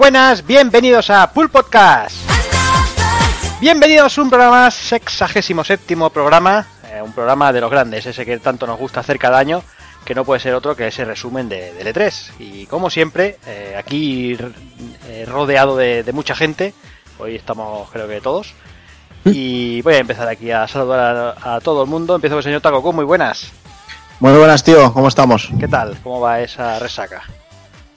buenas, bienvenidos a Pool Podcast. Bienvenidos a un programa, sexagésimo séptimo programa, eh, un programa de los grandes, ese que tanto nos gusta hacer cada año, que no puede ser otro que ese resumen de, de E3. Y como siempre, eh, aquí eh, rodeado de, de mucha gente, hoy estamos creo que todos, y voy a empezar aquí a saludar a, a todo el mundo. Empiezo con el señor Takoku, muy buenas. Muy buenas, tío, ¿cómo estamos? ¿Qué tal? ¿Cómo va esa resaca?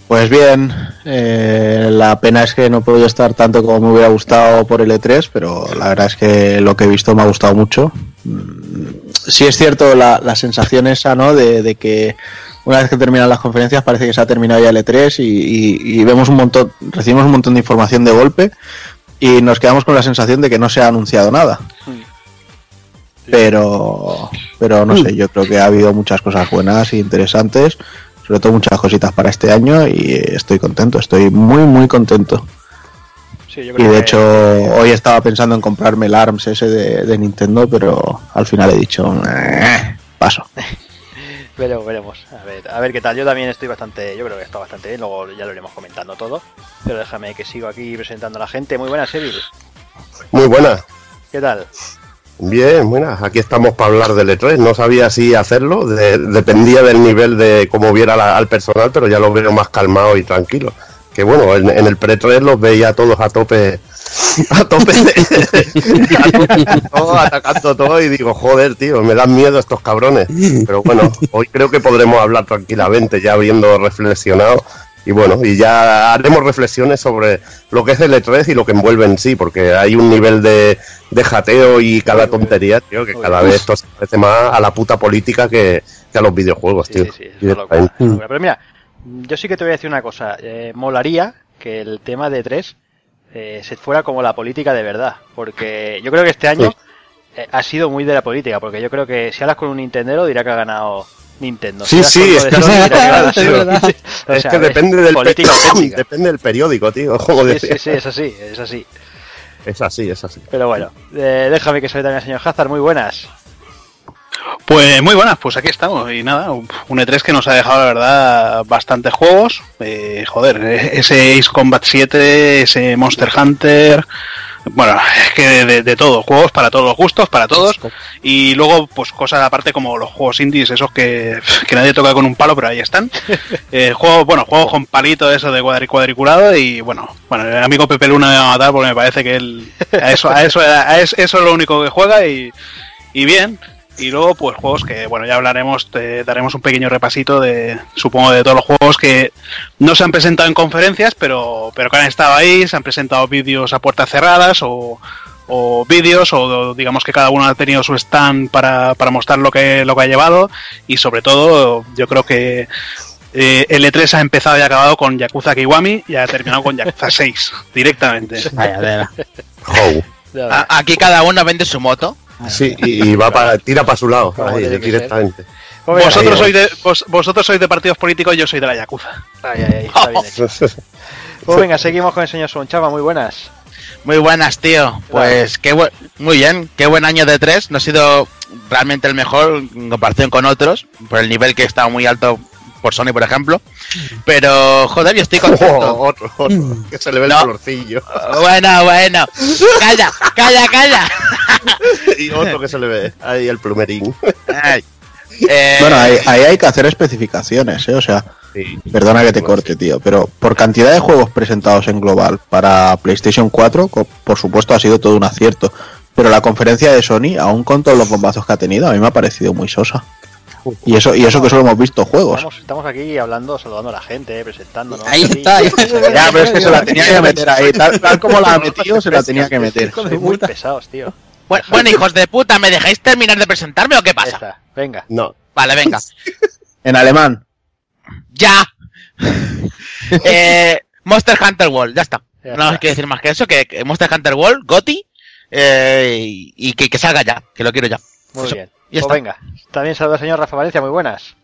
Pues bien, eh, la pena es que no puedo estar tanto como me hubiera gustado por el E3, pero la verdad es que lo que he visto me ha gustado mucho. Mm, Sí es cierto la, la sensación esa, ¿no? De, de que una vez que terminan las conferencias parece que se ha terminado ya el E3 y, y- y vemos un montón, recibimos un montón de información de golpe y nos quedamos con la sensación de que no se ha anunciado nada. Pero, pero no sé, yo creo que ha habido muchas cosas buenas e interesantes, sobre todo muchas cositas para este año y estoy contento, estoy muy muy contento. Sí, yo Y de hecho hoy estaba pensando en comprarme el ARMS ese de, de Nintendo, pero al final he dicho, "Eh, paso. Veremos, veremos. A ver, a ver qué tal. Yo también estoy bastante, yo creo que está bastante bien, luego ya lo iremos comentando todo. Pero déjame que sigo aquí presentando a la gente. Muy buenas, Evil. Muy buenas. ¿Qué tal? Bien, buenas. Aquí estamos para hablar del E3. No sabía si hacerlo. de- dependía del nivel de cómo viera la- al personal, pero ya lo veo más calmado y tranquilo. Que bueno, en, el pre-3 los veía todos a tope. A tope. tope, todo, atacando todo y digo, joder, tío, me dan miedo estos cabrones. Pero bueno, hoy creo que podremos hablar tranquilamente, ya habiendo reflexionado. Y bueno, y ya haremos reflexiones sobre lo que es el E3 y lo que envuelve en sí, porque hay un nivel de, de jateo y cada tontería, tío, que cada vez esto se parece más a la puta política que, que a los videojuegos, tío. sí, sí, eso es locura, Directamente. es locura. Pero mira, yo sí que te voy a decir una cosa. Eh, molaría que el tema de 3 eh, se fuera como la política de verdad. Porque yo creo que este año eh, ha sido muy de la política. Porque yo creo que si hablas con un Nintendero dirá que ha ganado Nintendo. Sí, sí, es de es. O sea, que depende del, auténtica. depende del periódico, tío. Sí, decía. sí, sí, es así, es así. Es así, es así. Pero bueno, eh, déjame que salude también al señor Hazard, muy buenas. Pues muy buenas, pues aquí estamos. Y nada, un E3 que nos ha dejado, la verdad, bastantes juegos. Eh, joder, eh, ese Ace Combat 7, ese Monster Hunter. Bueno, es que de, de todo, juegos para todos los gustos, para todos. Y luego, pues cosas aparte como los juegos indies, esos que, que nadie toca con un palo, pero ahí están. Eh, juegos, bueno, juegos con palito eso de cuadri- cuadriculado y bueno, bueno, el amigo Pepe Luna me va a matar porque me parece que él a eso, a eso, a es- eso es lo único que juega y, y bien. Y luego, pues juegos que, bueno, ya hablaremos, te daremos un pequeño repasito de, supongo, de todos los juegos que no se han presentado en conferencias, pero, pero que han estado ahí, se han presentado vídeos a puertas cerradas o, o vídeos, o digamos que cada uno ha tenido su stand para, para mostrar lo que, lo que ha llevado, y sobre todo, yo creo que eh, el E3 ha empezado y ha acabado con Yakuza Kiwami y ha terminado con Yakuza 6, directamente. Vaya Aquí cada uno vende su moto. Sí, y, y va para, tira para su lado, ahí, directamente. Pues Vosotros ahí, sois, de, vos- vosotros sois de partidos políticos, yo soy de la Yakuza. Ay, ay, ay, está bien hecho. Pues venga, seguimos con el señor Sonchava, muy buenas. Muy buenas, tío. Pues qué buen, muy bien, qué buen año de tres. No ha sido realmente el mejor en comparación con otros, por el nivel que está muy alto por Sony, por ejemplo. Pero, joder, yo estoy contento. otro, otro, que se le ve No. el colorcillo. Bueno, bueno. Calla, calla, calla. y otro que se le ve ahí el plumerín. Ay. Eh, Bueno, ahí, ahí hay que hacer especificaciones, ¿eh? O sea, Sí. perdona que te corte, tío, pero por cantidad de juegos presentados en global para PlayStation 4, co- por supuesto ha sido todo un acierto. Pero la conferencia de Sony, aún con todos los bombazos que ha tenido, a mí me ha parecido muy sosa. Y eso, y eso que solo hemos visto juegos. Estamos, estamos aquí hablando, saludando a la gente, presentándonos. Ahí está, ahí Ya, pero es que se la tenía que meter ahí. Tal, tal como la ha metido, se la tenía que meter. Sois muy pesados, tío. bu- bueno, hijos de puta, ¿me dejáis terminar de presentarme o qué pasa? venga. No, Vale, venga. En alemán. Ya. eh, Monster Hunter World, ya está. Ya no hay que decir más que eso, que, Monster Hunter World, Goti, eh, y y que, que salga ya, que lo quiero ya. Muy Eso. bien. Ya Pues venga. También saluda al señor Rafa Valencia, muy buenas.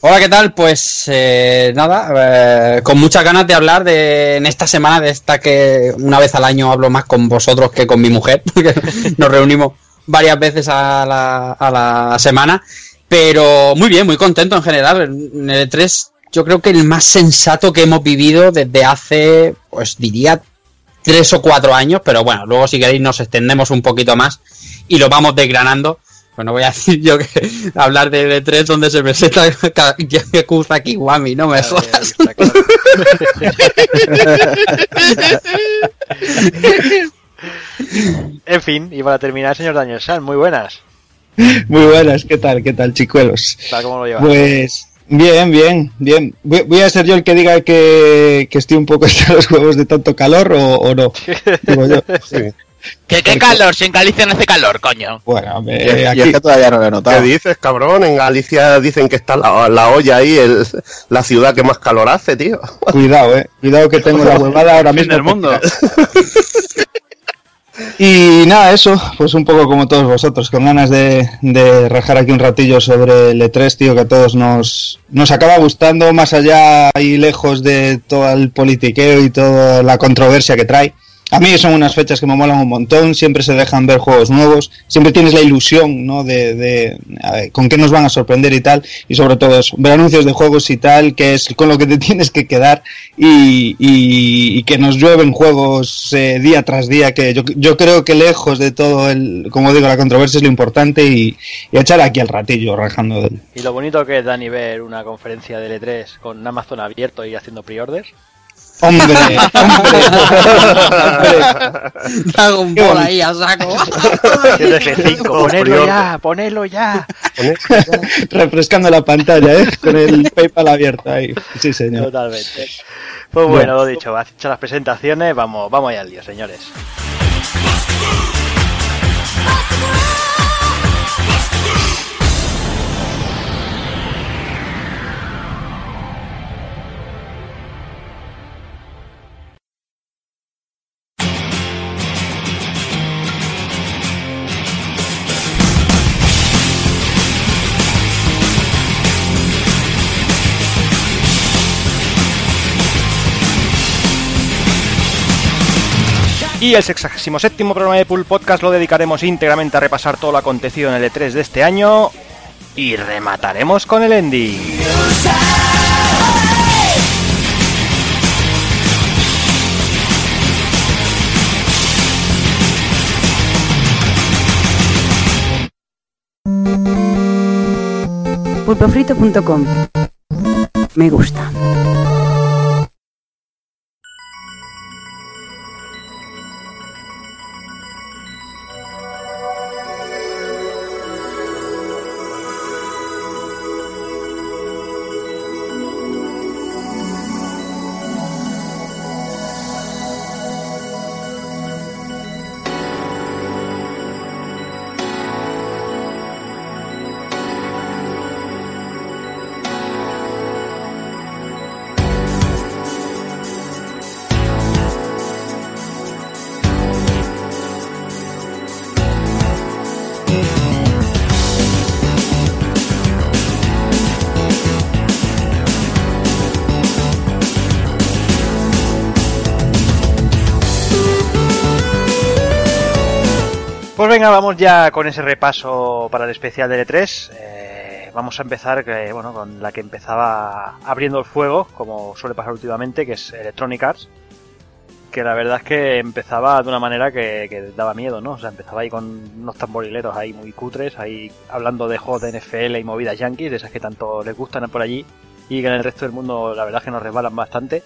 Hola, ¿qué tal? Pues eh, nada, eh, con muchas ganas de hablar de en esta semana de esta que una vez al año hablo más con vosotros que con mi mujer, porque nos reunimos varias veces a la, a la semana. Pero muy bien, muy contento en general. En el E3 yo creo que el más sensato que hemos vivido desde hace, pues diría, tres o cuatro años, pero bueno, luego si queréis nos extendemos un poquito más y lo vamos desgranando. Pues no voy a decir yo que hablar de E3 donde se presenta Yakuza Kiwami, no me jodas. en fin, y para terminar, señor Daniel San, muy buenas. Muy buenas, ¿qué tal? ¿Qué tal, chicuelos? ¿Cómo lo llevas? Pues bien, bien, bien. Voy, a ser yo el que diga que, que estoy un poco hasta los juegos de tanto calor o, o no. Digo yo. Sí. ¿Qué, ¿Qué, calor? Si en Galicia no hace calor, coño. Bueno, me, y, aquí, y es que todavía no lo he notado. ¿Qué dices, cabrón? En Galicia dicen que está la, la olla ahí, el, la ciudad que más calor hace, tío. Cuidado, eh. Cuidado que tengo la huevada ahora mismo. En el mundo. Y nada, eso, pues un poco como todos vosotros, con ganas de, de, rajar aquí un ratillo sobre el E3, tío, que a todos nos, nos acaba gustando, más allá y lejos de todo el politiqueo y toda la controversia que trae. A mí son unas fechas que me molan un montón, siempre se dejan ver juegos nuevos, siempre tienes la ilusión, ¿no? De, con qué nos van a sorprender y tal, y sobre todo eso, ver anuncios de juegos y tal, que es con lo que te tienes que quedar y, que nos llueven juegos eh, día tras día, que yo, creo que lejos de todo el, como digo, la controversia es lo importante y, y echar aquí el ratillo rajando de él. Y lo bonito que es, Dani, ver una conferencia de L3 con Amazon abierto y haciendo pre-orders. Hombre, hombre, Dragon Ball ahí a saco. ponelo ya, ponelo ya. Refrescando la pantalla, ¿eh? Con el PayPal abierto ahí. Sí, señor. Totalmente. Pues bueno, bueno. lo dicho, has hecho las presentaciones, vamos, vamos allá al lío, señores. Y el 67 programa de Pool Podcast lo dedicaremos íntegramente a repasar todo lo acontecido en el E3 de este año y remataremos con el ending. Pulpofrito.com Me gusta. Vamos ya con ese repaso para el especial de E3. Eh, vamos a empezar bueno, con la que empezaba abriendo el fuego, como suele pasar últimamente, que es Electronic Arts. Que la verdad es que empezaba de una manera que, que, daba miedo, ¿no? O sea, empezaba ahí con unos tamborileros ahí muy cutres, ahí hablando de juegos de NFL y movidas yankees, de esas que tanto les gustan por allí y que en el resto del mundo la verdad es que nos resbalan bastante.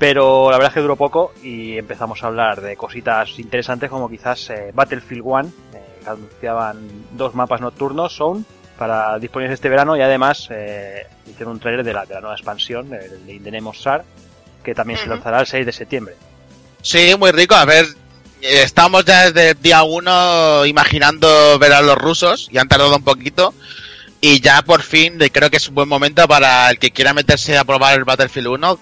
Pero la verdad es que duró poco y empezamos a hablar de cositas interesantes como quizás eh, Battlefield 1, eh, que anunciaban dos mapas nocturnos, Zone, para disponibles este verano y además eh, hicieron un trailer de la, de la nueva expansión, el de Indenemos SAR, que también uh -huh. se lanzará el 6 de septiembre. Sí, muy rico. A ver, estamos ya desde el día 1 imaginando ver a los rusos y han tardado un poquito. Y ya por fin creo que es un buen momento para el que quiera meterse a probar el Battlefield 1,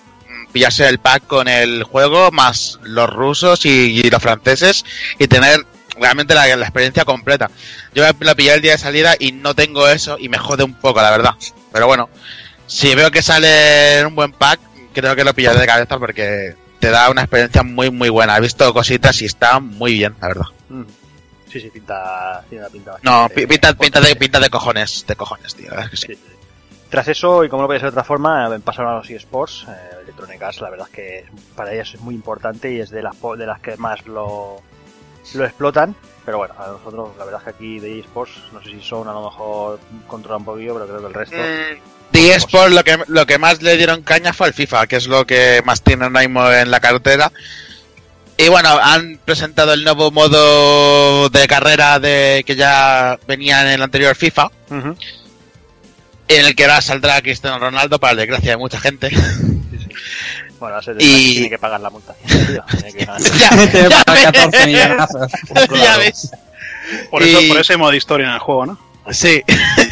pillarse el pack con el juego, más los rusos y, y los franceses, y tener realmente la, la, experiencia completa. Yo lo pillé el día de salida y no tengo eso y me jode un poco, la verdad. Pero bueno, si veo que sale un buen pack, creo que lo pillaré de cabeza porque te da una experiencia muy, muy buena. He visto cositas y está muy bien, la verdad. Mm. Sí, sí, pinta, tiene una pinta No, pinta, pinta, de, pinta de cojones, de cojones, tío. Es que sí. Sí, Tras eso, y como no puede ser de otra forma, pasaron a los eSports. Eh, Electronic Arts, la verdad es que para ellas es muy importante y es de las, de las que más lo, lo explotan. Pero bueno, a nosotros, la verdad es que aquí de eSports, no sé si son a lo mejor controlan un poquillo, pero creo que el resto. Mm, de eSports lo que, lo que más le dieron caña fue al FIFA, que es lo que más tienen ahora en la cartera. Y bueno, han presentado el nuevo modo de carrera de que ya venía en el anterior FIFA. En el que ahora saldrá Cristiano Ronaldo para la desgracia de mucha gente. Bueno, a ser y... tiene que pagar la multa. ya, ya, 14 millones. ya ves. Por, eso, por ese modo de historia en el juego, ¿no? Sí.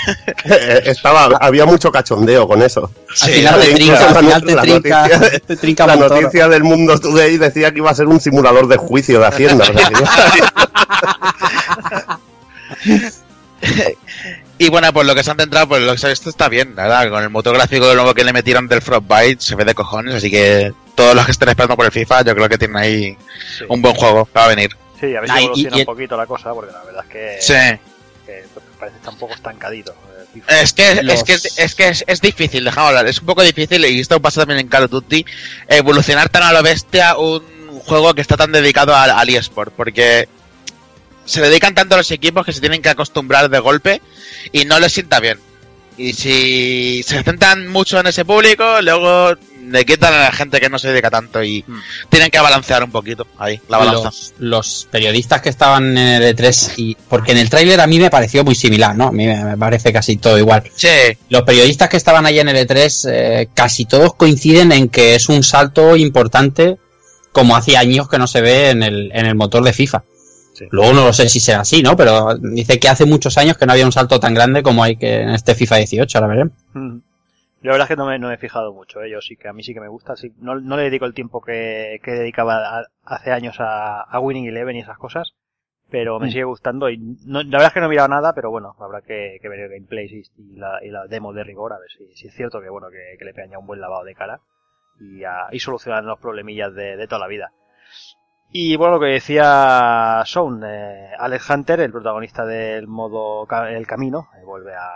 Estaba, había mucho cachondeo con eso. Sí, al final te trinca, al final te trinca, noticia, te trinca La noticia del Mundo Today decía que iba a ser un simulador de juicio de Hacienda. O sea, Y bueno, pues lo que se han centrado, pues lo que se ha visto está bien, la verdad. Con el motor gráfico nuevo que le metieron del Frostbite se ve de cojones, así que todos los que estén esperando por el FIFA, yo creo que tienen ahí un buen juego para venir. Sí, a ver si evoluciona un poquito la cosa, porque la verdad es que, sí. que parece estar un poco estancadito. Es que, es que, es, que es, difícil, dejamos hablar, es un poco difícil, y esto pasa también en Call of Duty, evolucionar tan a lo bestia un juego que está tan dedicado al, al eSport, porque se dedican tanto a los equipos que se tienen que acostumbrar de golpe y no les sienta bien. Y si se centran mucho en ese público, luego le quitan a la gente que no se dedica tanto y hmm. tienen que balancear un poquito ahí, la balanza. Los, periodistas que estaban en el E3, y, porque en el tráiler a mí me pareció muy similar, ¿no? A mí me parece casi todo igual. Sí. Los periodistas que estaban ahí en el E3, eh, casi todos coinciden en que es un salto importante, como hacía años que no se ve en el, en el motor de FIFA. Luego no lo sé si sea así, ¿no? Pero dice que hace muchos años que no había un salto tan grande como hay que en este FIFA 18, ahora veremos. Mm. Yo la verdad es que no me, no he fijado mucho, ¿eh? yo sí que a mí sí que me gusta, sí, no, no le dedico el tiempo que, que dedicaba hace años a, a, Winning Eleven y esas cosas, pero me mm. sigue gustando y no, la verdad es que no he mirado nada, pero bueno, habrá que, que ver el gameplay y, la, y la demo de rigor, a ver si, si es cierto que bueno, que, que le pegan ya un buen lavado de cara y, a, y solucionan los problemillas de, de toda la vida. Y bueno, lo que decía Sean, eh, Alex Hunter, el protagonista del modo El Camino, eh, vuelve a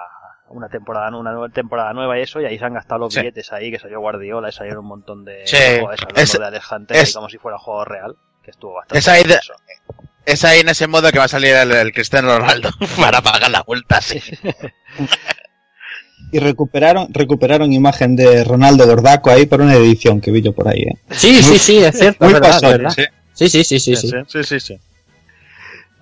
una temporada una nueva temporada nueva y eso, y ahí se han gastado los billetes ahí, que salió Guardiola y salieron un montón de sí. es, de Alex Hunter como si fuera juego real, que estuvo bastante es ahí, es ahí en ese modo que va a salir el, Cristiano Ronaldo para pagar la vuelta, sí. y recuperaron recuperaron imagen de Ronaldo Gordaco ahí por una edición que vi yo por ahí. ¿eh? Sí, sí, sí, es cierto. Muy verdad, Sí. Sí, sí, sí, sí. Sí, sí, sí.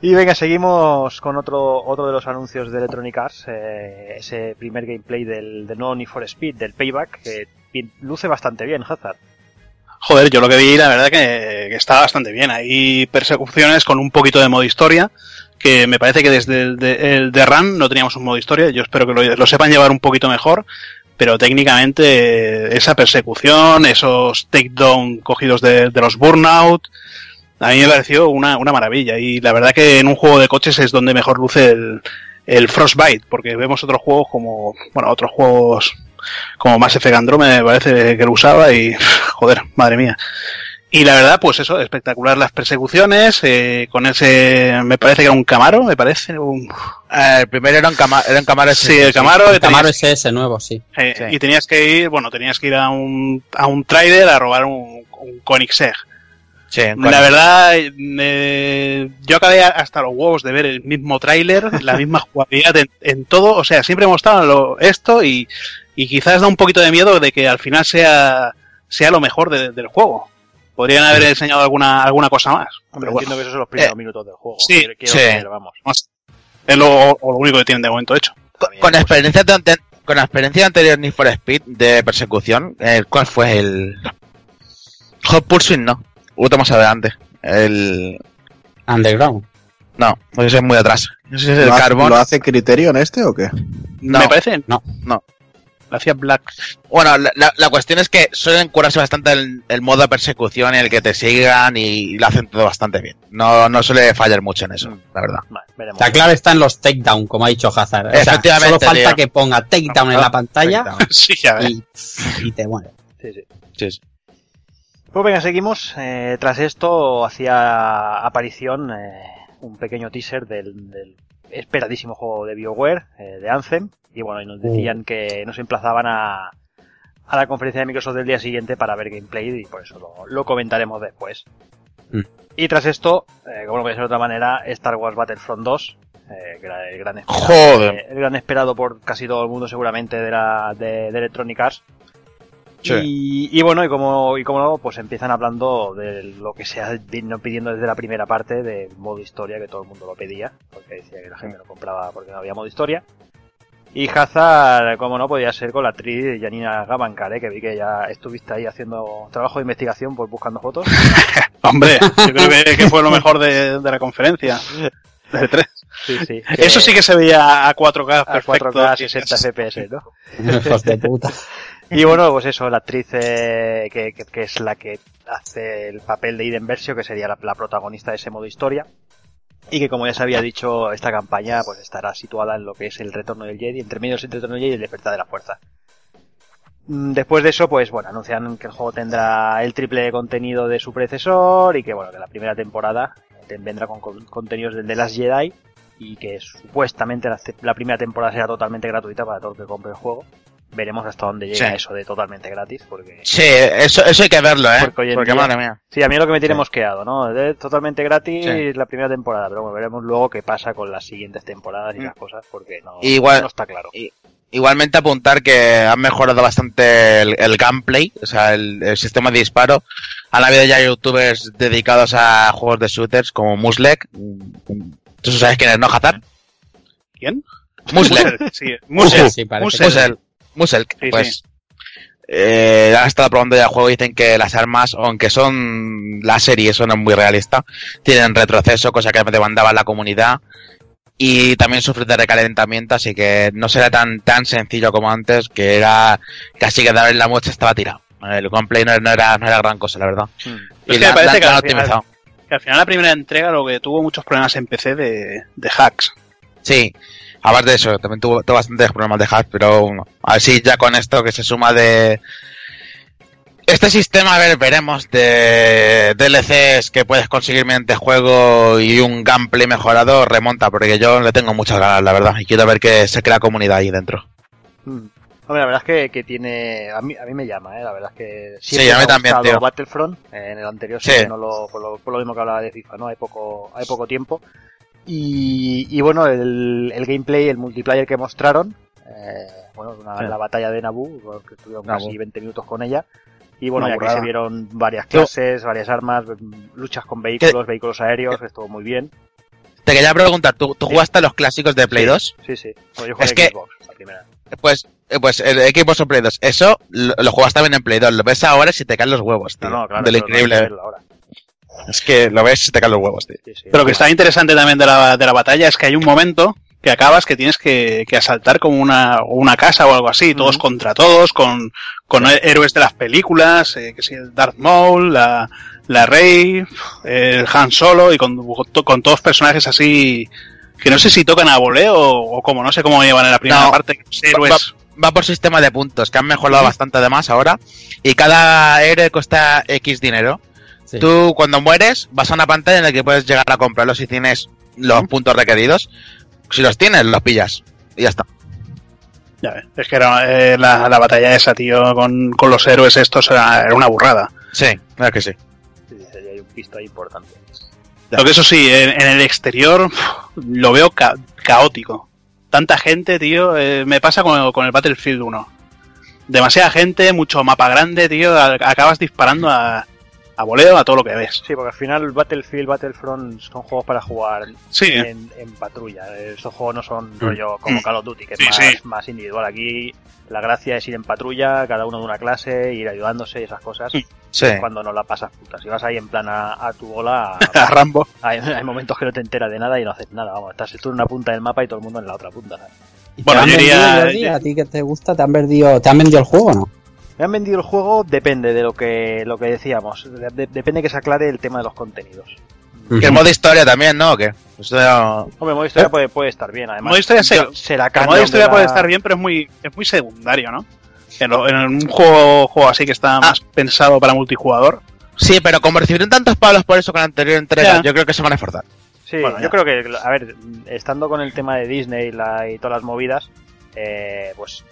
Y venga, seguimos con otro, otro de los anuncios de Electronic Arts, eh, ese primer gameplay del, del nuevo Need for Speed, del Payback, que luce bastante bien, Hazard. Joder, yo lo que vi, la verdad que, está bastante bien. Hay persecuciones con un poquito de modo historia, que me parece que desde el de, el de Run no teníamos un modo historia. Yo espero que lo, lo sepan llevar un poquito mejor pero técnicamente esa persecución, esos takedown cogidos de, los burnout, a mí me pareció una, una, maravilla. Y la verdad que en un juego de coches es donde mejor luce el, el Frostbite, porque vemos otros juegos como, bueno, otros juegos como Mass Effect Andromeda me parece que lo usaba y, joder, madre mía. Y la verdad, pues eso, espectacular las persecuciones, eh, con ese, me parece que era un Camaro, me parece. Un... Eh, el primero era un, era un Camaro Sí, el Camaro. El Camaro ese nuevo, sí. Eh, y tenías que ir, bueno, tenías que ir a un, a un trader a robar un, un Koenigsegg. Sí, la verdad, yo acabé hasta los huevos de ver el mismo tráiler, la misma jugabilidad en, todo, o sea, siempre mostraban lo, esto y, y quizás da un poquito de miedo de que al final sea, sea lo mejor del juego. Podrían haber enseñado alguna, alguna cosa más. Pero entiendo que esos son los primeros eh, minutos del juego. Sí, sí. vamos. Es lo, lo, único que tienen de momento hecho. Con, la experiencia de, con la experiencia anterior Need for Speed de persecución, eh, ¿cuál fue el Hot Pursuit? No, hubo más adelante. El Underground. No, pues es muy atrás. No sé si es el ¿Lo hace Criterion este o qué? No. Me parece, no, no hacía Black. Bueno, la, la, cuestión es que suelen curarse bastante el, modo de persecución en el que te sigan y, lo hacen todo bastante bien. No, no suele fallar mucho en eso, la verdad. la clave está en los takedown, como ha dicho Hazard. Efectivamente, solo falta que ponga takedown en la pantalla sí, ya y, y, te muere. Sí, sí. sí, Pues venga, seguimos. Eh, tras esto hacía aparición eh, un pequeño teaser del, del esperadísimo juego de BioWare, eh, de Anthem, y bueno, y nos decían que nos emplazaban a, a la conferencia de Microsoft del día siguiente para ver gameplay y por eso lo, lo comentaremos después. Mm. Y tras esto, eh, como no puede ser de otra manera, Star Wars Battlefront 2, eh, que era el gran esperado, Joder. eh, el gran esperado por casi todo el mundo seguramente de la de, de Electronic Arts. Sí. Y, y bueno, y como, y como no, pues empiezan hablando de lo que se ha venido pidiendo desde la primera parte del modo historia, que todo el mundo lo pedía, porque decía que la gente no compraba porque no había modo historia. Y Hazard, como no, podía ser con la actriz Janina Gavankar, ¿eh? que vi que ya estuviste ahí haciendo trabajo de investigación, pues buscando fotos. Hombre, yo creo que, que fue lo mejor de, de la conferencia. De tres. Sí, sí. Eso sí que se veía a 4K a perfecto. 4K 60 FPS, ¿no? Hijos de puta. Y bueno, pues eso, la actriz eh, que, que- es la que hace el papel de Iden Versio, que sería la, protagonista de ese modo historia. Y que como ya se había dicho, esta campaña pues estará situada en lo que es el retorno del Jedi, entre medio del retorno del Jedi y el despertar de la fuerza. Mm, Después de eso, pues bueno, anuncian que el juego tendrá el triple de contenido de su predecesor y que bueno, que la primera temporada te- vendrá con, con- contenidos del The Last Jedi y que supuestamente la, la primera temporada será totalmente gratuita para todo el que compre el juego. Veremos hasta dónde llega Sí. eso de totalmente gratis, porque Sí, eso, eso hay que verlo, ¿eh? Porque día- madre mía. Sí, a mí es lo que me tiene Sí. mosqueado, ¿no? Es totalmente gratis Sí. la primera temporada, pero bueno, veremos luego qué pasa con las siguientes temporadas y Mm. las cosas, porque no, Igual- no está claro. Igualmente apuntar que han mejorado bastante el, el gameplay, o sea, el, el sistema de disparo. Han habido ya youtubers dedicados a juegos de shooters como Muslek. ¿Tú sabes quién es, no, Hazard? ¿Quién? Muslek. Sí, Musel. Sí, Musel. Musel. Musel, Sí, pues. eh, han estado probando ya el juego y dicen que las armas, aunque son la serie, son muy realistas, tienen retroceso, cosa que demandaba la comunidad. Y también sufre de recalentamiento, así que no será tan tan sencillo como antes, que era casi que darle la muestra estaba tirado. El gameplay no, no era, no era gran cosa, la verdad. Mm. Es que me parece la- que al final- optimizado. Que al final la primera entrega lo que tuvo muchos problemas en PC de, de hacks. Sí, aparte de eso, también tuvo, tuvo bastantes problemas de hack, pero bueno, a si ya con esto que se suma de... Este sistema, a ver, veremos de DLCs que puedes conseguir mediante juego y un gameplay mejorado remonta, porque yo le tengo muchas ganas, la verdad, y quiero ver que se crea comunidad ahí dentro. Mm. Hombre, la verdad es que, que tiene. A mí, a mí me llama, ¿eh? La verdad es que. Sí, siempre a mí me ha también, tío. Battlefront. eh, en el anterior sí, Sí. no lo, por, lo, por lo mismo que hablaba de FIFA, ¿no? Hay poco, hay poco tiempo. Y, y bueno, el, el gameplay, el multiplayer que mostraron. Eh, bueno, una- Sí. la batalla de Naboo, que estuvieron casi 20 minutos con ella. Y bueno, ya que se vieron varias clases, varias armas, luchas con vehículos, vehículos aéreos, estuvo muy bien. Te quería preguntar, ¿tú, tú jugaste a los clásicos de Play Sí. 2? Sí, sí. Bueno, yo jugué Es que- Xbox, la primera. Pues, eh, pues el equipo son Play 2. Eso lo, lo jugaste también en Play 2. Lo ves ahora si te caen los huevos, tío. No, no, claro. de lo increíble. ahora. Es que lo ves si te caen los huevos, tío. Sí, sí. Pero lo que está interesante también de la, de la batalla es que hay un momento que acabas que tienes que, que asaltar como una, una casa o algo así, todos contra todos, con, con héroes de las películas, eh, que si el Darth Maul, la, la Rey, el Han Solo, y con, con todos personajes así, que no sé si tocan a voleo o, como, no sé cómo llevan en la primera No, parte, héroes. Va por sistema de puntos, que han mejorado bastante además ahora. Y cada héroe cuesta X dinero. Sí. Tú cuando mueres vas a una pantalla en la que puedes llegar a comprarlo si tienes los puntos requeridos. Si los tienes, los pillas. Y ya está. Ya ves, es que era, eh, la, la batalla esa, tío, con, con los héroes estos era, era una burrada. Sí, claro que sí. Sí, hay un pisto ahí importante. Lo que eso sí, en, en el exterior lo veo ca- caótico. Tanta gente, tío, eh, me pasa con, con el Battlefield 1. Demasiada gente, mucho mapa grande, tío, a- acabas disparando a, a voleo a todo lo que ves. Sí, porque al final Battlefield, Battlefront son juegos para jugar Sí, en, en patrulla. Estos juegos no son rollo como Mm. Call of Duty, que es Sí, más, sí. más individual. Aquí la gracia es ir en patrulla, cada uno de una clase, ir ayudándose y esas cosas. Sí. Sí. Cuando no la pasas puta. Si vas ahí en plan a, a tu bola, a Rambo. hay, hay momentos que no te enteras de nada y no haces nada. Vamos, estás tú en una punta del mapa y todo el mundo en la otra punta. ¿sabes? ¿Y Bueno, te han yo vendido, diría- a ti que te gusta, te han vendido, te han vendido el juego, o ¿no? Me han vendido el juego, depende de lo que, lo que decíamos. De- de- depende que se aclare el tema de los contenidos. Que el modo historia también, ¿no? ¿O qué? Eso ya- Hombre, modo historia puede, puede estar bien, El además. modo historia, se- será el canon modo historia la- puede estar bien, pero es muy, es muy secundario, ¿no? En, lo- en un juego, juego así que está más pensado para multijugador. Sí, pero como recibieron tantos palos por eso con la anterior entrega, Ya. yo creo que se van a esforzar. Sí, yo creo que, a ver, estando con el tema de Disney y todas las movidas, eh, pues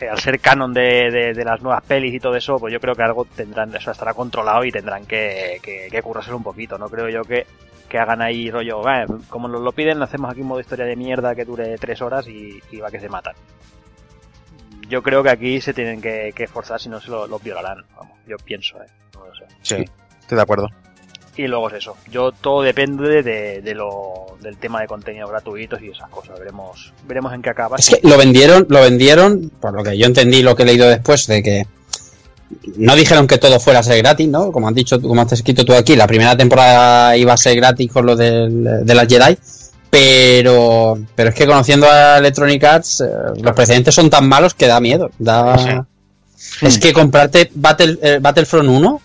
eh, al ser canon de, de, las nuevas pelis y todo eso, pues yo creo que algo tendrán, eso estará controlado y tendrán que, que, que un poquito. No creo yo que, que hagan ahí rollo, como nos lo piden, hacemos aquí un modo historia de mierda que dure tres horas y, va que se matan. Yo creo que aquí se tienen que, que forzar, si no se lo, violarán. Vamos, yo pienso, ¿eh? No lo sé. Sí, estoy de acuerdo. Y luego es eso. Yo todo depende de, de lo, del tema de contenido gratuitos y esas cosas. Veremos, veremos en qué acaba. Es que lo vendieron, lo vendieron, por lo que yo entendí lo que he leído después, de que no dijeron que todo fuera a ser gratis, ¿no? Como has dicho, como has escrito tú aquí, la primera temporada iba a ser gratis con lo de las Jedi. Pero, pero es que conociendo a Electronic Arts, eh, los precedentes son tan malos que da miedo. Da... Es que comprarte Battle, eh, Battlefront 1,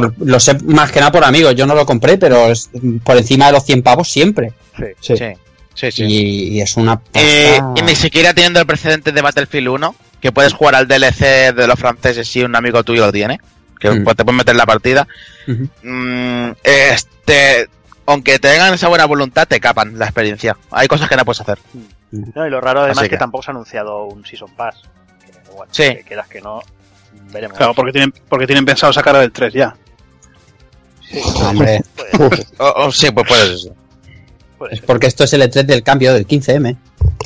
lo sé más que nada por amigos, yo no lo compré, pero es por encima de los 100 pavos siempre. Sí, sí. sí, Y, es una... Eh, y ni siquiera teniendo el precedente de Battlefield 1, que puedes jugar al DLC de los franceses si un amigo tuyo lo tiene, que mm. te puedes meter en la partida. Mm, este, aunque tengan esa buena voluntad, te capan la experiencia. Hay cosas que no puedes hacer. No, y lo raro además es que... tampoco se ha anunciado un Season Pass. sí. Que quieras que no, veremos. Claro, porque tienen, porque tienen pensado sacar el 3 ya. Hombre. oh, sí, pues puede ser. Es porque esto es el E3 del cambio del 15M.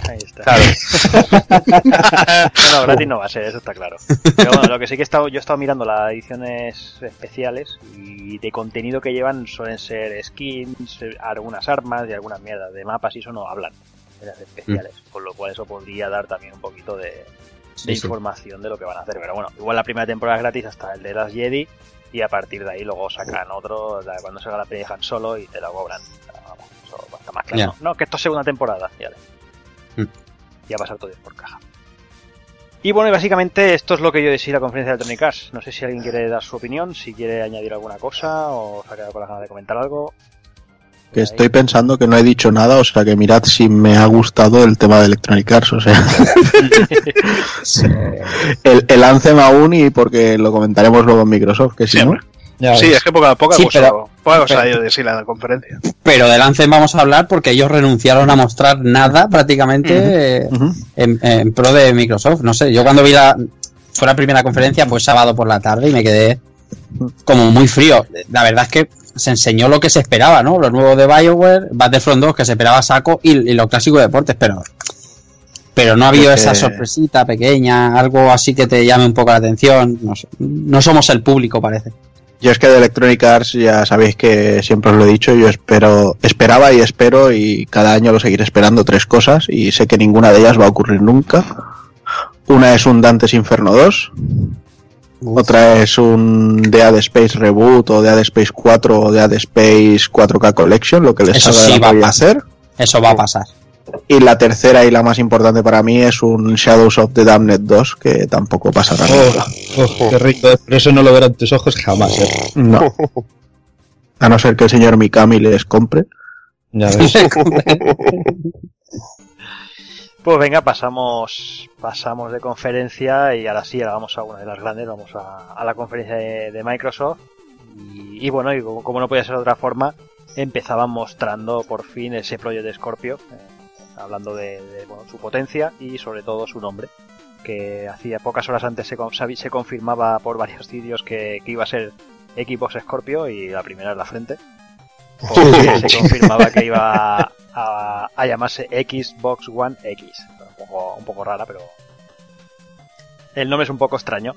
Ahí está. Claro. no, no, gratis no va a ser, eso está claro. Pero bueno, lo que sí que he estado, yo he estado mirando las ediciones especiales y de contenido que llevan suelen ser skins, algunas armas y algunas mierdas de mapas y eso no hablan de las especiales. Mm. Con lo cual eso podría dar también un poquito de, información de lo que van a hacer. Pero bueno, igual la primera temporada es gratis hasta el de las Jedi y a partir de ahí luego sacan otro cuando se haga la peli dejan solo y te la cobran. Vamos, eso está más claro. No, que esto es segunda temporada. Ya, mm. ya va a pasar todo por caja. Y bueno, y básicamente esto es lo que yo decía la conferencia de Electronic Arts. No sé si alguien quiere dar su opinión, si quiere añadir alguna cosa o se ha quedado con la ganas de comentar algo. Que estoy pensando que no he dicho nada, o sea que mirad si me ha gustado el tema de Electronic Arts, o sea. el, el Anthem aún y porque lo comentaremos luego en Microsoft, que sí, Sí, es que poca, poca cosa, poca cosa de decir la conferencia. Pero del Anthem vamos a hablar porque ellos renunciaron a mostrar nada prácticamente En, en, pro de Microsoft. No sé, yo cuando vi la. Fue la primera conferencia, fue sábado por la tarde y me quedé como muy frío. La verdad es que se enseñó lo que se esperaba, ¿no? Lo nuevo de BioWare, Battlefront 2 que se esperaba saco y, y los clásicos deportes, pero pero no ha habido esa sorpresita pequeña, algo así que te llame un poco la atención. No, no somos el público, parece. Yo es que de Electronic Arts ya sabéis que siempre os lo he dicho, yo espero, esperaba y espero y cada año lo seguiré esperando tres cosas y sé que ninguna de ellas va a ocurrir nunca. Una es un Dantes Inferno 2, otra es un Dead Space Reboot o Dead Space 4 o Dead Space 4K Collection, lo que les Eso sí va a hacer. Eso va a pasar. Y la tercera y la más importante para mí es un Shadows of the Damned 2, que tampoco pasará oh, oh, qué rico, pero eso no lo verán tus ojos jamás. ¿eh? No. A no ser que el señor Mikami les compre. Ya ves. Pues venga, pasamos pasamos de conferencia y ahora sí, ahora vamos a una de las grandes, vamos a, la conferencia de, Microsoft. Y, bueno, y como, no podía ser de otra forma, empezaban mostrando por fin ese proyecto de Scorpio, eh, hablando de, su potencia y sobre todo su nombre, que hacía pocas horas antes se, confirmaba por varios sitios que, iba a ser Xbox Scorpio y la primera en la frente. se confirmaba que iba a, llamarse Xbox One X. Un poco, un poco rara, pero el nombre es un poco extraño.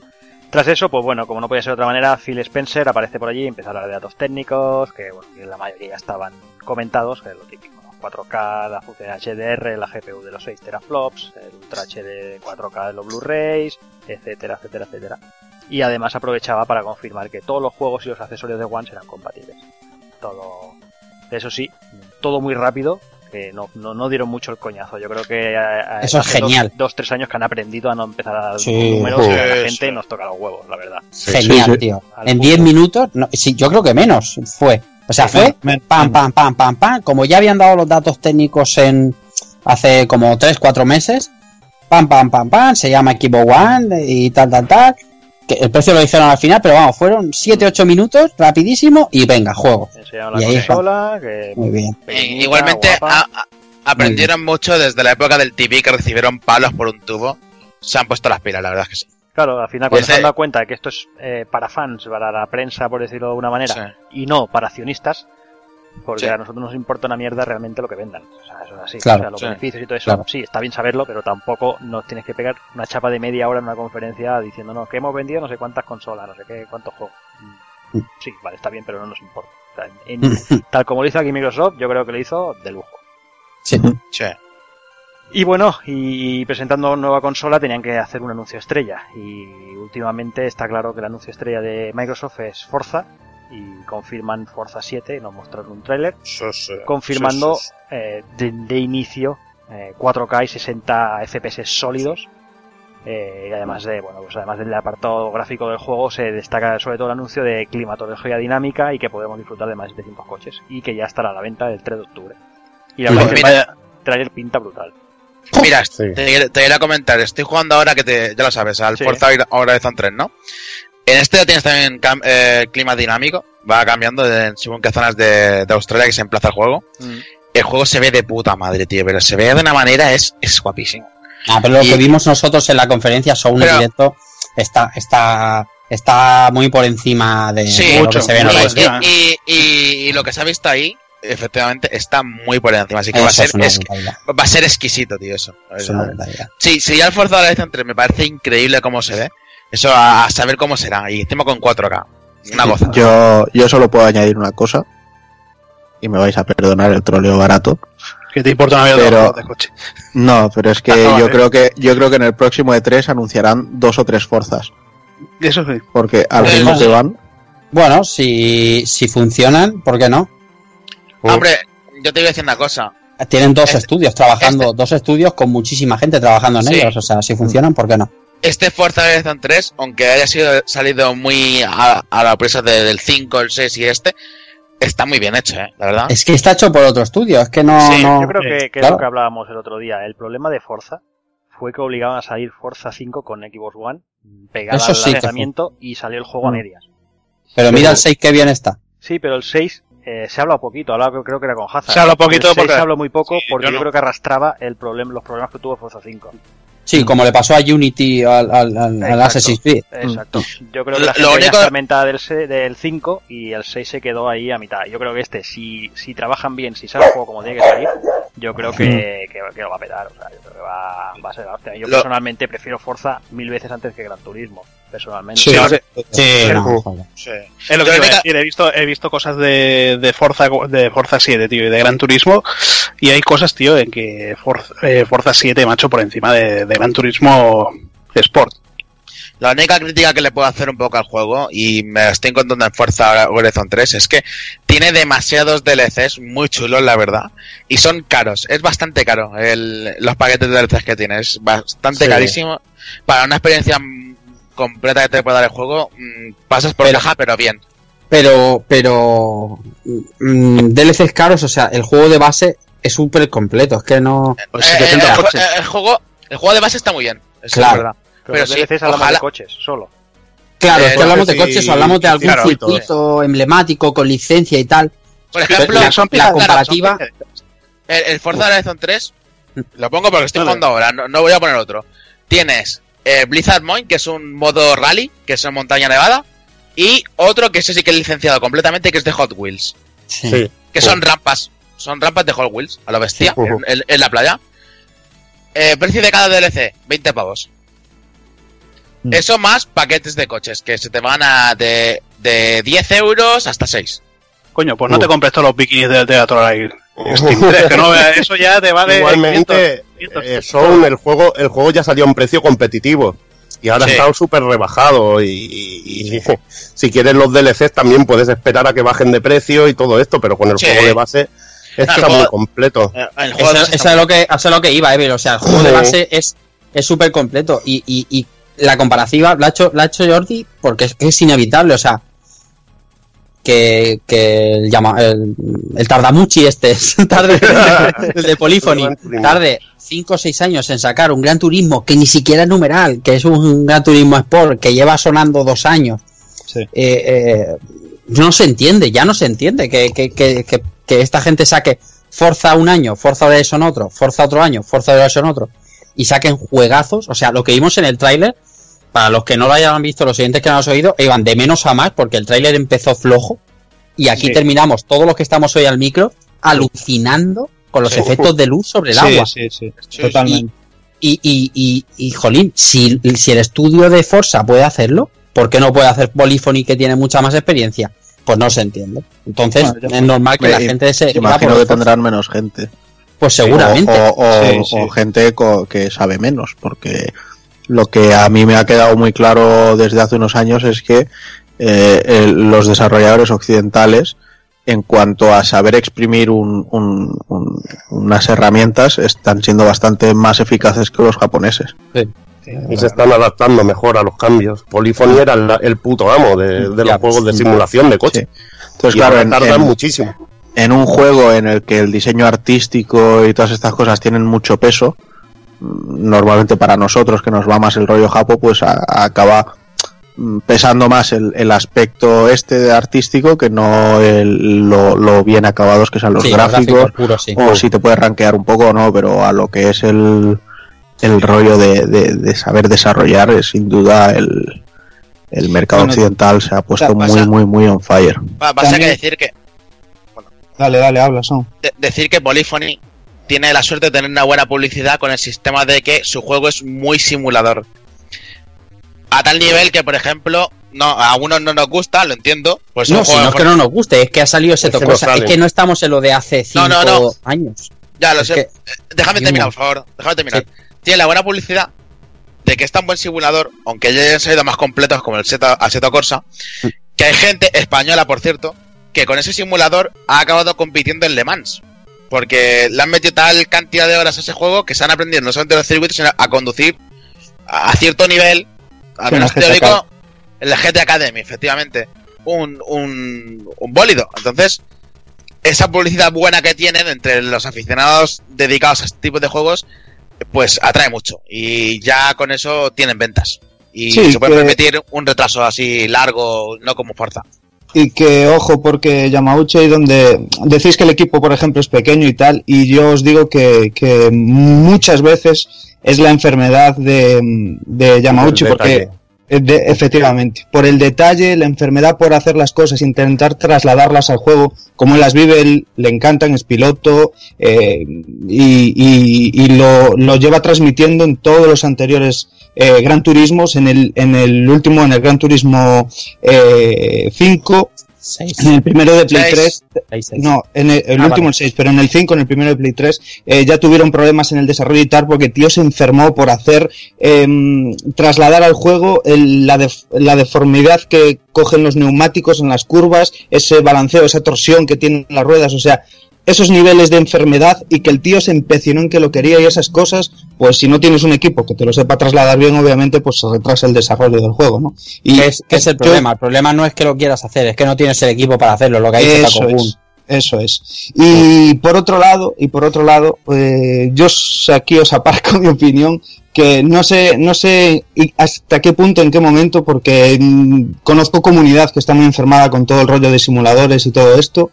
Tras eso, pues bueno, como no podía ser de otra manera, Phil Spencer aparece por allí y empieza a hablar de datos técnicos, que bueno, la mayoría estaban comentados, que es lo típico, 4K, la función HDR, la GPU de los 6 teraflops, el Ultra HD 4K de los Blu-rays, etcétera, etcétera, etcétera. Y además aprovechaba para confirmar que todos los juegos y los accesorios de One serán compatibles. Todo, eso sí, todo muy rápido, que no, no, dieron mucho el coñazo. Yo creo que eso es genial. Dos, tres años que han aprendido a no empezar a dar números y a la gente nos toca los huevos, la verdad. Genial, tío. en 10 minutos, no, sí, yo creo que menos fue. O sea, fue pam, pam, pam, pam, pam. Como ya habían dado los datos técnicos en hace como 3, 4 meses, pam, pam, pam, pam, se llama Equipo One y tal, tal, tal. Que el precio lo dijeron al final, pero vamos, fueron 7-8 minutos, rapidísimo, y venga, juego. Enseñaron Y la ahí está. consola, que Muy bien. pequeñita, Igualmente guapa. a- a- aprendieron mucho desde la época del TV que recibieron palos por un tubo. Se han puesto las pilas, la verdad es que sí. Claro, al final cuando Ese- se han dado cuenta de que esto es eh, para fans, para la prensa, por decirlo de alguna manera, Sí. y no para accionistas, porque Sí. a nosotros nos importa una mierda realmente lo que vendan. O sea, eso es así. Claro. o sea, los Sí. beneficios y todo eso, Claro. sí, está bien saberlo, pero tampoco nos tienes que pegar una chapa de media hora en una conferencia diciéndonos que hemos vendido no sé cuántas consolas, no sé qué, cuántos juegos. Mm, Sí, vale, está bien, pero no nos importa. O sea, en- tal como lo hizo aquí Microsoft, yo creo que lo hizo de lujo. Sí. Y bueno, y presentando nueva consola tenían que hacer un anuncio estrella. Y últimamente está claro que el anuncio estrella de Microsoft es Forza. Y confirman Forza 7, nos mostraron un tráiler, confirmando Sí, sí, sí. eh, de, de inicio eh, 4K y 60 FPS sólidos. Eh, y además de, bueno, pues además del apartado gráfico del juego se destaca sobre todo el anuncio de climatología dinámica y que podemos disfrutar de más de 700 coches y que ya estará a la venta el 3 de octubre. Y la verdad es que mira, el tráiler pinta brutal. mira, Sí. te, te iré a comentar. Estoy jugando ahora que te, ya lo sabes, al Sí. Forza Horizon 3, ¿no? En este ya tienes también cam- eh, clima dinámico. Va cambiando de- según qué zonas de, de Australia que se emplaza el juego. El juego se ve de puta madre, tío, pero se ve de una manera, es, es guapísimo. Ah, pero lo Y- que vimos nosotros en la conferencia Show en directo está, está, está muy por encima de, Sí, de lo mucho, que se ve en mucho. Horizon. Horizon. Y, y- y lo que se ha visto ahí, efectivamente, está muy por encima. Así que Eso va a, ser, es va a ser exquisito, tío, eso. Es una brutalidad. Sí, si ya el Forza Horizon 3 me parece increíble cómo se ve. Eso a, a saber cómo será. Y encima con 4K. Una gozada. Yo, yo solo puedo añadir una cosa. Y me vais a perdonar el troleo barato. Que te importa una mierda Pero- de coche. No, pero es que Ah, no, yo vale. creo que yo creo que en el próximo E3 anunciarán dos o tres forzas. Eso sí. Porque al Eh, ritmo que van. Bueno, si, si funcionan, ¿por qué no? Hombre, yo te voy a decir una cosa. Tienen dos Este- estudios trabajando, dos estudios con muchísima gente trabajando en Sí. ellos. O sea, si funcionan, ¿por qué no? Este Forza Horizon 3, aunque haya sido salido muy a, a la presa de- del 5, el 6 y este, está muy bien hecho, ¿eh? La verdad. Es que está hecho por otro estudio, es que no. Sí, no- Yo creo que, que es claro. lo que hablábamos el otro día. El problema de Forza fue que obligaban a salir Forza 5 con Xbox One pegada Eso al sí lanzamiento y salió el juego a Mm. medias. Pero mira el 6 que bien está. Sí, pero el 6 eh, se ha hablado poquito, hablado creo que era con Hazard. Se ha hablado poquito El 6 porque- se habló muy poco Sí, porque yo yo, no. creo que arrastraba el problema, los problemas que tuvo Forza 5. Sí, como le pasó a Unity al, al, al- al Exacto. Assassin's Creed. Exacto. Yo creo que Lo- la gente lo único- fragmentada del, se- del 5 y el 6 se quedó ahí a mitad. Yo creo que este, si, si trabajan bien, si sale el juego como tiene que salir, yo creo que, que, que lo va a petar. O sea, yo creo que va, va a ser la hostia. Yo Lo- personalmente prefiero Forza mil veces antes que Gran Turismo. Personalmente. Sí, Sí. Es lo que te iba a decir, he visto, he visto cosas de, de Forza de Forza 7, tío, y de Gran Turismo, y hay cosas, tío, en que Forza, eh, Forza 7, macho, por encima de, de Gran Turismo Sport. La única crítica que le puedo hacer un poco al juego, y me estoy encontrando en Forza Horizon 3, es que tiene demasiados DLCs muy chulos, la verdad, y son caros. Es bastante caro el, los paquetes de DLCs que tiene, es bastante Sí. carísimo. Para una experiencia completa que te puede dar el juego, mm, pasas por Pero- caja, pero bien. Pero, pero. mm, DLCs caros, o sea, el juego de base es súper completo. Es que no. Pues Eh, 700 el, juego, el juego de base está muy bien, eso Claro. es verdad. Pero, pero sí, DLCs hablamos ojalá- de coches, solo. Claro, Eh, es que hablamos de sí, coches o hablamos de algún claro, circuito emblemático con licencia y tal. Por ejemplo, la- son la piezas, claro, comparativa- son. El, el Forza Horizon 3, lo pongo porque estoy jugando ahora, no, no voy a poner otro. Tienes eh, Blizzard Moin, que es un modo rally, que es en montaña nevada, y otro que ese sí que es licenciado completamente, que es de Hot Wheels, Sí. que son rampas, son rampas de Hot Wheels, a lo bestia, Sí. en, en- en la playa. Eh, precio de cada DLC, 20 pavos. Mm. Eso más paquetes de coches, que se te van a de, de 10 euros hasta 6. Coño, pues no Uh. te compres todos los bikinis de Teatral Steam 3, que no eso ya te vale. Igualmente, 500, eh, son el juego, el juego ya salió a un precio competitivo. Y ahora Sí. está súper rebajado. Y, y- y si quieres los DLCs también puedes esperar a que bajen de precio y todo esto, pero con el Sí. juego de base el está muy completo. Eh, El Eso, juego es lo que, eso es lo que iba, Evil. O sea, el juego de base es es súper completo. Y, y, y la comparativa la ha hecho, la ha hecho Jordi porque es, es inevitable. O sea, que, que el, llama, el, el Tardamuchi este, tarde, el de Polyphony, tarde 5 o 6 años en sacar un Gran Turismo que ni siquiera es numeral, que es un Gran Turismo Sport, que lleva sonando dos años. Sí. Eh, eh, no se entiende, ya no se entiende que, que, que, que, que esta gente saque Forza un año, Forza Horizon otro, Forza otro año, Forza Horizon otro, y saquen juegazos. O sea, lo que vimos en el tráiler, para los que no lo hayan visto, los siguientes que no han oído, iban de menos a más, porque el tráiler empezó flojo, y aquí Sí. terminamos todos los que estamos hoy al micro alucinando con los Sí. efectos de luz sobre el sí, agua. sí, sí, Sí, totalmente. Y, y, y, y, jolín, si, si el estudio de Forza puede hacerlo, ¿por qué no puede hacer Polyphony que tiene mucha más experiencia? Pues no se entiende. Entonces, Bueno, es normal que la gente se. Imagino que tendrán menos gente. Pues seguramente. O, o- o- Sí, sí. o gente co- que sabe menos, porque lo que a mí me ha quedado muy claro desde hace unos años es que eh, el- los desarrolladores occidentales, en cuanto a saber exprimir un- un- un- unas herramientas, están siendo bastante más eficaces que los japoneses. Y se están adaptando mejor a los cambios. Polyphony era el, el puto amo de, de Ya, los juegos de sí. simulación de coche. Sí. Entonces, y claro, tardan en- muchísimo. en un juego en el que el diseño artístico y todas estas cosas tienen mucho peso, normalmente para nosotros que nos va más el rollo japo, pues a- acaba mm, pesando más el, el aspecto este de artístico que no el- lo, lo bien acabados que sean los Sí, gráficos, puros, sí. o si te puedes rankear un poco o no, pero a lo que es el, el rollo de, de- de saber desarrollar, es sin duda el, el mercado Bueno, occidental se ha puesto pasa- muy, muy, muy on fire. Va- Pasa que decir que Dale, dale, habla, son. de- decir que Polyphony tiene la suerte de tener una buena publicidad con el sistema de que su juego es muy simulador. A tal nivel que, por ejemplo, no, a algunos no nos gusta, lo entiendo. Pues No, si no es que no nos guste, es que ha salido ese toco. es que no estamos en lo de hace cinco No, no, no. años. Ya lo Es sé. que- Eh, Déjame terminar, por favor. Déjame terminar. Tiene la buena publicidad de que es tan buen simulador, aunque ya hayan salido más completos como el Seto, Assetto Corsa, que hay gente española, por cierto, que con ese simulador ha acabado compitiendo en Le Mans. Porque le han metido tal cantidad de horas a ese juego que se han aprendido no solamente los circuitos, sino a conducir a cierto nivel, al menos teórico, en la GT Academy, efectivamente. Un, un, un bólido. Entonces, esa publicidad buena que tienen entre los aficionados dedicados a este tipo de juegos, pues atrae mucho. Y ya con eso tienen ventas. Y Sí, se puede que- permitir un retraso así largo, no como Forza. Y que, ojo, porque Yamauchi, donde decís que el equipo, por ejemplo, es pequeño y tal, y yo os digo que, que muchas veces es la enfermedad de, de Yamauchi, porque eh, de- efectivamente, por el detalle, la enfermedad por hacer las cosas, intentar trasladarlas al juego, como él las vive, él le encantan, es piloto, eh, y, y- y lo, lo lleva transmitiendo en todos los anteriores eh, Gran Turismos, en el, en el último, en el Gran Turismo eh, 5, Seis. en el primero de Play Seis. 3, Seis, seis. no, en el, el Ah, último vale. el 6, pero en el 5, en el primero de Play 3, eh, ya tuvieron problemas en el desarrollo y tal, porque tío se enfermó por hacer, em, trasladar al juego el- la, def- la deformidad que cogen los neumáticos en las curvas, ese balanceo, esa torsión que tienen las ruedas, o sea, esos niveles de enfermedad y que el tío se empecinó en que lo quería y esas cosas, pues si no tienes un equipo que te lo sepa trasladar bien, obviamente, pues se retrasa el desarrollo del juego, ¿no? Y ¿Qué es, qué es el yo- problema? El problema no es que lo quieras hacer, es que no tienes el equipo para hacerlo, lo que hay es común. es, eso es. Y por otro lado, y por otro lado, eh, yo aquí os aparco mi opinión, que no sé, no sé y hasta qué punto, en qué momento, porque mm, conozco comunidad que está muy enfermada con todo el rollo de simuladores y todo esto.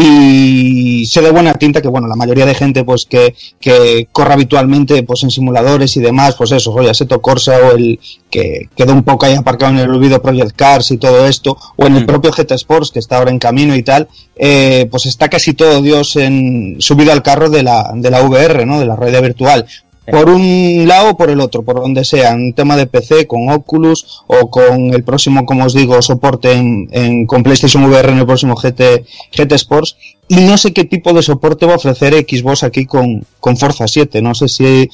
Y sé de buena tinta que, bueno, la mayoría de gente, pues, que, que corre habitualmente, pues, en simuladores y demás, pues eso, oye, Seto Corsa o el que quedó un poco ahí aparcado en el olvido Project Cars y todo esto, o en el propio GT Sports, que está ahora en camino y tal, eh, pues está casi todo Dios en, subido al carro de la, de la VR, ¿no? De la realidad virtual. Por un lado o por el otro, por donde sea, en tema de PC, con Oculus o con el próximo, como os digo, soporte en, en- con PlayStation VR en el próximo GT, GT Sports. Y no sé qué tipo de soporte va a ofrecer Xbox aquí con, con Forza 7. No sé si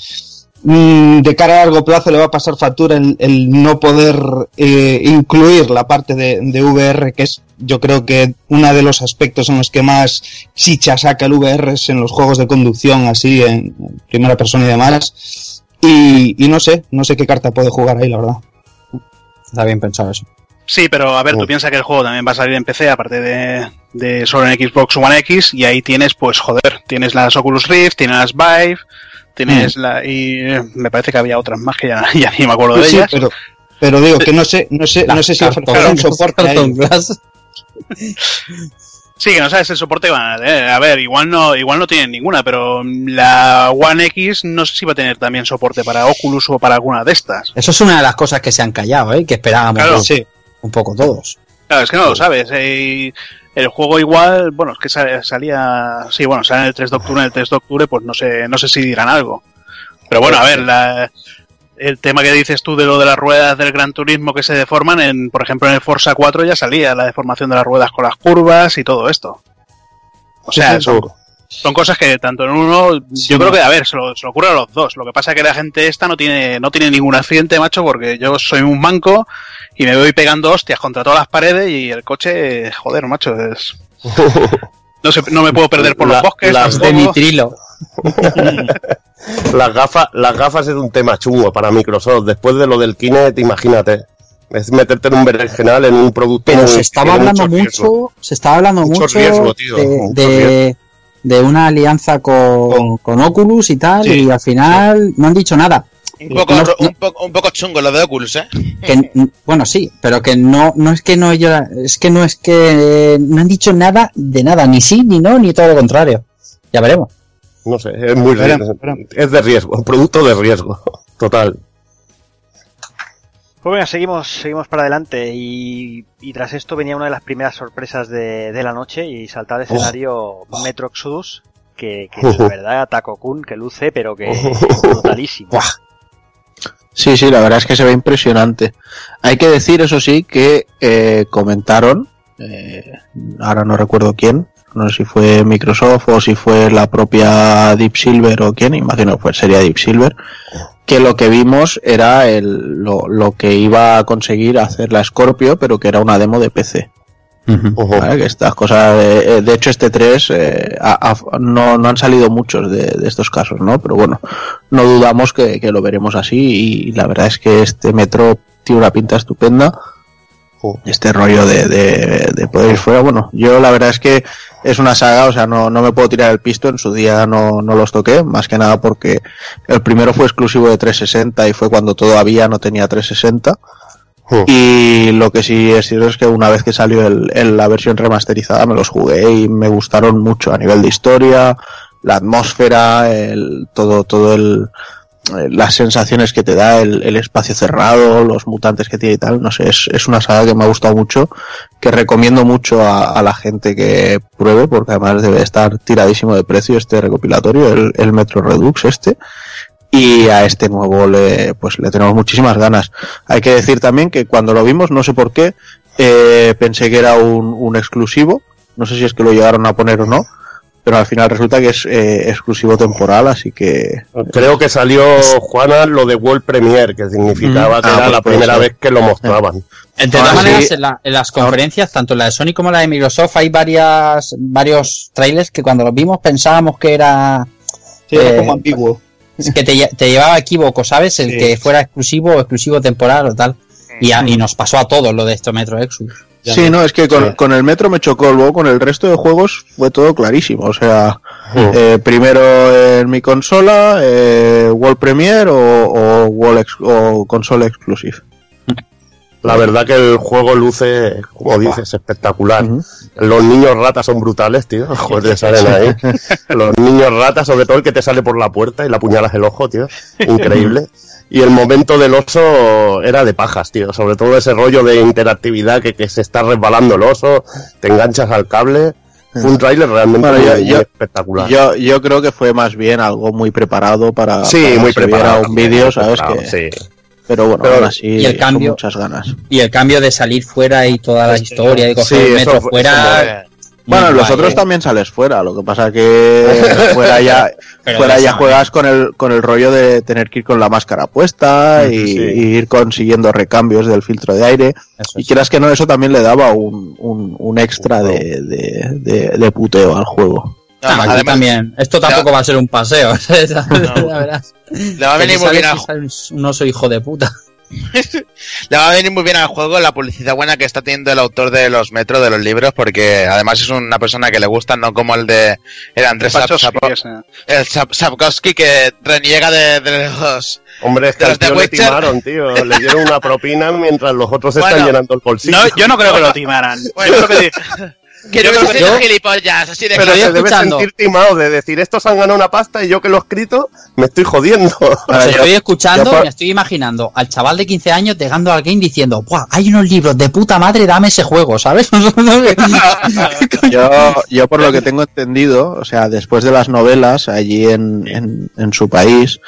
de cara a largo plazo le va a pasar factura el, el no poder eh, incluir la parte de, de VR, que es yo creo que uno de los aspectos en los que más chicha saca el VR es en los juegos de conducción, así en primera persona y demás. Y, y no sé, no sé qué carta puede jugar ahí, la verdad. Está bien pensado eso. Sí, pero a ver, tú piensas que el juego también va a salir en PC, aparte de, de solo en Xbox One X, y ahí tienes, pues, joder, tienes las Oculus Rift, tienes las Vive, tienes la. y me parece que había otras más que ya, ya ni me acuerdo de Sí, ellas. pero, pero digo que no sé, no sé, no sé si soporte. Sí, que no sabes el soporte que van a tener. A ver, igual no, igual no tienen ninguna, pero la One X no sé si va a tener también soporte para Oculus o para alguna de estas. Eso es una de las cosas que se han callado, ¿eh? Que esperábamos Claro. Sí. un poco todos. Claro, es que no lo sabes. eh, el juego igual, bueno, es que salía, sí, bueno, sale el 3 de octubre, en el 3 de octubre, pues no sé, no sé si dirán algo. Pero bueno, a ver, la- el tema que dices tú de lo de las ruedas del Gran Turismo que se deforman, en, por ejemplo, en el Forza 4 ya salía la deformación de las ruedas con las curvas y todo esto. O Sí, sea, son, cosas que tanto en uno, yo creo que, a ver, se lo, se lo ocurre a los dos. Lo que pasa es que la gente esta no tiene, no tiene ningún accidente, macho, porque yo soy un manco y me voy pegando hostias contra todas las paredes y el coche, joder, macho, es... No, sé, no me puedo perder por La- los bosques. la- Es de nitrilo. Las gafas, las gafas es un tema chungo para Microsoft. Después de lo del Kinect, imagínate. Es meterte en un berenjenal en un producto. Pero se estaba hablando mucho riesgo. se estaba hablando Mucho mucho riesgo, tío, de, mucho de, de una alianza con, Con- con Oculus y tal, Sí, y al final no han dicho nada. Un poco, No, un, poco, un poco chungo lo de Oculus, ¿eh? Que, bueno, sí, pero que no, no es que no ellos, es que no es que no han dicho nada de nada, ni sí, ni no, ni todo lo contrario. Ya veremos. No sé, es muy. Es de riesgo, un producto de riesgo. Total. Pues venga, seguimos, seguimos para adelante y, y tras esto venía una de las primeras sorpresas de, de la noche y saltar al escenario Metro Exodus, que, que la verdad Taco Kun, que luce, pero que brutalísimo. Buah. Sí, sí, la verdad es que se ve impresionante. Hay que decir, eso sí, que eh, comentaron, eh, ahora no recuerdo quién, no sé si fue Microsoft o si fue la propia Deep Silver o quién, imagino que sería Deep Silver, que lo que vimos era el, lo, lo que iba a conseguir hacer la Scorpio, pero que era una demo de PC. Que estas cosas, eh, eh, de hecho este 3 eh, no, no han salido muchos de, de estos casos, ¿no? Pero bueno, no dudamos que, que lo veremos así y la verdad es que este metro tiene una pinta estupenda. Este rollo de, de, de poder ir fuera, bueno, yo la verdad es que es una saga, o sea, no, no me puedo tirar el pisto, en su día no, no los toqué, más que nada porque el primero fue exclusivo de 360 y fue cuando todavía no tenía 360. Ujú. Y lo que sí es cierto es que una vez que salió el, el- la versión remasterizada me los jugué y me gustaron mucho a nivel de historia, la atmósfera, el, todo, todo el, las sensaciones que te da el, el espacio cerrado, los mutantes que tiene y tal, no sé, es, es una saga que me ha gustado mucho, que recomiendo mucho a, a la gente que pruebe, porque además debe estar tiradísimo de precio este recopilatorio, el, el Metro Redux este, y a este nuevo le, pues le tenemos muchísimas ganas. Hay que decir también que cuando lo vimos, no sé por qué, eh, pensé que era un, un exclusivo, no sé si es que lo llegaron a poner o no, pero al final resulta que es eh, exclusivo temporal, así que Creo que salió, Juana, lo de World Premiere, que significaba Mm. que Ah, era pues la primera ser. vez que lo mostraban. De todas sí. maneras, en, la- en las conferencias, tanto la de Sony como la de Microsoft, hay varias, varios trailers que cuando los vimos pensábamos que era Sí, era Eh, como ambiguo. que te, te llevaba a equívoco, ¿sabes? El Sí. que fuera exclusivo o exclusivo temporal o tal. Y, a- y nos pasó a todos lo de esto Metro Exodus. Ya Sí, no, es que con, Sí. con el Metro me chocó, luego con el resto de juegos fue todo clarísimo. O sea, Ujú. eh, primero en mi consola, eh, World Premiere o, o, World Ex- o Console Exclusive. La verdad que el juego luce, como dices, espectacular. Los niños ratas son brutales, tío. Joder, salen ahí. Los niños ratas, sobre todo el que te sale por la puerta y le apuñalas el ojo, tío. Increíble. Y el momento del oso era de pajas, tío. Sobre todo ese rollo de interactividad que, que se está resbalando el oso, te enganchas al cable. Fue un tráiler realmente Bueno, yo- muy, muy yo- espectacular. Yo, yo creo que fue más bien algo muy preparado para, sí, para muy preparado. un vídeo, ¿sabes? Que, sí. Pero bueno, Pero- aún así, y el cambio- muchas ganas. Y el cambio de salir fuera y toda la historia de coger Sí, el metro fue- fuera. Bueno, los guay, otros ¿eh? también sales fuera, lo que pasa que fuera ya, fuera ya juegas con el, con el rollo de tener que ir con la máscara puesta y, Sí. y ir consiguiendo recambios del filtro de aire. Eso Y quieras que no, eso también le daba un, un, un extra de, de, de, de puteo al juego. No, Ah, además, también. Esto tampoco va a ser un paseo. la verdad. le va a venir muy bien al, un oso hijo de puta. Le va a venir muy bien al juego la publicidad buena que está teniendo el autor de los metros de los libros, porque además es una persona que le gusta, no como el de el Andrés Sapkowski que reniega de, de los. Hombre, es que al tío le timaron, tío. Le dieron una propina mientras los otros Bueno. están llenando el bolsillo. No, yo no creo que lo timaran. Bueno. Yo creo que- Que no me gilipollas, así de Pero estoy se debe escuchando. sentir timado de decir, estos han ganado una pasta y yo que lo he escrito me estoy jodiendo. Os estoy escuchando y me estoy imaginando al chaval de 15 años llegando al game diciendo, ¡buah! Hay unos libros de puta madre, dame ese juego, ¿sabes? Yo, yo por lo que tengo entendido, o sea, después de las novelas allí en, en, en su país,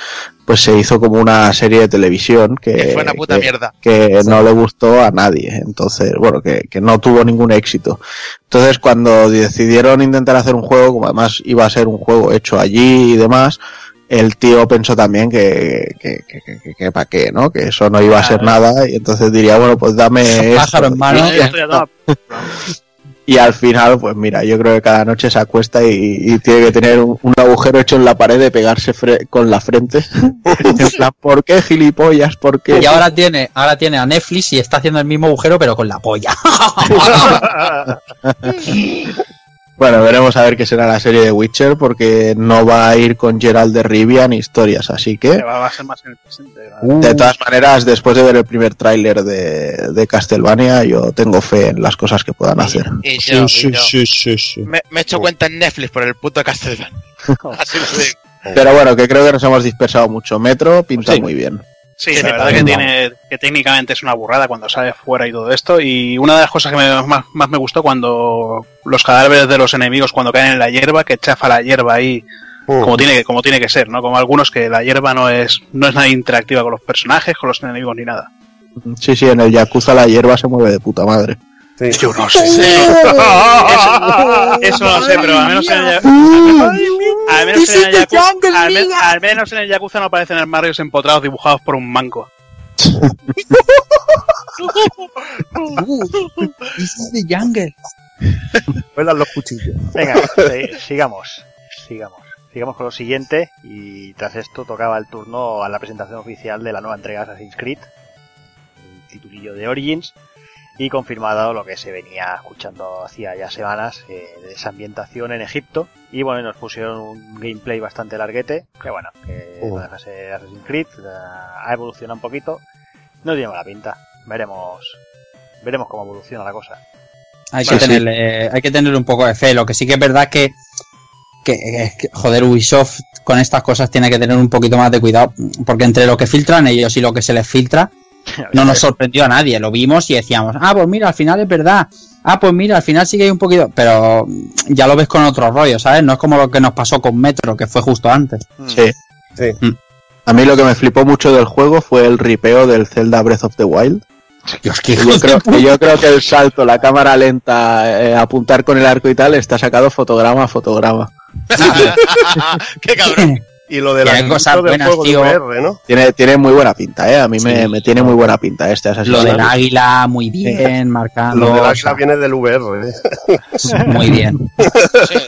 pues se hizo como una serie de televisión que, Que fue una puta que- mierda. que no le gustó a nadie. Entonces, bueno, que, que no tuvo ningún éxito. Entonces, cuando decidieron intentar hacer un juego, como además iba a ser un juego hecho allí y demás, el tío pensó también que, que, que, que, que para qué, ¿no? Que eso no iba a ser nada y entonces diría, bueno, pues dame. Pájaro en mano. Y- al final, pues mira, yo creo que cada noche se acuesta y, y tiene que tener un, un agujero hecho en la pared de pegarse fre- con la frente. en plan, ¿por qué gilipollas? ¿Por qué? Y ahora tiene, ahora tiene a Netflix y está haciendo el mismo agujero pero con la polla. Bueno, veremos a ver qué será la serie de Witcher porque no va a ir con Gerald de Rivia ni historias, así que va a ser más en el presente. De todas maneras, después de ver el primer tráiler de, de Castlevania, yo tengo fe en las cosas que puedan hacer. Y yo, y Sí, yo. sí, sí, sí. Me, me he hecho cuenta en Netflix por el puto Castlevania. Así lo digo. Pero bueno, que creo que nos hemos dispersado mucho. Metro pinta Sí. muy bien. Sí, la verdad que tiene que técnicamente es una burrada cuando sale fuera y todo esto. Y una de las cosas que me- más, más me gustó cuando los cadáveres de los enemigos cuando caen en la hierba, que chafa la hierba ahí Mm. como tiene que, como tiene que ser, ¿no? Como algunos que la hierba no es, no es nada interactiva con los personajes, con los enemigos ni nada. Sí, sí, en el Yakuza la hierba se mueve de puta madre. Sí. Yo no sé. Eso, eso no sé, pero al menos en el, Ya- al menos en el Yakuza, al, men- al menos en el Yakuza no aparecen armarios empotrados dibujados por un manco. This is the jungle. Vuelan los cuchillos. Venga, sigamos. Sigamos. Sigamos con lo siguiente. Y tras esto tocaba el turno a la presentación oficial de la nueva entrega de Assassin's Creed. El titulillo de Origins. Y confirmado lo que se venía escuchando hacía ya semanas eh, de esa ambientación en Egipto. Y bueno, nos pusieron un gameplay bastante larguete. Que bueno, que Uh. no deja ser Assassin's Creed. eh, ha evolucionado un poquito. No tiene mala pinta. Veremos. Veremos cómo evoluciona la cosa. Hay que, sí. tenerle, hay que tenerle un poco de fe. Lo que sí que es verdad que, que, que, joder, Ubisoft con estas cosas tiene que tener un poquito más de cuidado. Porque entre lo que filtran ellos y lo que se les filtra, no nos sorprendió a nadie. Lo vimos y decíamos, ah, pues mira, al final es verdad. Ah, pues mira, al final sí que hay un poquito. Pero ya lo ves con otro rollo, ¿sabes? No es como lo que nos pasó con Metro, que fue justo antes. Sí. Sí. A mí lo que me flipó mucho del juego fue el ripeo del Zelda Breath of the Wild. Dios, qué Yo creo, que yo creo que el salto, la cámara lenta, eh, apuntar con el arco y tal, está sacado fotograma a fotograma. Qué cabrón. Y lo de la cosas del buenas, juego de tío. VR, ¿no? Tiene, tiene muy buena pinta, ¿eh? A mí me, Sí. me tiene muy buena pinta este Assassin's Lo del águila, muy bien, marcando. Lo del o águila sea, viene del VR, ¿eh? muy bien. Sí.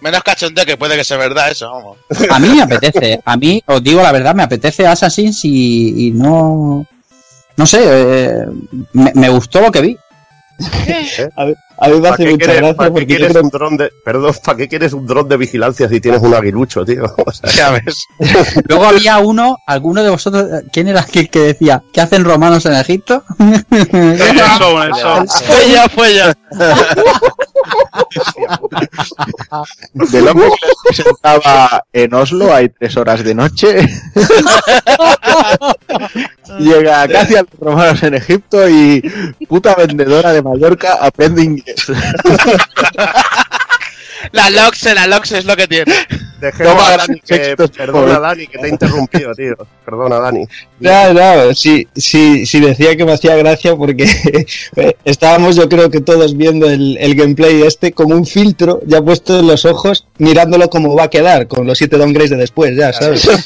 Menos cachondeo que puede que sea verdad eso, vamos. A mí me apetece, a mí, os digo la verdad, me apetece Assassin's y, y no. No sé, eh, me, me gustó lo que vi. A mí, a mí me ¿Para hace mucha quieres, gracia para qué porque yo quieres creo un dron de... Perdón, ¿para qué quieres un dron de vigilancia si tienes un aguilucho, tío? O sea, Ya ves. Luego había uno, alguno de vosotros, ¿quién era aquel que decía, ¿qué hacen romanos en Egipto? Eso, eso. Fue ya, fue ya. Del hombre que se sentaba en Oslo, hay tres horas de noche. Llega casi a los romanos en Egipto y puta vendedora de Mallorca aprende inglés. La Loxe, la Loxe es lo que tiene. dejemos Toma, a Dani que... sextos, Perdona. Dani, que te he interrumpido, tío. Perdona, Dani. No, no, sí, sí, sí decía que me hacía gracia porque eh, estábamos yo creo que todos viendo el, el gameplay este como un filtro ya puesto en los ojos mirándolo como va a quedar con los siete downgrades de después, ya, ¿sabes?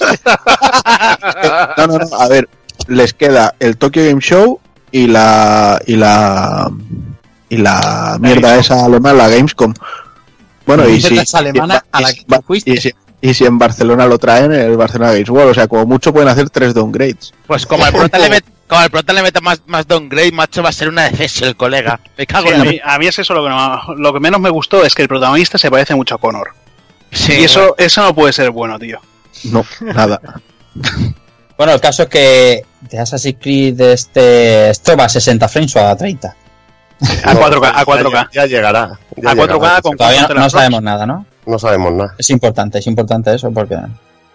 No, no, no, a ver, les queda el Tokyo Game Show y la y la y la mierda esa alemana, la Gamescom. Bueno, y si, a la que fuiste. y si- y si en Barcelona lo traen, el Barcelona Games World. O sea, como mucho pueden hacer tres downgrades. Pues como el prota le mete, como el prota le meta más, más downgrade, macho, va a ser una decepción el colega. Me cago Sí, en a, mí, a mí es eso lo que, no- lo que menos me gustó, es que el protagonista se parece mucho a Connor. Sí, y eso, eso no puede ser bueno, tío. No, nada. Bueno, el caso es que de Assassin's Creed de este, esto va a 60 frames o a 30. A 4K, a ya- 4K. Ya, ya llegará. ya A 4K llegará. con Todavía no, no sabemos nada, ¿no? No sabemos nada. Es importante, es importante eso porque...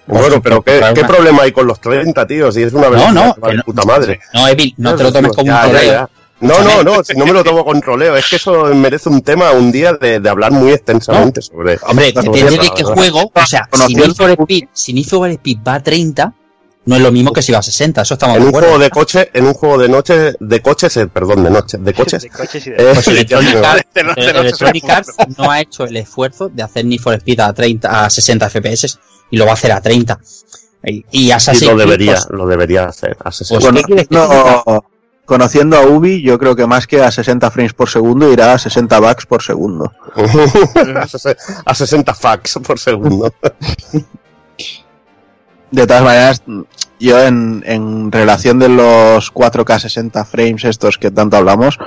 Bueno, pero ¿qué, qué problema hay con los 30, tío? Si es una velocidad no, que de que no- puta madre. No, Evil, no te lo tomes como Ya, un troleo. ya. No, no, no, si no me lo tomo con troleo. Es que eso merece un tema un día de, de hablar muy extensamente sobre. Hombre, la qué verdad. juego. O sea, si Need for Speed, si Need for Speed va a 30, no es lo mismo que si va a 60. Eso estamos En de un acuerdo. juego de coche, en un juego de noche, de coches, eh, perdón, de noche, de coches. De coches y de... eh, Pues ya Electronic me- Arts, De no- de el- no Electronic ser- Arts no ha hecho el esfuerzo de hacer Need for Speed a 30, a 60 FPS y lo va a hacer a 30. Y, y Sí, Assassin's lo debería, pues, lo debería hacer. a 60. Pues, ¿qué quieres que No, conociendo a Ubi, yo creo que más que a 60 frames por segundo irá a 60 bucks por segundo. a 60 fax por segundo. De todas maneras, yo en, en relación de los 4K 60 frames estos que tanto hablamos,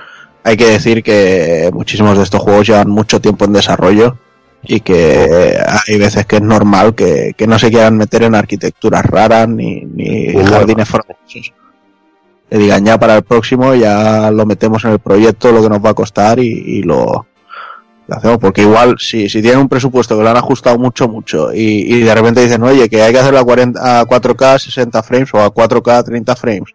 hay que decir que muchísimos de estos juegos llevan mucho tiempo en desarrollo y que hay veces que es normal que, que no se quieran meter en arquitecturas raras ni, ni jardines fronterizos. Que digan ya para el próximo ya lo metemos en el proyecto, lo que nos va a costar y, y lo, lo hacemos. Porque igual, si, si tienen un presupuesto que lo han ajustado mucho, mucho y, y de repente dicen, oye, que hay que hacerlo a, 40, a 4K 60 frames o a 4K 30 frames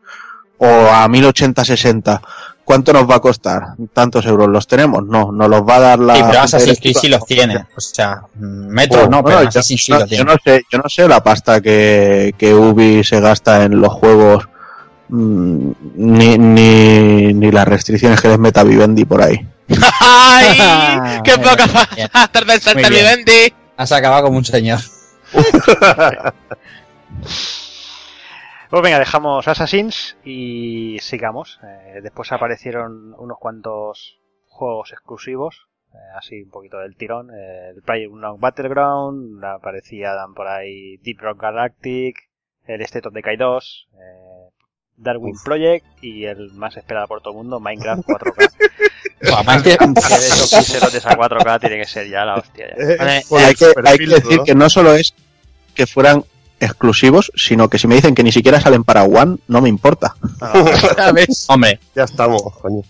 o a 1080 60, ¿cuánto nos va a costar? ¿Tantos euros los tenemos? No, nos los va a dar la... Sí, pero Assassin's Creed sí los tiene. O sea, Metro no, pero bueno, Assassin's yo, Creed no, yo no sé, yo no sé la pasta que, que Ubi se gasta en los juegos mm, ni, ni, ni las restricciones que les meta Vivendi por ahí. ¡Ay! ¡Qué poca tarda en saltar! Has acabado como un señor. Pues venga, dejamos Assassins y sigamos. Eh, después aparecieron unos cuantos juegos exclusivos, eh, así un poquito del tirón. Eh, el PlayerUnknown's Battleground, aparecían por ahí Deep Rock Galactic, el State of Decay 2, eh, Darwin Project y el más esperado por todo el mundo, Minecraft 4K. Además que- que de esos pixelotes a 4K tiene que ser ya la hostia. ya. Con hay, que, hay que superfiltro, decir ¿no? que no solo es que fueran exclusivos, sino que si me dicen que ni siquiera salen para One, no me importa. ¿Sabes? Hombre, Ya estamos, coño.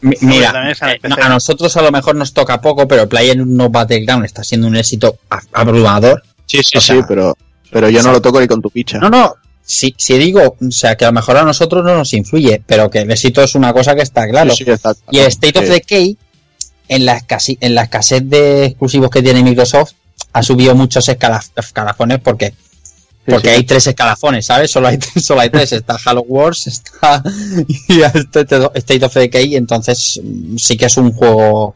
mira, eh, no, a nosotros a lo mejor nos toca poco, pero PlayerUnknown's Battleground está siendo un éxito abrumador. Sí, sí, O sea, sí, pero, pero yo no lo toco ni con tu picha. No, no. Si, si digo, o sea, que a lo mejor a nosotros no nos influye, pero que el éxito es una cosa que está claro. Sí, sí, está Y el State of. Decay, en la, escasi- en la escasez de exclusivos que tiene Microsoft, ha subido muchos escala- escalafones porque, porque sí. hay tres escalafones, ¿sabes? Solo hay, solo hay tres. Está Halo Wars, está y State of Decay, entonces mm, sí que es un juego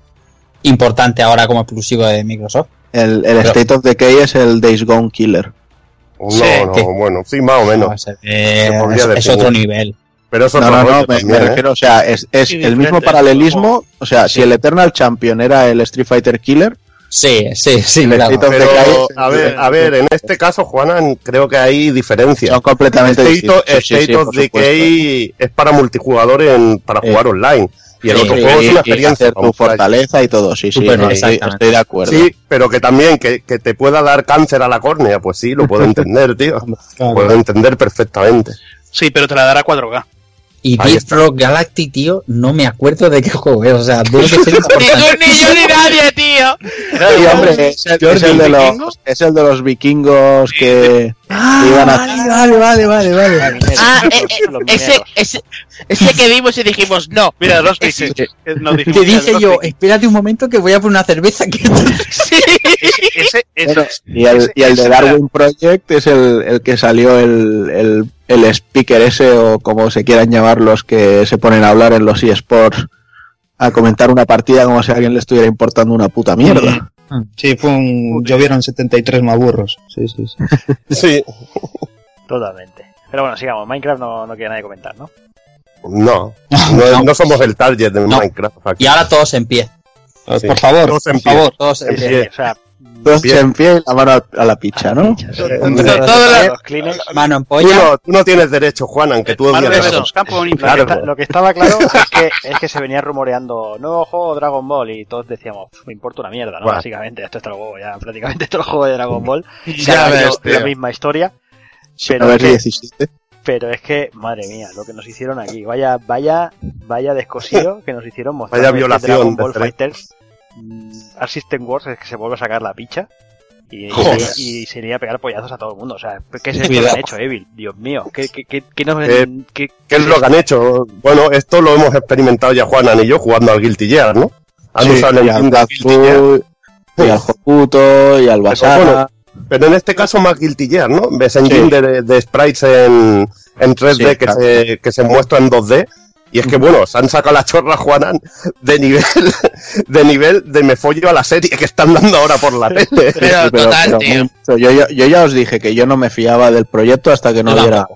importante ahora como exclusivo de Microsoft. El, el Pero- State of Decay es el Days Gone Killer. No, Sí, no, que- bueno, sí, más o menos. No, es, eh, es- otro nivel. Pero eso No, es no, me, ¿eh? refiero, o sea, es, es Sí, el mismo paralelismo, o sea, si el Eternal Champion era el Street Fighter Killer, Sí, sí, sí, El claro. Pero, a ver, a ver, en este caso, Juana, creo que hay diferencias. son completamente State, State sí, of. Decay es para multijugador en, para Eh, jugar online. Y el sí, otro Y- juego es y- una y experiencia. hacer tu fortaleza y todo, sí, sí, no, estoy, estoy de acuerdo. Sí, pero que también que, que te pueda dar cáncer a la córnea, pues sí, lo puedo entender, tío. Puedo entender perfectamente. Sí, pero te la dará 4K. Y Ahí Deep está. Rock Galactic, tío, no me acuerdo de qué juego es. O sea, debe que ser Ni importante. tú, ni yo, ni nadie, tío. Sí, hombre, es el, es el de los, es el de los vikingos que, que iban a... vale, vale, vale, vale. Ah, eh, eh, Los ese, ese, ese que vimos y dijimos no. Mira, los. Eh, dijimos, Te dije yo, Vikings. espérate un momento que voy a poner una cerveza que... Sí. Ese, ese, Bueno, y el, ese- y el de Darwin Project es el, el que salió el, el, el speaker ese o como se quieran llamar los que se ponen a hablar en los eSports a comentar una partida como si a alguien le estuviera importando una puta mierda. Sí, fue un... llovieron 73 maburros. Sí, sí, sí. Sí, Totalmente. Pero bueno, sigamos. Minecraft no, no quiere nadie comentar, ¿no? no. No, no somos el target de No. Minecraft aquí. Y ahora todos en pie. Sí. Por favor, Todos en por pie. favor. Todos en En pie. pie. O sea, Dos en pie y la mano a la picha, ¿no? Mano en Tú polla. no, tú no tienes derecho, Juan, aunque tú eso. campo en Lo que, estaba claro es que, es que se venía rumoreando nuevo juego Dragon Ball y todos decíamos, "Pf, me importa una mierda, ¿no? Básicamente, esto está el juego ya, prácticamente es el juego de Dragon Ball. Ya ves, la misma historia. A Pero ver es, si que, 17. pero es que, madre mía, lo que nos hicieron aquí, vaya, vaya, vaya descosido que nos hicieron mostrar Vaya violación Dragon Ball. Fighters. Mm, System Wars es que se vuelve a sacar la picha. Y, y, Joder. y se iría a pegar pollazos a todo el mundo. O sea, ¿qué es esto que han hecho, Evil? Dios mío, ¿qué, qué, qué, qué nos- Eh, qué- ¿Qué es lo que han hecho? Bueno, esto lo hemos experimentado ya Juanan y yo jugando al Guilty Gear, ¿no? Han Sí, usado el y al engine. Gazu, y al Hokuto, y al Basara. bueno, Pero en este caso más Guilty Gear, ¿no? Ves engine de, de sprites en, en 3D Sí, que, claro. se, que se muestra en 2D. Y es que, bueno, se han sacado la chorra, Juanan, de nivel, de nivel de me follo a la serie que están dando ahora por la tele. Pero Sí, pero- total, pero tío. mucho. Yo, yo, yo ya os dije que yo no me fiaba del proyecto hasta que no Yo viera.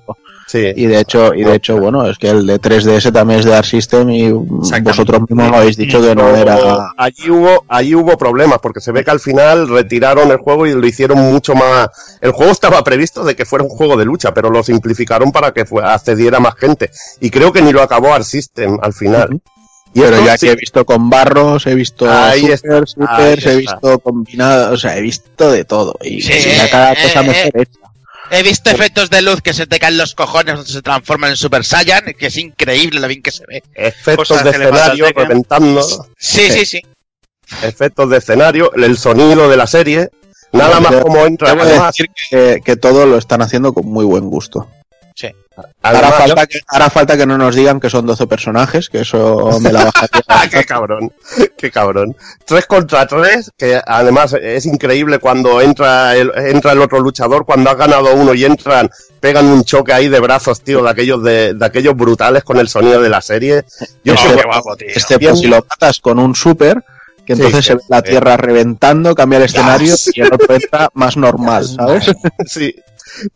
Sí. Y de hecho, y de hecho, bueno, es que el de 3DS también es de Art System y vosotros mismos me habéis dicho que no era. allí hubo allí hubo problemas porque se ve que al final retiraron el juego y lo hicieron mucho más el juego estaba previsto de que fuera un juego de lucha pero lo simplificaron para que accediera más gente y creo que ni lo acabó Art System al final y Pero esto ya sí- que he visto con barros, he visto Ahí super, está, supers, he está. visto combinados, o sea, he visto de todo. Y Sí, cada eh, cosa eh, mejor hecha. He visto efectos de luz que se te caen los cojones cuando se transforman en Super Saiyan, que es increíble lo bien que se ve. efectos cosas de escenario reventando Sí, sí, sí. efectos de escenario el sonido de la serie nada más como entra Debo además, decir que, que todo lo están haciendo con muy buen gusto. Ahora además- falta, que, ahora falta que no nos digan que son 12 personajes, que eso me la bajaría. Ah, qué cabrón, qué cabrón. Tres contra tres, que además es increíble cuando entra el, entra el otro luchador, cuando has ganado uno y entran, pegan un choque ahí de brazos, tío, de aquellos de, de aquellos brutales con el sonido de la serie. Yo Oh, creo qué que- guapo, tío. Excepto si lo matas con un super, que entonces sí, se ve la tierra reventando, cambia el escenario y el otro entra más normal, ¿sabes? sí.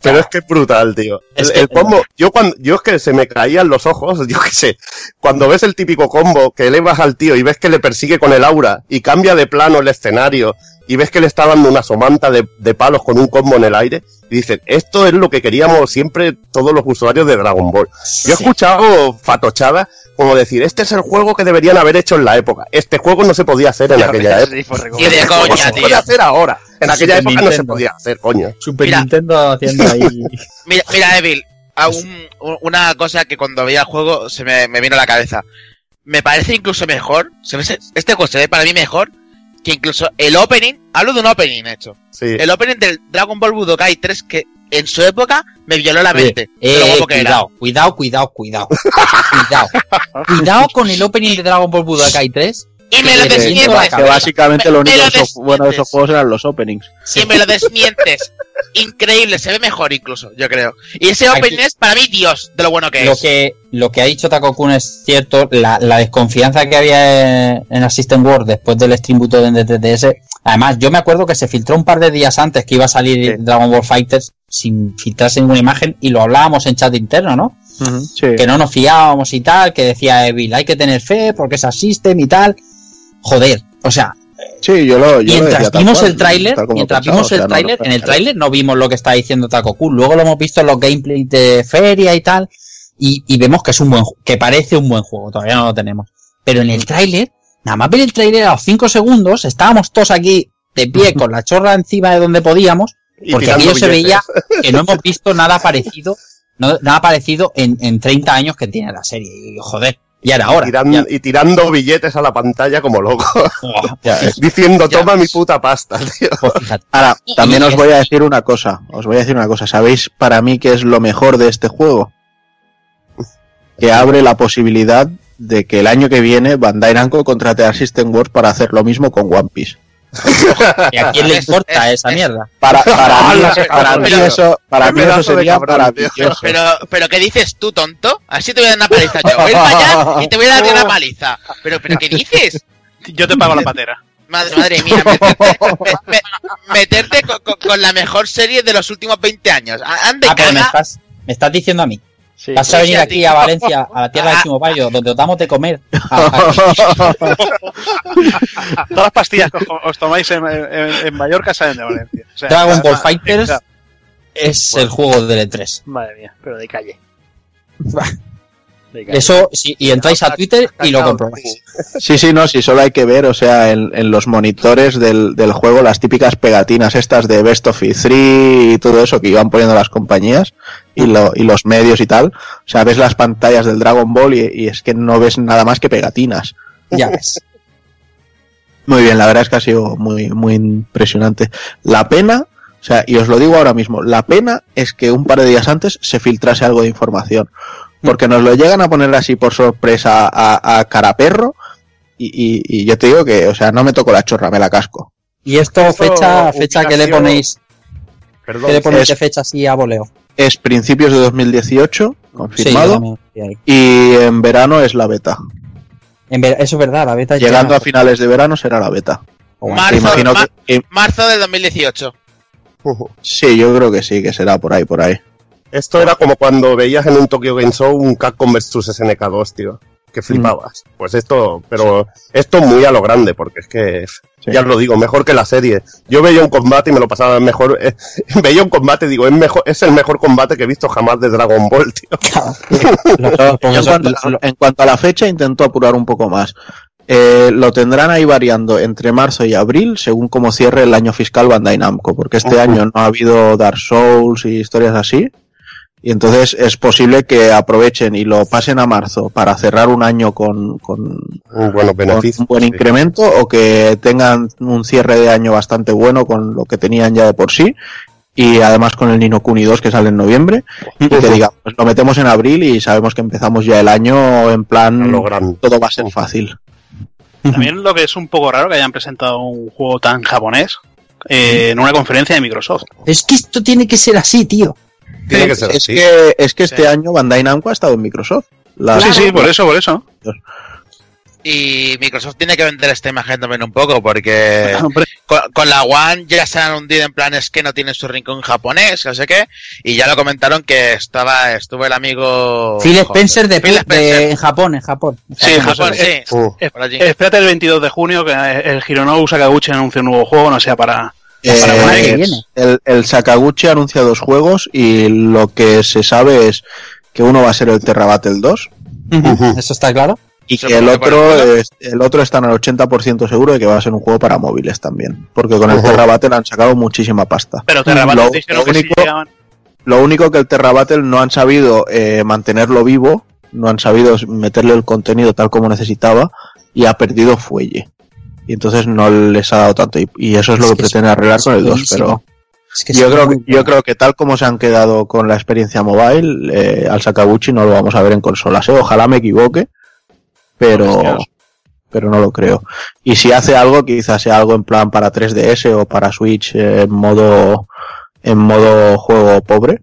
Pero es que es brutal, tío. El, Es que- el combo, yo cuando, yo es que se me caían los ojos, yo qué sé. Cuando ves el típico combo que elevas al tío y ves que le persigue con el aura y cambia de plano el escenario y ves que le está dando una somanta de, de palos con un combo en el aire y dices, esto es lo que queríamos siempre todos los usuarios de Dragon Ball. Yo he escuchado fatochada como decir, este es el juego que deberían haber hecho en la época. Este juego no se podía hacer en aquella época. Y de coña, se puede tío. hacer ahora. En aquella Super época no se podía hacer, coño. Super Mira. Nintendo haciendo ahí. Mira, mira Evil, a un- un- una cosa que cuando veía el juego se me, me vino a la cabeza. Me parece incluso mejor, se este juego se ve para mí mejor que incluso el opening, hablo de un opening hecho, Sí. el opening del Dragon Ball Budokai 3 que en su época me violó la mente. Eh, eh, cuidado, cuidado, cuidado, cuidado. cuidado. Cuidado con el opening de Dragon Ball Budokai 3. Y me lo la desmientes. Que básicamente Me- lo único lo de esos- bueno de esos desmientes. juegos eran los openings. Y me lo desmientes. Increíble, se ve mejor incluso, yo creo. Y ese Aquí- opening es para mí Dios de lo bueno que Lo es. que, lo que ha dicho Takokun es cierto, la, la desconfianza que había en, en Assistant World después del Stream de 3DS. Además, yo me acuerdo que se filtró un par de días antes que iba a salir Sí. Dragon Ball Fighters sin filtrarse ninguna imagen y lo hablábamos en chat interno, ¿no? Sí. que no nos fiábamos y tal, que decía Evil, hay que tener fe porque es Assistem y tal. Joder, o sea, Sí, yo lo, yo lo decía mientras tal vimos cual, el tráiler, mientras pensaba, vimos o sea, el tráiler, no, en el tráiler no vimos lo que está diciendo Takokun, luego lo hemos visto en los gameplays de feria y tal, y, y vemos que es un buen que parece un buen juego, todavía no lo tenemos. Pero en el tráiler, nada más ver el tráiler a los 5 segundos, estábamos todos aquí de pie con la chorra encima de donde podíamos, porque aquello se veía que no hemos visto nada parecido, no- nada parecido en, en 30 años que tiene la serie. Y joder, ya era hora. Tiran- ya- y tirando billetes a la pantalla como loco, diciendo, Ya. toma mi puta pasta, tío. pues. Ahora, Y- también y- os voy a decir una cosa. Os voy a decir una cosa. ¿Sabéis para mí qué es lo mejor de este juego? Que abre la posibilidad de que el año que viene Bandai Namco contrate a System Wars para hacer lo mismo con One Piece. ¿Y a quién le importa es- esa es- mierda? Para, para mí, Hola, para mí pero- eso, para mí eso sería cabrón, maravilloso. Pero, pero ¿qué dices tú, tonto? Así te voy a dar una paliza yo. Voy a ir para allá y te voy a dar una paliza. Pero, pero ¿qué dices? Yo te pago la patera. Madre, madre mía, meterte, me- me- meterte con, con- con la mejor serie de los últimos 20 años. A- Ande, Ah, pero me estás, me estás diciendo a mí. Vas a venir aquí a Valencia, a la tierra de Chimopayo, donde os damos de comer. Todas las pastillas que os tomáis en, en, Mallorca salen de Valencia. Dragon Ball Fighters es el juego del E3. Madre mía, pero de calle. Eso, sí, y entráis a Twitter y lo comprobáis. Sí, sí, no, sí, solo hay que ver, o sea, en, los monitores del, juego, las típicas pegatinas estas de Best of E3 y todo eso que iban poniendo las compañías y, los medios y tal. O sea, ves las pantallas del Dragon Ball y, es que no ves nada más que pegatinas. Ya ves. Muy bien, la verdad es que ha sido muy, muy impresionante. La pena, o sea, y os lo digo ahora mismo, la pena es que un par de días antes se filtrase algo de información porque nos lo llegan a poner así por sorpresa a, a cara perro y, yo te digo que, o sea, no me toco la chorra, me la casco. ¿Y esto, fecha, fecha que le ponéis? Perdón, ¿Qué le ponéis de fecha así a voleo? Es principios de 2018, confirmado. y en verano es la beta. En eso es verdad, la beta Llegando a finales de verano será la beta. marzo, de 2018. Sí, yo creo que sí, que será por ahí, por ahí. Esto era como cuando veías en un Tokyo Game Show un Capcom vs SNK2, tío. Que flipabas. Mm. Pues esto, pero esto muy a lo grande, porque es que, ya os lo digo, mejor que la serie. Yo veía un combate y me lo pasaba mejor. Eh, veía un combate y digo, es, mejor, es el mejor combate que he visto jamás de Dragon Ball, tío. en, cuanto, a la fecha, intento apurar un poco más. Eh, lo tendrán ahí variando entre marzo y abril, según cómo cierre el año fiscal Bandai Namco, porque este año no ha habido Dark Souls y historias así. Y entonces es posible que aprovechen y lo pasen a marzo para cerrar un año con, con, un, buen incremento o que tengan un cierre de año bastante bueno con lo que tenían ya de por sí y además con el Nino Kuni 2 que sale en noviembre y que digamos pues lo metemos en abril y sabemos que empezamos ya el año en plan todo va a ser fácil. También lo que es un poco raro que hayan presentado un juego tan japonés eh, en una conferencia de Microsoft. Es que esto tiene que ser así tío es, que, es que este año Bandai Namco ha estado en Microsoft. Sí, sí, por eso, por eso. Y Microsoft tiene que vender esta imagen también un poco, porque con, la One ya se han hundido en planes que no tienen su rincón japonés, no sé qué, y ya lo comentaron que estaba, estuvo el amigo Phil Spencer de, Phil Spencer. en Japón, en Japón. Sí, en Japón, sí. Uh. Espérate el 22 de junio que el Hironobu Sakaguchi anuncia un nuevo juego, no sea para eh, el, el, Sakaguchi anuncia dos juegos y lo que se sabe es que uno va a ser el Terra Battle 2. Eso está claro. Y que el otro, el otro está en el 80% seguro de que va a ser un juego para móviles también. Porque con el Terra Battle han sacado muchísima pasta. Pero Terra Battle lo, único, que lo único que el Terra Battle no han sabido eh, mantenerlo vivo, no han sabido meterle el contenido tal como necesitaba y ha perdido fuelle y entonces no les ha dado tanto. Y, eso es lo que, pretende arreglar con el 2, pero yo, creo que, yo creo que tal como se han quedado con la experiencia mobile, eh, al Sakaguchi no lo vamos a ver en consolas. ¿eh? Ojalá me equivoque, pero, pero no lo creo. Y si hace algo, quizás sea algo en plan para 3DS o para Switch en modo, en modo juego pobre.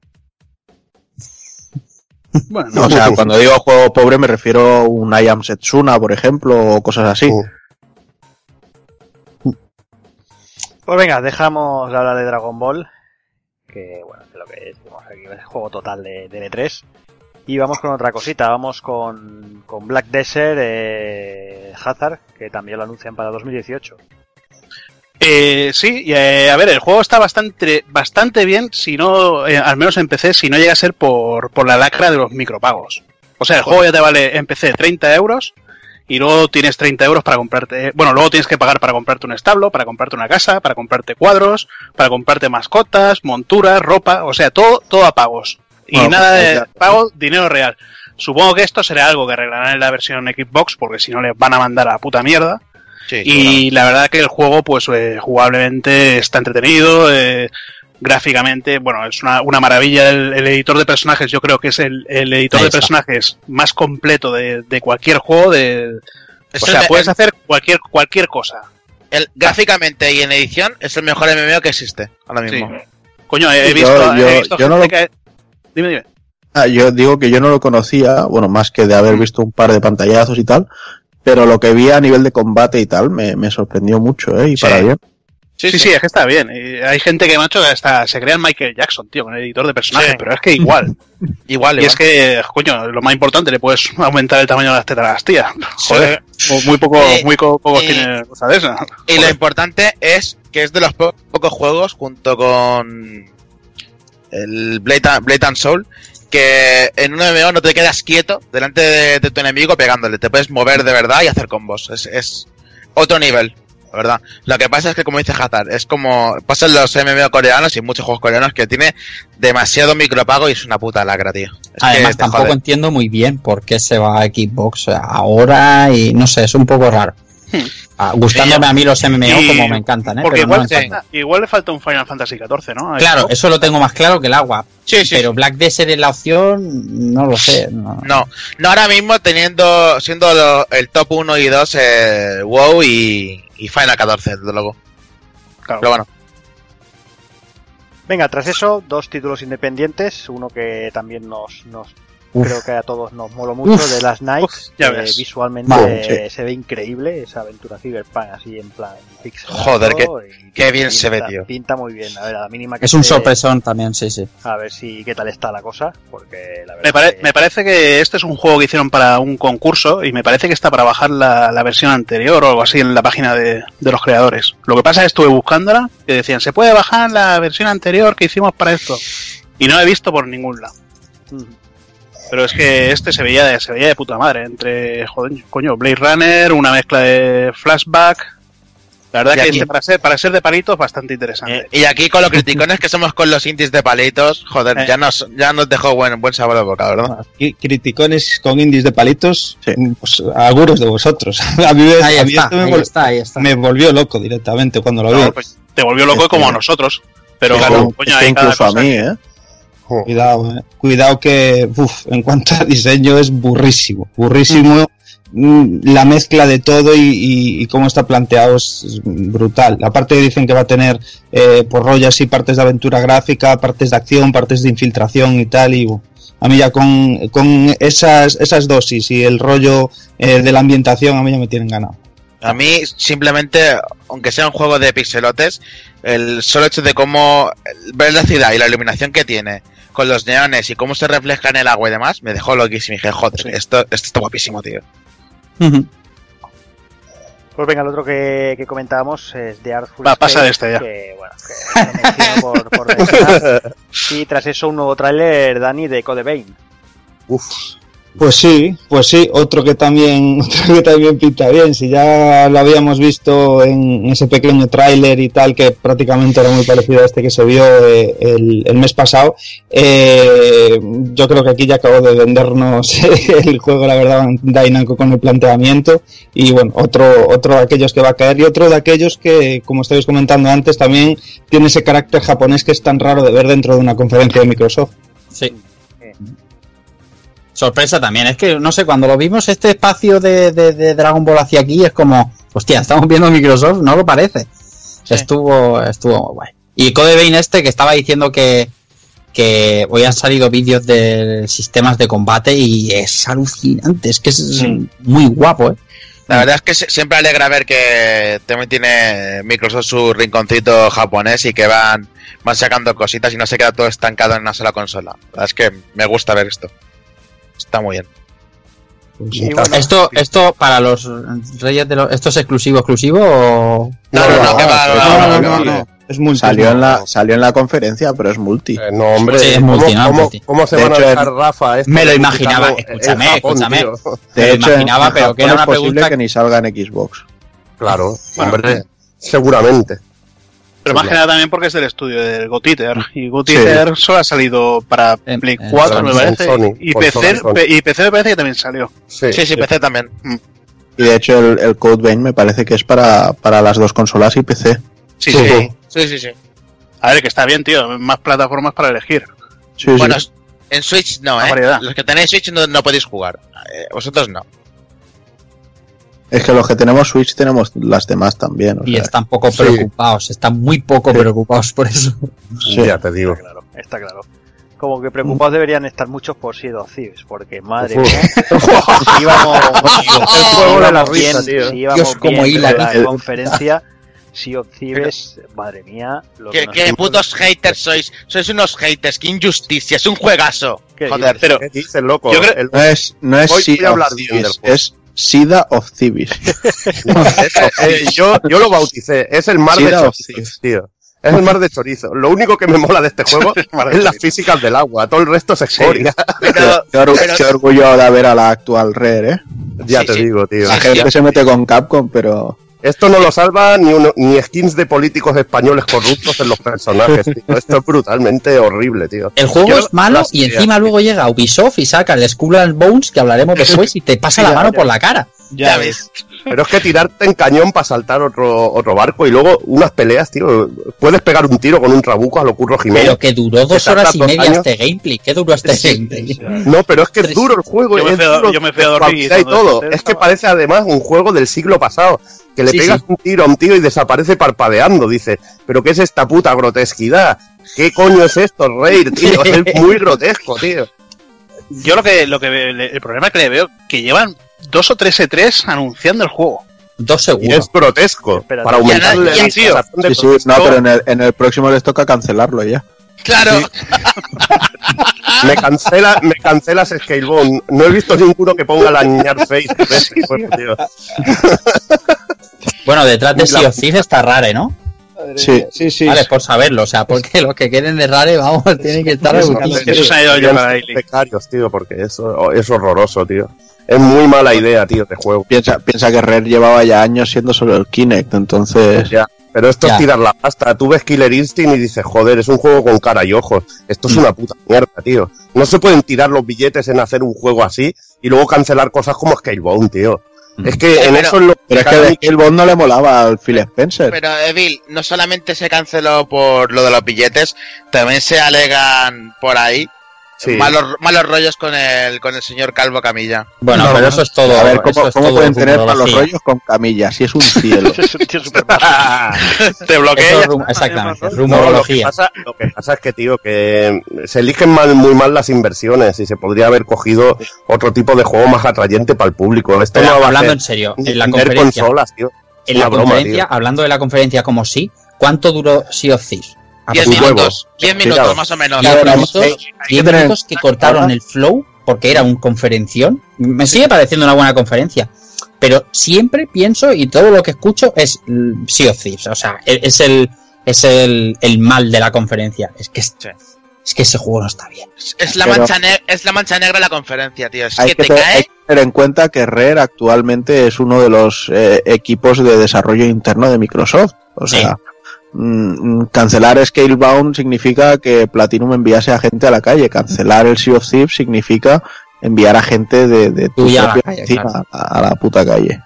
Bueno, o sea, cuando digo juego pobre me refiero a un I Am Setsuna, por ejemplo, o cosas así. Pues venga, dejamos de hablar de Dragon Ball, que bueno, es lo que decimos aquí, es el juego total de, de L3. Y vamos con otra cosita, vamos con, con Black Desert eh, Hazard, que también lo anuncian para 2018. Eh, sí, eh, a ver, el juego está bastante, bastante bien, si no, eh, al menos en PC, si no llega a ser por, por la lacra de los micropagos. O sea, el juego ya te vale en PC 30 euros y luego tienes 30 euros para comprarte, bueno, luego tienes que pagar para comprarte un establo, para comprarte una casa, para comprarte cuadros, para comprarte mascotas, monturas, ropa, o sea, todo, todo a pagos. Y nada pues de pago, dinero real. Supongo que esto será algo que arreglarán en la versión Xbox, porque si no les van a mandar a la puta mierda. y la verdad que el juego, pues eh, jugablemente está entretenido, eh, gráficamente, bueno, es una, una maravilla. El, editor de personajes, yo creo que es el, el editor de personajes más completo de, de cualquier juego. De, o sea, puedes hacer cualquier, cualquier cosa. El, gráficamente y en edición es el mejor MMO que existe ahora mismo. Coño, he visto. Yo, no lo... Dime, dime. Ah, yo digo que yo no lo conocía, bueno, más que de haber visto un par de pantallazos y tal, pero lo que vi a nivel de combate y tal me, me sorprendió mucho, ¿eh? Y para bien. Sí, sí, es que está bien. Hay gente que, macho, hasta se crea en Michael Jackson, tío, con el editor de personajes, Sí. pero es que igual. Igual, y igual. es que, coño, lo más importante, le puedes aumentar el tamaño de las tetas a las tías. Joder, mu- muy poco, Eh, muy co- pocos eh, tienen cosa de esa. Y lo importante es que es de los po- pocos juegos, junto con el Blade and, Blade and Soul, que en un MMO no te quedas quieto delante de, de tu enemigo pegándole. Te puedes mover de verdad y hacer combos. Es, es otro nivel, la verdad. Lo que pasa es que, como dice Hazard, es como pasan los MMO coreanos y muchos juegos coreanos que tiene demasiado micropago y es una puta lacra, tío. Es Además, tampoco jode. entiendo muy bien por qué se va a Xbox ahora y no sé, es un poco raro. Ah, gustándome a mí los MMO Y- como me encantan, ¿eh? Porque Pero no igual, me igual le falta un Final Fantasy XIV, ¿no? Claro, eso lo tengo más claro que el agua. Sí, sí, pero Black Desert es la opción, no lo sé. no. No, no ahora mismo teniendo, siendo lo- el top 1 y 2 eh, WoW y, y Final 14, desde luego. Claro. Pero bueno, Venga, tras eso, dos títulos independientes. Uno que también nos, nos Uf. creo que a todos nos moló mucho, Uf. de las Night. Uf, ya que ves. visualmente se ve increíble, esa aventura cyberpunk así en plan pixel. Joder, qué- y qué bien se ve, tío. Pinta muy bien, a ver, a la mínima que Es un esté- sorpresón también, sí, sí. A ver si qué tal está la cosa, porque la verdad Me, pare- que- me parece que este es un juego que hicieron para un concurso y me parece que está para bajar la, la versión anterior o algo así en la página de, de los creadores. Lo que pasa es que estuve buscándola que decían, se puede bajar la versión anterior que hicimos para esto. Y no la he visto por ningún lado. Mm. Pero es que este se veía de, se veía de puta madre. Entre, joder, coño, Blade Runner, una mezcla de flashback. La verdad Y que aquí- este para ser, para ser de palitos bastante interesante. eh, y aquí con los criticones que somos con los indies de palitos, joder, Eh. ya nos, ya nos dejó buen, buen sabor de boca, ¿verdad? Y criticones con indies de palitos, Sí. pues aguros de vosotros. A mí, me- Ahí a mí está, esto me, ahí vol- está, ahí está. me volvió loco directamente cuando lo vi. No, pues, te volvió loco Este- como a nosotros. Pero, Claro, coño, es que hay cada incluso a cosa mí, que- Cuidado, eh. cuidado que uf, en cuanto a diseño es burrísimo, burrísimo. Mm, La mezcla de todo y, y- y cómo está planteado es brutal. Aparte dicen que va a tener eh, por rollo así partes de aventura gráfica, partes de acción, partes de infiltración y tal. Y a mí ya con, con esas, esas dosis y el rollo eh, de la ambientación a mí ya me tienen ganado. A mí, simplemente, aunque sea un juego de pixelotes, el solo hecho de cómo ver la ciudad y la iluminación que tiene, con los neones y cómo se refleja en el agua y demás, me dejó loquísimo. Y dije, joder, esto, esto está guapísimo, tío. Pues venga, el otro que, que comentábamos es de Artful Va, pasa de este ya. Que, bueno, que por, por. Y tras eso un nuevo tráiler, Dani, de Code Vein. Uf, Pues sí, pues sí, otro que también, otro que también pinta bien. Si ya lo habíamos visto en ese pequeño tráiler y tal, que prácticamente era muy parecido a este que se vio eh, el, mes pasado, eh, yo creo que aquí ya acabó de vendernos el juego, la verdad, Dainanko con el planteamiento. Y bueno, otro, otro de aquellos que va a caer y otro de aquellos que, como estabais comentando antes, también tiene ese carácter japonés que es tan raro de ver dentro de una conferencia de Microsoft. Sí. Sorpresa también, es que no sé, cuando lo vimos este espacio de, de- de Dragon Ball hacia aquí es como, hostia, estamos viendo Microsoft, no lo parece. Estuvo, estuvo muy guay. Y Code Vein este que estaba diciendo que, que hoy han salido vídeos de sistemas de combate y es alucinante, es que es muy guapo, eh. La verdad es que se- siempre alegra ver que también tiene Microsoft su rinconcito japonés y que van, van sacando cositas y no se queda todo estancado en una sola consola. La verdad es que me gusta ver esto. Está muy bien. Bueno, Esto, esto para los reyes de los, esto es exclusivo, exclusivo o No, no, no. Es multi. Salió en la, salió en la conferencia, pero es multi. eh, no, hombre, Sí, es ¿cómo, multi, ¿no? cómo- Multi. cómo se De van hecho, a en- dejar Rafa? esto Me lo imaginaba, en escúchame, Japón, escúchame. tío? Me De hecho, en- imaginaba, en pero que era una es posible pregunta- que ni salga en Xbox. Claro, hombre, seguramente. Pero más que nada también porque es del estudio del Gotiter. Y Gotiter solo ha salido para En- Play en 4, me parece. Sony, y, PC, Sony. y PC me parece que también salió. Sí, Sí, sí, PC también. Y de hecho el, el Code Vein me parece que es para, para las dos consolas y PC. Sí, Sí. sí. Sí, sí. A ver, que está bien, tío. Más plataformas para elegir. Sí, sí. Bueno, en Switch no, ¿eh? variedad. Los que tenéis Switch no, no podéis jugar. Eh, vosotros no. Es que los que tenemos Switch tenemos las demás también. o y sea, están poco sí. preocupados, están muy poco Sí. preocupados por eso. sí. Ya te digo. Está claro, está claro. Como que preocupados deberían estar muchos por of Thieves, porque madre mía, si íbamos, El juego de la risa, bien, tío. si íbamos Dios, como la el- conferencia, Sea of Thieves, madre mía. Lo ¿Qué, nos qué hemos- putos haters sois? Sois unos haters, qué injusticia, es un juegazo. ¿Qué Joder? Pero ¿Qué dices, loco? Yo creo- El- No es, no es Hoy voy a Sea hablar of bien del Thieves, juego. es Sida of Thieves. Eso, eh, yo, yo lo bauticé, es el mar Sí, de chorizos, tío. Es el mar de chorizo. Lo único que me mola de este juego es las físicas del agua. Todo el resto es escoria. Pero, Qué, or- pero- qué orgullo de ver a la actual Rare, ¿eh? ya Sí, te sí. digo, tío. La Sí, gente sí. se mete con Capcom, pero Esto no lo salva ni, uno- ni skins de políticos españoles corruptos en los personajes, tío. Esto es brutalmente horrible, tío. El juego Yo- es malo y encima luego llega Ubisoft y saca el Skull and Bones, que hablaremos después, y te pasa la mano por la cara. Ya ves. Pero es que tirarte en cañón para saltar otro, otro barco y luego unas peleas, tío. Puedes pegar un tiro con un trabuco a lo curro Jiménez. Pero que duró dos horas y dos media años. este gameplay. ¿Qué duró este gameplay? No, pero es que es duro el juego. Yo me es fui a- duro yo me fui a de dormir y todo Es que parece además un juego del siglo pasado. Que le Sí, pegas sí. un tiro a un tío y desaparece parpadeando. Dice, ¿pero qué es esta puta grotesquidad? ¿Qué coño es esto, Rare, tío? Es muy grotesco, tío. Yo lo que, lo que el problema que le veo que llevan dos o tres E3 anunciando el juego. Dos Y segundos. es grotesco. Espérate. Para aumentar de sí, sí, no, pero en el, en el próximo les toca cancelarlo ya. Claro, me, cancela, me cancelas Scalebone. No he visto ninguno que ponga la ñar face. Bueno, detrás de La- Sea of Thieves está Rare, ¿no? Sí. Sí, sí. Vale, por saberlo, o sea, porque los que queden de Rare, vamos, tienen que estar Eso, buscando. Eso se ha ido Serían para Daily. becarios, tío, porque eso es horroroso, tío. Es muy mala idea, tío, de juego. Piensa, piensa que Rare llevaba ya años siendo solo el Kinect, entonces Ya. Pero esto Ya. es tirar la pasta. Tú ves Killer Instinct y dices, joder, es un juego con cara y ojos. Esto es una puta mierda, tío. No se pueden tirar los billetes en hacer un juego así y luego cancelar cosas como Scalebone, tío. Es que Sí, en pero- eso es lo Pero es que de mi- Scalebone no le molaba al Phil Spencer. pero Evil, no solamente se canceló por lo de los billetes, también se alegan por ahí Sí. malos, malos rollos con el, con el señor Calvo Camilla. Bueno, pero eso es todo. a ver, ¿cómo, es cómo pueden tener malos rollos con Camilla? Si es un cielo. Es un tío súper majo. Te bloquea. es rum- exactamente, No, lo que, rumorología. pasa, lo que pasa es que, tío, que se eligen mal, muy mal las inversiones y se podría haber cogido otro tipo de juego más atrayente para el público. Esto Pero no va a hablando ser en serio, en la conferencia, consolas, tío. Es en la broma, conferencia, tío. hablando de la conferencia como sí, ¿cuánto duró Sea of Thieves? Diez tu minutos, huevo. diez minutos más o menos. Diez pero minutos, hay que cortaron el flow porque era un conferención. Me sigue pareciendo una buena conferencia. Pero siempre pienso y todo lo que escucho es mm, Sea of Thieves. O sea, e- es el, es el, el mal de la conferencia. Es que, es, Sí. es que ese juego no está bien. Es la, Pero- mancha ne- es la mancha negra de la conferencia, tío. Es hay, que que te cae. hay que tener en cuenta que Rare actualmente es uno de los eh, equipos de desarrollo interno de Microsoft. O sea, mm, cancelar Scalebound significa que Platinum enviase a gente a la calle. Cancelar el Sea of Thieves significa enviar a gente de, de tu Tuya a la propia calle, oficina claro. a, a la puta calle.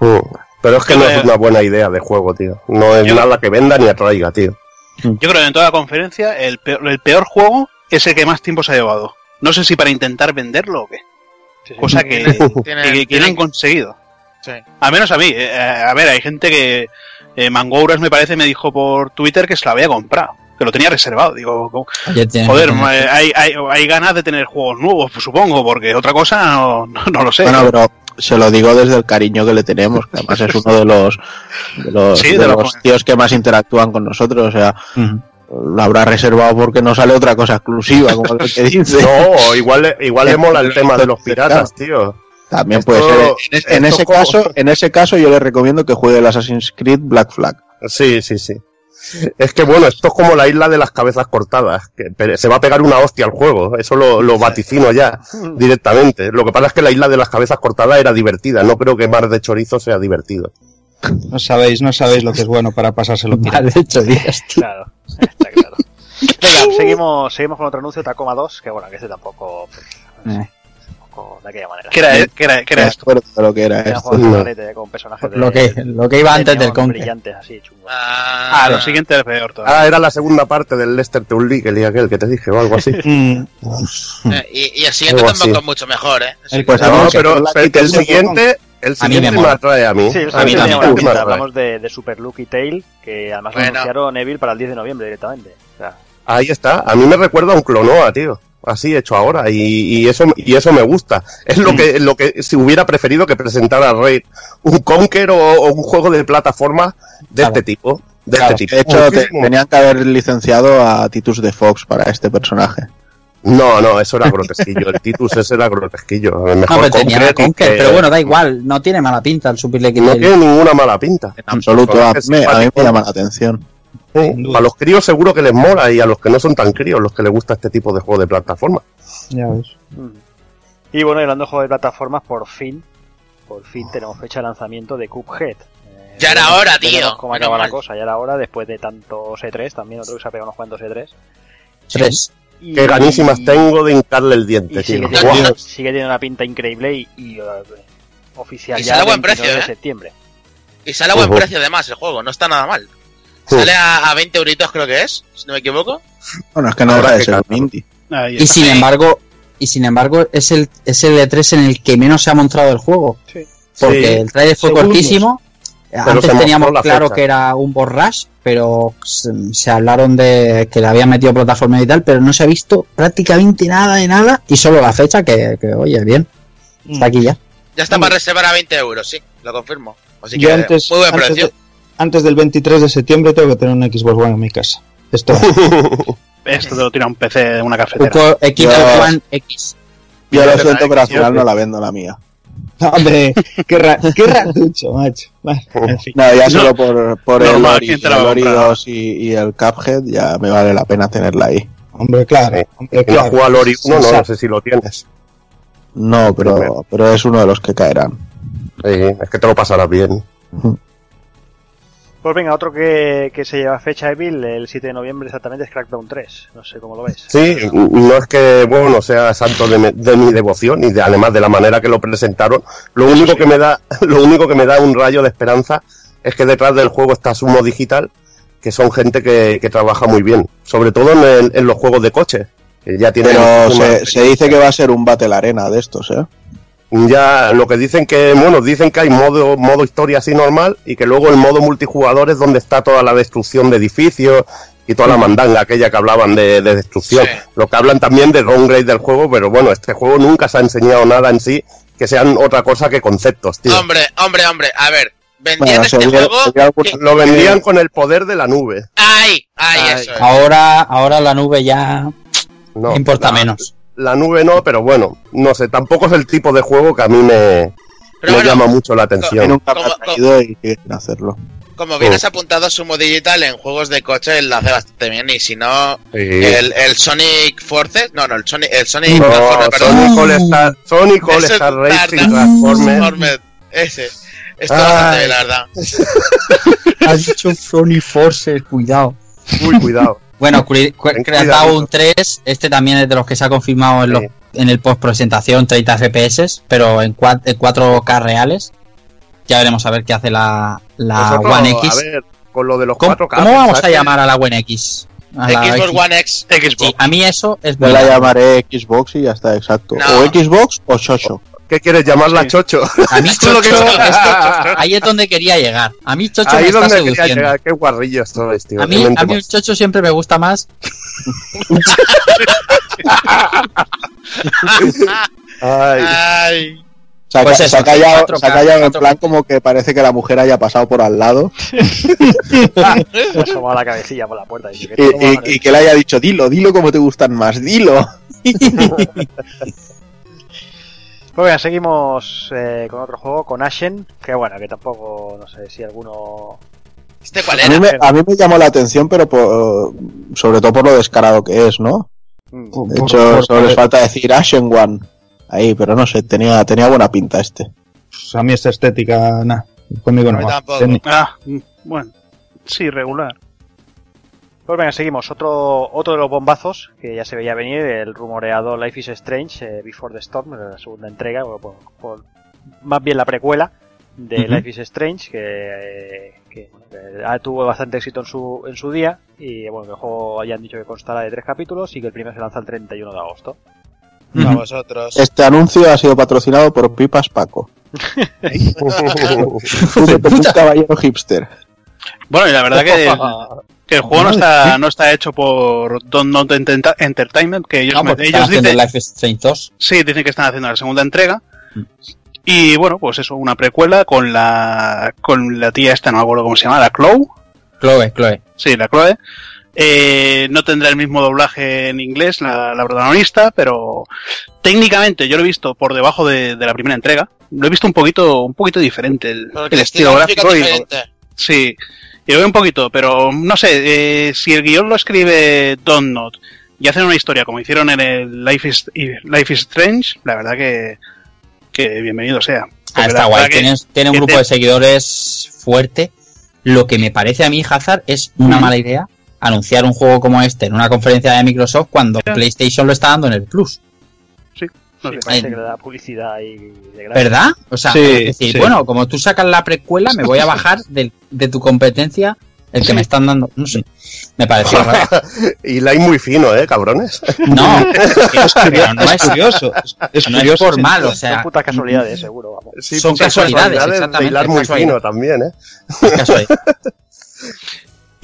Mm. Pero es que Yo no creo- es una buena idea de juego, tío. No es Yo- nada que venda ni atraiga, tío. Yo creo que en toda la conferencia el peor, el peor juego es el que más tiempo se ha llevado. No sé si para intentar venderlo o qué. Cosa que, Tiene- que- tiene- que no tiene- han conseguido. Sí. Al menos a mí. eh, a ver, hay gente que... Eh, Mangouras me parece me dijo por Twitter que se lo había comprado. Que lo tenía reservado. Digo, joder, eh, hay, hay, hay ganas de tener juegos nuevos, pues, supongo, porque otra cosa no, no, no lo sé. Bueno, pero se lo digo desde el cariño que le tenemos, que además es uno de los, de los, Sí, de de los los- tíos que más interactúan con nosotros. O sea, lo habrá reservado porque no sale otra cosa exclusiva, como el que dice. No, igual, igual le mola el tema de los piratas, tío. También Esto- puede ser. En, es- en esto ese como- caso, en ese caso, yo le recomiendo que juegue el Assassin's Creed Black Flag. Sí, sí, sí. Es que bueno, esto es como la isla de las cabezas cortadas. Que se va a pegar una hostia al juego. Eso lo, lo vaticino ya directamente. Lo que pasa es que la isla de las cabezas cortadas era divertida. No creo que Mar de Chorizo sea divertido. No sabéis, no sabéis lo que es bueno para pasárselo días, tío. Claro, está claro. Venga, seguimos, seguimos con otro anuncio, Tacoma 2, que bueno, que este tampoco, pues, Eh. Tampoco de aquella manera. ¿Qué era, qué era, qué era Me esto? lo que era Era esto. eh, con personajes de, Lo que, lo que iba de antes del Conquer. brillantes, así, chungos. Ah, lo siguiente es peor todavía. Ah, era la segunda parte del Lester Tool League, el día aquel que te dije, o algo así. Mm, Eh, y, y el siguiente Algo tampoco así. es mucho mejor, ¿eh? el- Pues No, pero, que pero el siguiente, el A mí me siguiente me, mola. atrae a mí. Sí, A mí también. Me. Hablamos de, de Super Lucky Tail, que además lo Bueno. anunciaron Evil para el 10 de noviembre directamente. O sea, Ahí está. A mí me recuerda a un Clonoa, tío. Así hecho ahora, y, y eso y eso me gusta. Es lo que lo que si hubiera preferido que presentara Raid un Conquer o, o un juego de plataforma de Claro. este tipo. De Claro. este tipo. De hecho, te- tenían que haber licenciado a Titus de Fox para este personaje. No, no, eso era grotesquillo. El Titus ese era grotesquillo. No, Mejor pero tenía Conquer, Conker, que pero bueno, da igual, no tiene mala pinta el Super X. No tiene ninguna mala pinta. En absoluto, a, mí- a mí me llama la atención. Sí, A los críos seguro que les mola y a los que no son tan críos, los que les gusta este tipo de juego de plataforma. Ya ves. Mm. Y bueno, y hablando de juegos de plataformas, por fin, por fin tenemos fecha de lanzamiento de Cuphead. Eh, Ya era hora, tío. cómo acaba la mal. cosa, ya era hora, después de tantos E3, también otro que se ha pegado unos cuantos E3. Tres. Y- Qué ganísimas tengo de hincarle el diente, Y sigue, tío. teniendo, Guau. sigue teniendo una pinta increíble y, y, uh, oficial Y ya sale a el buen 29 precio, de ¿eh? septiembre. Y sale a buen Ujú. precio además el juego, no está nada mal. Sale a, a 20 euritos creo que es, si no me equivoco. Bueno, es que no deja de ser un indie. Y sin embargo, y sin embargo, es el, es el E3 en el que menos se ha mostrado el juego. Sí. Porque Sí. el trailer fue Segundos. cortísimo. Antes teníamos claro fecha. que era un boss rush, pero se, se hablaron de que le habían metido plataforma y tal, pero no se ha visto prácticamente nada de nada y solo la fecha que, que, oye, bien, está aquí ya. Ya está para reservar a 20 euros, sí, lo confirmo. Así Yo que antes, muy buen antes, de- antes del 23 de septiembre tengo que tener un Xbox One en mi casa. Esto Esto te lo tira un PC de una cafetera. Xbox. One X. Yo lo siento, pero al final no la vendo la mía. Hombre, qué, ra qué ratucho, macho. Bueno, en fin. No, ya No. solo por, por el Ori, ¿quién te la el Ori comprar? 2 y, y el Cuphead ya me vale la pena tenerla ahí. Hombre, claro. Sí. Hombre, claro. jugado al Ori 1, no, sé si lo tienes. No, pero, pero es uno de los que caerán. Sí, es que te lo pasarás bien. Pues venga, otro que, que se lleva fecha Evil el 7 de noviembre exactamente es Crackdown 3. No sé cómo lo ves. Sí, no es que, bueno, sea santo de, me- de mi devoción y de, además de la manera que lo presentaron. Lo único que me da, lo único que me da un rayo de esperanza es que detrás del juego está Sumo Digital, que son gente que, que trabaja muy bien, sobre todo en, el- en los juegos de coche. que ya tienen Pero se, se dice que va a ser un Battle Arena de estos, ¿eh? Ya lo que dicen que, bueno, dicen que hay modo, modo historia así normal y que luego el modo multijugador es donde está toda la destrucción de edificios y toda la mandanga aquella que hablaban de, de destrucción. Sí. Lo que hablan también de downgrade del juego, pero bueno, este juego nunca se ha enseñado nada en sí que sean otra cosa que conceptos, tío. Hombre, hombre, hombre, a ver, vendían Bueno, este sería- juego. sería algo- que- Lo vendían con el poder de la nube. ¡Ay! ¡Ay, Ay. eso! es. Ahora, ahora la nube ya No, importa menos. La nube no, pero bueno, no sé, tampoco es el tipo de juego que a mí me, Pero me bueno, llama mucho la atención. nunca me como- ha traído y hacerlo. como bien has apuntado, Sumo Digital en juegos de coche lo hace bastante bien. Y si no, Sí. el, el Sonic Forces, no, no, el Sonic, el Sonic No, Transformer, perdón. Sonic All Star, Sonic All Star Racing tarda- Transformers. Transformer, ese. Esto bastante bien, la verdad. Has dicho Sony Forces, cuidado. Uy, cuidado. Bueno, Crackdown 3, este también es de los que se ha confirmado en, los- Sí. en el post presentación 30 FPS, pero en, cua- en 4K reales. Ya veremos a ver qué hace la, la Nosotros, One X. A ver, con lo de los ¿Cómo, 4K. cómo vamos a llamar a la One X? A Xbox X. One X. Xbox. Sí, a mí eso es Yo muy la llamaré Xbox y ya está, exacto. No. O Xbox o Shosho. ¿Qué quieres llamarla, Sí. Chocho? A mí Esto es lo que Chocho, esto- ahí es donde quería llegar. A mí Chocho me Ahí está donde quería seduciendo. llegar. Qué guarrillo sois, tío. A mí, a mí. Chocho siempre me gusta más. Ay, Ay. Se ha, Pues se eso, ha callado, 4K, se ha callado en 4K. plan como que parece que la mujer haya pasado por al lado Me asoma la cabecilla por la puerta. Y, y, "¿Qué toma, y- madre?". y que le haya dicho, dilo, dilo como te gustan más, dilo. Pues venga, seguimos eh, con otro juego, con Ashen, que bueno, que tampoco, no sé si alguno... ¿Este cuál A mí, me, a mí me llamó la atención, pero por- sobre todo por lo descarado que es, ¿no? Mm, De hecho, por- solo les falta decir Ashen One. Ahí, pero no sé, tenía, tenía buena pinta este. pues, a mí esta estética, nada. Conmigo no va. tampoco. Ah, mm, bueno. Sí, regular. Pues venga, seguimos. Otro, otro de los bombazos que ya se veía venir, el rumoreado Life is Strange, eh, Before the Storm, la segunda entrega, o por- por- más bien la precuela de. Life is Strange, que, eh, que, bueno, que, ah, tuvo bastante éxito en su, en su día, y bueno, que el juego ya han dicho que constará de tres capítulos y que el primero se lanza el 31 de agosto. A vosotros. Este anuncio ha sido patrocinado por Pipas Paco. un caballero hipster. Bueno, y la verdad que el, Que el juego no está, no está hecho por Don't Not Entertainment, que ellos, No, me- porque ellos están haciendo dicen, Life is Strange 2. sí, dicen que están haciendo la segunda entrega. Mm. Y bueno, pues eso, una precuela con la, con la tía esta, no me acuerdo cómo se llama, la Chloe. Chloe, Chloe. Sí, la Chloe. Eh, no tendrá el mismo doblaje en inglés la, la protagonista, pero técnicamente yo lo he visto por debajo de, de la primera entrega. Lo he visto un poquito, un poquito diferente el, el estilo gráfico. y- sí, y lo veo un poquito, pero no sé, eh, si el guion lo escribe Don Not y hacen una historia como hicieron en el Life is, Life is Strange, la verdad que, que bienvenido sea. Ah, está guay. verdad que- Tienes- tiene un grupo te- de seguidores fuerte. Lo que me parece a mí, Hazard, es una Mm. mala idea anunciar un juego como este en una conferencia de Microsoft cuando. PlayStation lo está dando en el Plus. No Sí, parece que le da publicidad y de. ¿Verdad? O sea, Sí, es decir, sí. bueno, como tú sacas la precuela, me voy a bajar del- de tu competencia el que me están dando. No sé. Me pareció raro. y line muy fino, ¿eh, cabrones? No, pero no es es, curioso. Es, es no es curioso. por mal, o Son sea, putas casualidades, seguro, vamos. Sí, Son casualidades, de exactamente, hilar muy casualidad. fino también, ¿eh? es casualidad.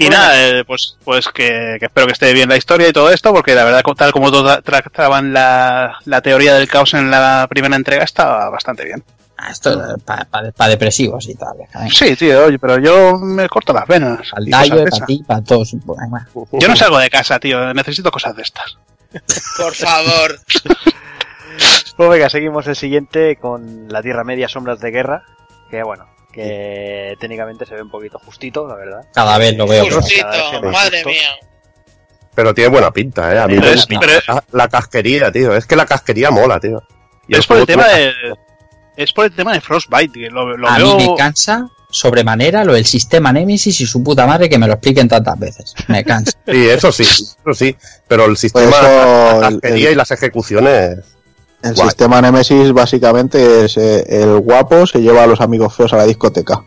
Y nada, eh, pues, pues que, que espero que esté bien la historia y todo esto, porque la verdad, tal como todos trataban la, la teoría del caos en la primera entrega, estaba bastante bien. Ah, Esto para depresivos y tal. Sí, tío, oye, pero yo me corto las venas. Al para ti, para todos. Yo no salgo de casa, tío, necesito cosas de estas. Por favor. Pues venga, seguimos el siguiente con la Tierra Media Sombras de Guerra. Que bueno, que técnicamente se ve un poquito justito, la verdad. Cada vez lo veo. Justito, más madre justo. mía. Pero tiene buena pinta, ¿eh? A mí Pero me es- gusta. pero- la, la casquería, tío. Es que la casquería mola, tío. Y es por el tema de. Es por el tema de Frostbite, que lo, lo A veo. mí me cansa sobremanera lo del sistema Nemesis y su puta madre que me lo expliquen tantas veces. Me cansa. Sí, eso sí, eso sí. Pero el sistema, Pues eso, la el- casquería el- y las ejecuciones. El Guay. sistema Nemesis básicamente es eh, el guapo se lleva a los amigos feos a la discoteca.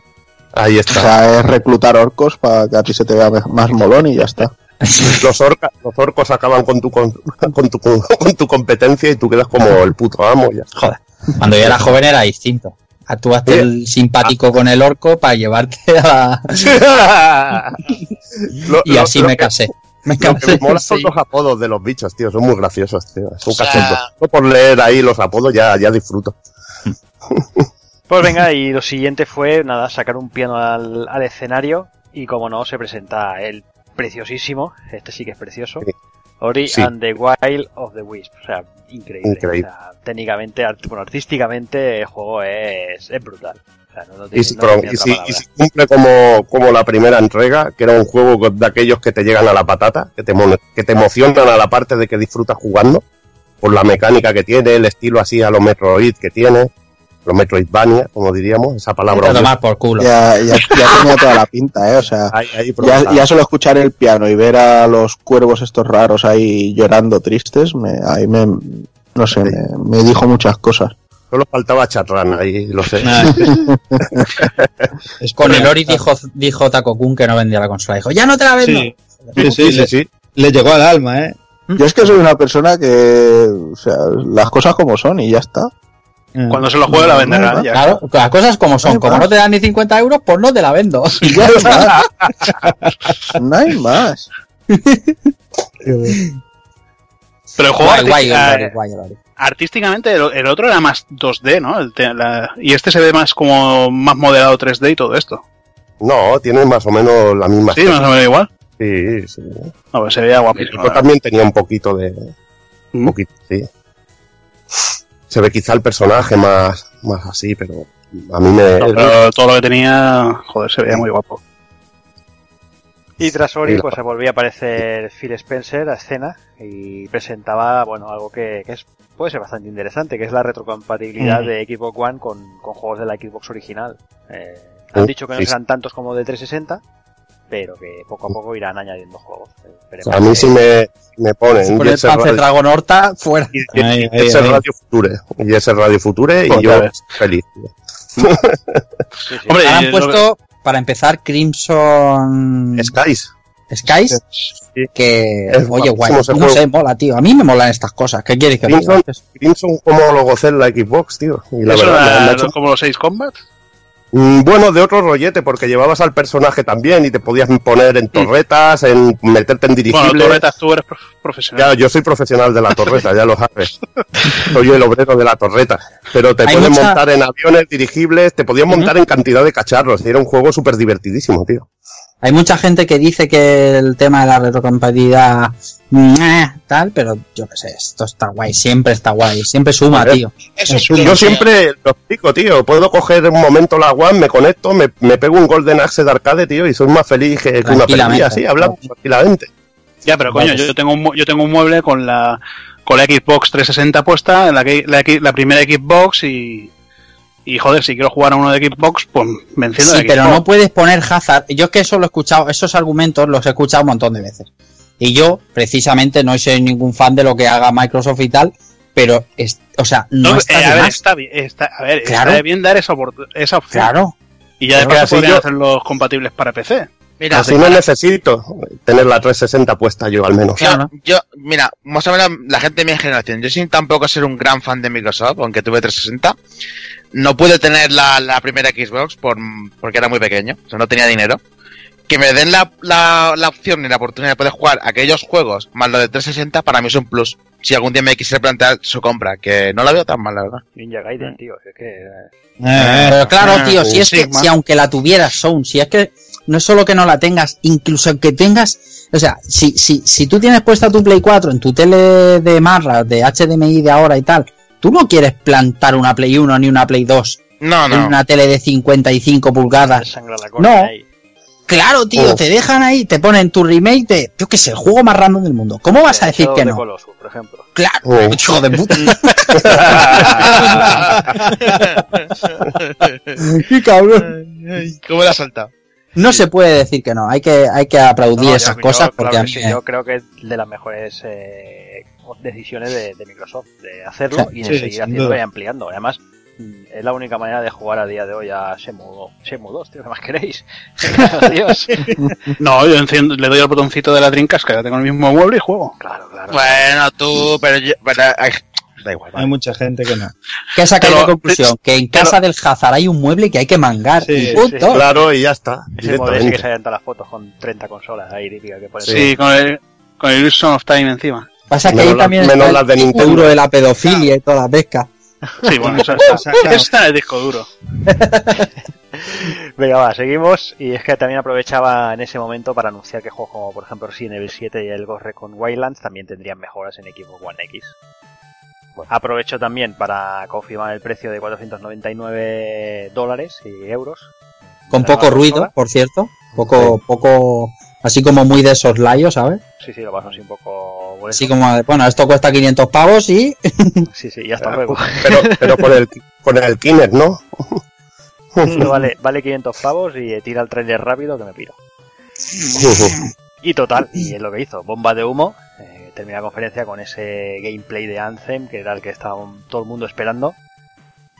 Ahí O está. sea, es reclutar orcos para que a ti se te vea más molón y ya está. Los, orca- los orcos acaban con tu, con, con tu, con tu competencia y tú quedas como el puto amo. Ya. Joder. Cuando yo era joven era distinto. Actúaste el simpático con el orco para llevarte a la... Lo- Y lo- así lo me que- casé. Me Lo que me mola son sí. los apodos de los bichos, tío. Son muy graciosos, tío. Es un O sea- por leer ahí los apodos ya, ya disfruto. Pues venga, y lo siguiente fue, nada, sacar un piano al, al escenario. Y como no, se presenta el preciosísimo, este sí que es precioso. Sí. Ori Sí. and the Wild of the Wisp. O sea, increíble. Increíble. O sea, técnicamente, art- bueno, artísticamente, el juego es, es brutal. O sea, no, no Y si, no pero- tiene y otra si- palabra. y si cumple como, como la primera entrega, que era un juego de aquellos que te llegan a la patata, que te, que te emocionan a la parte de que disfrutas jugando, por la mecánica que tiene, el estilo así a los Metroid que tiene, los Metroidvania, como diríamos, esa palabra. A tomar por culo. Ya, ya, ya tenía toda la pinta, ¿eh? O sea, Ahí- ahí ya, ya solo escuchar el piano y ver a los cuervos estos raros ahí llorando tristes, me, ahí me, no sé, me, me dijo muchas cosas. Solo faltaba Chatran ahí, lo sé. Es Con el Ori dijo, dijo Taco Kun que no vendía la consola. Dijo, ya no te la vendo. Sí, sí, sí, le, sí. le llegó al alma, ¿eh? Yo es que soy una persona que, o sea, las cosas como son y ya está. Cuando se lo juegue la venderá. No, ya. Claro, las cosas como son. Como no te dan ni 50 euros, pues no te la vendo. Y ya está. No hay más. Pero el juego Guay, guay, artísticamente el, el otro era más 2D, ¿no? El te- la- y este se ve más como más modelado 3D y todo esto. No, tiene más o menos la misma. Sí, más o menos igual. Sí, sí. No, pues se veía El guapísimo. otro también tenía un poquito de. Un Mm. poquito, sí. Se ve quizá el personaje más, más así, pero a mí me. No, pero todo lo que tenía, joder, se veía muy guapo. Y tras Ori, pues se volvía a aparecer Phil Spencer a escena y presentaba, bueno, algo que, que es, puede ser bastante interesante, que es la retrocompatibilidad Mm. de Xbox One con, con juegos de la Xbox original. Eh, han dicho que no sí. serán tantos como de 360, pero que poco a poco irán añadiendo juegos. Eh, esperemos A mí que- sí me, me ponen. El ese Panzer radio, Dragon Horta, fuera. y- y- Ahí, y ahí, ese ahí. Radio Future. Y ese Radio Future, y Joder, yo ves. feliz. sí, sí. Hombre, han lo puesto, para empezar, Crimson Skies. Skies, Sí. que, Es oye, guay, no juego. sé, mola, tío. A mí me molan estas cosas. ¿Qué quieres que te diga? Crimson, Crimson como lo gocé en la Xbox, tío. Y la ¿Eso verdad, era ha hecho- como los 6 Combat? Mm, Bueno, de otro rollete, porque llevabas al personaje también y te podías poner en torretas, en meterte en Bueno, dirigibles. torretas, tú eres prof- profesional. Ya, yo soy profesional de la torreta, ya lo sabes. Soy el obrero de la torreta. Pero te puedes mucha- montar en aviones, dirigibles, te podías montar en cantidad de cacharros. y Era un juego súper divertidísimo, tío. Hay mucha gente que dice que el tema de la retrocompatibilidad mm, eh, tal, pero yo qué sé, esto está guay, siempre está guay, siempre suma, tío. Es un Yo tío. siempre lo explico, tío. Puedo coger un momento la One, me conecto, me, me pego un Golden Axe de arcade, tío, y soy más feliz que, una Tranquilamente. perdida, así, hablamos tranquilamente. Ya, pero coño, yo tengo, un, yo tengo un mueble con la, con la Xbox 360 puesta, la, que- la, X- la primera Xbox y, y joder, si quiero jugar a uno de Xbox, pues me enciendo Sí, pero no puedes poner Hazard. Yo es que eso lo he escuchado, esos argumentos los he escuchado un montón de veces. Y yo, precisamente, no soy ningún fan de lo que haga Microsoft y tal, pero, es, o sea, no, No, está eh, a ver, está bien, está, a ver, Claro. está bien dar esa, esa opción. Claro. Y ya después podrían yo- hacerlos compatibles para PC. Mira, Así no necesito tener la 360 puesta yo, al menos. Yo, Claro. yo, mira, más o menos la gente de mi generación, yo sin tampoco ser un gran fan de Microsoft, aunque tuve 360, no pude tener la, la primera Xbox por, porque era muy pequeño, o sea, no tenía dinero. Que me den la, la, la opción y la oportunidad de poder jugar aquellos juegos más lo de 360, para mí es un plus. Si algún día me quisiera plantear su compra, que no la veo tan mal, la verdad. Ninja Gaiden, tío, es que... eh, Pero claro, tío, si es que, Sigma. si aunque la tuvieras, Sound, si es que no es solo que no la tengas, incluso que tengas, o sea, si, si, si tú tienes puesta tu Play 4 en tu tele de marra, de HDMI de ahora y tal, tú no quieres plantar una Play 1 ni una Play 2 No, en no. una tele de 55 pulgadas. sangra la corte No. ahí. Claro, tío, Oh. te dejan ahí, te ponen tu remake de, yo qué sé, el juego más random del mundo. ¿Cómo vas a decir Shadow que no? Colossus, por ejemplo. Claro, Oh. hijo de puta. Qué cabrón. ¿Cómo la has saltado? No se puede decir que no, hay que, hay que aplaudir No, esas yo- cosas yo, porque claro a que mí sí, me- yo creo que es de las mejores eh, decisiones de, de Microsoft, de hacerlo y de Sí, seguir duda. y ampliando. Además, es la única manera de jugar a día de hoy a Shenmue, Shenmue 2, tío, ¿qué más queréis? Dios. No, yo enciendo, le doy al botoncito de la Dreamcast, que la tengo en el mismo mueble y juego. Claro, claro. Bueno, tú, pero yo, pero, ay, da igual. Hay mucha gente que no. ¿Qué sacáis de conclusión? Que en casa del Hazard hay un mueble que hay que mangar. Sí, y punto. sí, Claro, y ya está. Es el modelo ese que salen todas las fotos con 30 consolas ahí, típica, que pone Sí, con el, con el Illusion of Time encima. Pasa que Menos ahí la- también menos está las de el Nintendo. de la pedofilia y todas las pescas. Sí, bueno, eso está, eso está en el disco duro. Venga, va, seguimos. Y es que también aprovechaba en ese momento para anunciar que juegos como, por ejemplo, Resident Evil 7 y el Ghost Recon Wildlands también tendrían mejoras en Xbox One X. Aprovecho también para confirmar el precio de 499 dólares y euros. Con poco ruido, consola. por cierto. Poco, poco, así como muy de soslayo, ¿sabes? Sí, sí, lo paso así un poco. molesto. Así como, bueno, esto cuesta 500 pavos y... Sí, sí, y hasta luego. Pero, pero con el, con el Kinect, ¿no? Esto vale, vale 500 pavos y tira el trailer rápido que me piro. Y total, y es lo que hizo, bomba de humo. Eh, termina la conferencia con ese gameplay de Anthem, que era el que estaba todo el mundo esperando.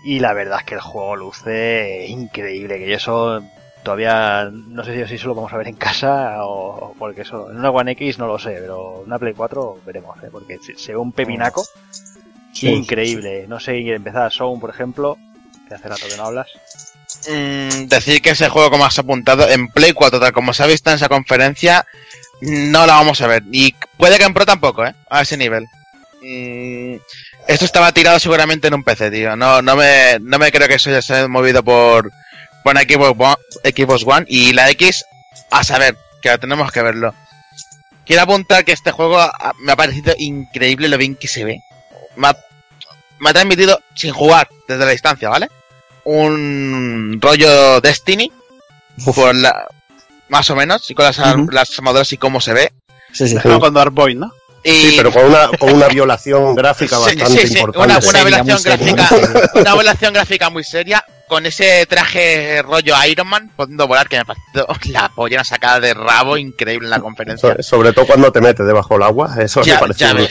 Y la verdad es que el juego luce increíble, que yo eso todavía no sé si así solo vamos a ver en casa o porque eso, en una One X no lo sé, pero en una Play 4 veremos, ¿eh? porque se, se ve un pepinaco increíble. No sé, empezar Sound, por ejemplo, que hace rato que no hablas. Mm, decir que ese juego, como has apuntado, en Play 4, tal como se ha visto en esa conferencia, no la vamos a ver. Y puede que en Pro tampoco, ¿eh? A ese nivel. Mm, esto estaba tirado seguramente en un PC, tío. No, no, me, no me creo que eso ya se haya movido por, una Xbox One, Xbox One. Y la X, a saber, que tenemos que verlo. Quiero apuntar que este juego ah, me ha parecido increíble lo bien que se ve. Me ha, me ha transmitido sin jugar desde la distancia, ¿vale? un rollo Destiny, por la, más o menos, y con las, Ujú. las armaduras y cómo se ve. Sí, sí. No, con Dark Void, ¿no? Y, Sí, pero con una, con una violación gráfica Sí, bastante sí, sí, importante. Una, una violación gráfica, una violación gráfica muy seria, con ese traje rollo Iron Man, pudiendo volar, que me ha parecido la polla sacada de rabo increíble en la conferencia. So- Sobre todo cuando te metes debajo del agua, eso Ya- me mía.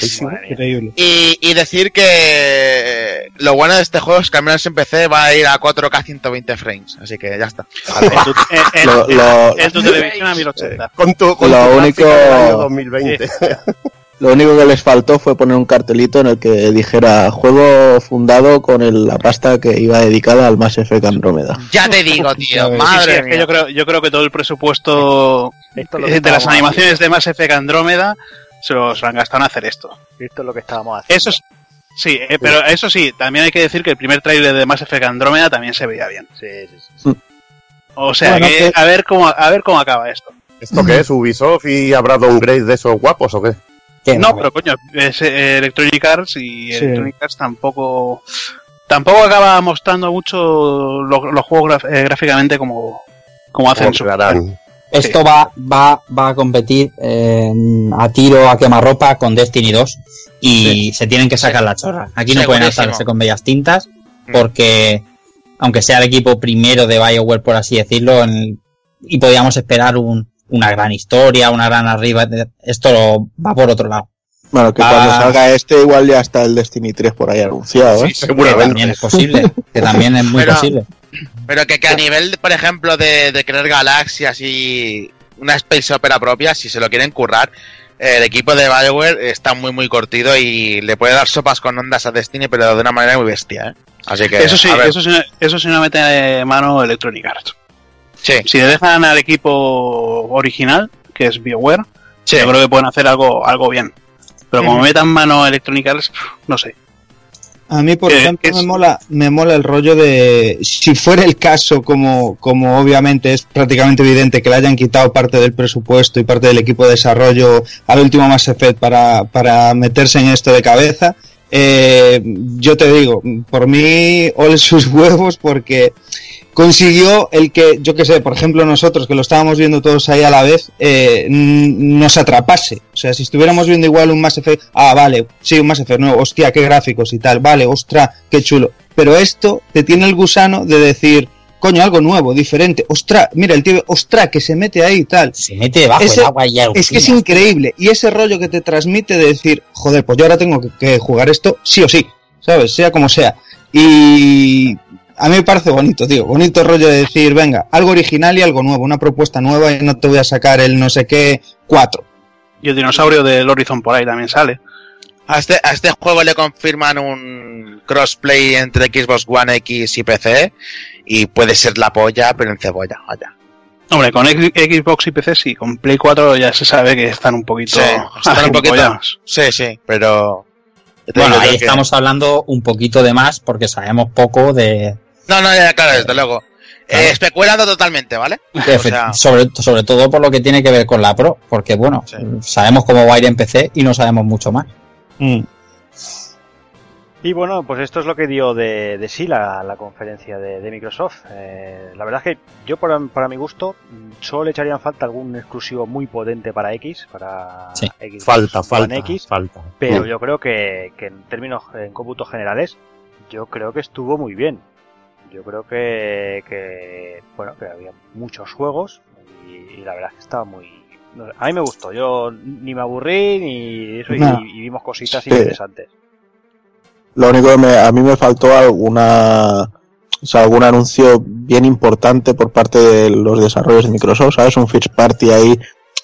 Increíble. Y, y decir que lo bueno de este juego es que al menos en PC va a ir a 4K 120 frames, así que ya está. En tu, televisión a 1080. Con tu, con Lo tu único- gráfica del año 2020. Lo único que les faltó fue poner un cartelito en el que dijera juego fundado con el- la pasta que iba dedicada al Mass Effect Andrómeda. Ya te digo, tío, Sí, sí, madre es que mía. yo creo, yo creo que todo el presupuesto Esto es lo que eh, de las animaciones de Mass Effect Andrómeda se los han gastado en hacer esto. Esto es lo que estábamos haciendo. Eso es, sí, eh, pero eso sí, también hay que decir que el primer tráiler de Mass Effect Andrómeda también se veía bien. Sí, sí, sí. O sea, Bueno, que que- a ver cómo a ver cómo acaba esto. ¿Esto qué es? ¿Ubisoft y habrá downgrade de esos guapos o qué? No, pero coño, es eh, Electronic Arts y Sí. Electronic Arts tampoco tampoco acaba mostrando mucho lo- los juegos graf- eh, gráficamente como como hacen su. Esto va, va, va a competir eh, a tiro, a quemarropa con Destiny 2 y se tienen que sacar la chorra. Aquí no pueden alzarse con bellas tintas Mm. porque, aunque sea el equipo primero de BioWare, por así decirlo, en- y podíamos esperar un- una gran historia, una gran arriba, esto va por otro lado. Bueno, que cuando salga este igual ya está el Destiny 3 por ahí anunciado, ¿eh? Sí, Que seguramente. también es posible, que también es muy Pero- posible. Pero que, que a nivel, por ejemplo, de, de crear galaxias y una space opera propia, si se lo quieren currar, el equipo de Bioware está muy, muy cortido y le puede dar sopas con ondas a Destiny, pero de una manera muy bestia, ¿eh? Así que, Eso sí, a ver, eso sí, eso sí no mete mano Electronic Arts. Sí, Si le dejan al equipo original, que es BioWare, sí. yo creo que pueden hacer algo algo bien. Pero como metan mano Electronic Arts, no sé. A mí, por Que- ejemplo, me mola, me mola el rollo de si fuera el caso, como, como obviamente es prácticamente evidente que le hayan quitado parte del presupuesto y parte del equipo de desarrollo al último Mass Effect para, para meterse en esto de cabeza. eh, yo te digo, por mí, ole sus huevos porque consiguió el que, yo que sé, por ejemplo nosotros que lo estábamos viendo todos ahí a la vez, eh, nos atrapase. O sea, si estuviéramos viendo igual un Mass Effect, ah, vale, sí, un Mass Effect nuevo, hostia, qué gráficos y tal, vale, ostra, qué chulo. Pero esto te tiene el gusano de decir, coño, algo nuevo, diferente, ostra, mira el tío, ostra, que se mete ahí y tal. Se mete debajo del agua y Es que es increíble. Y ese rollo que te transmite de decir, joder, pues yo ahora tengo que, que jugar esto sí o sí, ¿sabes? Sea como sea. Y a mí me parece bonito, tío. Bonito rollo de decir, venga, algo original y algo nuevo, una propuesta nueva y no te voy a sacar el no sé qué 4. Y el dinosaurio del Horizon por ahí también sale. A este, a este juego le confirman un crossplay entre Xbox One X y PC y puede ser la polla, pero en cebolla, vaya. Hombre, con Xbox y PC sí, con Play 4 ya se sabe que están un poquito... Sí, están un poquito- agimpollados. Sí, sí, pero... Bueno, ahí que- estamos hablando un poquito de más porque sabemos poco de, No, no, ya, claro, desde luego. Claro. Eh, especulando totalmente, ¿vale? de- O sea- sobre, sobre todo por lo que tiene que ver con la Pro, porque bueno, Sí. sabemos cómo va a ir en PC y no sabemos mucho más. Y bueno, pues esto es lo que dio de, de sí la, la conferencia de, de Microsoft. Eh, la verdad es que yo, para, para mi gusto, mm, solo le echarían falta algún exclusivo muy potente para X, para Sí. X, Falta, falta, X, falta. pero Mm. yo creo que, que en términos, en cómputos generales, yo creo que estuvo muy bien. Yo creo que, que bueno, que había muchos juegos y, y la verdad es que estaba muy... a mí me gustó, yo ni me aburrí ni eso, y- vimos cositas Sí. interesantes. Lo único que me- a mí me faltó alguna, o sea, algún anuncio bien importante por parte de los desarrollos de Microsoft, ¿sabes? Un First Party ahí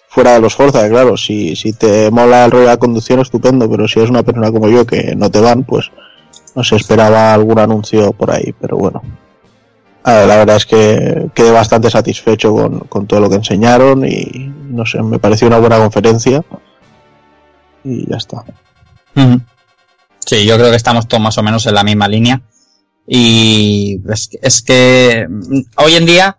fuera de los Forza, claro, si, si te mola el rollo de la conducción, estupendo, pero si eres una persona como yo que no te van, pues no se esperaba algún anuncio por ahí, pero bueno. Ah, la verdad es que quedé bastante satisfecho con, con todo lo que enseñaron y no sé, me pareció una buena conferencia y ya está. Sí, yo creo que estamos todos más o menos en la misma línea. Y es, que- es que mm, hoy en día,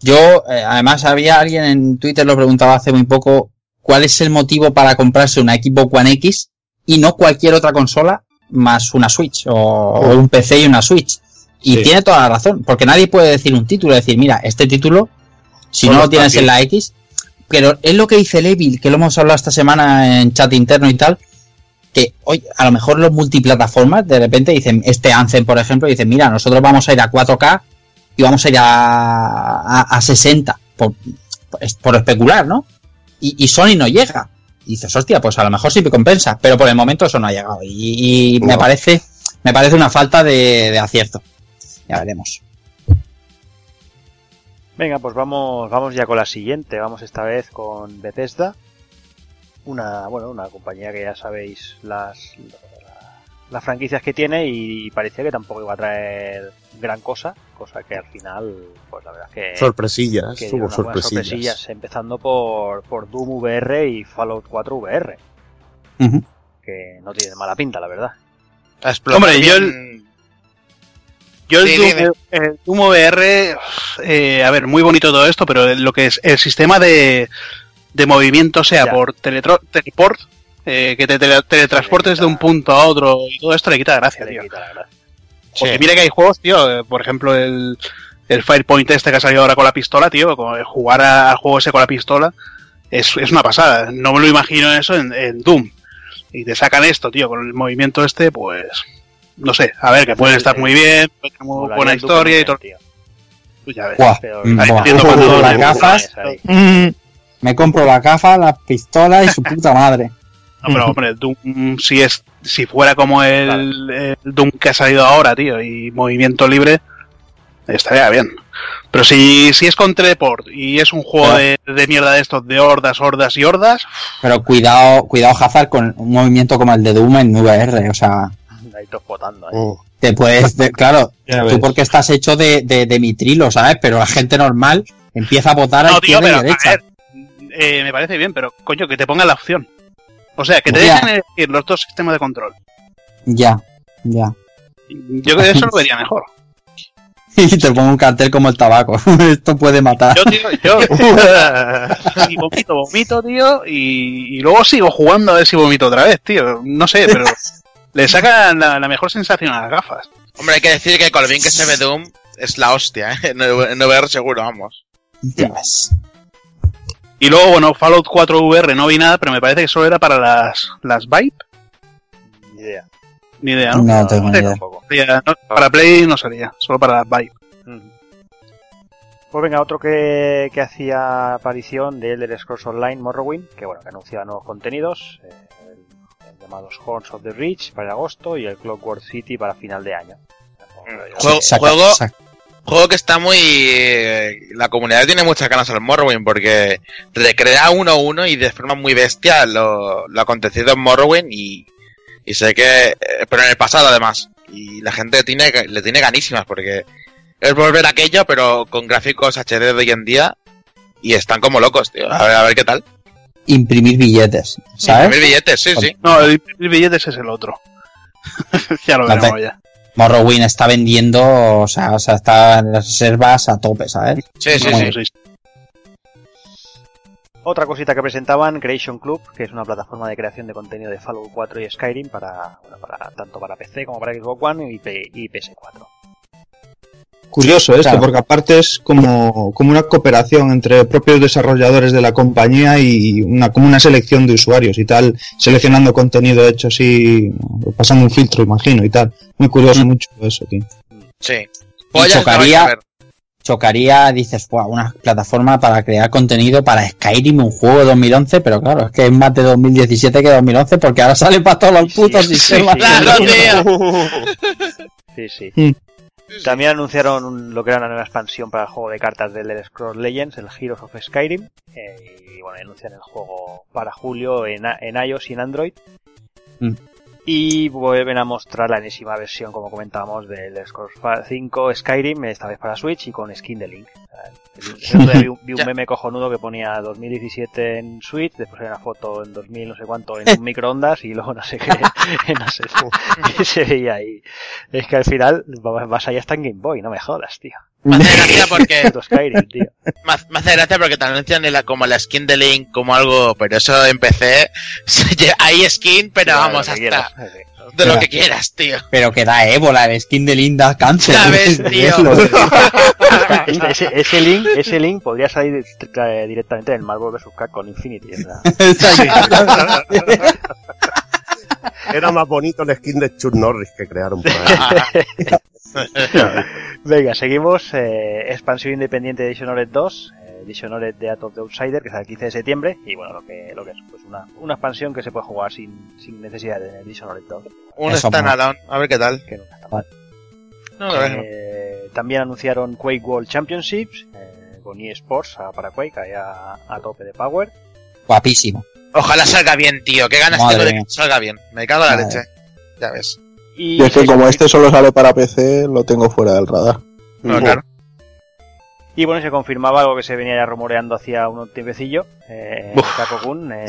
yo, eh, además había alguien en Twitter lo preguntaba hace muy poco, ¿cuál es el motivo para comprarse una Xbox One X y no cualquier otra consola más una Switch o, o un PC y una Switch? Y Sí. tiene toda la razón, porque nadie puede decir un título, decir, mira, este título, si Solo no lo tienes en la X, pero es lo que dice Levil, que lo hemos hablado esta semana en chat interno y tal, que hoy a lo mejor los multiplataformas de repente dicen, este Anthem por ejemplo, dicen, mira, nosotros vamos a ir a 4K y vamos a ir a, a, a 60, por, por especular, ¿no? Y, y Sony no llega. Y dices, hostia, pues a lo mejor sí me compensa, pero por el momento eso no ha llegado. Y, y me parece, me parece una falta de, de acierto. Ya veremos. Venga, pues vamos, vamos ya con la siguiente. Vamos esta vez con Bethesda. una, bueno, una compañía que ya sabéis las, las franquicias que tiene y parecía que tampoco iba a traer gran cosa, cosa que al final, pues la verdad es que... Sorpresillas, que hubo sorpresillas. sorpresillas, empezando por, por Doom VR y Fallout 4 VR, que no tienen mala pinta, la verdad. Hombre, yo bien- Yo el, Sí, Doom, el VR, eh, a ver, muy bonito todo esto, pero lo que es el sistema de, de movimiento, sea Ya. por teletro- teleport, eh, que te tele- teletransportes de un punto a otro y todo esto le quita gracia, tío. la. Porque mira que hay juegos, tío, eh, por ejemplo el, el Firepoint este que ha salido ahora con la pistola, tío, jugar a- al juego ese con la pistola es, es una pasada. No me lo imagino eso en, en Doom. Y te sacan esto, tío, con el movimiento este, pues... No sé, a ver, que pueden estar muy bien, puede tener muy buena historia y todo. Pues ya ves. Buah, Pero- buah. las gafas, Ahí. me compro las gafas, las pistolas y su puta madre. No, pero hombre, Doom, si es si fuera como el, el Doom que ha salido ahora, tío, y movimiento libre, estaría bien. Pero si, si es con teleport y es un juego de, de mierda de estos, de hordas, hordas y hordas, Pero cuidado, cuidado Hazard con un movimiento como el de Doom en VR, o sea, Ahí ahí. Mm. te puedes, de- claro, Ya tú ves. porque estás hecho de, de, de mitrilo, ¿sabes? Pero la gente normal empieza a votar a no, tío, izquierda pero y a derecha. ver, eh, me parece bien, pero coño, que te pongan la opción. O sea, que te Ya. dejen elegir los dos sistemas de control. Ya, ya. Yo creo que eso lo vería mejor. Y te pongo un cartel como el tabaco. Esto puede matar. Yo, tío, yo. si vomito, vomito, tío, y, y luego sigo jugando a ver si vomito otra vez, tío. No sé, pero le sacan la, la mejor sensación a las gafas. Hombre, hay que decir que con lo bien que se ve Doom es la hostia, ¿eh? En en VR seguro, vamos. Ya ves. Y luego, bueno, Fallout 4 VR no vi nada, pero me parece que solo era para las, las Vibe. Ni idea. Ni idea, ¿no? No tengo ni idea. No, para Play no sería, solo para las Vibe. Pues venga, otro que, que hacía aparición de Elder Scrolls Online Morrowind, que bueno, que anunciaba nuevos contenidos, eh, el, el llamado Horns of the Rich para agosto y el Clockwork City para final de año. Juego, Saca- juego, saca- juego que está muy... eh, La comunidad tiene muchas ganas al Morrowind porque recrea uno a uno y de forma muy bestia lo, lo acontecido en Morrowind y, y sé que... eh, Pero en el pasado además. Y la gente tiene, le tiene ganísimas porque es volver a aquello pero con gráficos HD de hoy en día y están como locos, tío. A ver, a ver qué tal. imprimir billetes, Imprimir ¿sabes? billetes, sí, sí. No, el imprimir billetes es el otro. ya lo veremos ya. Morrowind está vendiendo, o sea, o sea, está en las reservas a tope, ¿sabes? Sí, sí, Muy sí. Otra cosita que presentaban, Creation Club, que es una plataforma de creación de contenido de Fallout 4 y Skyrim para, bueno, para tanto para PC como para Xbox One y, P- y PS4. Curioso esto, Claro. porque aparte es como, como una cooperación entre propios desarrolladores de la compañía y una, como una selección de usuarios y tal, seleccionando contenido hecho así, pasando un filtro, imagino, y tal. Muy curioso, Mm. mucho eso, tío. Sí. No chocaría-. Chocaría, dices, "Buah, una plataforma para crear contenido para Skyrim, un juego de 2011, pero claro, es que es más de 2017 que 2011 porque ahora sale para todos los putos Sí, sistemas. Claro, tío. Sí, sí. También anunciaron un- lo que era una nueva expansión para el juego de cartas de Elder Scrolls Legends, el Heroes of Skyrim. eh, y bueno, anuncian el juego para julio en, en iOS y en Android. Mm. Y vuelven a mostrar la enésima versión, como comentábamos, de Elder Scrolls 5 Skyrim, esta vez para Switch y con skin de Link. Vi, un- vi un Ya. meme cojonudo que ponía 2017 en Switch, después era una foto en 2000 no sé cuánto en un microondas y luego no sé qué, no sé, y se veía ahí. Es que al final vas allá hasta en Game Boy, no me jodas, tío. Me hace gracia porque Skyrim, tío. me hace- gracia porque te anuncian como la skin de Link como algo, pero eso en PC hay skin, pero Claro, vamos hasta quieras. De lo que quieras, tío. Pero que da ébola, el skin de Linda cáncer. Ya ves, tío. Este- ese, ese link, ese link podría salir eh, directamente en Marvel vs. Capcom Infinity. Era más bonito el skin de Chuck Norris que crearon por ahí. Venga, seguimos. eh, expansión independiente de Dishonored 2. eh, Dishonored de Out of the Outsider, que es el 15 de septiembre. Y bueno, lo que, lo que es, pues una, una expansión que se puede jugar sin, sin necesidad de tener Dishonored 2. Un standalone, a ver qué tal. Que nunca está mal. No. Eh, también anunciaron Quake World Championships. eh, con eSports a- para Quake, ahí a, a tope de power. Guapísimo. Ojalá salga bien, tío. Qué ganas Madre tengo de que salga bien. Me cago en la Madre. leche. Ya ves. Y Y es que como este solo sale para PC, lo tengo fuera del radar. No, claro. Y bueno, se confirmaba algo que se venía ya rumoreando hacía un tiempecillo. Eh. Kako-kun, eh,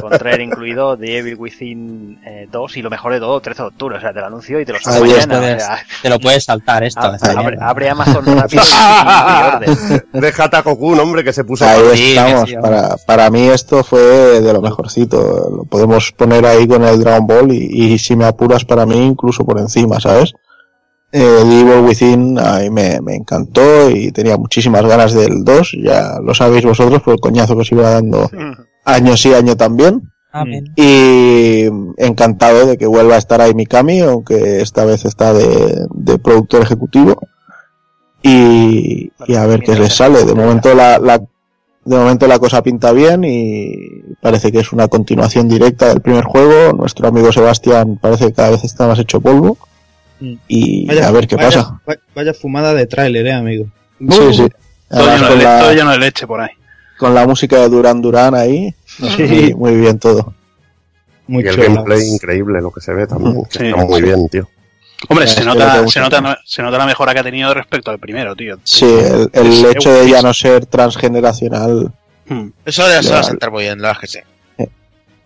con traer incluido The Evil Within eh, 2 y lo mejor de todo, 13 de octubre. O sea, te lo anuncio y te lo saco Ahí mañana. puedes- o sea, Te lo puedes saltar esto. abre, Amazon rápido y, y, y orden. Deja Takokun, hombre, que se puso Ahí mal. Sí, estamos. sí, para, para mí esto fue de lo mejorcito. Lo podemos poner ahí con el Dragon Ball y, y si me apuras para mí incluso por encima, ¿sabes? Eh, Evil Within a mí me, me encantó y tenía muchísimas ganas del 2. Ya lo sabéis vosotros por el coñazo que os iba dando año sí, año también. Amén. Y encantado de que vuelva a estar ahí Mikami, aunque esta vez está de, de productor ejecutivo. Y, y a ver qué les sale. De momento la, la, de momento la cosa pinta bien y parece que es una continuación directa del primer juego. Nuestro amigo Sebastián parece que cada vez está más hecho polvo. Y Vaya- a ver qué vaya- pasa. va- Vaya fumada de tráiler, eh, amigo. Sí, sí. Todo Además, lleno, de, con, la, de leche por ahí. con la música de Duran Duran ahí, muy, muy bien todo. Muy Y el chulo. gameplay increíble, lo que se ve también. que Sí. está muy bien, tío. Hombre, se no nota, se, nota, tanto. se nota la mejora que ha tenido respecto al primero, tío. Sí, el, hecho de ya no ser transgeneracional. Hmm. Eso ya se va a sentar muy bien, la verdad que sí.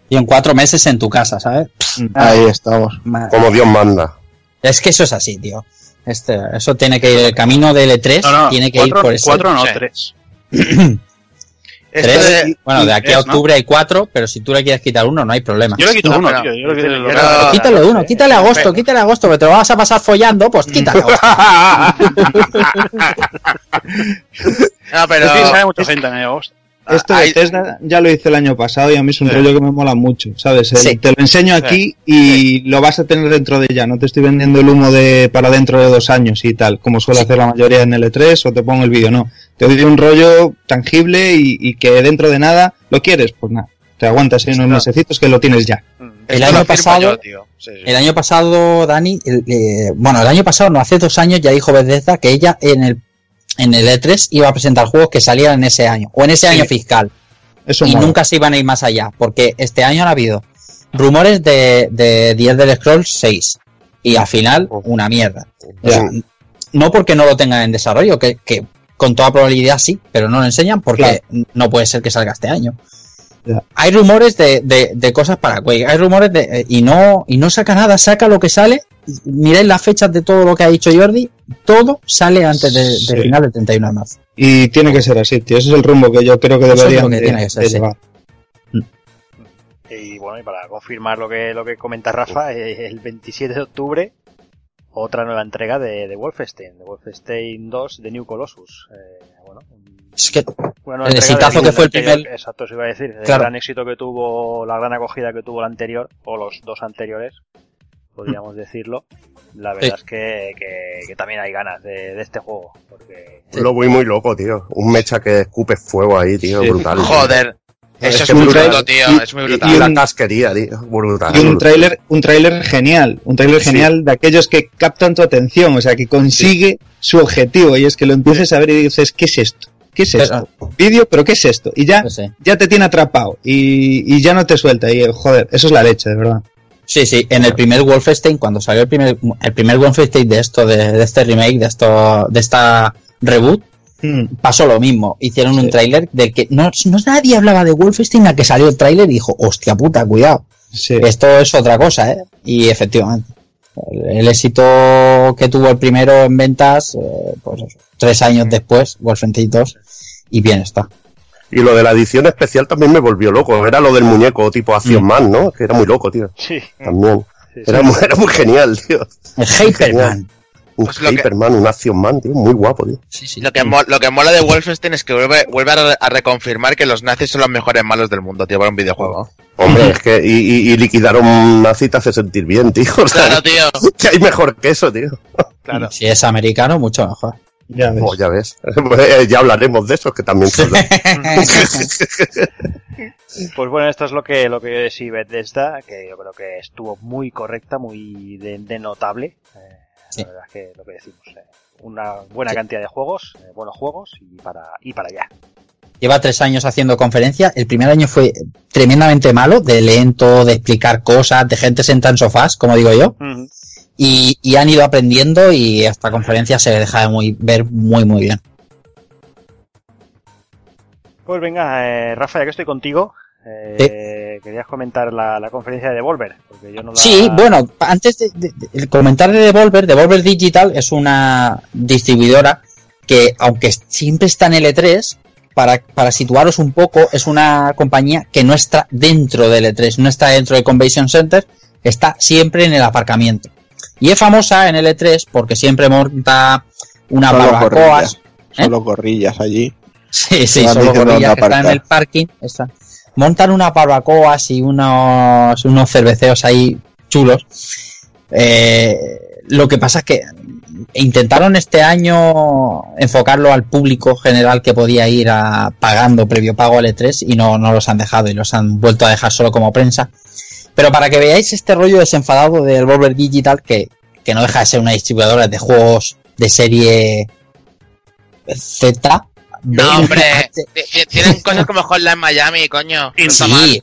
Y en cuatro meses en tu casa, ¿sabes? Ahí estamos. Como Dios manda. Es que eso es así, tío. Este, eso tiene que ir, el camino del E3 No, no, tiene que cuatro, ir por ese. cuatro no, Sí. tres. Esto Tres, de- bueno, de aquí a tres, ¿no? octubre hay cuatro, pero si tú le quieres quitar uno, no hay problema. Yo le quito No, uno, pero- tío. Yo le quito pero- Quítale uno, quítale agosto, quítale agosto, que te lo vas a pasar follando, pues quítale agosto. No, pero. Es que sabe mucha gente en agosto. Esto de Tesla ya lo hice el año pasado y a mí es un Sí. rollo que me mola mucho, ¿sabes? El- Sí. Te lo enseño aquí y lo vas a tener dentro de ya. No te estoy vendiendo el humo de para dentro de dos años y tal, como suele hacer la mayoría en L3 o te pongo el vídeo. No, te doy un rollo tangible y, y que dentro de nada lo quieres, pues nada. Te aguantas en unos mesecitos que lo tienes ya. El esto año pasado- yo, tío. Sí, sí. El año pasado, Dani, el- eh, bueno, el año pasado, no, hace dos años ya dijo Bethesda que ella en el, en el E3 iba a presentar juegos que salían en ese año, o en ese Sí. año fiscal, Eso y mola. nunca se iban a ir más allá, porque este año han habido rumores de, de The Elder Scrolls 6, y al final, una mierda. O sea, no porque no lo tengan en desarrollo, que, que con toda probabilidad sí, pero no lo enseñan porque no puede ser que salga este año. Hay rumores de, de, de cosas para Quake, hay rumores de y no y no saca nada, saca lo que sale. Miráis las fechas de todo lo que ha dicho Jordi, todo sale antes de, Sí. del final del 31 de marzo. Y tiene que ser así, tío. Ese es el rumbo que yo creo que Eso es deberían lo que de- tiene que ser, de sí. llevar. Y bueno, y para confirmar lo que, lo que comenta Rafa, eh, el 27 de octubre, otra nueva entrega de, de Wolfenstein, de Wolfenstein 2 de New Colossus. Eh, bueno, un- Es que El exitazo del que fue el anterior, primer- Exacto, eso iba a decir. El gran éxito que tuvo, la gran acogida que tuvo el anterior, o los dos anteriores, podríamos decirlo. La verdad Sí. es que, que, que también hay ganas de, de este juego. Porque Lo voy muy loco, tío. Un mecha que escupe fuego ahí, tío, Sí. brutal. Joder. Eso es, que muy brutal. tío. Y- es muy brutal. y y la un- casquería, tío. Brutal. Y un tráiler, un tráiler genial, un tráiler Sí. genial de aquellos que captan tu atención, o sea, que consigue su objetivo y es que lo empieces a ver y dices, ¿qué es esto? ¿Qué es esto? Vídeo, pero ¿qué es esto? Y ya, no sé. ya te tiene atrapado y, y ya no te suelta y joder, eso es la leche, de verdad. Sí, sí, en el primer Wolfenstein, cuando salió el primer, el primer Wolfenstein de esto, de, de este remake, de esto, de esta reboot, Mm, pasó lo mismo. Hicieron un tráiler del que no, no nadie hablaba de Wolfenstein a que salió el tráiler y dijo, hostia puta, cuidado. sí. Esto es otra cosa, ¿eh? Y efectivamente. El, éxito que tuvo el primero en ventas, eh, pues eso, tres años después, Wolfenstein 2, y bien está. Y lo de la edición especial también me volvió loco. Era lo del muñeco tipo Action Mm. Man, ¿no? Que era muy loco, tío. sí, También. sí, Era, muy, era muy genial, tío. El Hyperman. Un Pues que- Hyperman, un Action Man, tío. Muy guapo, tío. Sí, sí. Lo que, mo- lo que mola de Wolfenstein es que vuelve, vuelve a, re- a reconfirmar que los nazis son los mejores malos del mundo, tío, para un videojuego. Hombre, es que. Y, y, y liquidar un nazi te hace sentir bien, tío. O sea, Claro, tío. que hay mejor que eso, tío. Claro. Si es americano, mucho mejor. Ya ves. Oh, ya ves. Pues, eh, ya hablaremos de eso, que también Pues bueno, esto es lo que lo que sí Bethesda, que yo creo que estuvo muy correcta, muy de, de notable. Eh, Sí. La verdad es que lo que decimos, eh, una buena Sí. cantidad de juegos, eh, buenos juegos y para y para allá. lleva tres años haciendo conferencias. El primer año fue tremendamente malo, de lento, de explicar cosas, de gente sentada en sofás, como digo yo. Y, y, han ido aprendiendo y esta conferencia se deja de muy, ver muy, muy bien. Pues venga, eh, Rafa, ya que estoy contigo, eh, querías comentar la, conferencia de Devolver. Porque yo no la... Sí, bueno, antes de, de, comentar de Devolver, Devolver Digital es una distribuidora que, aunque siempre está en L3, para, para situaros un poco, es una compañía que no está dentro del L3, no está dentro del Convention Center, está siempre en el aparcamiento. Y es famosa en L3 porque siempre monta una. Solo corrillas ¿eh? allí. Sí, sí, solo corrillas que están en el parking. Montan unas barbacoas y unos, unos cerveceos ahí chulos. Eh, lo que pasa es que intentaron este año enfocarlo al público general que podía ir a pagando previo pago al E3 y no, no los han dejado y los han vuelto a dejar solo como prensa. Pero para que veáis este rollo desenfadado del Volver Digital, que, que no deja de ser una distribuidora de juegos de serie Z, no, hombre, tienen cosas como Hotline Miami, coño. Sí,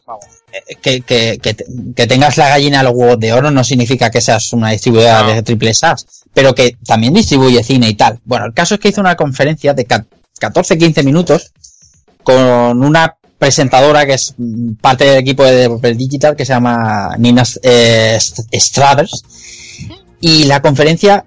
eh, que, que, que, tengas la gallina de los huevos de oro no significa que seas una distribuidora de triple SAS, pero que también distribuye cine y tal. Bueno, el caso es que hizo una conferencia de 14-15 minutos con una presentadora que es parte del equipo de Digital que se llama Nina eh, Straders y la conferencia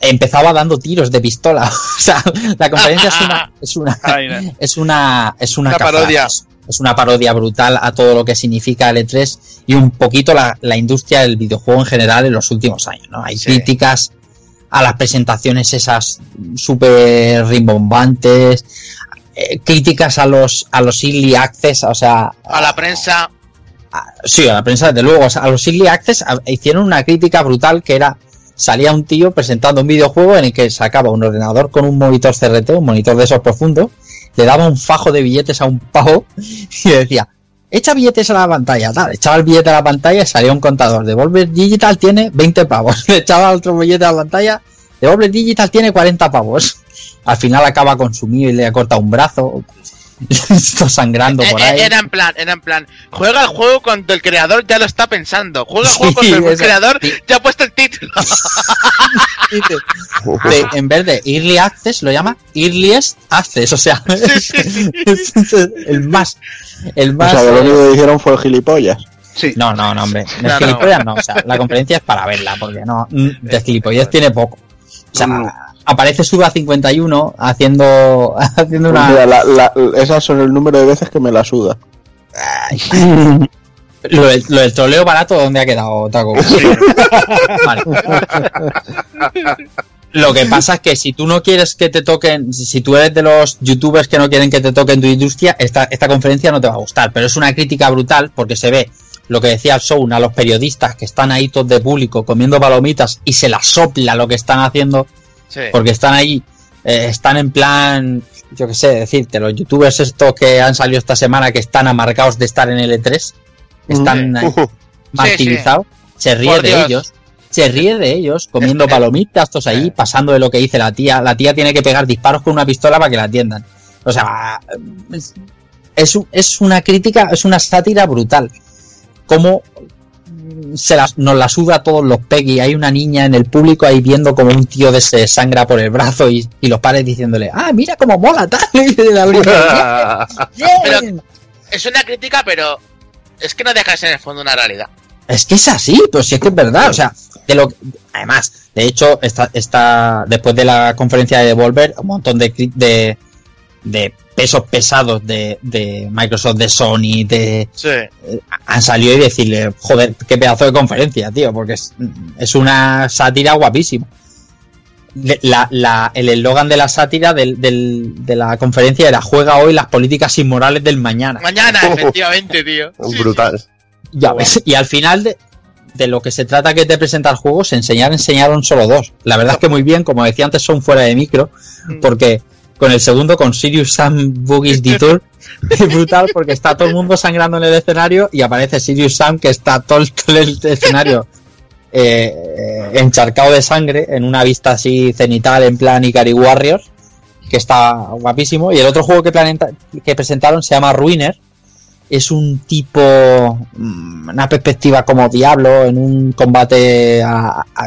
empezaba dando tiros de pistola. o sea, la conferencia es una es una es una es una, parodia. Es una parodia brutal a todo lo que significa el E3 y un poquito la, la industria del videojuego en general en los últimos años, ¿no? Hay críticas a las presentaciones esas súper rimbombantes, eh, críticas a los a los early access, o sea, a la prensa sí, a la prensa, desde luego. a los Early Access hicieron una crítica brutal que era salía un tío presentando un videojuego en el que sacaba un ordenador con un monitor CRT, un monitor de esos profundos, le daba un fajo de billetes a un pavo y decía, echa billetes a la pantalla, tal, echaba el billete a la pantalla y salía un contador. Devolver Digital tiene 20 pavos. Le echaba otro billete a la pantalla, Devolver Digital tiene 40 pavos. Al final acaba consumido y le corta un brazo. Está sangrando por eh, eh, ahí. Era en plan, era en plan, juega el juego cuando el creador ya lo está pensando. Juega el juego cuando el creador ya ha puesto el título. en vez de Early Access lo llama Earliest Access, o sea, el más, el más. O sea, lo único que dijeron fue el gilipollas. Sí. No, no, no, hombre. No, gilipollas no. O sea, la conferencia es para verla, porque no, de gilipollas tiene poco. O sea, aparece Suba 51 haciendo, haciendo una. Mira, la, esas son el número de veces que me la suda. lo, del, troleo barato, ¿dónde ha quedado, Taco? vale. Lo que pasa es que si tú no quieres que te toquen, si tú eres de los youtubers que no quieren que te toquen tu industria, esta, esta conferencia no te va a gustar. Pero es una crítica brutal porque se ve lo que decía el show a los periodistas que están ahí todos de público comiendo palomitas y se la sopla lo que están haciendo porque están ahí, eh, están en plan, yo qué sé, decirte, los youtubers estos que han salido esta semana que están amargados de estar en L3, están martirizados, se ríe de ellos. Se ríe de ellos, comiendo palomitas, todos ahí, pasando de lo que dice la tía. La tía tiene que pegar disparos con una pistola para que la atiendan. O sea, es, es una crítica, es una sátira brutal. Como se nos la suda a todos los Peggy. Hay una niña en el público ahí viendo como un tío de se sangra por el brazo y, los padres diciéndole, ah, mira cómo mola tal. es una crítica, pero es que no deja de ser en el fondo una realidad. Es que es así, pues sí es que es verdad. O sea, de lo además, de hecho, está, está después de la conferencia de Devolver, un montón de, de, de pesos pesados de, de Microsoft, de Sony, de eh, han salido y decirle, joder, qué pedazo de conferencia, tío, porque es, es una sátira guapísima. La, la, el eslogan de la sátira del, del, de la conferencia era juega hoy las políticas inmorales del mañana. Mañana, efectivamente, tío. Brutal. Ya ves, y al final de, de lo que se trata que te presenta el juego, se enseñar, enseñaron solo dos. La verdad es que muy bien, como decía antes, son fuera de micro, mm. Con el segundo, con Sirius Sam Boogies Detour. es brutal porque está todo el mundo sangrando en el escenario y aparece Sirius Sam que está todo el, escenario eh, encharcado de sangre en una vista así cenital en plan Ikari Warriors. que está guapísimo. Y el otro juego que, que presentaron se llama Ruiner. Es un tipo, mm, una perspectiva como Diablo en un combate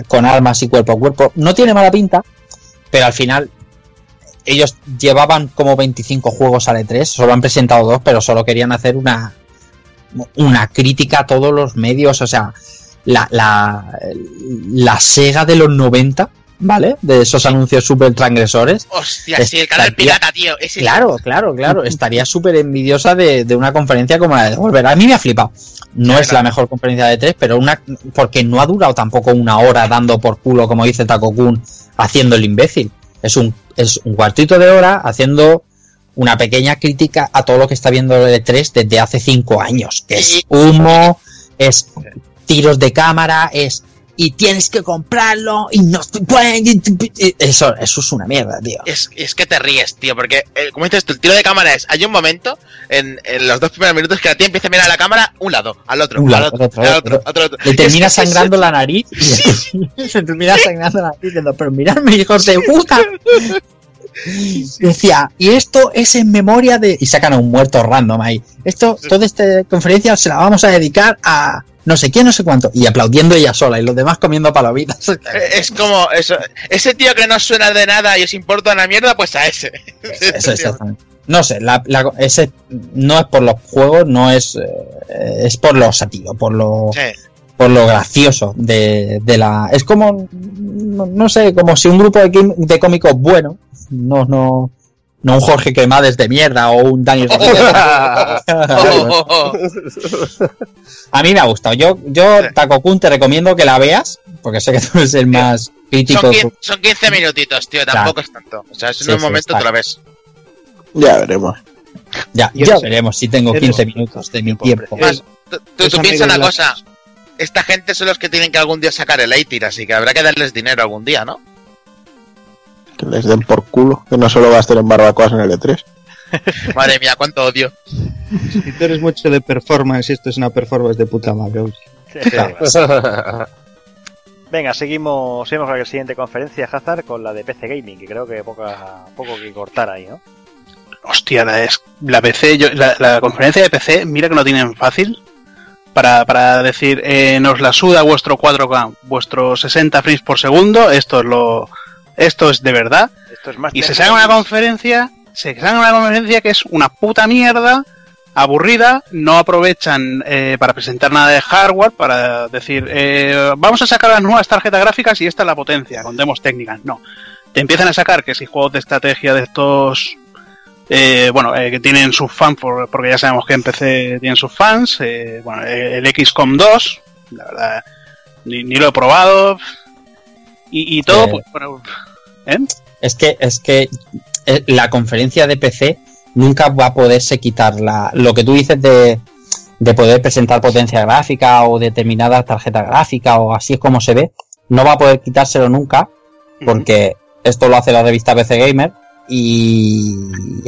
con armas y cuerpo a cuerpo. No tiene mala pinta, pero al final ellos llevaban como 25 juegos a E3, solo han presentado dos, pero solo querían hacer una, una crítica a todos los medios, o sea, la, la, la Sega de los 90 ¿vale? De esos anuncios súper transgresores. Hostia, sí, el canal pirata, tío. claro, claro, claro. Estaría súper envidiosa de, una conferencia como la de Volver. A mí me ha flipado. No es la mejor conferencia de tres, pero una. Porque no ha durado tampoco una hora dando por culo, como dice Taco Kun, haciendo el imbécil. Es un, es un cuartito de hora haciendo una pequeña crítica a todo lo que está viendo de 3 desde hace cinco años. Que es humo, es tiros de cámara, es y tienes que comprarlo y no eso eso es una mierda tío. Es, es que te ríes tío porque eh, como dices tú el tiro de cámara es hay un momento en, en, los dos primeros minutos que la tía empieza a mirar a la cámara un lado al otro al otro, al otro, otro, otro, le termina sangrando la nariz se termina sangrando la nariz diciendo pero miradme hijos de puta Decía, y esto es en memoria de. Y sacan a un muerto random ahí. Esto, toda esta conferencia se la vamos a dedicar a no sé quién, no sé cuánto, y aplaudiendo ella sola y los demás comiendo palomitas. Es como eso, ese tío que no suena de nada y os importa una mierda, pues a ese. Eso, exactamente. No sé, la, ese no es por los juegos, no es eh, es por lo satírico, por lo por lo gracioso de, de, la es como no, sé, como si un grupo de, de cómicos bueno, no no no un Jorge Quemades de mierda o un Dani A mí me ha gustado. Yo, yo Taco Kun, te recomiendo que la veas, porque sé que tú eres el más crítico. Son 15, minutitos, tío, tampoco es tanto. O sea, es en un momento otra vez. Ya veremos. Ya, ya veremos si tengo 15 minutos de mi tiempo. tú, tú piensas una cosa. Esta gente son los que tienen que algún día sacar el ATIR, así que habrá que darles dinero algún día, ¿no? Que les den por culo, que no solo gasten en barbacoas en el E3. Madre mía, cuánto odio. Si tú eres mucho de performance, esto es una performance de puta madre. Venga, seguimos, seguimos con la siguiente conferencia, Hazard, con la de PC Gaming, que creo que poca, poco que cortar ahí, ¿no? Hostia, la, es, la PC, la, conferencia de PC, mira que no tienen fácil para, para decir, eh, nos la suda vuestro 4K, vuestro 60 frames por segundo, esto es lo, esto es de verdad. y se saca una conferencia, se saca una conferencia que es una puta mierda, aburrida, no aprovechan eh, para presentar nada de hardware, para decir, eh, vamos a sacar las nuevas tarjetas gráficas y esta es la potencia, con demos técnicas. No. Te empiezan a sacar que si juegos de estrategia de estos eh, bueno, que tienen sus fans, porque ya sabemos que en PC tienen sus fans. bueno, el XCOM 2, la verdad, ni, lo he probado. Y, todo, pues, ¿Eh? Es que, es que eh, la conferencia de PC nunca va a poderse quitar la, lo que tú dices de, de poder presentar potencia gráfica o determinada tarjeta gráfica o así es como se ve, no va a poder quitárselo nunca porque esto lo hace la revista PC Gamer y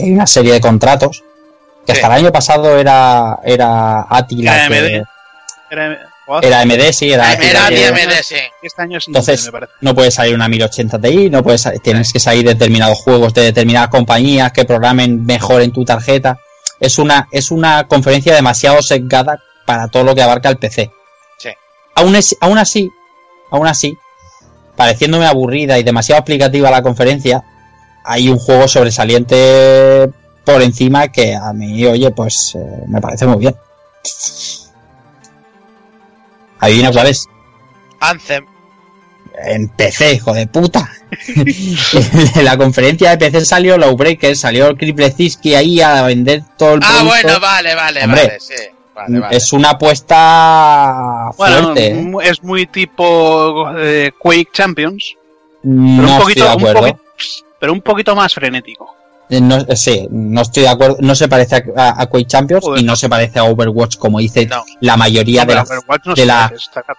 hay una serie de contratos que hasta el año pasado era era Atila era AMD, sí, era. Era AMD, sí. Este año es Entonces, no puede salir una 1080 Ti, no puedes, tienes que salir determinados juegos de determinadas compañías que programen mejor en tu tarjeta. Es una, es una conferencia demasiado sesgada para todo lo que abarca el PC. Sí. Aún, es, aún así, aún así, pareciéndome aburrida y demasiado explicativa la conferencia, hay un juego sobresaliente por encima que a mí, oye, pues eh, me parece muy bien. Adivina cuál es. Anthem. En PC, hijo de puta. en la conferencia de PC salió Lowbreaker, salió Kriplezinski ahí a vender todo el Ah, bueno, vale, vale, vale, sí. Es una apuesta fuerte. Bueno, ¿eh? es muy tipo eh, Quake Champions. No un poquito, estoy de acuerdo. Pero un poquito más frenético. Eh, no, eh, sí, no estoy de acuerdo. No se parece a, Quake Champions y no se parece a Overwatch como dice la mayoría de, la, de, la,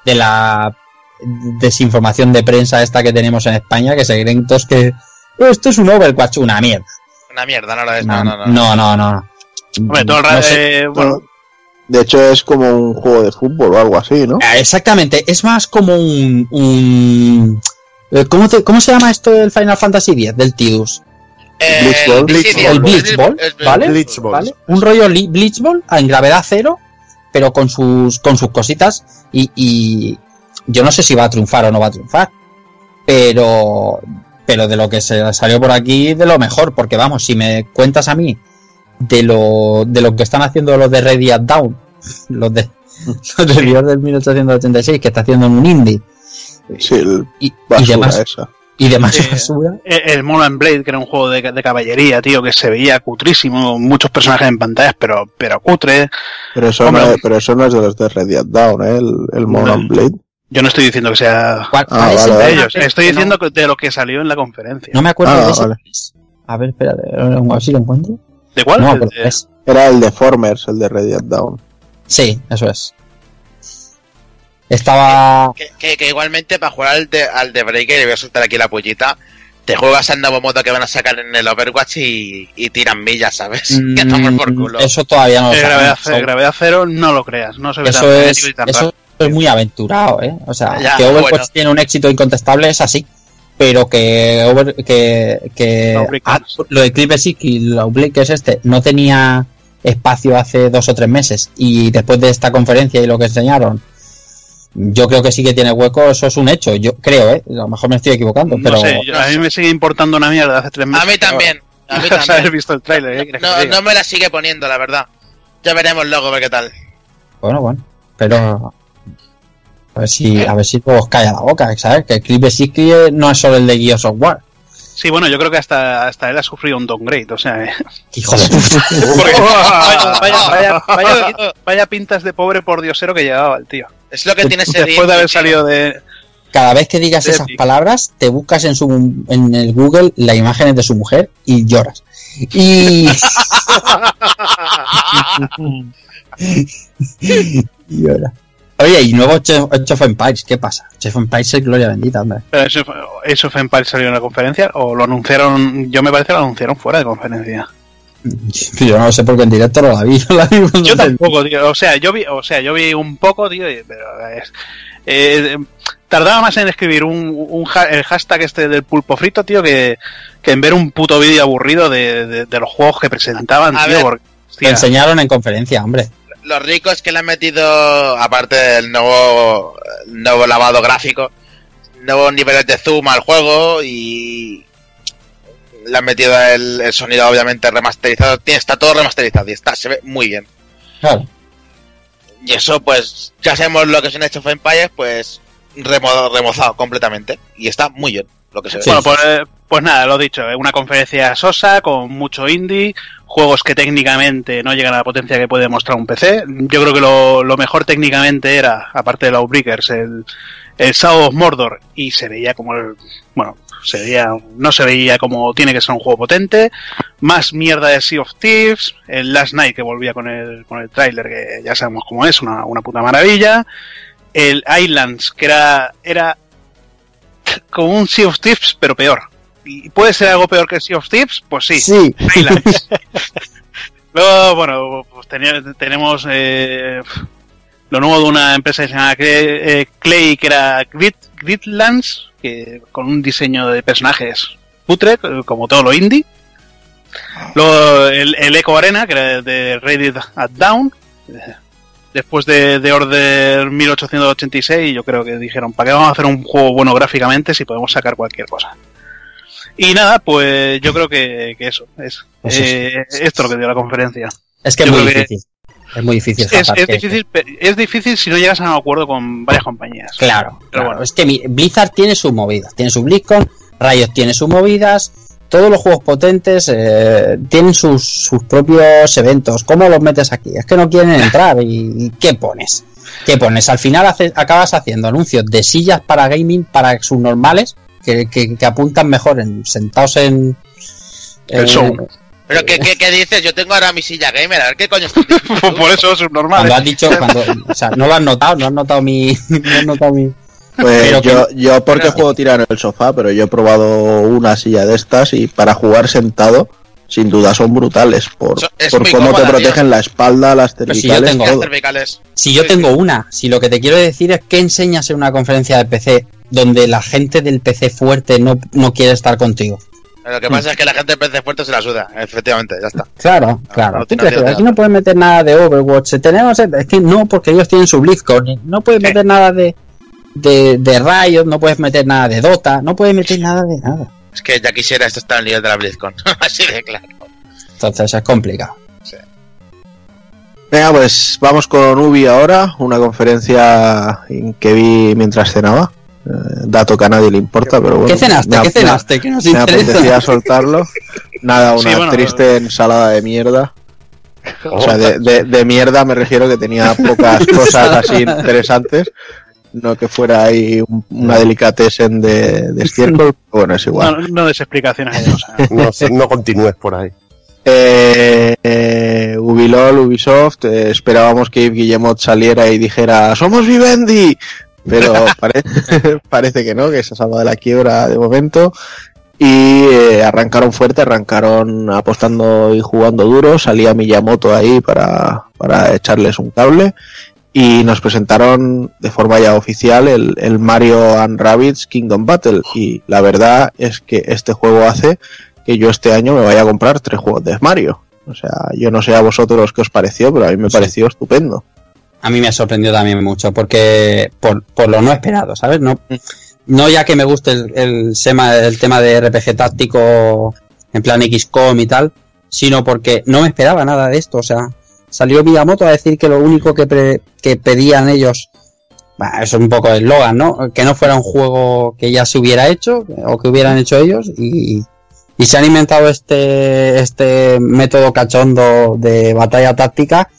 de la desinformación de prensa esta que tenemos en España, que se creen todos que oh, esto es un Overwatch, una mierda. Una mierda, no lo es. No, no, no. No, no, eh, bueno. De hecho, es como un juego de fútbol o algo así, ¿no? Exactamente, es más como un. un ¿cómo, ¿Cómo se llama esto del Final Fantasy X, del Tidus? El Blitzball. el Blitzball, ¿vale? Blitzball. ¿vale? Un rollo li- Blitzball en gravedad cero, pero con sus, con sus cositas. Y, y yo no sé si va a triunfar o no va a triunfar. Pero, pero de lo que se salió por aquí, de lo mejor. Porque vamos, si me cuentas a mí de lo, de lo que están haciendo los de Ready Down, los de los de Dios del 1886, que está haciendo en un indie, Sí, el y, y basura demás, esa. y demás Sí. basura. El, Mono and Blade, que era un juego de, de caballería, tío, que se veía cutrísimo, muchos personajes en pantallas, pero, pero cutre. Pero eso, Hombre. no, es- pero eso no es de los de Red Dead Down, ¿eh? el, el Mono and Blade. Yo no estoy diciendo que sea ¿Cuál- Ah, vale, de ellos, estoy no- diciendo que- de lo que salió en la conferencia. No me acuerdo Ah, de ese. vale. A ver, espérate, a ver si lo encuentro. ¿De cuál? No El acuerdo. de- es- Era el de Formers, el de Red Dead Down. Sí, eso es. Estaba. Que, que- que igualmente para jugar al de, al de Breaker, y voy a soltar aquí la pollita, te juegas al nuevo modo que van a sacar en el Overwatch y, y tiran millas, ¿sabes? que toman por mm, culo. Eso todavía no lo gravedad, Eso- gravedad cero, no lo creas, no se ve tan Eso es, y tan eso es muy aventurado, ¿eh? O sea, Ya, que Overwatch bueno. tiene un éxito incontestable es así. Pero que, Over, que, que ah, lo de Clipper y la Outbreak, que es este, no tenía espacio hace dos o tres meses. Y después de esta conferencia y lo que enseñaron, yo creo que sí que tiene hueco. Eso es un hecho. Yo creo, ¿eh? A lo mejor me estoy equivocando, No pero. sé, yo- a mí me sigue importando una mierda hace tres meses. A mí también, a mí también. visto el trailer, ¿eh? ¿Quieres que No, me la sigue poniendo, la verdad. Ya veremos luego a ver qué tal. Bueno, bueno, pero a ver si, a ver si os calla la boca, ¿sabes? Que el clip de no es solo el de Gears of War. Sí, bueno, yo creo que hasta, hasta él ha sufrido un downgrade, o sea, ¿eh? Hijo de puta. Porque vaya, vaya, vaya, vaya- vaya pintas de pobre por diosero que llevaba el tío. Es lo que tiene ese Después de haber salido de... Cada vez que digas esas palabras, te buscas en su en el Google las imágenes de su mujer y lloras. Y y lloras. Oye, y nuevo Age Age of Empires, ¿qué pasa? Age of Empires es gloria bendita, hombre. Pero fue en Empires salió en la conferencia o lo anunciaron, yo me parece que lo anunciaron fuera de conferencia. Yo no lo sé porque en directo no la vi. no la vi Yo tampoco, tío. O sea, yo vi, o sea, yo vi un poco, tío, y- pero es, eh, tardaba más en escribir un, un el hashtag este del pulpo frito, tío, que, que en ver un puto vídeo aburrido de, de- de los juegos que presentaban, A tío. ver, porque, Te hostia, enseñaron en conferencia, hombre. Los ricos que le han metido, aparte del nuevo, nuevo lavado gráfico, nuevos niveles de zoom al juego y le han metido el, el sonido obviamente remasterizado. Tiene, está todo remasterizado y está, se ve muy bien. Claro. Y eso, pues, ya sabemos lo que es un Age of Empires, pues, remo- remozado completamente. Y está muy bien lo que se ve. Bueno, pues, pues nada, lo dicho, eh, una conferencia sosa con mucho indie, juegos que técnicamente no llegan a la potencia que puede mostrar un PC. Yo creo que lo, lo mejor técnicamente era, aparte de los Breakers, el, el Shadow of Mordor y se veía como el, bueno, se veía, no se veía como tiene que ser un juego potente. Más mierda de Sea of Thieves, el Last Night que volvía con el, con el tráiler que ya sabemos cómo es, una, una puta maravilla. El Islands, que era, era como un Sea of Thieves, pero peor. ¿Y puede ser algo peor que Sea of Thieves? Pues sí. Sí. Islands. Luego, bueno, pues tenemos eh, lo nuevo de una empresa que se llama eh, Clay, que era Grid, Gridlands, que con un diseño de personajes putre, eh, como todo lo indie. Luego el, el Echo Arena, que era de Reddit at Down. eh, Después de, de Order 1886, yo creo que dijeron, ¿para qué vamos a hacer un juego bueno gráficamente si podemos sacar cualquier cosa? Y nada, pues yo creo que, que eso es. Eh, esto es lo que dio la conferencia. Es que es muy difícil. Es muy difícil. Es, es difícil, pe- es difícil si no llegas a un acuerdo con varias compañías. Claro, Pero claro. bueno. Es que Blizzard tiene sus movidas. Tiene su BlizzCon, Riot tiene sus movidas. Todos los juegos potentes eh, tienen sus, sus propios eventos. ¿Cómo los metes aquí? Es que no quieren entrar. ¿Y, y qué pones? ¿Qué pones? Al final hace- acabas haciendo anuncios de sillas para gaming para subnormales que, que, que apuntan mejor en sentados en. El en- show. Pero ¿qué, qué, qué dices? Yo tengo ahora mi silla gamer, a ver qué coño estás diciendo? Por eso es normal. Cuando has dicho, cuando, o sea, no lo has notado, no has notado mi, no has notado mi, Pues Pero yo, yo porque pero- juego tirado en el sofá, pero yo he probado una silla de estas y para jugar sentado, sin duda son brutales por, es por cómo cómoda, te protegen la espalda, las Pero si yo cervicales, tengo- todo. cervicales. Si yo Sí, tengo sí. una, si lo que te quiero decir es que enseñas en una conferencia de PC donde la gente del PC fuerte no, no quiere estar contigo. Lo que pasa es que la gente en PC fuerte se la suda, efectivamente, ya está. Claro, claro. no ¿Tú tiene crees que nada. aquí no pueden meter nada de Overwatch. Tenemos, es que no, porque ellos tienen su BlizzCon. No puedes meter nada de, de, de Riot, no puedes meter nada de Dota, no puedes meter nada de nada. Es que ya quisiera esto estar al nivel de la BlizzCon. Así de claro. Entonces es complicado. Venga, pues vamos con Ubi ahora, una conferencia que vi mientras cenaba. Eh, dato que a nadie le importa, pero bueno. ¿Qué cenaste? me- ¿Qué cenaste? Que nos Me, apetecía soltarlo. Nada, una Sí, bueno, triste ensalada de mierda. O sea, de, de- de mierda me refiero que tenía pocas cosas así interesantes. No que fuera ahí un- una delicatessen de, de estiércol. pero Bueno, es igual. No, no des explicaciones ahí, o sea, No, no continúes por ahí. Eh, eh, Ubilol, Ubisoft, eh, esperábamos que Yves Guillemot saliera y dijera ¡Somos Vivendi! Pero pare- parece que no, que se ha salvado de la quiebra de momento. Y eh, arrancaron fuerte, arrancaron apostando y jugando duro. Salía Miyamoto ahí para, para echarles un cable. Y nos presentaron de forma ya oficial el, el Mario and Rabbids Kingdom Battle. Y la verdad es que este juego hace que yo este año me vaya a comprar tres juegos de Mario. O sea, yo no sé a vosotros qué os pareció, pero a mí me Sí. pareció estupendo. A mí me sorprendió también mucho, porque por, por lo no esperado, ¿sabes? No, no ya que me guste el, el, tema, el tema de RPG táctico en plan XCOM y tal, sino porque no me esperaba nada de esto. O sea, salió Miyamoto a decir que lo único que, pedían ellos, bah, eso es un poco el eslogan, ¿no? Que no fuera un juego que ya se hubiera hecho o que hubieran hecho ellos y, y se han inventado este, este método cachondo de batalla táctica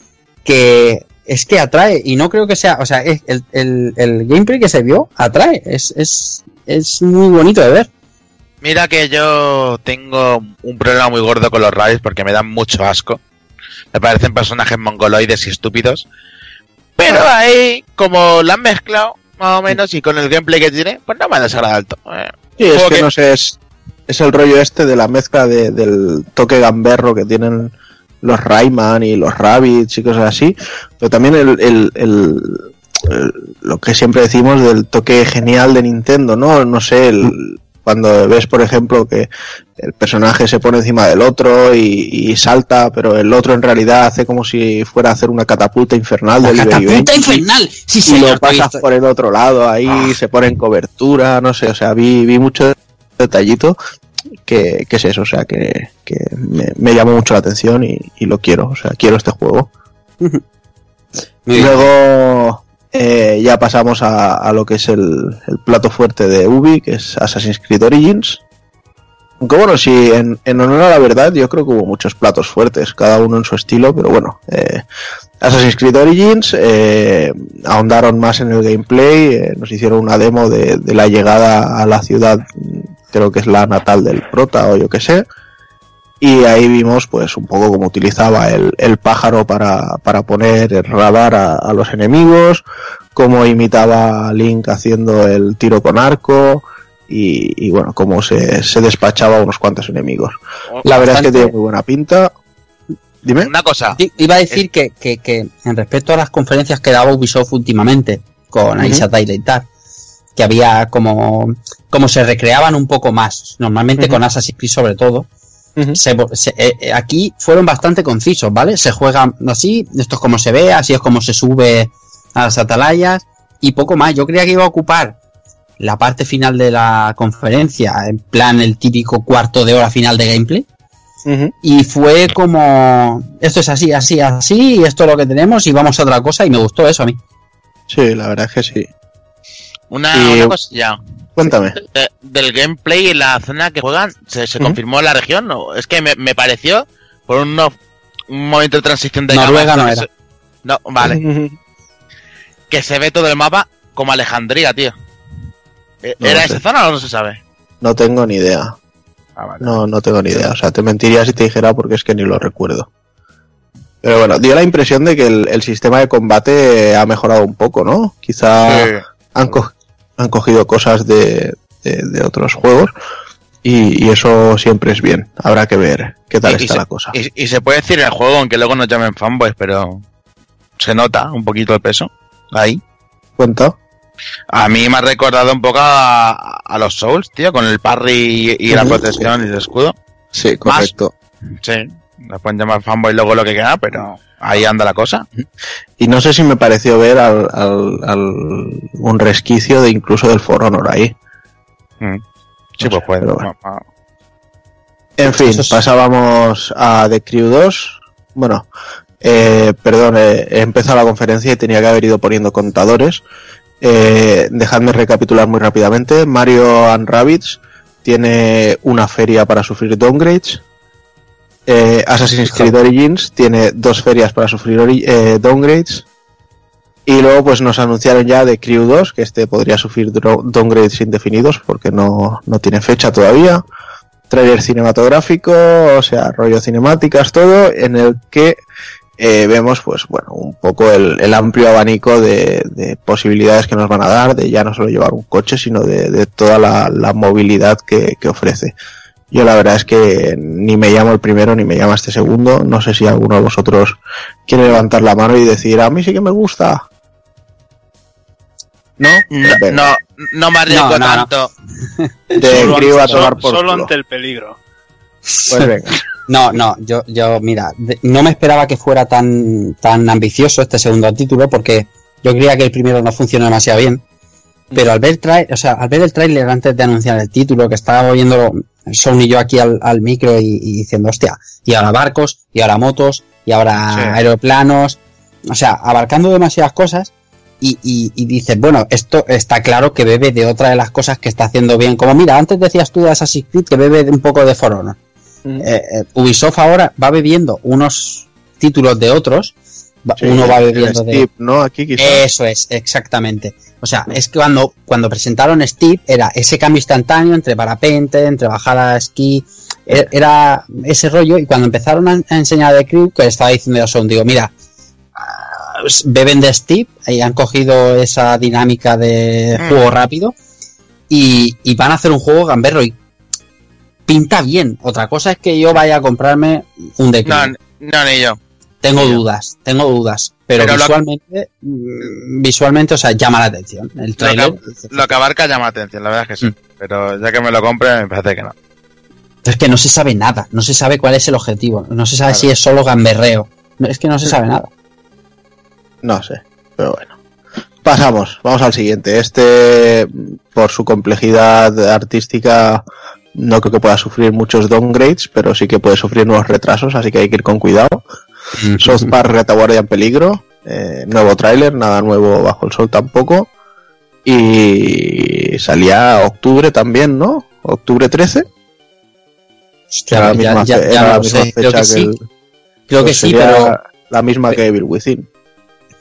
que es que atrae y no creo que sea, o sea, es el, el, el gameplay que se vio atrae, es, es, es muy bonito de ver. Mira que yo tengo un problema muy gordo con los Rabbids porque me dan mucho asco. Me parecen personajes mongoloides y estúpidos. Pero ahí, como la han mezclado, más o menos, y con el gameplay que tiene, pues no me desagrada alto. Eh, Sí, es que- no sé, es, es el rollo este de la mezcla de- del toque gamberro que tienen los Rayman y los Rabbits y cosas así, pero también el, el- el- el- lo que siempre decimos del toque genial de Nintendo, ¿no? No sé, el- cuando ves, por ejemplo, que el personaje se pone encima del otro y, y salta, pero el otro en realidad hace como si fuera a hacer una catapulta infernal del ¡Catapulta infernal! Sí, y lo señor. pasas por el otro lado, ahí se pone en cobertura, no sé, o sea, vi, vi mucho detallito que, que es eso, o sea, que, que me, me llamó mucho la atención y, y lo quiero, o sea, quiero este juego. Muy. Luego eh, ya pasamos a, a lo que es el, el plato fuerte de Ubi, que es Assassin's Creed Origins. Aunque bueno, sí, en, en honor a la verdad, yo creo que hubo muchos platos fuertes, cada uno en su estilo, pero bueno, eh, Assassin's Creed Origins eh, ahondaron más en el gameplay, eh, nos hicieron una demo de, de la llegada a la ciudad, creo que es la natal del prota o yo que sé, y ahí vimos pues un poco cómo utilizaba el, el pájaro para, para poner el radar a, a los enemigos, cómo imitaba a Link haciendo el tiro con arco y, y bueno, cómo se, se despachaba a unos cuantos enemigos. La verdad es que tiene muy buena pinta. Dime. Una cosa, Sí, Iba a decir que, que, que en respecto a las conferencias que daba Ubisoft últimamente con. Aisha Tyler y tal, que había como, como se recreaban un poco más, normalmente con Assassin's Creed sobre todo, Ujú. se- se- eh, eh, aquí fueron bastante concisos, ¿vale? Se juega así, esto es como se ve, así es como se sube a las atalayas y poco más. Yo creía que iba a ocupar la parte final de la conferencia, en plan el típico cuarto de hora final de gameplay. Y fue como, esto es así, así, así, y esto es lo que tenemos y vamos a otra cosa y me gustó eso a mí. Sí, la verdad es que sí. Una, Y- una cosilla. Cuéntame. De- del gameplay en la zona que juegan, ¿se, se Ujú. confirmó en la región? ¿no? Es que me, me pareció, por un, un momento de transición de Noruega no que era. se- No, vale. que se ve todo el mapa como Alejandría, tío. Eh, No ¿Era esa sé. zona o no se sabe? No tengo ni idea. No, no tengo ni idea. O sea, te mentiría si te dijera porque es que ni lo recuerdo. Pero bueno, dio la impresión de que el, el sistema de combate ha mejorado un poco, ¿no? Quizá han, co- han cogido cosas de, de- de otros juegos y, y eso siempre es bien. Habrá que ver qué tal Y- y está se- la cosa. Y, se puede decir el juego, aunque luego nos llamen fanboys, pero se nota un poquito el peso ahí. Cuenta. A mí me ha recordado un poco a, a los Souls, tío, con el parry y, la protección y el escudo. Sí, correcto. Sí, la pueden llamar fanboy luego lo que queda, pero ahí anda la cosa. Y no sé si me pareció ver al, al- al- un resquicio de incluso del For Honor ahí. Mm. Sí, No pues sé, puede. bueno. En fin, es- pasábamos a The Crew 2. Bueno, eh, perdón, eh, he empezado la conferencia y tenía que haber ido poniendo contadores. Eh, dejadme recapitular muy rápidamente. Mario and Rabbids tiene una feria para sufrir downgrades. Eh, Assassin's Creed Origins tiene dos ferias para sufrir eh, downgrades. Y luego pues nos anunciaron ya de Crew 2, que este podría sufrir downgrades indefinidos porque no, no tiene fecha todavía trailer cinematográfico, o sea, rollo cinemáticas, todo, en el que eh, vemos, pues bueno, un poco el, el amplio abanico de, de posibilidades que nos van a dar, de ya no solo llevar un coche, sino de, de toda la, la movilidad que, que ofrece. Yo la verdad es que ni me llamo el primero ni me llama este segundo. No sé si alguno de vosotros quiere levantar la mano y decir, a mí sí que me gusta. ¿No? No, no, no me arriesgo No, no, no. tanto. de Solo a ante- tomar por solo ante el peligro. Pues venga. No, no, yo, yo, mira, no me esperaba que fuera tan, tan ambicioso este segundo título porque yo creía que el primero no funcionó demasiado bien. Pero al ver, trai- o sea, al ver el tráiler antes de anunciar el título, que estaba oyendo Sony y yo aquí al, al micro y, y diciendo, hostia, y ahora barcos, y ahora motos, y ahora Sí. aeroplanos, o sea, abarcando demasiadas cosas, y, y, y dices, bueno, esto está claro que bebe de otra de las cosas que está haciendo bien. Como mira, antes decías tú de Assassin's Creed que bebe de un poco de For Honor. Eh, eh, Ubisoft ahora va bebiendo unos títulos de otros, Sí, uno va el bebiendo de... Steve, ¿no? Aquí quizás. Eso es, exactamente. O sea, es que cuando, cuando presentaron Steve era ese cambio instantáneo entre parapente, entre bajada a esquí, e- era ese rollo. Y cuando empezaron a, a enseñar de Crew, que estaba diciendo a Son, digo, mira, ah, beben de Steve y han cogido esa dinámica de Mm. juego rápido y, y van a hacer un juego gamberro y pinta bien. Otra cosa es que yo vaya a comprarme un de Crew. No, no, ni yo. Tengo Sí. dudas, tengo dudas. Pero, visualmente, mm, visualmente, o sea, llama la atención. El Lo trailer. que, lo que abarca llama atención, la verdad es que sí. Mm. Pero ya que me lo compre, me parece que no. Es que no se sabe nada, no se sabe cuál es el objetivo, no se sabe Claro. si es solo gamberreo. No, Es que no se sabe nada. No sé, pero bueno. Pasamos, vamos al siguiente. Este, por su complejidad artística, no creo que pueda sufrir muchos downgrades, pero sí que puede sufrir nuevos retrasos, así que hay que ir con cuidado. South Park Retaguardia en peligro, eh, nuevo tráiler, nada nuevo bajo el sol tampoco. Y salía octubre también, ¿no? Octubre 13. Hostia, Era la ya, la misma creo fecha que sí, el- creo que pues sí, pero, La misma que Evil Within.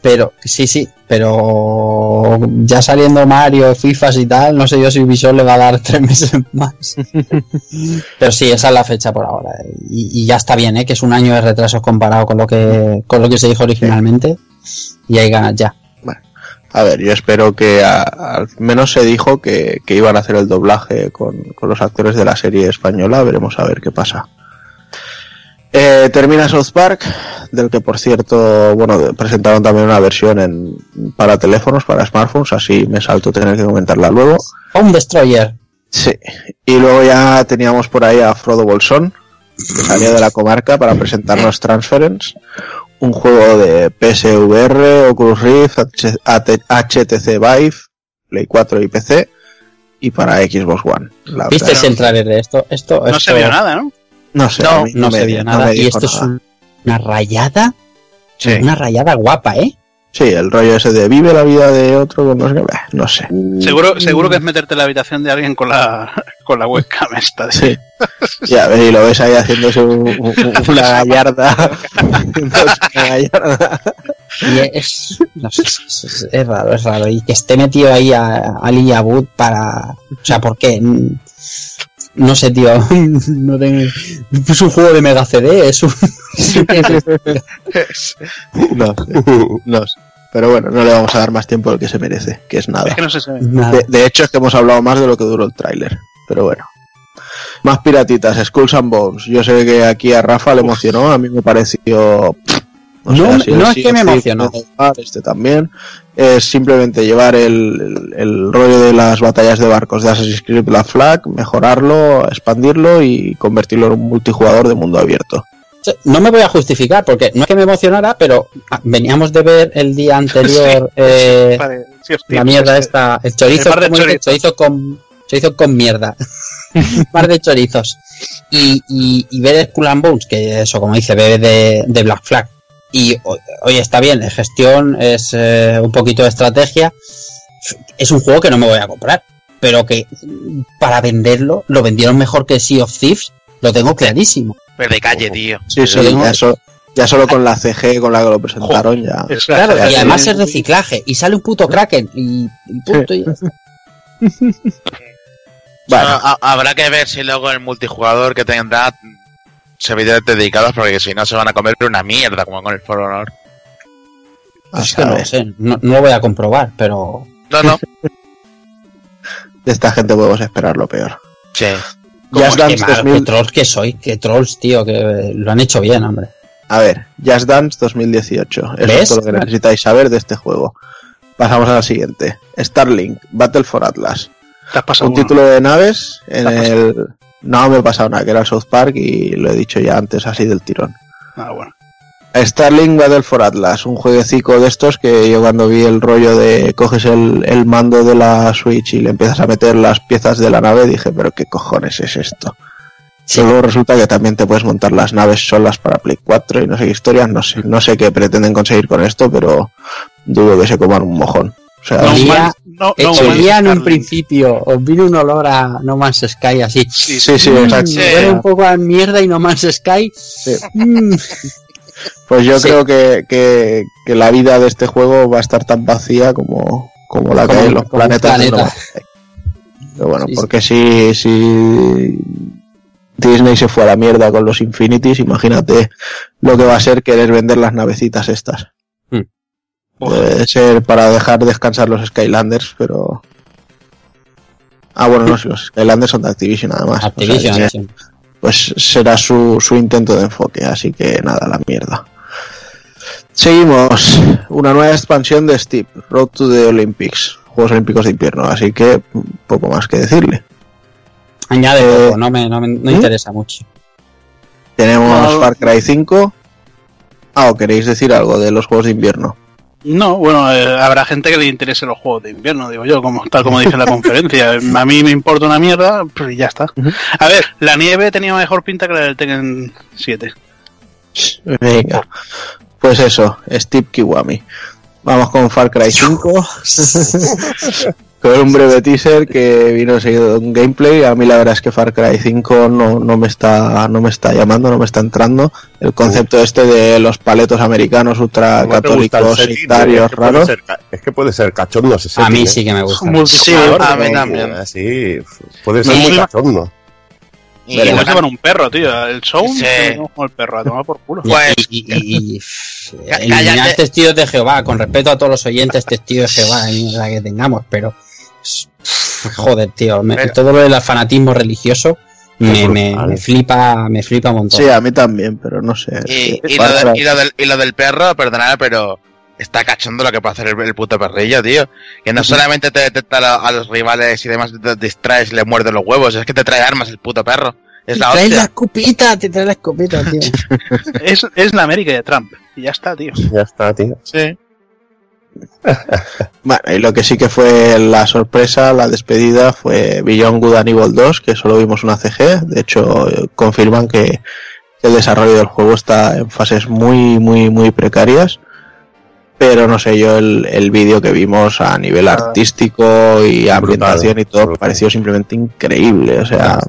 Pero, sí, sí, pero ya saliendo Mario, FIFAs y tal, no sé yo si Ubisoft le va a dar tres meses más. pero sí, esa es la fecha por ahora. Y, y ya está bien, ¿eh? que es un año de retrasos comparado con lo que, con lo que se dijo originalmente. Y hay ganas ya. A ver, yo espero que a- al menos se dijo que, que iban a hacer el doblaje con, con los actores de la serie española. Veremos a ver qué pasa. Eh, termina South Park, del que por cierto, bueno, presentaron también una versión en, para teléfonos, para smartphones, así me salto tener que comentarla luego. Home Destroyer. Sí, y luego ya teníamos por ahí a Frodo Bolsón, que salía de la comarca para presentarnos Transference, un juego de PSVR, Oculus Rift, HTC Vive, Play 4 y PC, y para Xbox One. La ¿Viste el trailer de esto? esto No esto- se vio nada, ¿no? No sé, No, a no, se no nada. y esto es un- una rayada. Sí. Una rayada guapa, ¿eh? Sí, el rollo ese de vive la vida de otro, con no sé no sé. Seguro, seguro que es meterte en la habitación de alguien con la, con la webcam esta. Sí. Ya ves, y lo ves ahí haciéndose un- un- una gallarda. una gallarda. Y es, no sé, es, raro, es raro. Y que esté metido ahí a Ali Abud para. O sea, ¿por qué? No sé, tío. No tengo... Es un juego de Mega CD, es un. No sé, no sé. Pero bueno, no le vamos a dar más tiempo del que se merece, que es nada. Es que no si... Nada. De, de hecho, es que hemos hablado más de lo que duró el tráiler. Pero bueno. Más piratitas, Skulls and Bones. Yo sé que aquí a Rafa le emocionó, a mí me pareció no, no es que me emocionó. Este también. Es simplemente llevar el, el, rollo de las batallas de barcos de Assassin's Creed Black Flag, mejorarlo, expandirlo y convertirlo en un multijugador de mundo abierto. No me voy a justificar porque no es que me emocionara, pero ah, veníamos de ver el día anterior eh, la mierda esta, el chorizo, el chorizo. Con chorizo con mierda, un par de chorizos. Y, y, ver el Skull and Bones, que eso como dice, bebe de, de Black Flag y oye, está bien, es gestión, es eh, un poquito de estrategia. Es un juego que no me voy a comprar, pero que para venderlo lo vendieron mejor que Sea of Thieves, lo tengo clarísimo. Pero de calle, tío. Sí, sí, ya, solo con la CG con la que lo presentaron ya. Claro, y además es reciclaje y sale un puto Kraken y, punto y habrá que ver si luego el multijugador que tendrá servidores dedicados porque si no se van a comer una mierda como con el For Honor. Es que no sé, no, lo voy a comprobar, pero. No, no. de esta gente podemos esperar lo peor. Sí. Just Dance 2000... ¿Qué trolls que soy? ¿Qué trolls, tío? Que lo han hecho bien, hombre. A ver, Just Dance 2018. Eso es todo lo que necesitáis saber de este juego. Pasamos a la siguiente. Starlink, Battle for Atlas. Un título de naves en el, no me he pasado nada, que era el South Park y lo he dicho ya antes así del tirón. Ah, bueno. Starlink Battle for Atlas, un jueguecito de estos que yo cuando vi el rollo de coges el, mando de la Switch y le empiezas a meter las piezas de la nave, dije, pero qué cojones es esto. luego resulta que también te puedes montar las naves solas para Play 4 y no sé qué historias, no sé, no sé qué pretenden conseguir con esto, pero dudo que se coman un mojón. O sea, no, en un principio, os vino un olor a No Man's Sky así. Sí, sí, sí, mm, un poco a mierda y No Man's Sky. Mm. Pues yo creo que, que, la vida de este juego va a estar tan vacía como, como la que hay en los planetas. Pero bueno, porque si, si Disney se fue a la mierda con los Infinities, imagínate lo que va a ser querer vender las navecitas estas. Puede ser para dejar descansar los Skylanders, pero. Ah, bueno, no, si los Skylanders son de Activision además. Activision, Pues será su, su intento de enfoque, así que nada, la mierda. Seguimos. Una nueva expansión de Steve, Road to the Olympics, Juegos Olímpicos de Invierno, así que poco más que decirle. Añade eh, no me, no me no ¿Mm? interesa mucho. Tenemos Far Cry 5. Ah, ¿o queréis decir algo de los Juegos de Invierno? No, bueno, eh, habrá gente que le interese los juegos de invierno, digo yo, como tal como dice la conferencia. A mí me importa una mierda, pues ya está. A ver, la nieve tenía mejor pinta que la del Tekken 7. Venga, pues eso, Steve Kiwami. Vamos con Far Cry 5. con un breve teaser que vino seguido de un gameplay. A mí la verdad es que Far Cry 5 no, no, me está no me está llamando, no me está entrando. El concepto este de los paletos americanos ultra católicos, sectarios, raros. Es que puede ser cachondo A mí sí que me gusta. Sí, a mí también. Sí, puede ser muy cachondo. Y no llevan un perro, tío. El show sí. con el perro, a tomar por culo. Pues, y, y, y eliminar testigos de Jehová, con respeto a todos los oyentes testigos de Jehová, en la que tengamos, pero Joder, tío, todo lo del fanatismo religioso me, flipa me flipa un montón. Sí, a mí también, pero no sé. Y, lo, del, perro, perdonad, pero está cachando lo que puede hacer el, puto perrillo, tío. Que no solamente te detecta a, los rivales y demás, te distraes y le muerde los huevos, es que te trae armas el puto perro. Es la trae la escopeta, te trae la escopeta, tío. es, es la América de Trump. Y ya está, tío. Ya está, tío. Sí. bueno, y lo que sí que fue la sorpresa, la despedida, fue Beyond Good and Evil 2, que solo vimos una CG. De hecho, confirman que el desarrollo del juego está en fases muy, muy, muy precarias. Pero no sé, yo el, vídeo que vimos a nivel ah. artístico y ambientación y todo pareció simplemente increíble. O sea,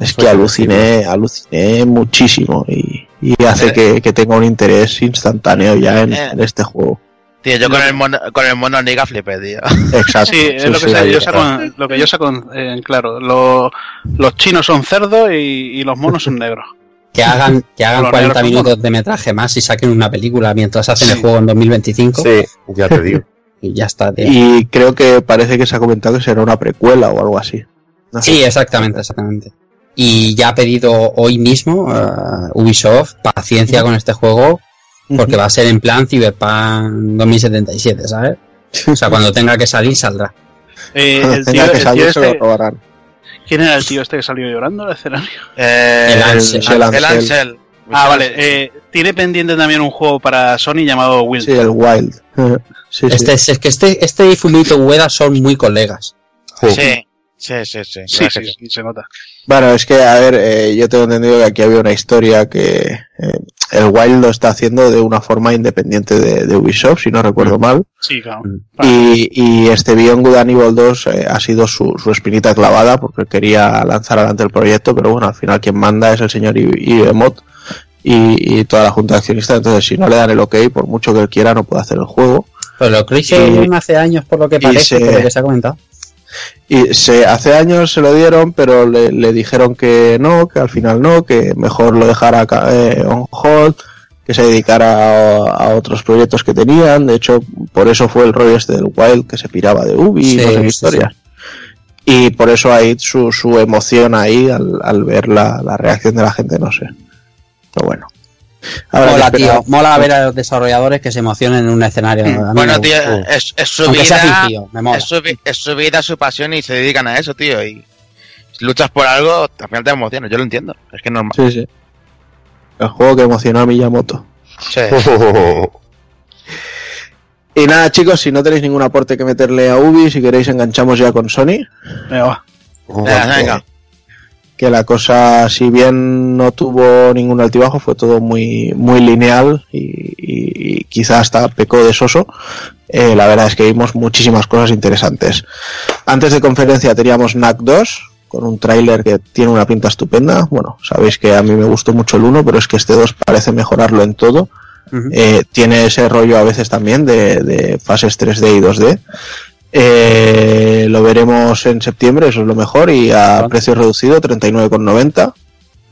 es que aluciné, aluciné muchísimo y, hace eh. que, tenga un interés instantáneo ya en eh. este juego. Tío, yo con el mono, con el mono Niga flipé, tío. Exacto. Sí, es lo, que yo saco, lo que yo saco en claro. los chinos son cerdos y, los monos son negros. Que hagan, que hagan 40 minutos de metraje más y saquen una película mientras hacen el juego en 2025. Sí, ya te digo. y ya está, tío. Y creo que parece que se ha comentado que será una precuela o algo así. Sí, exactamente, exactamente. Y ya ha pedido hoy mismo uh, Ubisoft paciencia con este juego Porque va a ser en plan Cyberpunk 2077, ¿sabes? O sea, cuando tenga que salir, saldrá. Eh, el tío, que salir, tío se lo este, robarán. ¿Quién era el tío este que salió llorando al escenario? Eh, El Ansel. el El Ansel. Ansel. Ah, vale. Eh, tiene pendiente también un juego para Sony llamado Wild. Sí, el Wild. Sí, sí. Este, es, es que este, este y Fumito Ueda son muy colegas. Sí, sí, sí, sí. Sí, que sí, sí, se nota. Bueno, es que, a ver, eh, yo tengo entendido que aquí había una historia que eh, el Wild lo está haciendo de una forma independiente de, de Ubisoft, si no recuerdo mal. Sí, claro. Y, y este Beyond Good and Evil 2 eh, ha sido su, su espinita clavada porque quería lanzar adelante el proyecto, pero bueno, al final quien manda es el señor I- Ibemote y, y toda la junta de accionistas. Entonces, si no le dan el ok, por mucho que él quiera, no puede hacer el juego. Pero lo creyeron hace años, por lo que parece, se- por lo que se ha comentado. Y se, hace años se lo dieron, pero le, le dijeron que no, que al final no, que mejor lo dejara eh, on hold, que se dedicara a, a otros proyectos que tenían. De hecho, por eso fue el rollo este del Wild que se piraba de Ubi Sí, y no sé qué sí, historias. Y por eso hay su, su emoción ahí al, al ver la, la reacción de la gente, no sé. Pero bueno. Que Mola, tío. Mola ver a los desarrolladores que se emocionen en un escenario. Me Bueno, tío, es, es su vida. fingido, me mola. Es su, vi- es su vida, su pasión y se dedican a eso, tío. Y si luchas por algo, al final te emocionas. Yo lo entiendo. Es que es normal. Sí, sí. El juego que emocionó a Miyamoto. Sí. Y nada, chicos, si no tenéis ningún aporte que meterle a Ubi, si queréis enganchamos ya con Sony. Venga, va. Venga, venga. Que la cosa, si bien no tuvo ningún altibajo, fue todo muy, muy lineal y, y- y quizá hasta pecó de soso. Eh, la verdad es que vimos muchísimas cosas interesantes. Antes de conferencia teníamos NAC 2, con un tráiler que tiene una pinta estupenda. Bueno, sabéis que a mí me gustó mucho el 1, pero es que este 2 parece mejorarlo en todo. Eh, tiene ese rollo a veces también de, de fases 3D y 2D. Eh, lo veremos en septiembre, eso es lo mejor, y a precio reducido, 39,90.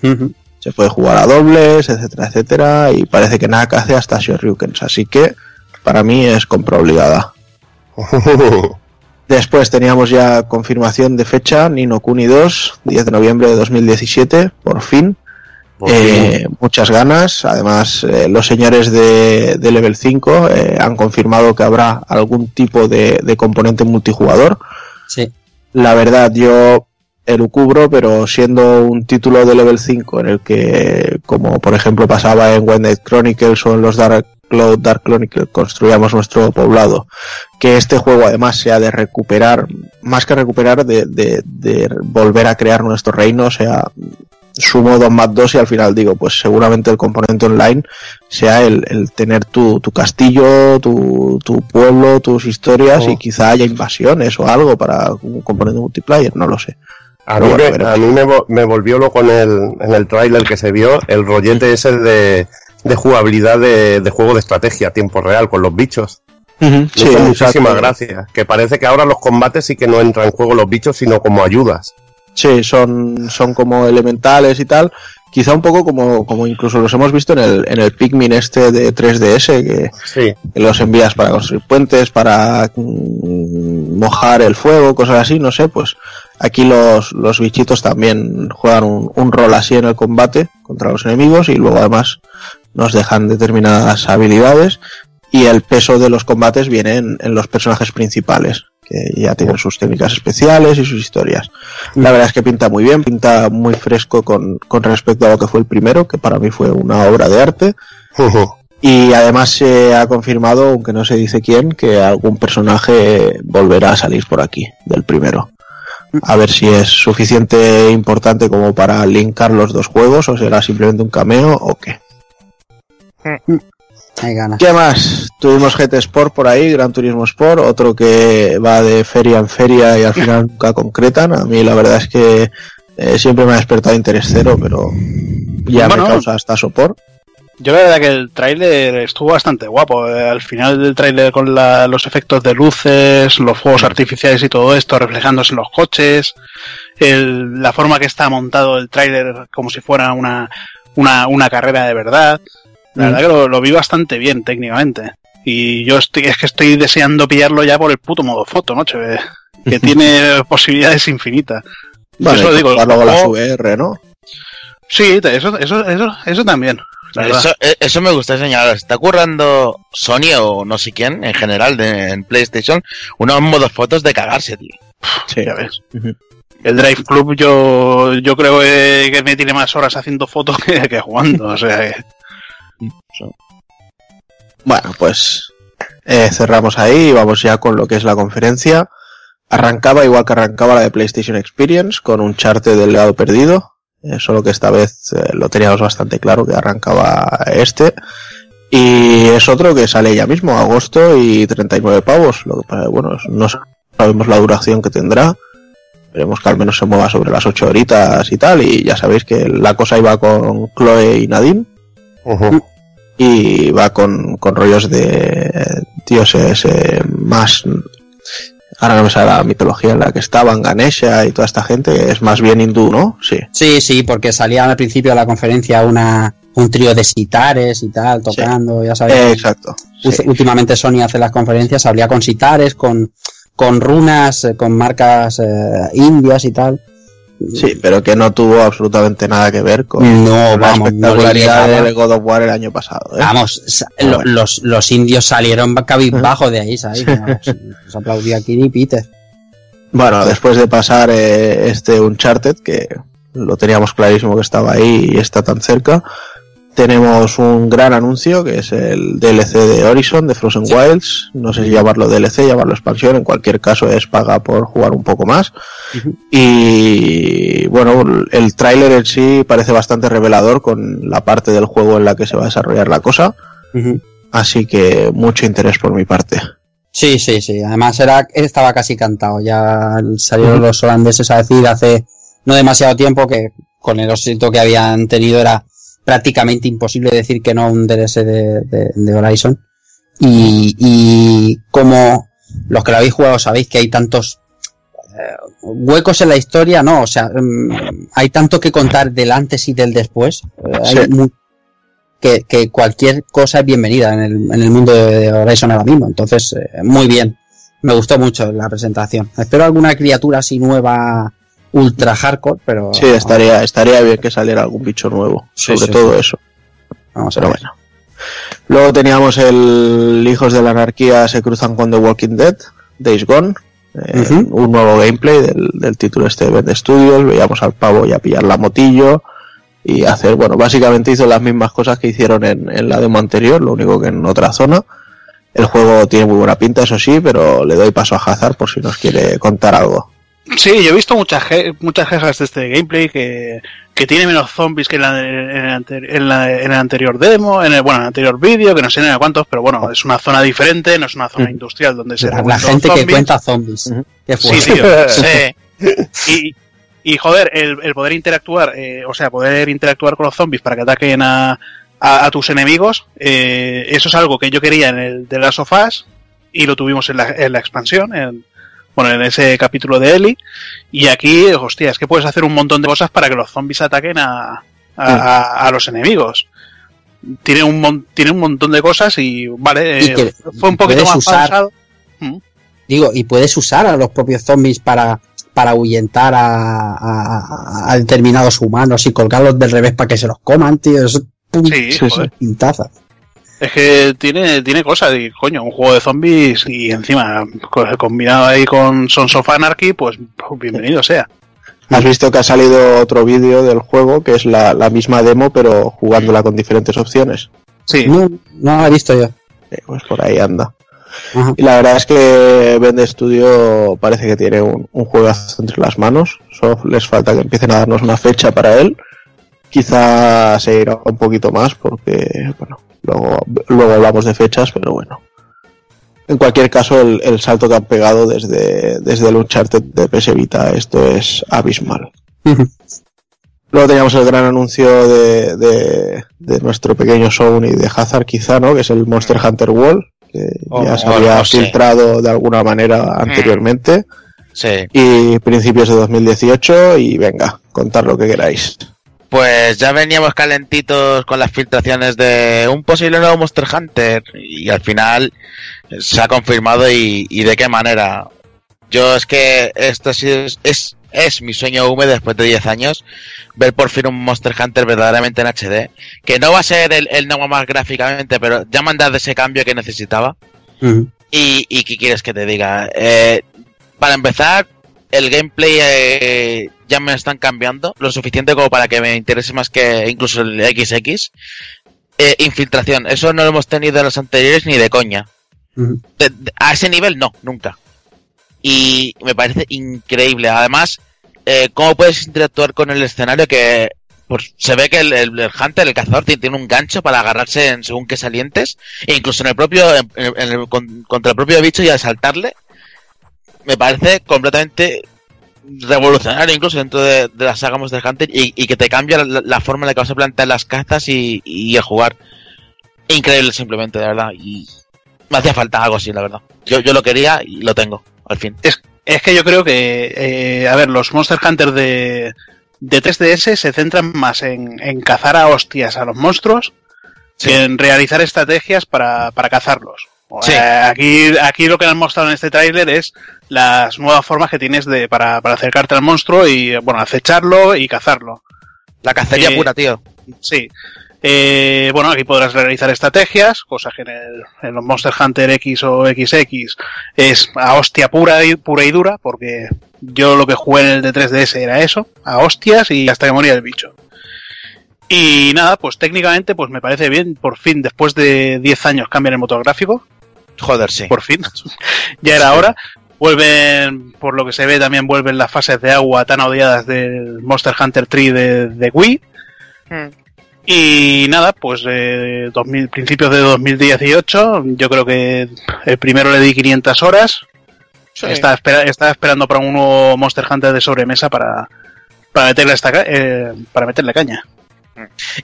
Ujú. Se puede jugar a dobles, etcétera, etcétera, y parece que NAC hace hasta Shoryukens, así que para mí es compra obligada. Después teníamos ya confirmación de fecha, Nino Kuni 2, 10 de noviembre de 2017, por fin. Eh, muchas ganas. Además, eh, los señores de, de Level 5 eh, han confirmado que habrá algún tipo de, de componente multijugador. Sí. La verdad, yo elucubro, pero siendo un título de Level 5 en el que, como por ejemplo pasaba en Night Chronicles o en los Dark Cloud Dark Chronicles, construíamos nuestro poblado, que este juego además sea de recuperar, más que recuperar, de, de, de volver a crear nuestro reino, sea su modo Mad 2 y al final digo, pues seguramente el componente online sea el, el tener tu, tu castillo, tu, tu pueblo, tus historias Oh. y quizá haya invasiones o algo para un componente multiplayer, no lo sé. A mí, bueno, me, veremos. a mí me, vo- me volvió loco en el, en el tráiler que se vio el rollete ese de, de jugabilidad de, de juego de estrategia a tiempo real con los bichos. Sí, muchísimas gracias. Que parece que ahora los combates sí que no entran en juego los bichos, sino como ayudas. Sí, son, son como elementales y tal. Quizá un poco como, como incluso los hemos visto en el, en el Pikmin este de 3DS, que, Sí. que los envías para construir puentes, para mm, mojar el fuego, cosas así, no sé, pues aquí los, los bichitos también juegan un, un rol así en el combate contra los enemigos y luego además nos dejan determinadas habilidades y el peso de los combates viene en, en los personajes principales, que ya tienen sus técnicas especiales y sus historias. La verdad es que pinta muy bien, pinta muy fresco con, con respecto a lo que fue el primero, que para mí fue una obra de arte. Y además se ha confirmado, aunque no se dice quién, que algún personaje volverá a salir por aquí, del primero. A ver si es suficiente importante como para linkar los dos juegos o será simplemente un cameo o qué. Hay ganas. ¿Qué más? Tuvimos GT Sport por ahí, Gran Turismo Sport, otro que va de feria en feria y al final nunca concretan. A mí la verdad es que eh, siempre me ha despertado interés cero, pero ya Bueno. me causa hasta sopor. Yo la verdad que el tráiler estuvo bastante guapo. Eh, Al final del tráiler con la- los efectos de luces, los fuegos artificiales y todo esto reflejándose en los coches, el- la forma que está montado el tráiler como si fuera una, una, una carrera de verdad. La Mm. verdad que lo, lo vi bastante bien técnicamente. Y yo estoy, es que estoy deseando pillarlo ya por el puto modo foto, macho. eh, Que tiene posibilidades infinitas. Vale, eso digo, luego las VR, ¿no? Sí, eso, eso, eso, eso también. Eh, eso, me gusta señalar. Está currando Sony o no sé quién, en general, de, en PlayStation, unos modos fotos de cagarse, tío. Sí, ya ves. El Drive Club yo, yo creo que me tiene más horas haciendo fotos que, jugando, o sea Bueno, pues eh, cerramos ahí y vamos ya con lo que es la conferencia. Arrancaba igual que arrancaba la de PlayStation Experience, con un charte del legado perdido, eh, solo que esta vez eh, lo teníamos bastante claro que arrancaba este. Y es otro que sale ya mismo, agosto y 39 pavos. Bueno, no sabemos la duración que tendrá. Esperemos que al menos se mueva sobre las 8 horitas y tal. Y ya sabéis que la cosa iba con Chloe y Nadine. Y va con, con rollos de dioses eh, más ahora no me sale la mitología en la que estaban, Ganesha y toda esta gente, es más bien hindú, ¿no? Sí. Sí, sí, porque salía al principio de la conferencia una, un trío de sitares y tal, tocando, ya sabes. Eh, exacto. Últimamente Sony hace las conferencias, salía con sitares, con, con runas, eh, con marcas eh, indias y tal. Sí, pero que no tuvo absolutamente nada que ver con la espectacularidad de God of War el año pasado. ¿eh? Vamos, los, los indios salieron cabizbajo de ahí, ¿sabes? Nos aplaudía aquí y Peter. Bueno, después de pasar eh, este Uncharted, que lo teníamos clarísimo que estaba ahí y está tan cerca, tenemos un gran anuncio que es el DLC de Horizon de Frozen Wilds. No sé si llamarlo DLC, llamarlo expansión. En cualquier caso es paga por jugar un poco más. Y bueno, el tráiler en sí parece bastante revelador con la parte del juego en la que se va a desarrollar la cosa. Así que mucho interés por mi parte. Sí, sí, sí. Además era, estaba casi cantado. Ya salieron los holandeses a decir hace no demasiado tiempo que con el éxito que habían tenido era prácticamente imposible decir que no a un DLC de, Horizon. Y, como los que lo habéis jugado sabéis que hay tantos eh, huecos en la historia, no, o sea, mm, hay tanto que contar del antes y del después. Eh, que, cualquier cosa es bienvenida en el, mundo de Horizon ahora mismo. Entonces, eh, muy bien. Me gustó mucho la presentación. Espero alguna criatura así nueva ultra hardcore, pero... Sí, estaría, estaría bien que saliera algún bicho nuevo, sobre todo eso. Vamos a ver. bueno. Luego teníamos el Hijos de la Anarquía se cruzan con The Walking Dead, Days Gone, eh, un nuevo gameplay del, título este de Studios, veíamos al pavo ya pillar la motillo y hacer, bueno, básicamente hizo las mismas cosas que hicieron en, en la demo anterior, lo único que en otra zona. El juego tiene muy buena pinta, eso sí, pero le doy paso a Hazard por si nos quiere contar algo. Sí, yo he visto muchas muchas quejas de este gameplay que, que tiene menos zombies que en, la, en, el anterior demo, en el, bueno, en el anterior vídeo, que no sé ni a cuántos, pero bueno, es una zona diferente, no es una zona industrial donde se La, la gente que cuenta zombies. Sí, tío, sí. Y, y joder, el, el poder interactuar, eh, o sea, poder interactuar con los zombies para que ataquen a, a, tus enemigos, eh, eso es algo que yo quería en el de Last of Us y lo tuvimos en la, en la expansión, en, bueno, en ese capítulo de Eli. Y aquí, hostia, es que puedes hacer un montón de cosas para que los zombies ataquen a, a, los enemigos. Tiene un, tiene un montón de cosas y, vale, fue un poquito más usar, mm. Digo, y puedes usar a los propios zombies para, para ahuyentar a, a, determinados humanos y colgarlos del revés para que se los coman, tío. Eso, sí, pintaza. Es que tiene, tiene cosas, y coño, un juego de zombies y encima combinado ahí con Sons of Anarchy, pues, pues bienvenido sea. Has visto que ha salido otro vídeo del juego que es la, misma demo, pero jugándola con diferentes opciones. Sí. No, no he visto yo. pues por ahí anda. Y la verdad es que Vende Studio parece que tiene un, un juegazo entre las manos. Solo les falta que empiecen a darnos una fecha para él. Quizá se irá un poquito más porque, bueno, Luego, luego hablamos de fechas, pero bueno. En cualquier caso, el, salto que han pegado desde, desde el Uncharted de PS Vita, esto es abismal. Luego teníamos el gran anuncio de, de, nuestro pequeño Sony de Hazard, quizá, ¿no? Que es el Monster Hunter World, que oh, ya se había filtrado de alguna manera mm. anteriormente. Sí. Y principios de 2018, y venga, contar lo que queráis. Pues ya veníamos calentitos con las filtraciones de un posible nuevo Monster Hunter y al final se ha confirmado y, de qué manera. Yo es que esto sí es, es, es mi sueño húmedo después de 10 años, ver por fin un Monster Hunter verdaderamente en HD, que no va a ser el, el nuevo más gráficamente, pero ya me han dado ese cambio que necesitaba. y, y ¿qué quieres que te diga? Eh, para empezar, el gameplay eh, ya me están cambiando, lo suficiente como para que me interese más que incluso el XX. Eh, infiltración, eso no lo hemos tenido en los anteriores ni de coña. De- de- a ese nivel no, nunca. Y me parece increíble. Además, eh, cómo puedes interactuar con el escenario que pues, se ve que el, el- el Hunter, el cazador, tiene, tiene un gancho para agarrarse en según qué salientes, e incluso en el propio, en- en el- con- contra el propio bicho y al saltarle, me parece completamente revolucionario incluso dentro de, de la saga Monster Hunter y, y que te cambia la, la forma en la que vas a plantear las cazas y, y el jugar. Increíble simplemente, de verdad. Y me hacía falta algo así, la verdad. Yo, yo lo quería y lo tengo, al fin. Es, es que yo creo que, eh, a ver, los Monster Hunter de, de 3DS se centran más en, en cazar a hostias a los monstruos que en realizar estrategias para, para cazarlos. Sí. Eh, aquí, aquí lo que han mostrado en este tráiler es las nuevas formas que tienes de, para, para acercarte al monstruo y, bueno, acecharlo y cazarlo. La cacería Eh, pura, tío. Sí. Eh, bueno, aquí podrás realizar estrategias, cosa que en, el- en los Monster Hunter X o XX es a hostia pura y, pura y dura, porque yo lo que jugué en el de 3DS era eso, a hostias y hasta que moría el bicho. Y nada, pues técnicamente pues me parece bien, por fin, después de 10 años cambian el motor gráfico, Joder, sí. por fin, ya era hora. Vuelven, por lo que se ve, también vuelven las fases de agua tan odiadas del Monster Hunter 3 de, de Wii. Y nada, pues eh, 2000, principios de 2018, yo creo que el primero le di 500 horas. Estaba, espera- estaba esperando para un nuevo Monster Hunter de sobremesa para, para, meterle, esta, ca- eh, para meterle caña.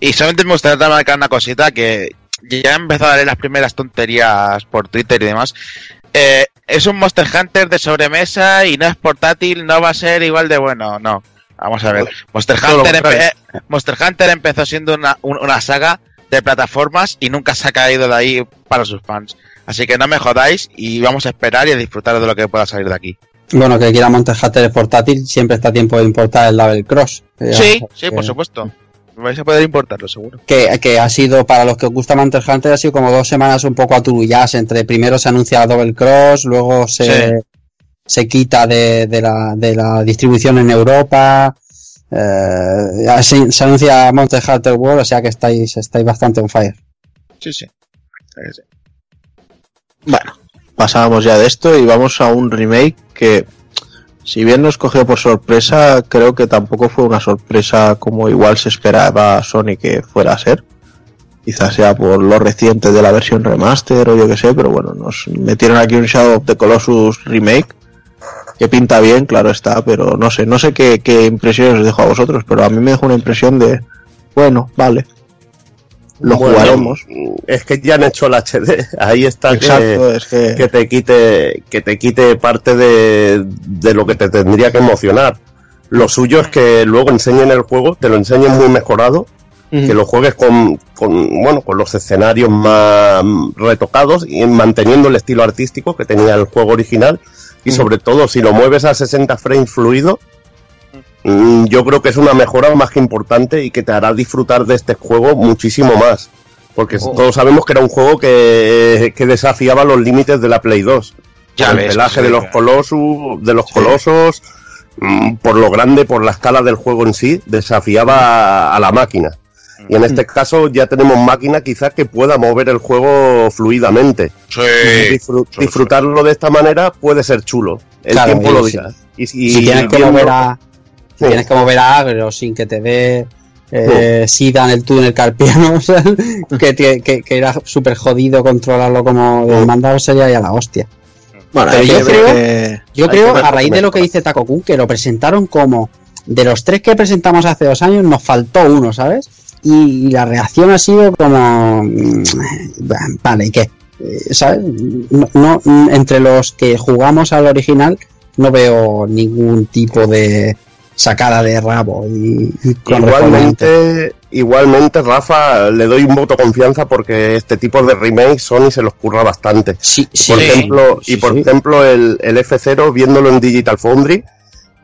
Y solamente me gustaría remarcar una cosita que ya he empezado a leer las primeras tonterías por Twitter y demás. Eh, es un Monster Hunter de sobremesa y no es portátil, no va a ser igual de bueno, no. Vamos a ver. Monster Hunter, empe- Monster Hunter empezó siendo una, un- una saga de plataformas y nunca se ha caído de ahí para sus fans. Así que no me jodáis y vamos a esperar y a disfrutar de lo que pueda salir de aquí. Bueno, que quiera Monster Hunter es portátil, siempre está a tiempo de importar el Level Cross. Eh, Sí, que- sí, por supuesto. Vais a poder importarlo, seguro. Que, que ha sido, para los que os gusta Monster Hunter, ha sido como dos semanas un poco aturullas. Entre primero se anuncia Double Cross, luego se, Sí. se quita de, de, la, de la distribución en Europa. eh, se anuncia Monster Hunter World, o sea que estáis, estáis bastante on fire. Sí, sí. Bueno, pasábamos ya de esto y vamos a un remake que, si bien nos cogió por sorpresa, creo que tampoco fue una sorpresa como igual se esperaba Sony que fuera a ser. Quizás sea por lo reciente de la versión remaster o yo que sé, pero bueno, nos metieron aquí un Shadow of the Colossus remake que pinta bien, claro está, pero no sé, no sé qué, qué impresiones os dejo a vosotros, pero a mí me dejó una impresión de, bueno, vale, lo Bueno, jugaremos. Es que ya han hecho el HD. Ahí está que- Exacto, es que... que te quite que te quite parte de, de lo que te tendría que emocionar. Lo suyo es que luego enseñen el juego, te lo enseñen muy mejorado, que lo juegues con, con bueno con los escenarios más retocados y manteniendo el estilo artístico que tenía el juego original y sobre todo si lo mueves a 60 frames fluido yo creo que es una mejora más que importante y que te hará disfrutar de este juego muchísimo más porque todos sabemos que era un juego que, que desafiaba los límites de la Play 2 Ya el ves, pelaje sí, de los colosos, de los colosos, mm, por lo grande, por la escala del juego en sí, desafiaba a, la máquina. Y en este caso ya tenemos máquina quizás que pueda mover el juego fluidamente. Sí. Disfru- sí, disfrutarlo de esta manera puede ser chulo. El Claro, tiempo lo dirá. Y, si- si tienes que mover a, Sí. tienes que mover a agro sin que te dé eh, sida en el túnel carpiano, o sea, que, tie- que, que era súper jodido controlarlo como de mandado sería ya la hostia. Bueno, Pero yo creo- que- Yo creo, a raíz de lo que dice Taco que lo presentaron como de los tres que presentamos hace dos años, nos faltó uno, ¿sabes? Y la reacción ha sido como, mm, vale, ¿y qué? Eh, ¿Sabes? No, no, mm, entre los que jugamos al original no veo ningún tipo de, sacada de rabo y, igualmente igualmente Rafa le doy un voto de confianza porque este tipo de remakes Sony se los curra bastante. Sí, por ejemplo y por ejemplo el, el, F0 viéndolo en Digital Foundry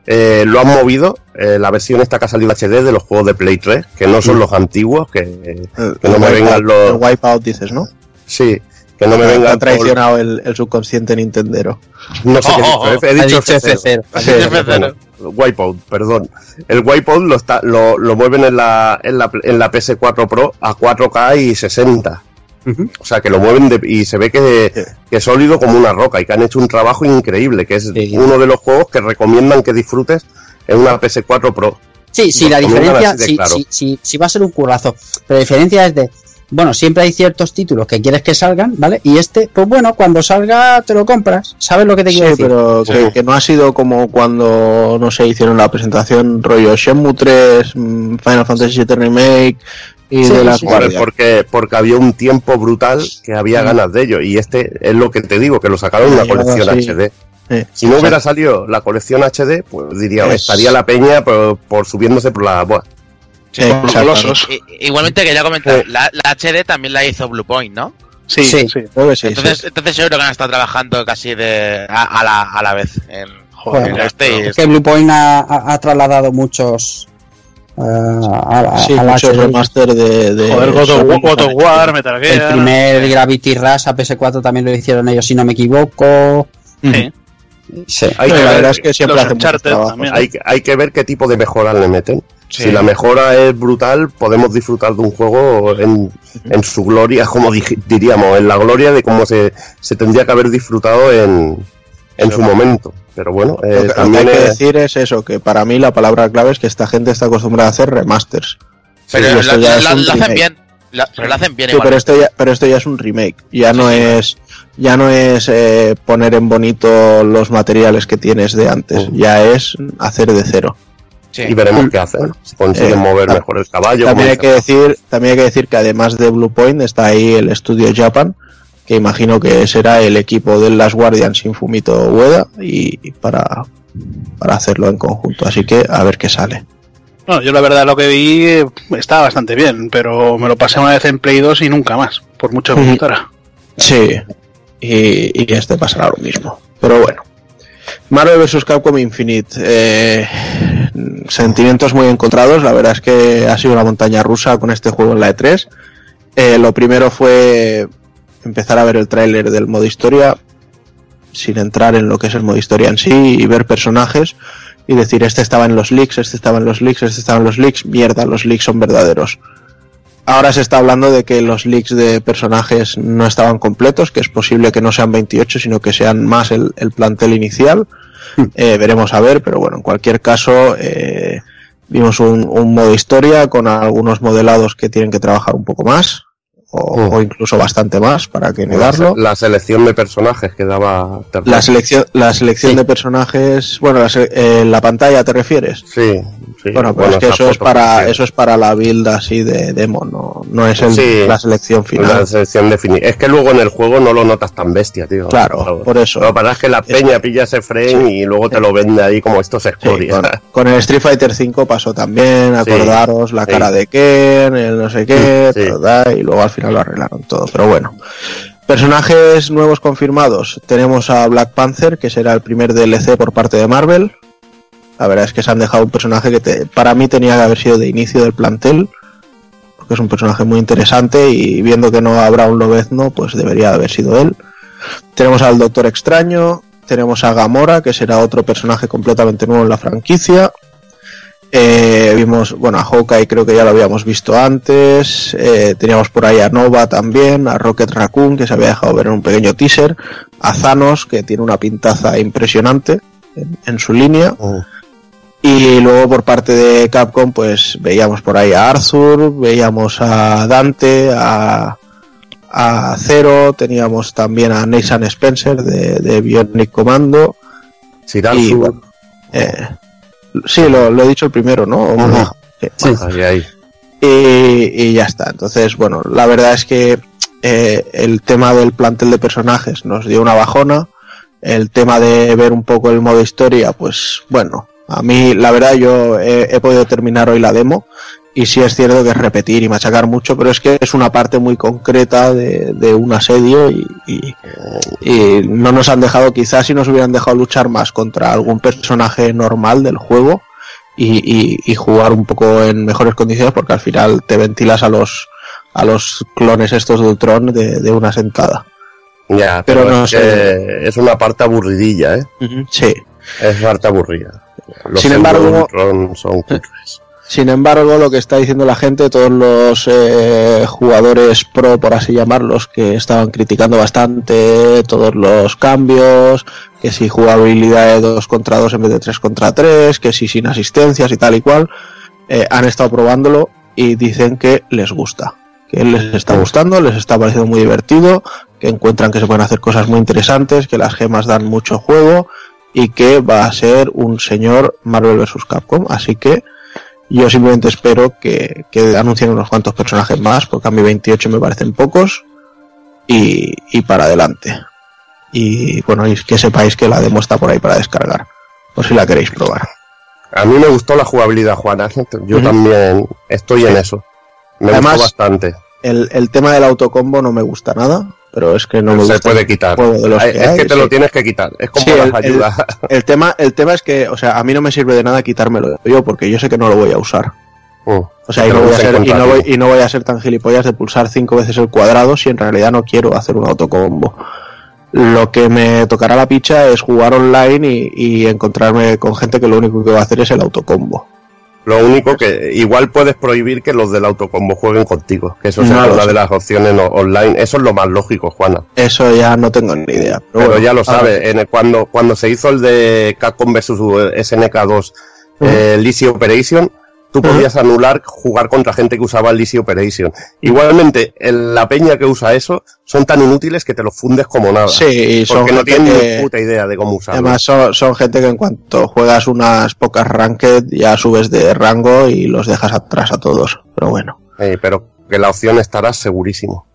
eh, lo han movido eh, la versión esta que ha salido HD de los juegos de Play 3 que no son los antiguos que, que no me vengan los el Wipeout dices no sí que no me venga traicionado el, el, subconsciente Nintendero. No sé oh, qué he dicho. Oh, he dicho F0. Wipeout, perdón. El Wipeout lo, está, lo, lo mueven en la, en, la, en la PS4 Pro a 4K y 60. Uh -huh. O sea, que lo mueven de, y se ve que, que, es sólido como una roca y que han hecho un trabajo increíble, que es sí. uno de los juegos que recomiendan que disfrutes en una PS4 Pro. Sí, sí, la diferencia, sí, claro. sí, sí, sí, va a ser un currazo, pero la diferencia es de, bueno, siempre hay ciertos títulos que quieres que salgan, ¿vale? Y este, pues bueno, cuando salga te lo compras, ¿sabes lo que te sí, quiero decir? pero que, que, no ha sido como cuando, no sé, hicieron la presentación rollo Shenmue 3, mm, Final Fantasy VII Remake y sí, de las sí, porque porque había un tiempo brutal que había ganas de ello y este es lo que te digo, que lo sacaron en una colección HD. Sí, si no hubiera salido la colección HD, pues diría, Es- estaría la peña por, por subiéndose por la... Buah, Sí. I- Igualmente quería comentar, la, la HD también la hizo Bluepoint, ¿no? Sí, Sí. sí. Creo que sí, entonces, sí. entonces seguro que han estado trabajando casi de a, a la, a la vez en, Joder, en este y Es que Bluepoint ha, ha- ha trasladado muchos a, la- Sí, a la muchos HD. remaster de, de Joder, God of, Sony. God of War, Metal El Gear. primer Gravity Rush a PS4 también lo hicieron ellos, si no me equivoco. Sí. Sí. Hay Sí, que la ver- verdad es que siempre los hace mucho Uncharted trabajo. también. hay, que- hay que ver qué tipo de mejora le meten. Sí. Si la mejora es brutal, podemos disfrutar de un juego en, en su gloria, como diríamos, en la gloria de cómo se, se tendría que haber disfrutado en, en su momento. Pero bueno, eh, Lo que, lo que también hay que es- decir es eso, que para mí la palabra clave es que esta gente está acostumbrada a hacer remasters. Pero Sí, lo- lo hacen bien. Pero lo hacen bien Sí, igual. pero esto ya, pero esto ya es un remake. Ya no es, ya no es eh, poner en bonito los materiales que tienes de antes. Mm. Ya es hacer de cero. Sí. y veremos qué hacen. Si consiguen Eh, mover mejor el caballo. También hay que decir, también hay que decir que además de Blue Point está ahí el estudio Japan, que imagino que será el equipo del Last Guardian sin Fumito Ueda y, y para, para hacerlo en conjunto. Así que a ver qué sale. Bueno, yo la verdad lo que vi eh, está bastante bien, pero me lo pasé una vez en Play 2 y nunca más, por mucho que me gustara. Sí, y, y este pasará lo mismo. Pero bueno. Marvel vs. Capcom Infinite. eh, sentimientos muy encontrados. La verdad es que ha sido una montaña rusa con este juego en la E3. Eh, lo primero fue empezar a ver el tráiler del modo historia sin entrar en lo que es el modo historia en sí y ver personajes y decir este estaba en los leaks, este estaba en los leaks, este estaba en los leaks, mierda, los leaks son verdaderos. Ahora se está hablando de que los leaks de personajes no estaban completos, que es posible que no sean 28, sino que sean más el, el plantel inicial. Eh, veremos a ver, pero bueno, en cualquier caso, eh, vimos un, un modo historia con algunos modelados que tienen que trabajar un poco más, o, Mm. o incluso bastante más, para que la, negarlo. la selección de personajes que daba. La selección, la selección Sí. de personajes, bueno, la, eh, la pantalla te refieres. Sí, sí. Bueno, pues es que eso es para eso es para la build así de demo, no, no es el, Sí. la selección La final. selección definida. Es que luego en el juego no lo notas tan bestia, tío. Claro, por eso. Lo que pasa es que la peña pilla ese frame y luego te lo vende ahí como esto es Sí, escoria. con, con el Street Fighter 5 pasó también, acordaros la cara de Ken, el no sé qué, y luego al final lo arreglaron todo, pero bueno. Personajes nuevos confirmados. Tenemos a Black Panther, que será el primer DLC por parte de Marvel. La verdad es que se han dejado un personaje que para mí tenía que haber sido de inicio del plantel, porque es un personaje muy interesante y viendo que no habrá un Lobezno, pues debería haber sido él. Tenemos al Doctor Extraño, tenemos a Gamora, que será otro personaje completamente nuevo en la franquicia. Eh, vimos, bueno, a Hawkeye creo que ya lo habíamos visto antes. Eh, teníamos por ahí a Nova también, a Rocket Raccoon, que se había dejado ver en un pequeño teaser. A Thanos, que tiene una pintaza impresionante en, en su línea. Mm. Y luego por parte de Capcom, pues veíamos por ahí a Arthur, veíamos a Dante, a, a Zero, teníamos también a Nathan Spencer de, de Bionic Commando. Y, bueno, eh, sí, lo, lo he dicho el primero, ¿no? Sí. ahí, ahí. Y, y ya está. Entonces, bueno, la verdad es que eh, el tema del plantel de personajes nos dio una bajona. El tema de ver un poco el modo historia, pues bueno, A mí, la verdad, yo he, he podido terminar hoy la demo y sí es cierto que es repetir y machacar mucho, pero es que es una parte muy concreta de, de un asedio y, y- y no nos han dejado, quizás si nos hubieran dejado luchar más contra algún personaje normal del juego y, y- y jugar un poco en mejores condiciones, porque al final te ventilas a los a los clones estos de Ultron de, de una sentada. Ya, Pero pero, no es, sé. es una parte aburridilla, ¿eh? Sí. Es parte aburrida. Los Sin embargo- Ultron son cutres. Sin embargo, lo que está diciendo la gente, todos los eh, jugadores pro, por así llamarlos, que estaban criticando bastante todos los cambios, que si jugabilidad de 2 contra 2 en vez de 3 contra 3, que si sin asistencias y tal y cual, eh, han estado probándolo y dicen que les gusta, que les está gustando, les está pareciendo muy divertido, que encuentran que se pueden hacer cosas muy interesantes, que las gemas dan mucho juego y que va a ser un señor Marvel vs. Capcom, así que yo simplemente espero que, que anuncien unos cuantos personajes más, porque a mí 28 me parecen pocos. Y, y para adelante. Y bueno, y que sepáis que la demo está por ahí para descargar. Por si la queréis probar. A mí me gustó la jugabilidad, Juana. Yo también estoy en eso. Me Además, gustó bastante. El, el tema del autocombo no me gusta nada, pero es que no me se puede quitar. juego de los Ay, que es hay, que te sí. lo tienes que quitar. Es como Sí, las el- ayudas. El tema, el tema es que, o sea, a mí no me sirve de nada quitármelo yo, porque yo sé que no lo voy a usar. Mm. O sea, y no, voy a ser, y, encontrar no voy, bien. y no voy a ser tan gilipollas de pulsar cinco veces el cuadrado si en realidad no quiero hacer un autocombo. Lo que me tocará la picha es jugar online y, y encontrarme con gente que lo único que va a hacer es el autocombo. Lo único que igual puedes prohibir que los del autocombo jueguen contigo. Que eso No una de las opciones online. Eso es lo más lógico, Juana. Eso ya no tengo ni idea. Pero, Pero bueno, ya lo sabes. En el- cuando, cuando se hizo el de Capcom vs SNK2 eh, Lizzy Operation, tú podías anular jugar contra gente que usaba el Lizzy Operation. Igualmente, el- la peña que usa eso son tan inútiles que te los fundes como nada. Sí, son porque no tienen que- ni puta idea de cómo usarlo. Además son, son gente que en cuanto juegas unas pocas ranked ya subes de rango y los dejas atrás a todos. Pero bueno. Eh, pero que la opción estará segurísimo.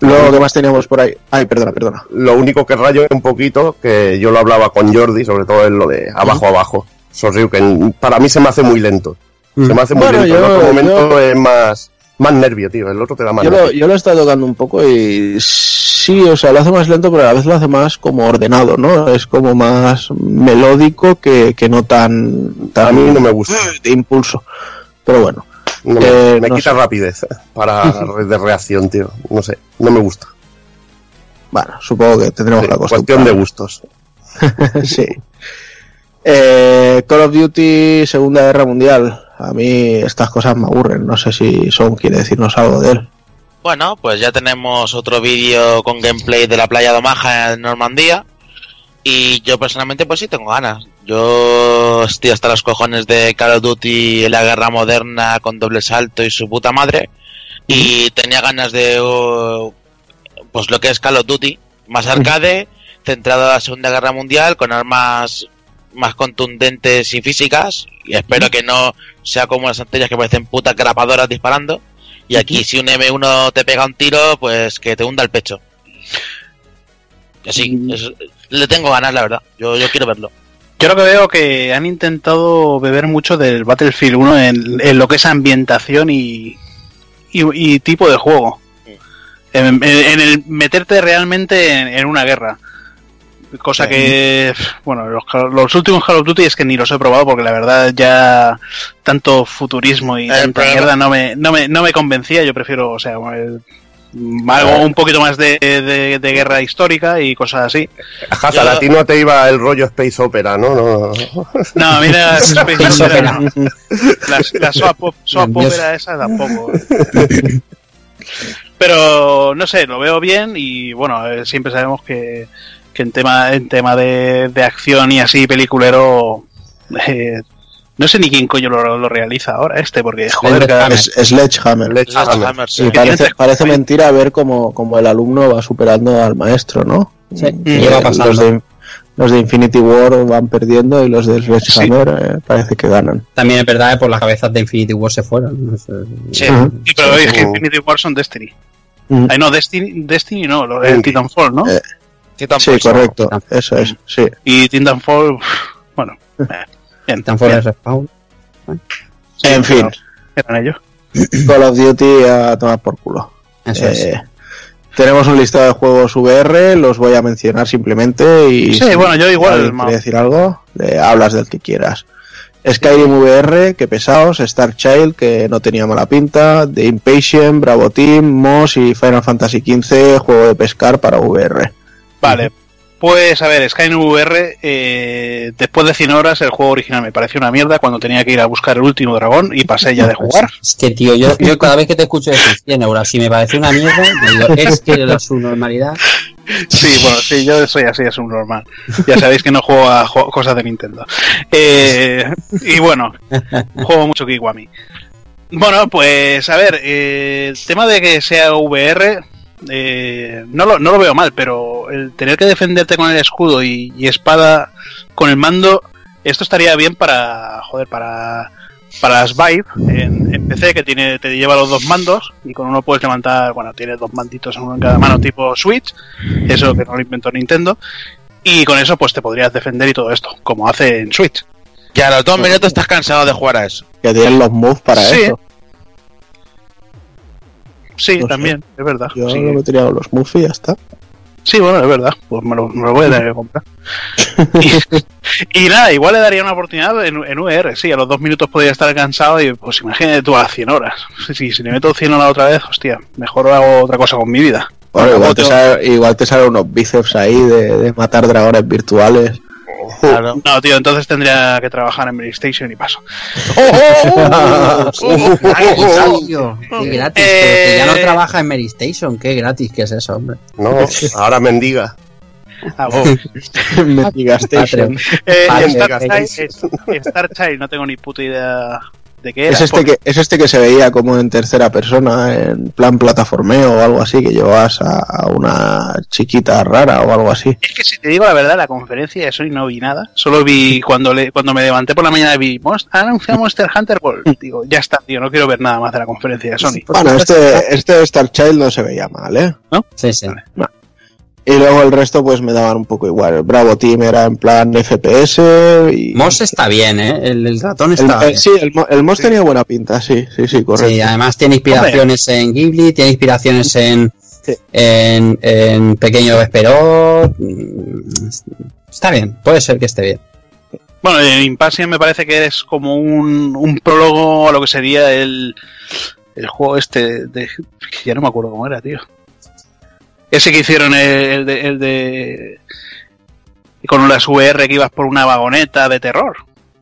Luego, ¿qué más teníamos por ahí? Ay, perdona, perdona. Lo único que rayo un poquito, que yo lo hablaba con Jordi, sobre todo en lo de abajo abajo. Sorryuken, para mí se me hace muy lento. Se me hace muy Bueno, lento. yo- en otro momento yo- es más, más nervio, tío. El otro te da más Yo lo, yo lo he estado tocando un poco y sí, o sea, lo hace más lento, pero a la vez lo hace más como ordenado, ¿no? Es como más melódico que, que no tan, tan A mí no me gusta. de impulso. Pero bueno. No me, eh, me no quita sé. rapidez para re- de reacción, tío. No sé, no me gusta. Bueno, supongo que tendremos Sí, la cuestión de gustos. sí. Eh, Call of Duty Segunda Guerra Mundial. A mí estas cosas me aburren. No sé si Son quiere decirnos algo de él. Bueno, pues ya tenemos otro vídeo con gameplay de la playa de Omaha en Normandía. Y yo personalmente pues sí tengo ganas. Yo estoy hasta los cojones de Call of Duty en la guerra moderna con doble salto y su puta madre. Y tenía ganas de uh, pues lo que es Call of Duty, más arcade, centrado en la Segunda Guerra Mundial, con armas más contundentes y físicas. Y espero que no sea como las anteriores que parecen putas grapadoras disparando. Y aquí si un M1 te pega un tiro, pues que te hunda el pecho. Así, es- le tengo ganas, la verdad. Yo, yo quiero verlo. Yo lo que veo que han intentado beber mucho del Battlefield 1 en, en lo que es ambientación y, y, y tipo de juego. En, en- en el meterte realmente en, en una guerra. Cosa que, bueno, los, los últimos Call of Duty es que ni los he probado porque la verdad ya tanto futurismo y El tanta problema- mierda no me, no, me, no me convencía. Yo prefiero, o sea, el- algo un poquito más de, de- de guerra histórica y cosas así. Hazard, a ti no te iba el rollo Space Opera, ¿no? no, no. Mira, Space Space Opera. La, la swap, swap opera esa tampoco. Pero no sé, lo veo bien y bueno, eh, siempre sabemos que, que en tema en tema de, de acción y así peliculero eh, no sé ni quién coño lo, lo realiza ahora este porque joder, Sledgehammer. Es Sledgehammer. Sledgehammer. Sí, Que parece, parece mentira ver cómo, cómo el alumno va superando al maestro, ¿no? Sí, Eh, pasando. Los de, los de Infinity War van perdiendo y los de Sledgehammer eh, parece que ganan. También es verdad que por las cabezas de Infinity War se fueron. Sí. Sí, pero es que Sí. Infinity War son Destiny. Mm. Ay, no, Destiny, Destiny no, lo- el Sí. Titanfall, ¿no? Eh, Titanfall, Sí, correcto. Eso es, sí. Y Titanfall, bueno, eh, Están fuera de respawn. en fin, Eran ellos. Call of Duty a tomar por culo. Eso es. Eh, Tenemos un listado de juegos VR, los voy a mencionar simplemente y Sí, si bueno, yo igual, alguien ma- quiere decir algo, le hablas del que quieras. Skyrim VR, que pesados, Star Child, que no tenía mala pinta, The Impatient, Bravo Team, Moss y Final Fantasy XV, juego de pescar para VR. Vale. Pues a ver, Skyrim VR, eh, después de 100 horas el juego original me pareció una mierda cuando tenía que ir a buscar el último dragón y pasé ya de jugar. Es que, tío, yo, yo cada vez que te escucho decir 100 euros, si me parece una mierda, digo, es que la su normalidad. Sí, bueno, sí, yo soy así, es un normal. Ya sabéis que no juego a jo- cosas de Nintendo. Eh, y bueno, juego mucho Kiwami. Bueno, pues a ver, eh, el tema de que sea VR, eh, no, lo, no lo veo mal, pero el tener que defenderte con el escudo y, y espada con el mando, esto estaría bien para, joder, para, para las Vive en, en PC que tiene, te lleva los dos mandos y con uno puedes levantar, bueno, tiene dos manditos uno en cada mano tipo Switch, eso que no lo inventó Nintendo, y con eso pues te podrías defender y todo esto, como hace en Switch. Y a los dos minutos estás cansado de jugar a eso. Que tienen los moves para Sí, eso. Sí, No sé. también, es verdad. Yo sí. lo metería con los moves y ya está. Sí, bueno, es verdad. Pues me lo, me lo voy a tener que comprar. y, y nada, igual le daría una oportunidad en, en VR. Sí, a los dos minutos podría estar cansado y pues imagínate tú a las 100 horas. Sí, sí, si le meto 100 horas otra vez, hostia, mejor hago otra cosa con mi vida. Bueno, igual te, sale, igual te salen unos bíceps ahí de, de matar dragones virtuales. No, tío, entonces tendría que trabajar en PlayStation y paso. Qué gratis. pero que ya no Eh. trabaja en Mary Station, qué gratis que es eso, hombre. No, ahora mendiga. Ah, oh. Mega Station. Eh. Child, Star Child, no tengo ni puta idea de qué era. Es este, porque- que, es este que se veía como en tercera persona, en plan plataformeo o algo así, que llevabas a, a una chiquita rara o algo así. Es que si te digo la verdad, la conferencia de Sony no vi nada. Solo vi cuando le, cuando me levanté por la mañana vi Monst- anuncia Monster Hunter World. Digo, ya está, tío, no quiero ver nada más de la conferencia de Sony. Bueno, este, este Star Child no se veía mal, ¿eh? Sí, sí. Y luego el resto pues me daban un poco igual. El Bravo Team era en plan FPS y... Moss está bien, ¿eh? El, el ratón está bien. sí, el, mo- el Moss tenía buena pinta, sí, sí, sí, correcto. Sí, además tiene inspiraciones en Ghibli, tiene inspiraciones en, Sí. en, en Pequeño Vesperot. Mm, Está bien, puede ser que esté bien. Bueno, en Impassion me parece que es como un, un prólogo a lo que sería el, el juego este de... Ya no me acuerdo cómo era, tío. Ese que hicieron el, el de... El de con las VR que ibas por una vagoneta de terror.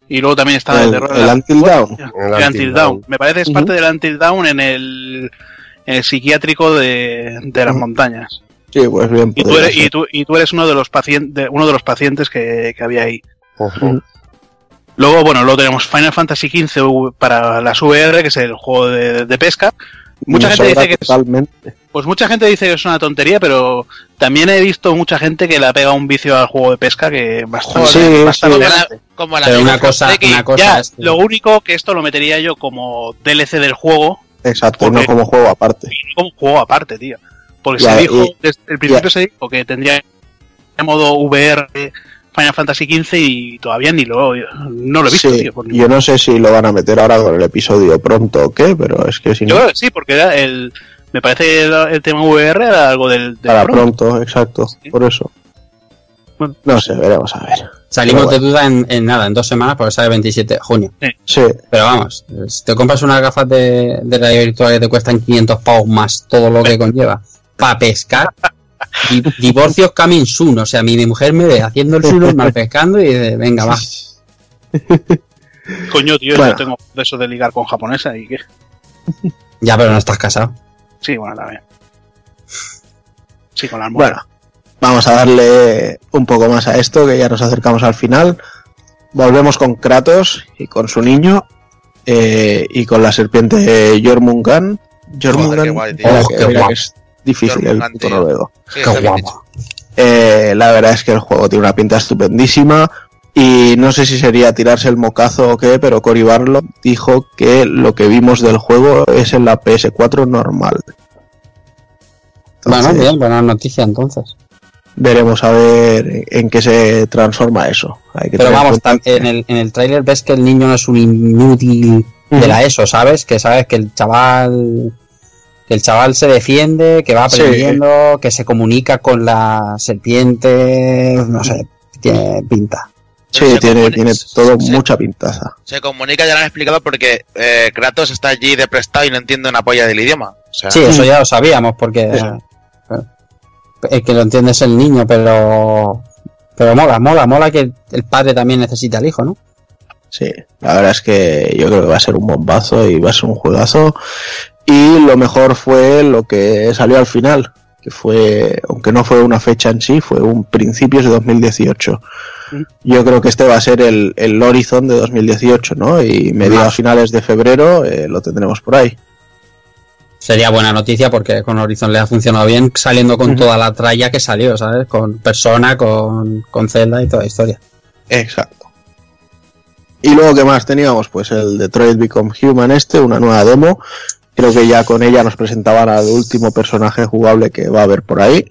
Y luego también estaba El- de terror. el la- Until Dawn. El Until Dawn. Me parece que es parte del Until Dawn en el, en el psiquiátrico de, de las montañas. Sí, pues bien. Y tú, eres, y, tú, y tú eres uno de los pacientes, uno de los pacientes que, que había ahí. Luego, bueno, luego tenemos Final Fantasy XV V para las VR, que es el juego de, de pesca. Mucha Me gente dice que es, totalmente. Pues mucha gente dice que es una tontería, pero también he visto mucha gente que le ha pegado un vicio al juego de pesca que bastante, Sí, bastante sí. Como el Pero amigo una cosa, Friki. una cosa Ya, es que- lo único que esto lo metería yo como DLC del juego, Exacto, Porque- no como juego aparte. y no como juego aparte, tío. Porque Ya, se dijo, y- desde el principio se dijo que tendría modo VR Final Fantasy XV y todavía ni lo, no lo he visto, Sí, tío. yo no sé si lo van a meter ahora con el episodio pronto o qué, pero es que si Yo no, creo que sí, porque era el, me parece que el, el tema VR era algo del, del para pronto. pronto, exacto, Sí. por eso. Bueno. No sé, veremos a ver. Salimos de duda en, en nada, en dos semanas, porque sale el 27 de junio. Sí, Pero vamos, si te compras unas gafas de, de realidad virtual que te cuestan 500 pavos más todo lo que conlleva, para pescar, di- divorcios coming soon. O sea, mi, mi mujer me ve haciendo el suyo, mal pescando y dice, venga, va. Coño, tío, Bueno. yo tengo de eso de ligar con japonesa y que. Ya, pero no estás casado. Sí, bueno, también. Sí, con la almohada. bueno, vamos a darle un poco más a esto, que ya nos acercamos al final. Volvemos con Kratos y con su niño eh, y con la serpiente Jormungan. Jormungan, Joder, qué guay, Oh, que- qué que es difícil Jormungan, el puto. Sí, Qué guapo. Eh, la verdad es que el juego tiene una pinta estupendísima y no sé si sería tirarse el mocazo o qué, pero Cory Barlow dijo que lo que vimos del juego es en la PS4 normal. Bueno, Entonces, bien, buena noticia entonces. veremos a ver en qué se transforma eso. Pero vamos, en el, en el tráiler ves que el niño no es un inútil de la ESO, ¿sabes? Que sabes que el chaval que el chaval se defiende, que va aprendiendo, que se comunica con la serpiente, no sé, tiene pinta. Sí, tiene, tiene todo mucha pintaza. Se comunica, ya lo han explicado, porque eh, Kratos está allí de prestado y no entiende una polla del idioma. sí, eso ya lo sabíamos, porque el que lo entiende es el niño, pero pero mola, mola, mola que el padre también necesita al hijo, ¿no? Sí, la verdad es que yo creo que va a ser un bombazo y va a ser un juegazo. Y lo mejor fue lo que salió al final, que fue, aunque no fue una fecha en sí, fue un principios de 2018. Yo creo que este va a ser el, el Horizon de 2018, ¿no? Y mediados finales de febrero eh, lo tendremos por ahí. Sería buena noticia porque con Horizon le ha funcionado bien saliendo con toda la tralla que salió, ¿sabes? Con Persona, con, con Zelda y toda la historia. Exacto. Y luego, ¿qué más teníamos? Pues el Detroit Become Human este, una nueva demo Creo que ya con ella nos presentaban al último personaje jugable que va a haber por ahí.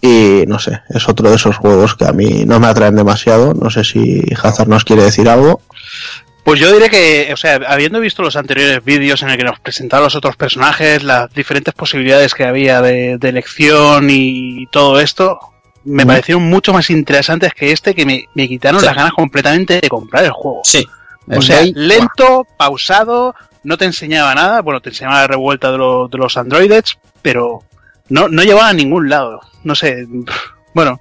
Y no sé, es otro de esos juegos que a mí no me atraen demasiado. No sé si Hazard nos quiere decir algo. Pues yo diré que, o sea, habiendo visto los anteriores vídeos en el que nos presentaban los otros personajes, las diferentes posibilidades que había de, elección y todo esto, me parecieron mucho más interesantes que este, que me, quitaron las ganas completamente de comprar el juego. Sí. O sea, lento, pausado, no te enseñaba nada, bueno, te enseñaba la revuelta de, de los androides, pero no, no llevaba a ningún lado. No sé, bueno,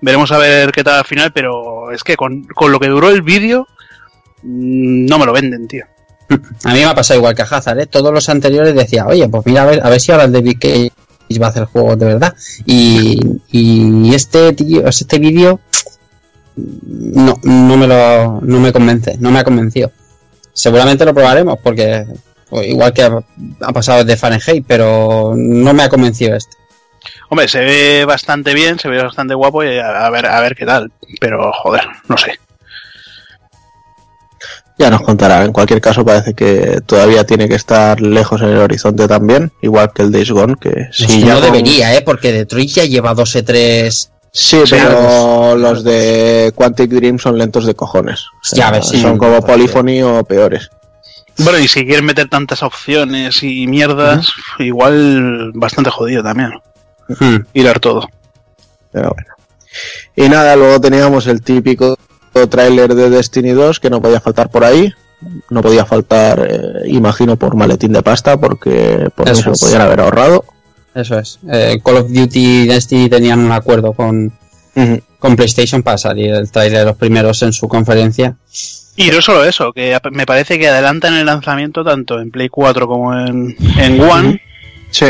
veremos a ver qué tal al final, pero es que con, lo que duró el vídeo, mm, no me lo venden, tío. A mí me ha pasado igual que a Hazard, ¿eh? Todos los anteriores decía, oye, pues mira, a ver, a ver si ahora el David Cage va a hacer juegos de verdad. Y, y este tío, este vídeo no, no me lo, no me convence, no me ha convencido. Seguramente lo probaremos porque igual que ha, pasado de Fahrenheit, pero no me ha convencido este. Hombre, se ve bastante bien, se ve bastante guapo y a, ver a ver qué tal, pero joder, no sé. Ya nos contará. En cualquier caso, parece que todavía tiene que estar lejos en el horizonte también, igual que el Days Gone, que sí ya no debería, ¿eh? Porque Detroit ya lleva 2 e 3 Sí, pero los de Quantic Dream son lentos de cojones. ya ves, son como Polyphony o peores. Bueno, y si quieren meter tantas opciones y mierdas, igual bastante jodido también. Uh todo. Pero bueno. Y nada, luego teníamos el típico tráiler de Destiny 2 que no podía faltar por ahí. No podía faltar, eh, imagino, por maletín de pasta, porque por eso, lo podían haber ahorrado. Eso es. Eh, Call of Duty y Destiny tenían un acuerdo con, con PlayStation para salir el trailer de los primeros en su conferencia. Y no solo eso, que me parece que adelantan el lanzamiento tanto en Play 4 como en, en One.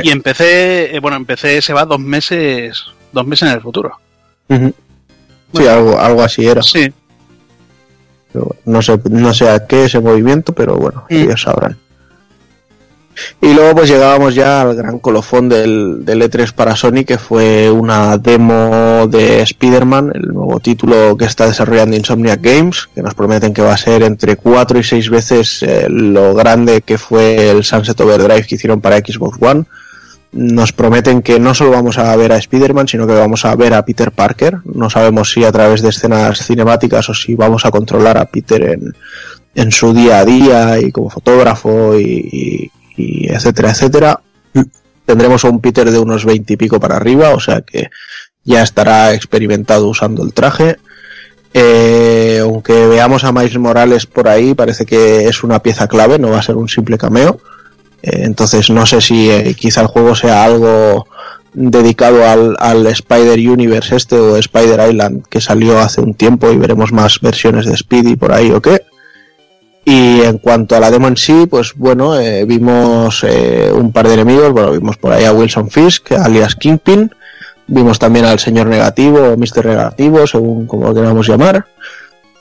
Y en PC, eh, bueno, en PC se va dos meses, dos meses en el futuro. sí, algo, algo así era. Sí. no sé, no sé a qué ese movimiento, pero bueno, mm. ellos sabrán. Y luego pues llegábamos ya al gran colofón del, del E3 para Sony, que fue una demo de Spider-Man, el nuevo título que está desarrollando Insomniac Games, que nos prometen que va a ser entre 4 y 6 veces eh, lo grande que fue el Sunset Overdrive que hicieron para Xbox One. Nos prometen que no solo vamos a ver a Spider-Man, sino que vamos a ver a Peter Parker. No sabemos si a través de escenas cinemáticas o si vamos a controlar a Peter en, en su día a día y como fotógrafo y, y etcétera, etcétera. Tendremos a un Peter de unos 20 y pico para arriba, o sea que ya estará experimentado usando el traje. Eh, aunque veamos a Miles Morales por ahí, parece que es una pieza clave, no va a ser un simple cameo. Eh, entonces no sé si eh, quizá el juego sea algo dedicado al, al, Spider Universe este o Spider Island que salió hace un tiempo y veremos más versiones de Speedy por ahí o qué. Y en cuanto a la demo en sí, pues bueno, eh, vimos eh, un par de enemigos, bueno, vimos por ahí a Wilson Fisk, alias Kingpin, vimos también al señor negativo o Mr. Negativo, según como lo queramos llamar,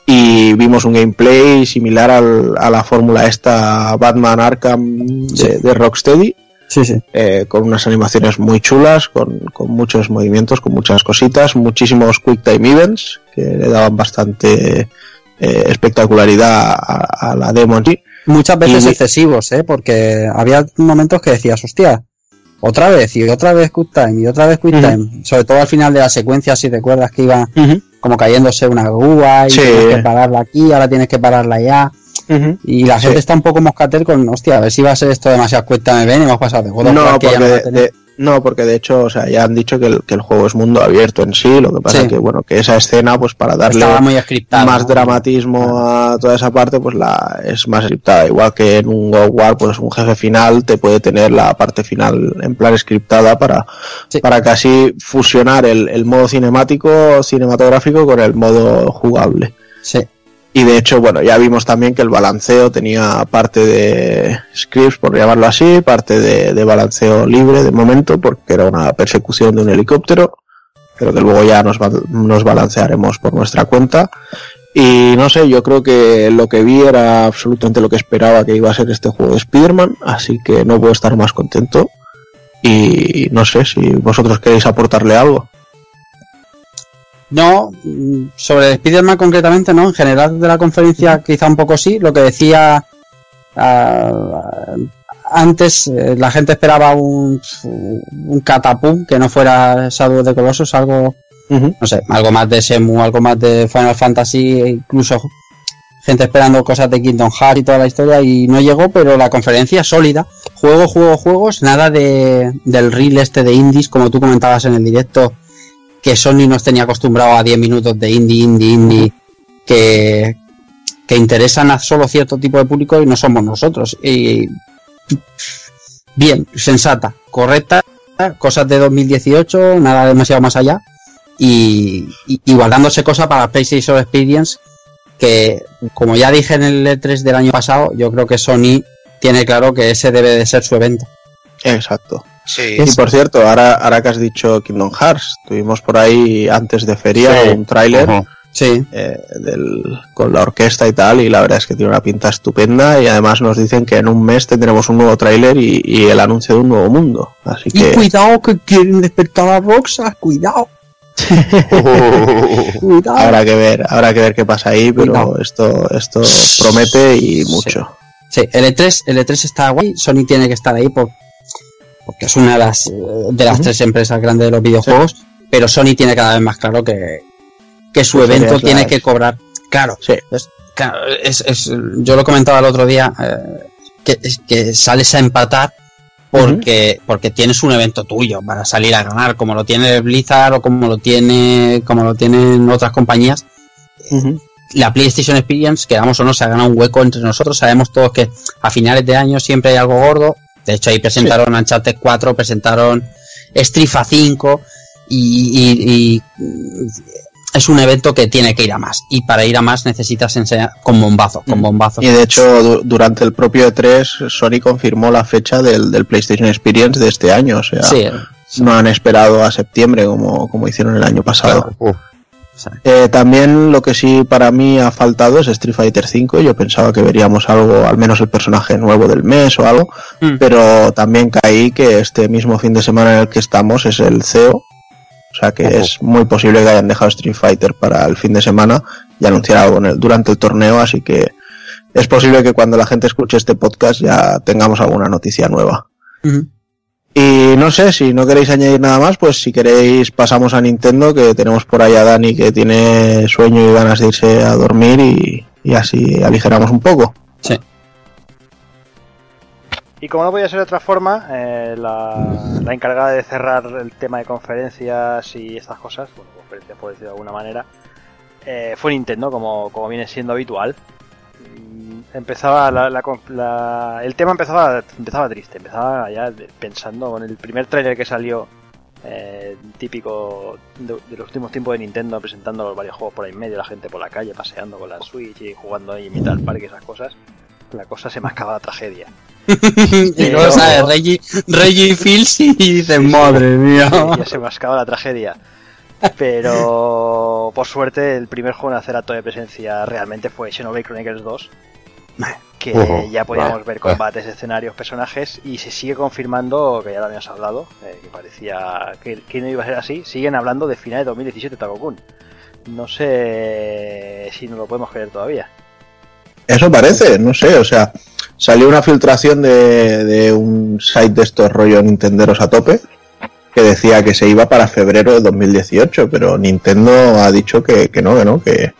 y vimos un gameplay similar al, a la fórmula esta Batman Arkham de, Rocksteady, sí, sí. Eh, con unas animaciones muy chulas, con, con muchos movimientos, con muchas cositas, muchísimos quick time events que le daban bastante eh, espectacularidad a, la demo en Muchas veces excesivos, ¿eh? Porque había momentos que decías, hostia, otra vez y otra vez Quick Time y otra vez Quick Time. Sobre todo al final de la secuencia, si recuerdas que iba como cayéndose una grúa y tienes que pararla aquí, ahora tienes que pararla allá. Y la gente está un poco moscatel con, hostia, a ver si va a ser esto demasiado cuesta me ven y hemos pasado de No, porque no, porque de hecho, o sea, ya han dicho que el, que el juego es mundo abierto en sí, lo que pasa es que, bueno, que esa escena, pues para darle más dramatismo a toda esa parte, pues la es más scriptada. Igual que en un God War, pues un jefe final te puede tener la parte final en plan scriptada para, para casi fusionar el, el modo cinemático, cinematográfico con el modo jugable. Sí. Y de hecho, bueno, ya vimos también que el balanceo tenía parte de scripts, por llamarlo así, parte de, balanceo libre de momento, porque era una persecución de un helicóptero, pero que luego ya nos, nos balancearemos por nuestra cuenta. Y no sé, yo creo que lo que vi era absolutamente lo que esperaba que iba a ser este juego de Spider-Man, así que no puedo estar más contento. Y no sé si vosotros queréis aportarle algo. No, sobre Spider-Man concretamente no, en general de la conferencia quizá un poco sí, lo que decía ah, antes eh, la gente esperaba un, un catapum que no fuera Shadow de Colossus, algo no sé, algo más de Semu, algo más de Final Fantasy, incluso gente esperando cosas de Kingdom Hearts y toda la historia y no llegó, pero la conferencia sólida, juego, juego, juegos, nada de del reel este de indies como tú comentabas en el directo que Sony nos tenía acostumbrado a 10 minutos de indie, indie, indie, que, que interesan a solo cierto tipo de público y no somos nosotros. Y, bien, sensata, correcta, cosas de 2018, nada demasiado más allá, y, y, guardándose cosas para PlayStation Experience, que como ya dije en el E3 del año pasado, yo creo que Sony tiene claro que ese debe de ser su evento. Exacto. Y por cierto, ahora, ahora que has dicho Kingdom Hearts, tuvimos por ahí antes de feria un tráiler sí. Eh, con la orquesta y tal, y la verdad es que tiene una pinta estupenda y además nos dicen que en un mes tendremos un nuevo tráiler y, el anuncio de un nuevo mundo. Así y que... cuidado que quieren despertar a Roxa, cuidado. Habrá que ver, habrá que ver qué pasa ahí, pero esto, esto promete y mucho. Sí. el E3, el E3 está guay, Sony tiene que estar ahí por, porque es una de las, de las tres empresas grandes de los videojuegos, pero Sony tiene cada vez más claro que, que su evento tiene que cobrar. Claro, sí. es, es, yo lo comentaba el otro día, eh, que, que sales a empatar porque, porque tienes un evento tuyo para salir a ganar, como lo tiene Blizzard o como lo tiene, como lo tienen otras compañías. La PlayStation Experience, quedamos o no, se ha ganado un hueco entre nosotros. Sabemos todos que a finales de año siempre hay algo gordo. De hecho, ahí presentaron sí. Uncharted 4, presentaron Strifa 5 y, es un evento que tiene que ir a más. Y para ir a más necesitas enseñar con bombazo, con mm. bombazo. Y de hecho, durante el propio E3, Sony confirmó la fecha del, PlayStation Experience de este año. O sea, no han esperado a septiembre como, como hicieron el año pasado. Eh, también lo que sí para mí ha faltado es Street Fighter V. Yo pensaba que veríamos algo, al menos el personaje nuevo del mes o algo, mm. pero también caí que este mismo fin de semana en el que estamos es el CEO. O sea que es muy posible que hayan dejado Street Fighter para el fin de semana y anunciar algo durante el torneo, así que es posible que cuando la gente escuche este podcast ya tengamos alguna noticia nueva. Y no sé, si no queréis añadir nada más, pues si queréis pasamos a Nintendo, que tenemos por ahí a Dani que tiene sueño y ganas de irse a dormir y, así aligeramos un poco. Sí. Y como no podía ser de otra forma, eh, la, encargada de cerrar el tema de conferencias y estas cosas, bueno, conferencias por decirlo de alguna manera, eh, fue Nintendo, como, como viene siendo habitual empezaba la, el tema empezaba empezaba triste empezaba ya pensando con el primer trailer que salió eh, típico de, los últimos tiempos de Nintendo presentando los varios juegos por ahí en medio la gente por la calle paseando con la Switch y jugando ahí en mitad del parque esas cosas la cosa se mascaba la tragedia. Y luego sale Reggie, Reggie Fields y dices madre mía ya se mascaba la tragedia. Pero por suerte el primer juego en hacer acto de presencia realmente fue Xenoblade Chronicles 2 que ya podíamos ver combates, escenarios, personajes y se sigue confirmando, que ya lo habíamos hablado, eh, que parecía que, no iba a ser así, siguen hablando de final de 2017 Takokun. No sé si no lo podemos creer todavía. Eso parece, no sé, o sea, salió una filtración de, de un site de estos rollos Nintenderos a tope que decía que se iba para febrero de 2018, pero Nintendo ha dicho que, que no, que no, que,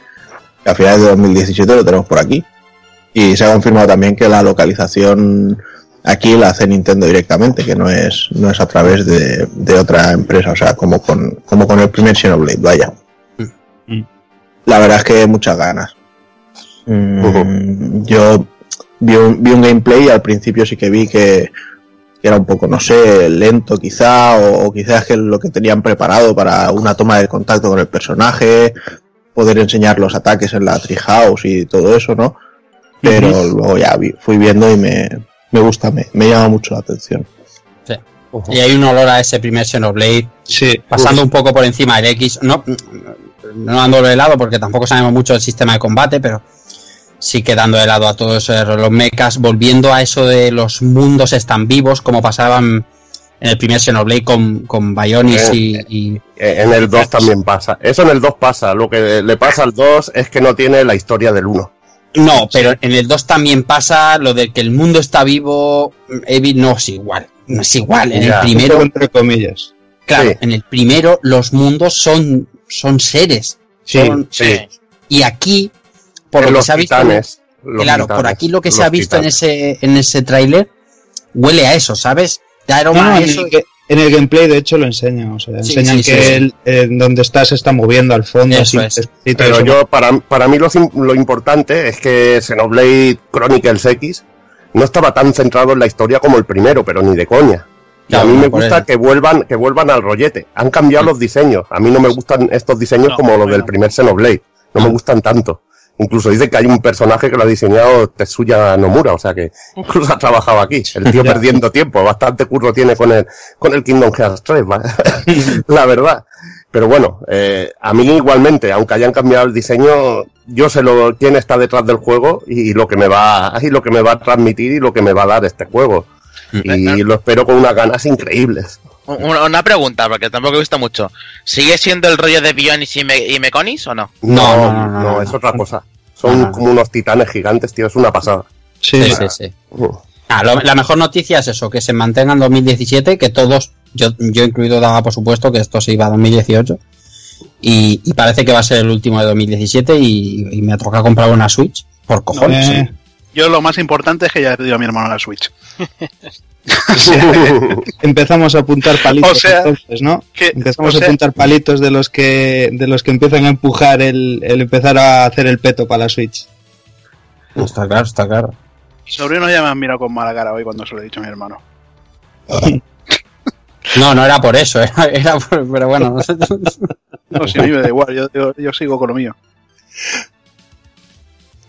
que a finales de 2017 lo tenemos por aquí. Y se ha confirmado también que la localización aquí la hace Nintendo directamente, que no es, no es a través de, de otra empresa, o sea, como con, como con el primer Xenoblade, vaya. Mm. La verdad es que muchas ganas. Mm, Yo vi un, vi un gameplay y al principio sí que vi que, que era un poco, no sé, lento quizá, o, o quizás que lo que tenían preparado para una toma de contacto con el personaje, poder enseñar los ataques en la Treehouse y todo eso, ¿no? Pero luego ya vi- fui viendo y me, me gusta, me, me llama mucho la atención. Sí. Y hay un olor a ese primer Xenoblade Sí, pasando un poco por encima del X. No, no dando de lado porque tampoco sabemos mucho del sistema de combate, pero sí que dando de lado a todos eh, los mechas, volviendo a eso de los mundos están vivos, como pasaban en el primer Xenoblade con, con Bionis y, y- Eh, En el 2 también pasa. Eso en el 2 pasa. Lo que le pasa al 2 es que no tiene la historia del 1. No, pero en el 2 también pasa lo de que el mundo está vivo, Evi no es igual. No es igual. En Ya. el primero, entre comillas. claro, Sí. en el primero los mundos son, son seres. Sí, Son- sí. Y aquí, por lo que se ha visto. titanes. claro, por aquí lo que se ha visto en ese, en ese tráiler huele a eso, ¿sabes? No, eso. que- en el gameplay de hecho lo enseñan, o sea, enseñan sí, que sí. el- en donde está se está moviendo al fondo, Eso así, es. despacito, Pero eso. yo, para, para mí lo, lo importante es que Xenoblade Chronicles X no estaba tan centrado en la historia como el primero, pero ni de coña. Y Claro, a mí me gusta eso. que vuelvan, que vuelvan al rollete. Han cambiado los diseños. A mí no me gustan estos diseños No, como los bueno. del primer Xenoblade. No me gustan tanto. Incluso dice que hay un personaje que lo ha diseñado Tetsuya Nomura, o sea que incluso ha trabajado aquí. El tío perdiendo tiempo, bastante curro tiene con el, con el Kingdom Hearts 3, va. la verdad. Pero bueno, eh, a mí igualmente, aunque hayan cambiado el diseño, yo sé lo, quién está detrás del juego y lo que me va, y lo que me va a transmitir y lo que me va a dar este juego. Y lo espero con unas ganas increíbles. Una, una pregunta, porque tampoco he visto mucho. ¿Sigue siendo el rollo de Bionis y, Me- y Meconis o no? No, No, no, no, no, no, es no. otra cosa. Son No, no. como unos titanes gigantes, tío, es una pasada. Sí, Sí, sí, sí. Ah, lo- la mejor noticia es eso, que se mantenga en 2017, que todos, yo, yo incluido daba por supuesto que esto se iba a 2018. Y, y parece que va a ser el último de 2017 y, y me ha tocado comprar una Switch. Por cojones. Eh, Yo lo más importante es que ya he pedido a mi hermano la Switch. empezamos a apuntar palitos O sea, entonces, ¿no? que- Empezamos o sea- a apuntar palitos de los que de los que empiezan a empujar el, el empezar a hacer el peto para la Switch. Está claro, está claro. Mis sobrinos ya me han mirado con mala cara hoy cuando se lo he dicho a mi hermano. No, no era por eso, era, era por- pero bueno. No, si a mí me da igual, yo, yo, yo sigo con lo mío.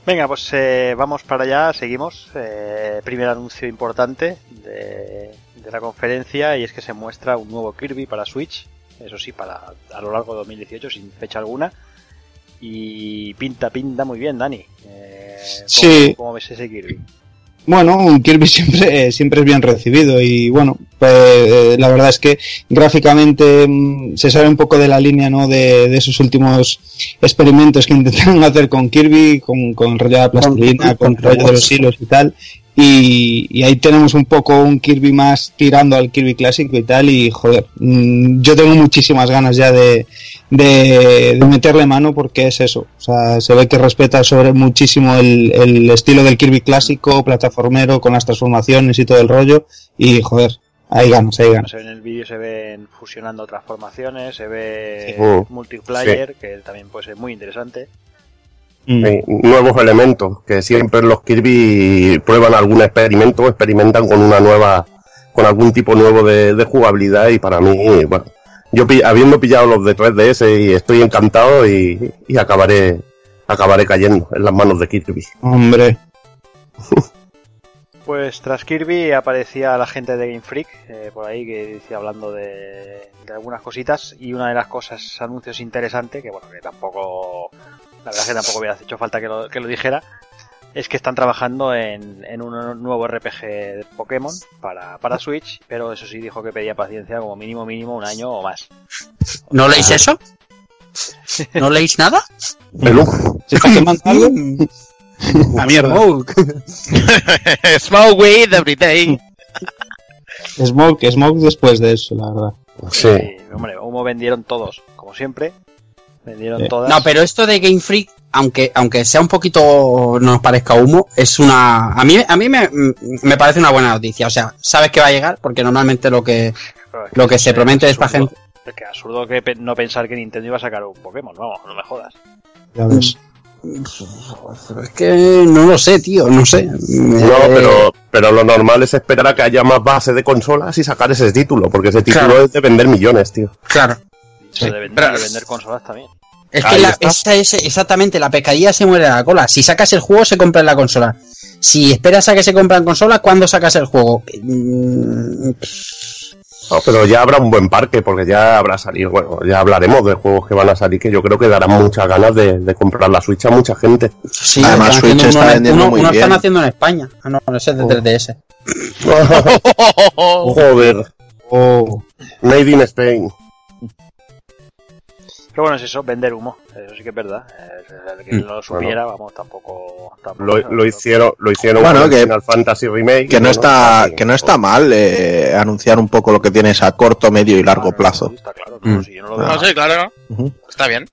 Venga, pues eh, vamos para allá, seguimos. Eh, primer anuncio importante de, de la conferencia y es que se muestra un nuevo Kirby para Switch, eso sí, para a lo largo de 2018 sin fecha alguna. Y pinta, pinta muy bien, Dani. Eh, ¿cómo, Sí. ¿Cómo ves ese Kirby? Bueno, un Kirby siempre, siempre es bien recibido y bueno, pues, eh, la verdad es que gráficamente mm, se sale un poco de la línea ¿no? de, de esos últimos experimentos que intentaron hacer con Kirby, con, con rollo de la plastilina, con el rollo de los hilos y tal. Y, y ahí tenemos un poco un Kirby más tirando al Kirby clásico y tal. Y joder, mm, yo tengo muchísimas ganas ya de, de, de meterle mano porque es eso. O sea, se ve que respeta sobre muchísimo el, el estilo del Kirby clásico, plataformero, con las transformaciones y todo el rollo. Y joder, hay ganas, hay ganas. En el vídeo se ven fusionando transformaciones, se ve Sí. multiplayer, que también puede ser muy interesante. Mm. Sí, nuevos elementos, que siempre los Kirby prueban algún experimento, experimentan con una nueva, con algún tipo nuevo de, de jugabilidad y para mí, bueno, yo habiendo pillado los de 3DS y estoy encantado y, y acabaré, acabaré cayendo en las manos de Kirby. Hombre, Pues tras Kirby aparecía la gente de Game Freak eh, por ahí que decía hablando de, de algunas cositas y una de las cosas, anuncios interesantes, que bueno, que tampoco, la verdad es que tampoco hubiera hecho falta que lo, que lo dijera, es que están trabajando en, en un nuevo RPG de Pokémon para, para Switch, pero eso sí dijo que pedía paciencia como mínimo mínimo un año o más. ¿No leéis eso? ¿No leéis nada? Pelú. ¿se está quemando algo? La mierda. Smoke. Smoke weed every day. Smoke, Smoke después de eso, la verdad. Sí. Sí, hombre, humo vendieron todos, como siempre. Vendieron todas. No, pero esto de Game Freak, aunque, aunque sea un poquito, no nos parezca humo, es una. A mí, a mí me, me parece una buena noticia. O sea, sabes que va a llegar, porque normalmente lo que, lo que se promete es para gente. Es que absurdo que pe- no pensar que Nintendo iba a sacar un Pokémon, no, no me jodas. Ya ves. Es que no lo sé, tío, no sé. No, Eh, pero, pero lo normal es esperar a que haya más base de consolas y sacar ese título, porque ese título Claro. es de vender millones, tío. Claro. Eso de vender, Pero- de vender consolas también. Es que la- está. esa es exactamente la pescadilla se muere la cola. Si sacas el juego, se compra en la consola. Si esperas a que se compra en consola, ¿cuándo sacas el juego? Mm, No, pero ya habrá un buen parque, porque ya habrá salido, bueno, ya hablaremos de juegos que van a salir, que yo creo que darán muchas ganas de, de comprar la Switch a mucha gente. Sí, Además, Switch está uno en- vendiendo uno- muy uno bien. están haciendo en España. Ah, no, ese es de 3DS. Joder, Oh, Made in Spain. Pero bueno, es eso, vender humo. Eso sí que es verdad. El que no lo supiera, vamos, tampoco. tampoco Lo, lo hicieron, lo hicieron Bueno, que- el Final Fantasy Remake. Que no está, que no está mal eh, anunciar un poco lo que tienes a corto, medio y largo Claro, plazo. sí, Está claro, Mm. no, si yo no lo veo. No, sí, claro. Está bien.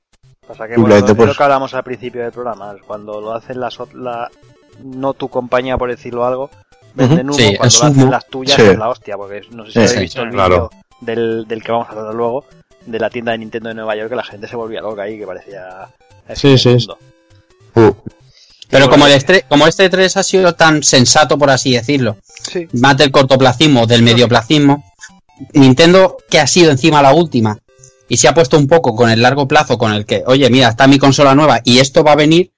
Pasa que, bueno, es pues- lo que hablamos al principio del programa, cuando lo hacen las la, no tu compañía, por decirlo algo, venden humo, Sí, cuando lo hacen humo. las tuyas Sí. es la hostia, porque no sé si Sí, habéis sí, visto el claro. vídeo del, del que vamos a hablar luego, de la tienda de Nintendo de Nueva York, que la gente se volvía loca ahí, que parecía... el Sí, sí. Mm. Pero como, el estre- como este 3 ha sido tan sensato, por así decirlo, Sí. más del cortoplacismo, del medioplacismo, Nintendo, que ha sido encima la última, y se ha puesto un poco con el largo plazo, con el que, oye, mira, está mi consola nueva y esto va a venir,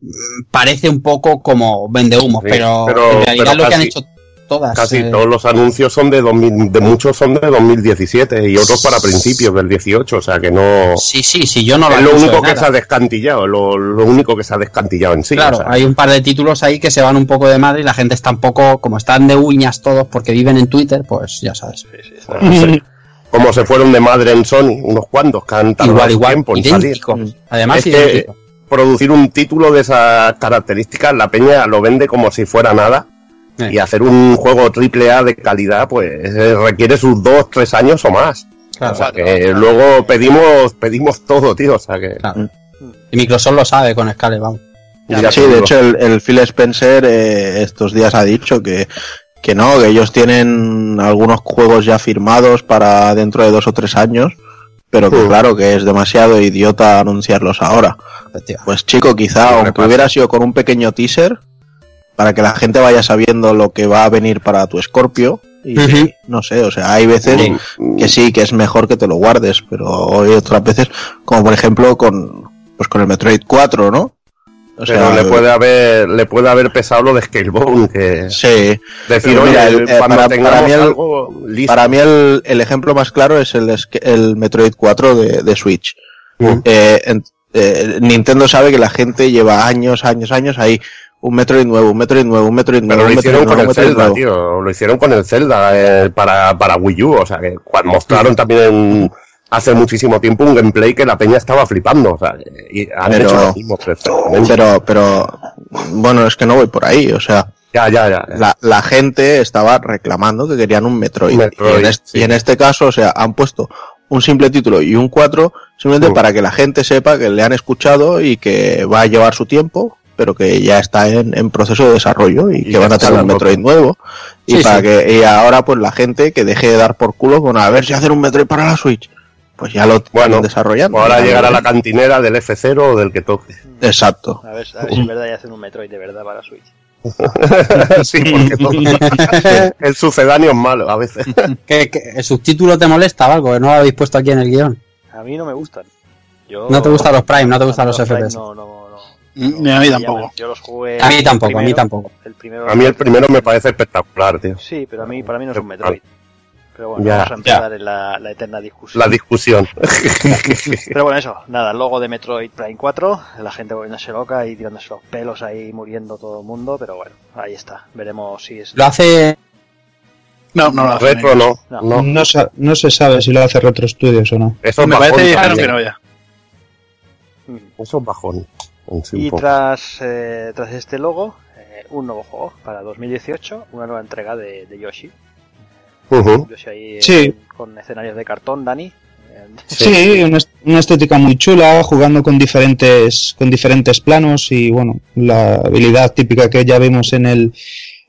mm, parece un poco como vende humo, Sí, pero, pero- en realidad pero lo que han hecho todas. Casi eh, todos los anuncios son de 2000, de muchos son de 2017 y otros para principios del 18, o sea que no Sí, sí, sí, yo no es lo lo acuso único que nada. se ha descantillado, lo, lo único que se ha descantillado en sí. Claro, o sea, hay un par de títulos ahí que se van un poco de madre y la gente está un poco, como están de uñas todos porque viven en Twitter, pues ya sabes. Sí, sí, está- no sé, como se fueron de madre en Sony, unos cuantos que han tardado Igual, igual, tiempo en salir. idéntico. Además, Es que- idéntico. Producir un título de esas características, la peña lo vende como si fuera nada. Eh. Y hacer un juego triple A de calidad, pues eh, requiere sus dos, tres años o más. Claro, o sea que luego pedimos, pedimos todo, tío. O sea que. claro. Y Microsoft lo sabe con Scale, vamos. ya Sí, de hecho el, el Phil Spencer eh, estos días ha dicho que, que no, que ellos tienen algunos juegos ya firmados para dentro de dos o tres años, pero que Mm. claro que es demasiado idiota anunciarlos ahora. Pues chico, quizá, Sí, aunque hubiera sido con un pequeño teaser, para que la gente vaya sabiendo lo que va a venir para tu Scorpio, y no sé, o sea, hay veces que sí, que es mejor que te lo guardes, pero hay otras veces, como por ejemplo con, pues con el Metroid 4, ¿no? O pero le puede haber, le puede haber pesado lo de Scalebone, que Sí, decir, mira, oye, el- eh, para- para mí el- algo listo. para mí el, el ejemplo más claro es el, el Metroid 4 de, de Switch. Mm. Eh, en- eh, Nintendo sabe que la gente lleva años, años, años ahí. Un Metroid nuevo, un Metroid nuevo, un Metroid nuevo, Pero lo hicieron nuevo, con el Zelda, tío. Lo hicieron con el Zelda eh, para, para Wii U. O sea, que cuando mostraron también en- hace muchísimo tiempo un gameplay que la peña estaba flipando. O sea, y han Pero- hecho lo mismo. Pero, pero, bueno, es que no voy por ahí, o sea, Ya, ya, ya. la, la gente estaba reclamando que querían un Metroid. Metroid, y, en este, sí. y en este caso, o sea, han puesto un simple título y un 4 simplemente Mm. para que la gente sepa que le han escuchado y que va a llevar su tiempo, pero que ya está en, en proceso de desarrollo y, Y que van a tener un Metroid nuevo. Y Sí, para sí. que y ahora pues la gente que deje de dar por culo con a ver si hacen un Metroid para la Switch. Pues ya lo Bueno, están desarrollando. Ahora Ya llegará la cantinera del F0 o del que toque. Exacto. A ver, a ver si es verdad y hacen un Metroid de verdad para Switch. sí, porque todo- el sucedáneo es malo a veces. ¿Que, que el subtítulo te molesta o algo? Que no lo habéis puesto aquí en el guion. A mí no me gustan. Yo, No te gustan los Prime, no te gustan los Prime FPS. No, no, no. Ni a mí tampoco. llaman. Yo los jugué. A mí el tampoco, a mí primero, tampoco. El primero A mí el primero me parece espectacular, tío. Sí, pero a mí, para mí no es un Metroid. Pero bueno, Ya, vamos a empezar en la, la eterna discusión. La discusión. Pero bueno, eso, nada, el logo de Metroid Prime 4, la gente volviéndose loca y tirándose los pelos ahí, muriendo todo el mundo, pero bueno, ahí está, veremos si es... Lo hace. No, no lo hacen Retro no. No. No. No, no se sabe si lo hace Retro Studios o no. Eso es Me parece que dijeron que no ya. Mm. Eso es bajón. Y tras, eh, tras este logo, eh, un nuevo juego para 2018, una nueva entrega de, Yoshi. Yoshi ahí con escenarios de cartón, Dani. Sí, una, estética muy chula, jugando con diferentes, con diferentes planos y bueno, la habilidad típica que ya vimos en el,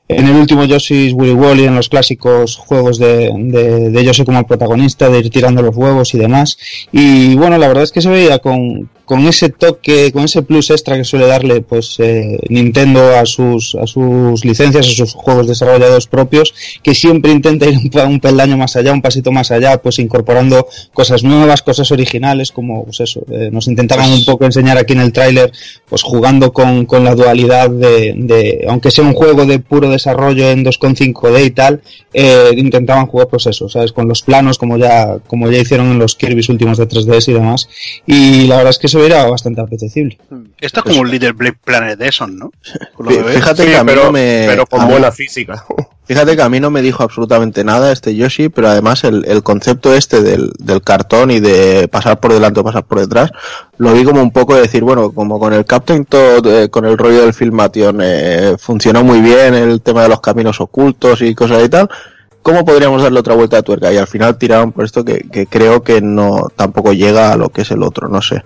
en el último Yoshi's Willy Wally, en los clásicos juegos de, de, de Yoshi como protagonista, de ir tirando los huevos y demás. Y bueno, la verdad es que se veía con, con ese toque, con ese plus extra que suele darle pues eh, Nintendo a sus, a sus licencias, a sus juegos desarrollados propios, que siempre intenta ir un, peldaño más allá, un pasito más allá, pues incorporando cosas nuevas, cosas originales, como pues eso, eh, nos intentaban un poco enseñar aquí en el tráiler, pues jugando con, con la dualidad de, de, aunque sea un juego de puro desarrollo en 2.5D y tal, eh, intentaban jugar pues eso, ¿sabes? Con los planos como ya, como ya hicieron en los Kirby's últimos de 3DS y demás. Y la verdad es que eso era bastante apetecible. Esto es como un Little Planet de Eson, ¿no? Fíjate que a mí no me... Pero con buena física. Fíjate que a mí no me dijo absolutamente nada este Yoshi, pero además el, el concepto este del, del, cartón y de pasar por delante o pasar por detrás, lo vi como un poco de decir, bueno, como con el Captain Todd, eh, con el rollo del Filmation, eh, funcionó muy bien el tema de los caminos ocultos y cosas y tal, ¿cómo podríamos darle otra vuelta de tuerca? Y al final tiraron por esto que, que creo que no tampoco llega a lo que es el otro, no sé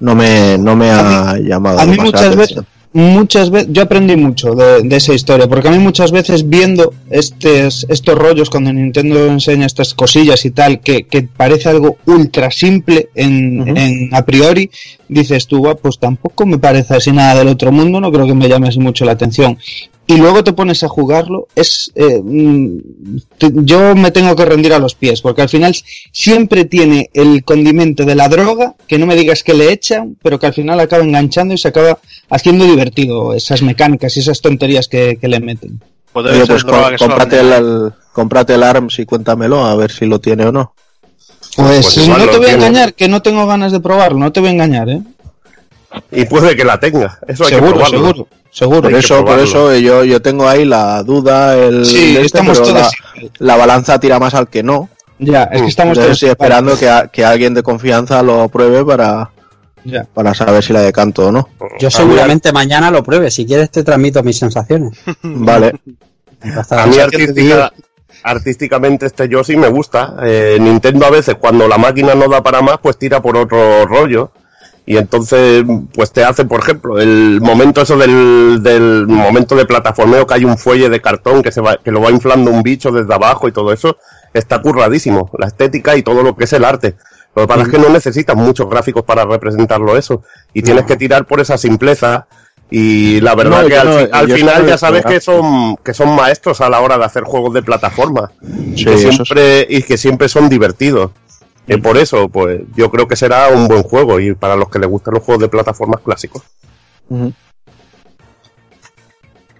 no me, no me ha llamado. A mí muchas veces, muchas veces, yo aprendí mucho de, esa historia, porque a mí muchas veces viendo estos, estos rollos cuando Nintendo enseña estas cosillas y tal, que, que parece algo ultra simple en, en a priori, dices tú, pues tampoco me parece así nada del otro mundo, no creo que me llame así mucho la atención y luego te pones a jugarlo, es eh, mm, yo me tengo que rendir a los pies, porque al final siempre tiene el condimento de la droga, que no me digas que le echan, pero que al final acaba enganchando y se acaba haciendo divertido esas mecánicas y esas tonterías que, le meten. Oye, pues cómprate, el, cómprate el ARMS y cuéntamelo, a ver si lo tiene o no. Pues, pues no te voy a engañar, que no tengo ganas de probarlo, no te voy a engañar, ¿eh? Y puede que la tenga, eso hay seguro, que probarlo. Seguro. Seguro. Por eso, por eso yo, yo tengo ahí la duda, el sí, este, estamos todos... la, balanza tira más al que no. Ya, es que estamos todos esperando que, que, alguien de confianza lo pruebe para, ya. para saber si la decanto o no. Yo seguramente mañana lo pruebe, si quieres te transmito mis sensaciones. vale. A mí artísticamente este yo sí me gusta. Eh, Nintendo a veces cuando la máquina no da para más, pues tira por otro rollo y entonces pues te hace por ejemplo el momento eso del, del momento de plataformeo que hay un fuelle de cartón que se va que lo va inflando un bicho desde abajo y todo eso está curradísimo. La estética y todo lo que es el arte. Lo que pasa es que no necesitas muchos gráficos para representarlo eso. Y tienes que tirar por esa simpleza y la verdad que al, final ya sabes que son que son maestros a la hora de hacer juegos de plataforma siempre y que siempre son divertidos y por eso, pues yo creo que será un buen juego y para los que les gustan los juegos de plataformas clásicos.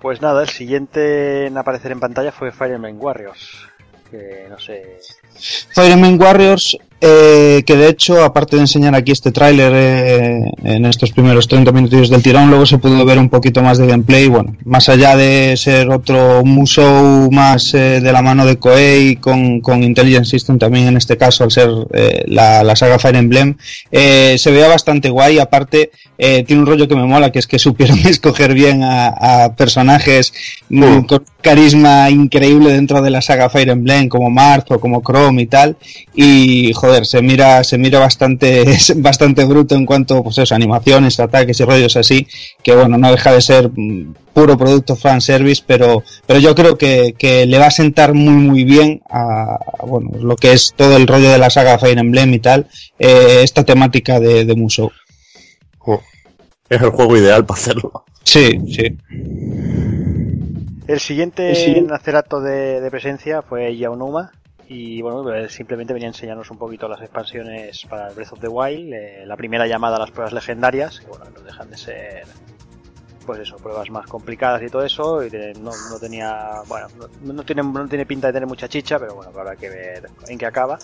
Pues nada, el siguiente en aparecer en pantalla fue Fire Emblem Warriors. Que no sé. Fire Emblem Warriors eh, que de hecho, aparte de enseñar aquí este tráiler eh, en estos primeros 30 minutos del tirón, luego se pudo ver un poquito más de gameplay. Bueno, más allá de ser otro musou más eh, de la mano de Koei con, con Intelligent System también en este caso, al ser la, la, saga Fire Emblem, se veía bastante guay. Aparte, tiene un rollo que me mola, que es que supieron escoger bien a, personajes mm, con carisma increíble dentro de la saga Fire Emblem, como Marth o como Chrome y tal. Y, joder, se mira, se mira bastante, bastante bruto en cuanto, pues eso, animaciones, ataques y rollos así, que bueno, no deja de ser mm, puro producto fan service, pero, pero yo creo que, que le va a sentar muy muy bien a, bueno, lo que es todo el rollo de la saga Fire Emblem y tal, eh, esta temática de, de Musou. Es el juego ideal para hacerlo. Sí, sí. El siguiente en hacer acto de, de presencia fue Yaonuma, y bueno, pues simplemente venía a enseñarnos un poquito las expansiones para Breath of the Wild, eh, la primera llamada a las pruebas legendarias, que bueno, no dejan de ser pues eso, pruebas más complicadas y todo eso, y no, no tenía, bueno, no, tiene, no tiene pinta de tener mucha chicha, pero bueno, habrá que ver en qué acaba.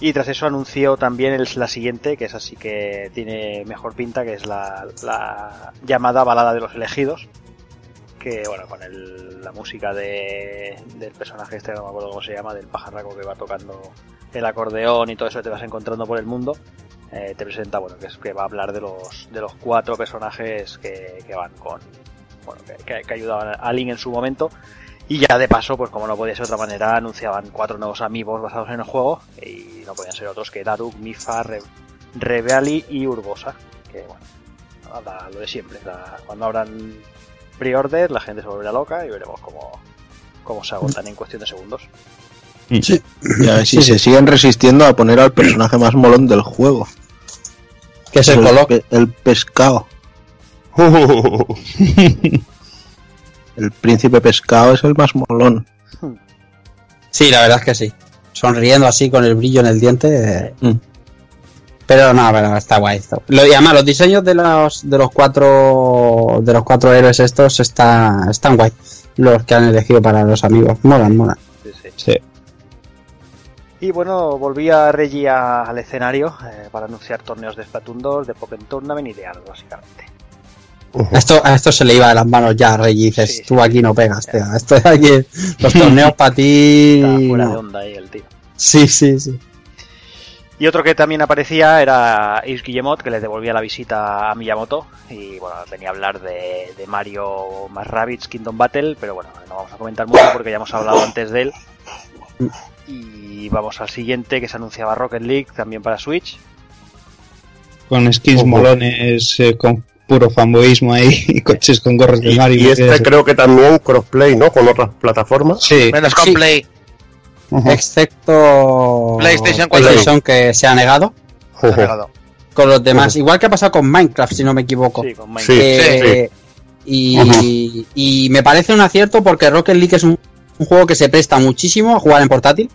Y tras eso anunció también el, la siguiente, que es así que tiene mejor pinta, que es la, la llamada balada de los elegidos, que bueno, con la música de, del personaje este, no me acuerdo cómo se llama, del pajarraco que va tocando el acordeón y todo eso te vas encontrando por el mundo. eh, te presenta, bueno, que que va a hablar de los, de los cuatro personajes que, van con, bueno, que, que, ayudaban a Link en su momento. Y ya de paso, pues como no podía ser de otra manera, anunciaban cuatro nuevos amigos basados en el juego y no podían ser otros que Daruk, Mifa, Re Reveali y Urbosa. Que bueno, lo de siempre. Cuando abran pre-order, la gente se volverá loca y veremos cómo, cómo se agotan en cuestión de segundos. Sí. Y a ver si sí, se sí. siguen resistiendo a poner al personaje más molón del juego. Que es el, el, pe el pescado. el príncipe pescado es el más molón. Sí, la verdad es que sí. Sonriendo así con el brillo en el diente. Mm. Pero no, pero está guay esto. Lo, y además los diseños de los de los cuatro de los cuatro héroes estos está, están guay. Los que han elegido para los amigos. Molan, molan. Sí, sí. sí. Y bueno, volvía Reggie a, al escenario eh, para anunciar torneos de Splatoon 2, de Pokémon Tournament y de algo, básicamente. Uh -huh. Esto, a esto se le iba de las manos ya a Reggie. Dices, sí, tú aquí sí. no pegas, tío. Esto de aquí, los torneos para ti. Está fuera de onda ahí el tío. Sí, sí, sí. Y otro que también aparecía era Ace Guillemot, que le devolvía la visita a Miyamoto. Y bueno, venía a hablar de, de Mario más Rabbids Kingdom Battle, pero bueno, no vamos a comentar mucho porque ya hemos hablado antes de él. Y vamos al siguiente que se anunciaba Rocket League también para Switch. Con skins oh, molones, eh, con puro fanboyismo ahí, y coches con gorros de Mario. Y, y este creo que también crossplay, ¿no? Con otras plataformas. Sí. Menos con sí. Play. Uh -huh. Excepto PlayStation, PlayStation que se ha negado. Se ha negado. Con los demás, uh -huh. igual que ha pasado con Minecraft, si no me equivoco. Sí, con Minecraft. Eh, y, uh -huh. y, me parece un acierto porque Rocket League es un, un juego que se presta muchísimo a jugar en portátil.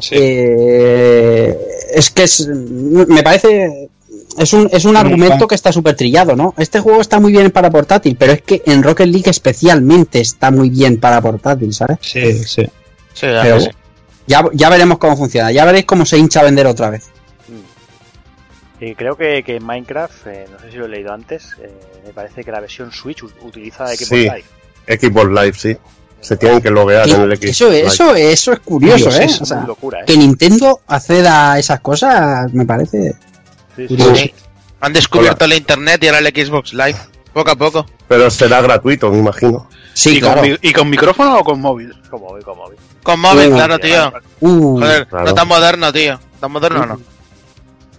Sí. Eh, es que es, me parece es un, es un argumento que está súper trillado, ¿no? Este juego está muy bien para portátil, pero es que en Rocket League especialmente está muy bien para portátil, ¿sabes? Sí, sí. sí, pero, sí. Ya, ya veremos cómo funciona, ya veréis cómo se hincha a vender otra vez. Y creo que, que Minecraft, eh, no sé si lo he leído antes, eh, me parece que la versión Switch utiliza Xbox sí, Live. Xbox Live, sí. Se tienen que loguear en el Xbox eso, Live. Eso, eso es curioso, Dios, ¿eh? Es o sea, locura, ¿eh? Que Nintendo acceda a esas cosas me parece. Sí, sí. Han descubierto Hola. la internet y ahora el Xbox Live, poco a poco. Pero será gratuito, me imagino. Sí, ¿Y, claro. con, ¿Y con micrófono o con móvil? Con móvil, con móvil. Con móvil, uh, claro, tío. Uh, Joder, claro. no tan moderno, tío. ¿Tan moderno o no?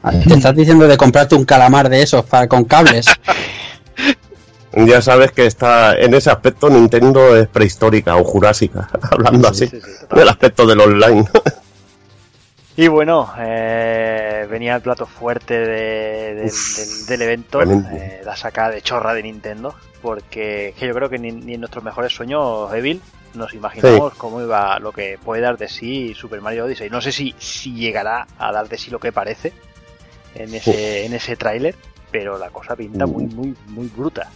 Ah, te estás diciendo de comprarte un calamar de esos para, con cables. ya sabes que está en ese aspecto Nintendo es prehistórica o jurásica, hablando sí, así, sí, sí, del aspecto del online. y bueno, eh, venía el plato fuerte de, de, Uf, del, del, evento, eh, la sacada de chorra de Nintendo, porque yo creo que ni, ni en nuestros mejores sueños, Evil, nos imaginamos sí. cómo iba lo que puede dar de sí Super Mario Odyssey. No sé si, si llegará a dar de sí lo que parece en ese, en ese tráiler, pero la cosa pinta muy, muy, muy bruta.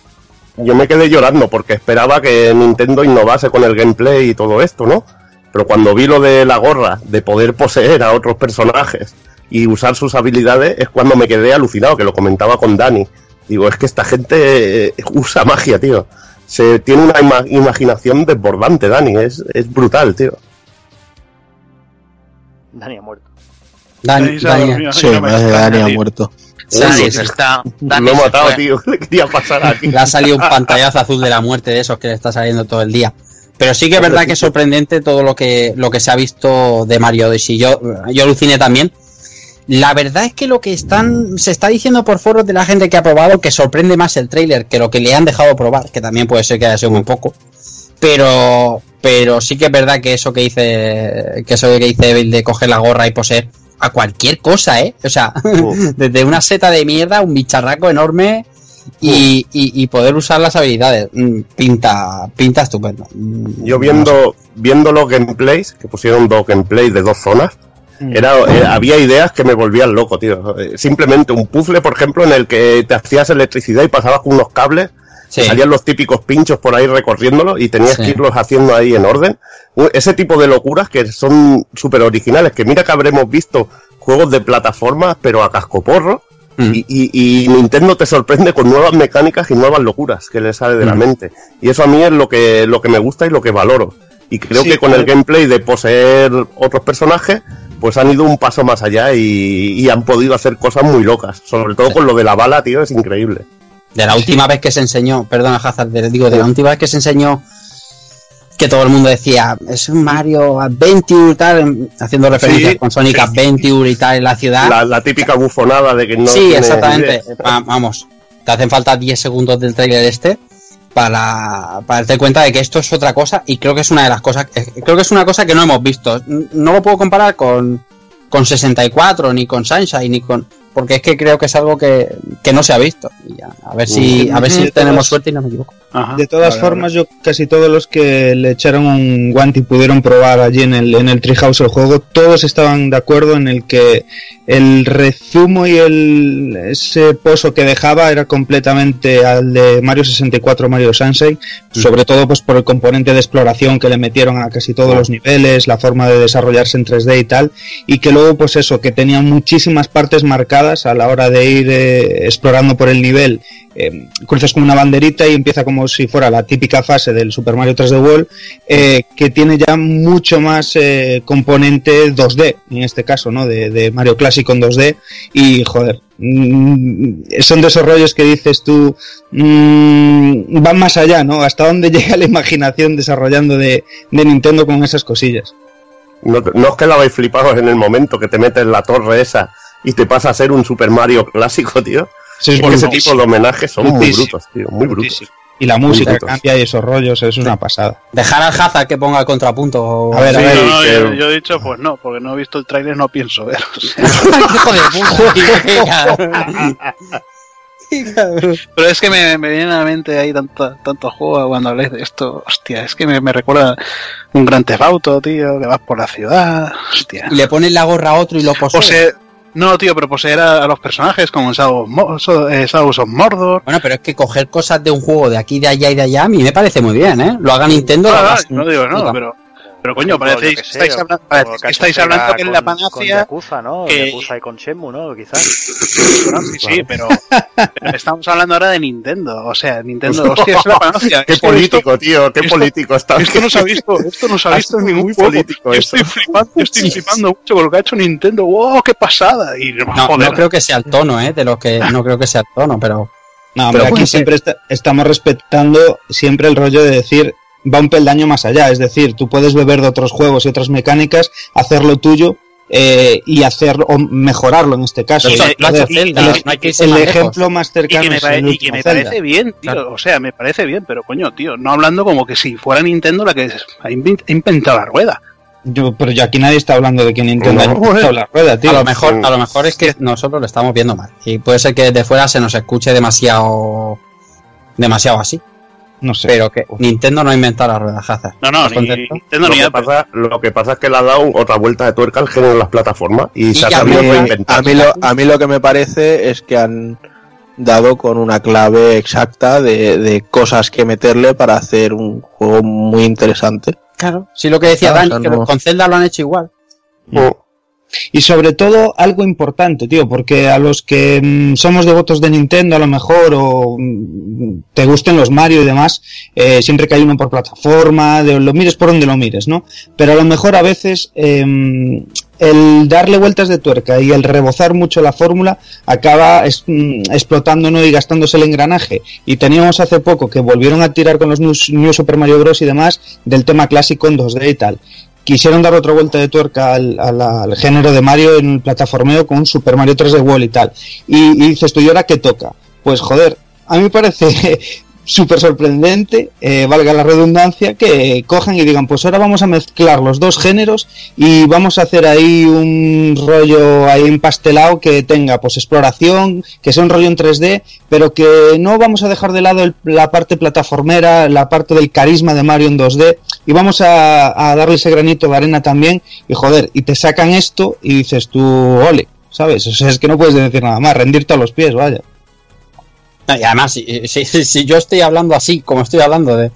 Yo me quedé llorando porque esperaba que Nintendo innovase con el gameplay y todo esto, ¿no? Pero cuando vi lo de la gorra, de poder poseer a otros personajes y usar sus habilidades, es cuando me quedé alucinado, que lo comentaba con Dani. Digo, es que esta gente eh, usa magia, tío se tiene una ima imaginación desbordante, Dani. Es, es brutal, tío. Dani ha muerto. Dani, Dani, sí, Dani ha muerto. Dani, se está, Dani lo he matado, fue. tío. Le quería pasar aquí. Le ha salido un pantallazo azul de la muerte de esos que le está saliendo todo el día. Pero sí que es verdad que es sorprendente todo lo que, lo que se ha visto de Mario Odyssey. Yo, yo aluciné también. La verdad es que lo que están se está diciendo por foros de la gente que ha probado que sorprende más el trailer que lo que le han dejado probar, que también puede ser que haya sido muy poco. Pero pero sí que es verdad que eso que dice que eso que dice Evil de coger la gorra y poseer a cualquier cosa, ¿eh? O sea, desde una seta de mierda, un bicharraco enorme y, y, y, poder usar las habilidades. Mm, pinta pinta estupendo. Mm, Yo viendo viendo los gameplays, que pusieron dos gameplays de dos zonas, era, eh, había ideas que me volvían loco, tío. Eh, simplemente un puzzle, por ejemplo, en el que te hacías electricidad y pasabas con unos cables, sí. salían los típicos pinchos por ahí recorriéndolo y tenías sí. que irlos haciendo ahí en orden. Ese tipo de locuras que son súper originales, que mira que habremos visto juegos de plataformas, pero a cascoporro. Mm. Y, y, y, Nintendo te sorprende con nuevas mecánicas y nuevas locuras que le sale de mm. la mente. Y eso a mí es lo que, lo que me gusta y lo que valoro. Y creo sí, que con el gameplay de poseer otros personajes pues han ido un paso más allá y, han podido hacer cosas muy locas. Sobre todo con lo de la bala, tío, es increíble. De la última vez que se enseñó, perdona Hazard, digo, de la última vez que se enseñó que todo el mundo decía, es un Mario Adventure y tal, haciendo referencias con Sonic Adventure y tal en la ciudad. La, típica bufonada de que no. Sí, exactamente. Vamos, te hacen falta 10 segundos del trailer este para, para darte cuenta de que esto es otra cosa y creo que es una de las cosas, eh, creo que es una cosa que no hemos visto. No lo puedo comparar con, con 64, ni con Sunshine, ni con, porque es que creo que es algo que, no se ha visto. a ver si, a ver si tenemos suerte y no me equivoco. de todas formas, yo casi todos los que le echaron un guante y pudieron probar allí en el, en el Treehouse el juego, todos estaban de acuerdo en el que el rezumo y el ese pozo que dejaba era completamente al de Mario 64, Mario Sunshine, mm. sobre todo pues por el componente de exploración que le metieron a casi todos los niveles, la forma de desarrollarse en 3D y tal, y que luego pues eso, que tenía muchísimas partes marcadas a la hora de ir eh, explorando por el nivel. Eh, cruzas como una banderita y empieza como si fuera la típica fase del Super Mario 3D World, eh, que tiene ya mucho más componente 2D, en este caso, ¿no? De, Mario Clásico en 2D. Y joder, mm, son de esos rollos que dices tú, mm, van más allá, ¿no? Hasta dónde llega la imaginación desarrollando de, Nintendo con esas cosillas. No, no os quedabais flipados en el momento que te metes la torre esa y te pasa a ser un Super Mario clásico, tío. Sí, porque ese tipo de homenajes son muy brutos, tío, muy brutos. Y la música cambia y esos rollos, eso es una pasada. Dejar al Hazard que ponga el contrapunto. A ver, a ver. yo, he dicho, pues no, porque no he visto el trailer, no pienso ver. Hijo de puta. Pero es que me, me viene a la mente ahí tanto, tanto juego cuando hablé de esto. Hostia, es que me, me recuerda un gran tefauto, tío, que vas por la ciudad. Hostia. Y le pones la gorra a otro y lo posee. No, tío, pero poseer a, los personajes como Shadows eh, of Mordor. Bueno, pero es que coger cosas de un juego de aquí, de allá y de allá, a mí me parece muy bien, ¿eh? Lo haga Nintendo. no digo no, pero, pero coño, parece que, estáis, hablando, que estáis hablando que es la panacea. Con Yakuza, ¿no? Que... Yakuza y con Shenmue, ¿no? Quizás. sí, sí, pero, pero, estamos hablando ahora de Nintendo. O sea, Nintendo, hostia, es la panacea. Qué político, tío, qué político está. Esto no se ha visto, esto no se ha visto en ningún. Político estoy flipando, estoy flipando mucho con lo que ha hecho Nintendo. ¡Wow, qué pasada! Y, no, no creo que sea el tono, ¿eh? De lo que, no creo que sea el tono, pero... No, pero aquí siempre estamos respetando siempre el rollo de decir va un peldaño más allá. Es decir, tú puedes beber de otros juegos y otras mecánicas, hacerlo tuyo eh, y hacerlo o mejorarlo en este caso. el, ejemplo más cercano y que me, parece bien, tío. O sea, me parece bien, pero coño, tío, no hablando como que si fuera Nintendo la que ha inventado la rueda. Yo, pero ya aquí nadie está hablando de que Nintendo ha inventado la rueda, tío. A lo mejor, a lo mejor es que nosotros lo estamos viendo mal. Y puede ser que de fuera se nos escuche demasiado demasiado así. No sé. Pero que Nintendo no ha inventado la rueda Hazard. No, no, Nintendo lo, que pasa, lo que pasa es que le ha dado otra vuelta de tuerca al género de las plataformas y, se ha sabido reinventar. A mí, lo, a mí lo que me parece es que han dado con una clave exacta de, cosas que meterle para hacer un juego muy interesante. Claro, sí lo que decía Dani, que con Zelda lo han hecho igual. Mm. Y sobre todo algo importante, tío, porque a los que mm, somos devotos de Nintendo a lo mejor o mm, te gusten los Mario y demás, eh, siempre que hay uno por plataforma, de, lo mires por donde lo mires, ¿no? Pero a lo mejor a veces em, el darle vueltas de tuerca y el rebozar mucho la fórmula acaba mm, explotando y gastándose el engranaje. Y teníamos hace poco que volvieron a tirar con los New Super Mario Bros. y demás del tema clásico en 2D y tal quisieron dar otra vuelta de tuerca al, género de Mario en el plataformeo con Super Mario 3 d World y tal. Y, y dices tú, ¿y ahora qué toca? Pues joder, a mí me parece súper sorprendente, eh, valga la redundancia, que cojan y digan, pues ahora vamos a mezclar los dos géneros y vamos a hacer ahí un rollo ahí empastelado que tenga pues exploración, que sea un rollo en 3D, pero que no vamos a dejar de lado la parte plataformera, la parte del carisma de Mario en 2D y vamos a, darle ese granito de arena también y joder, y te sacan esto y dices tú, ole, ¿sabes? O sea, es que no puedes decir nada más, rendirte a los pies, vaya. Y además, si, si, yo estoy hablando así, como estoy hablando de,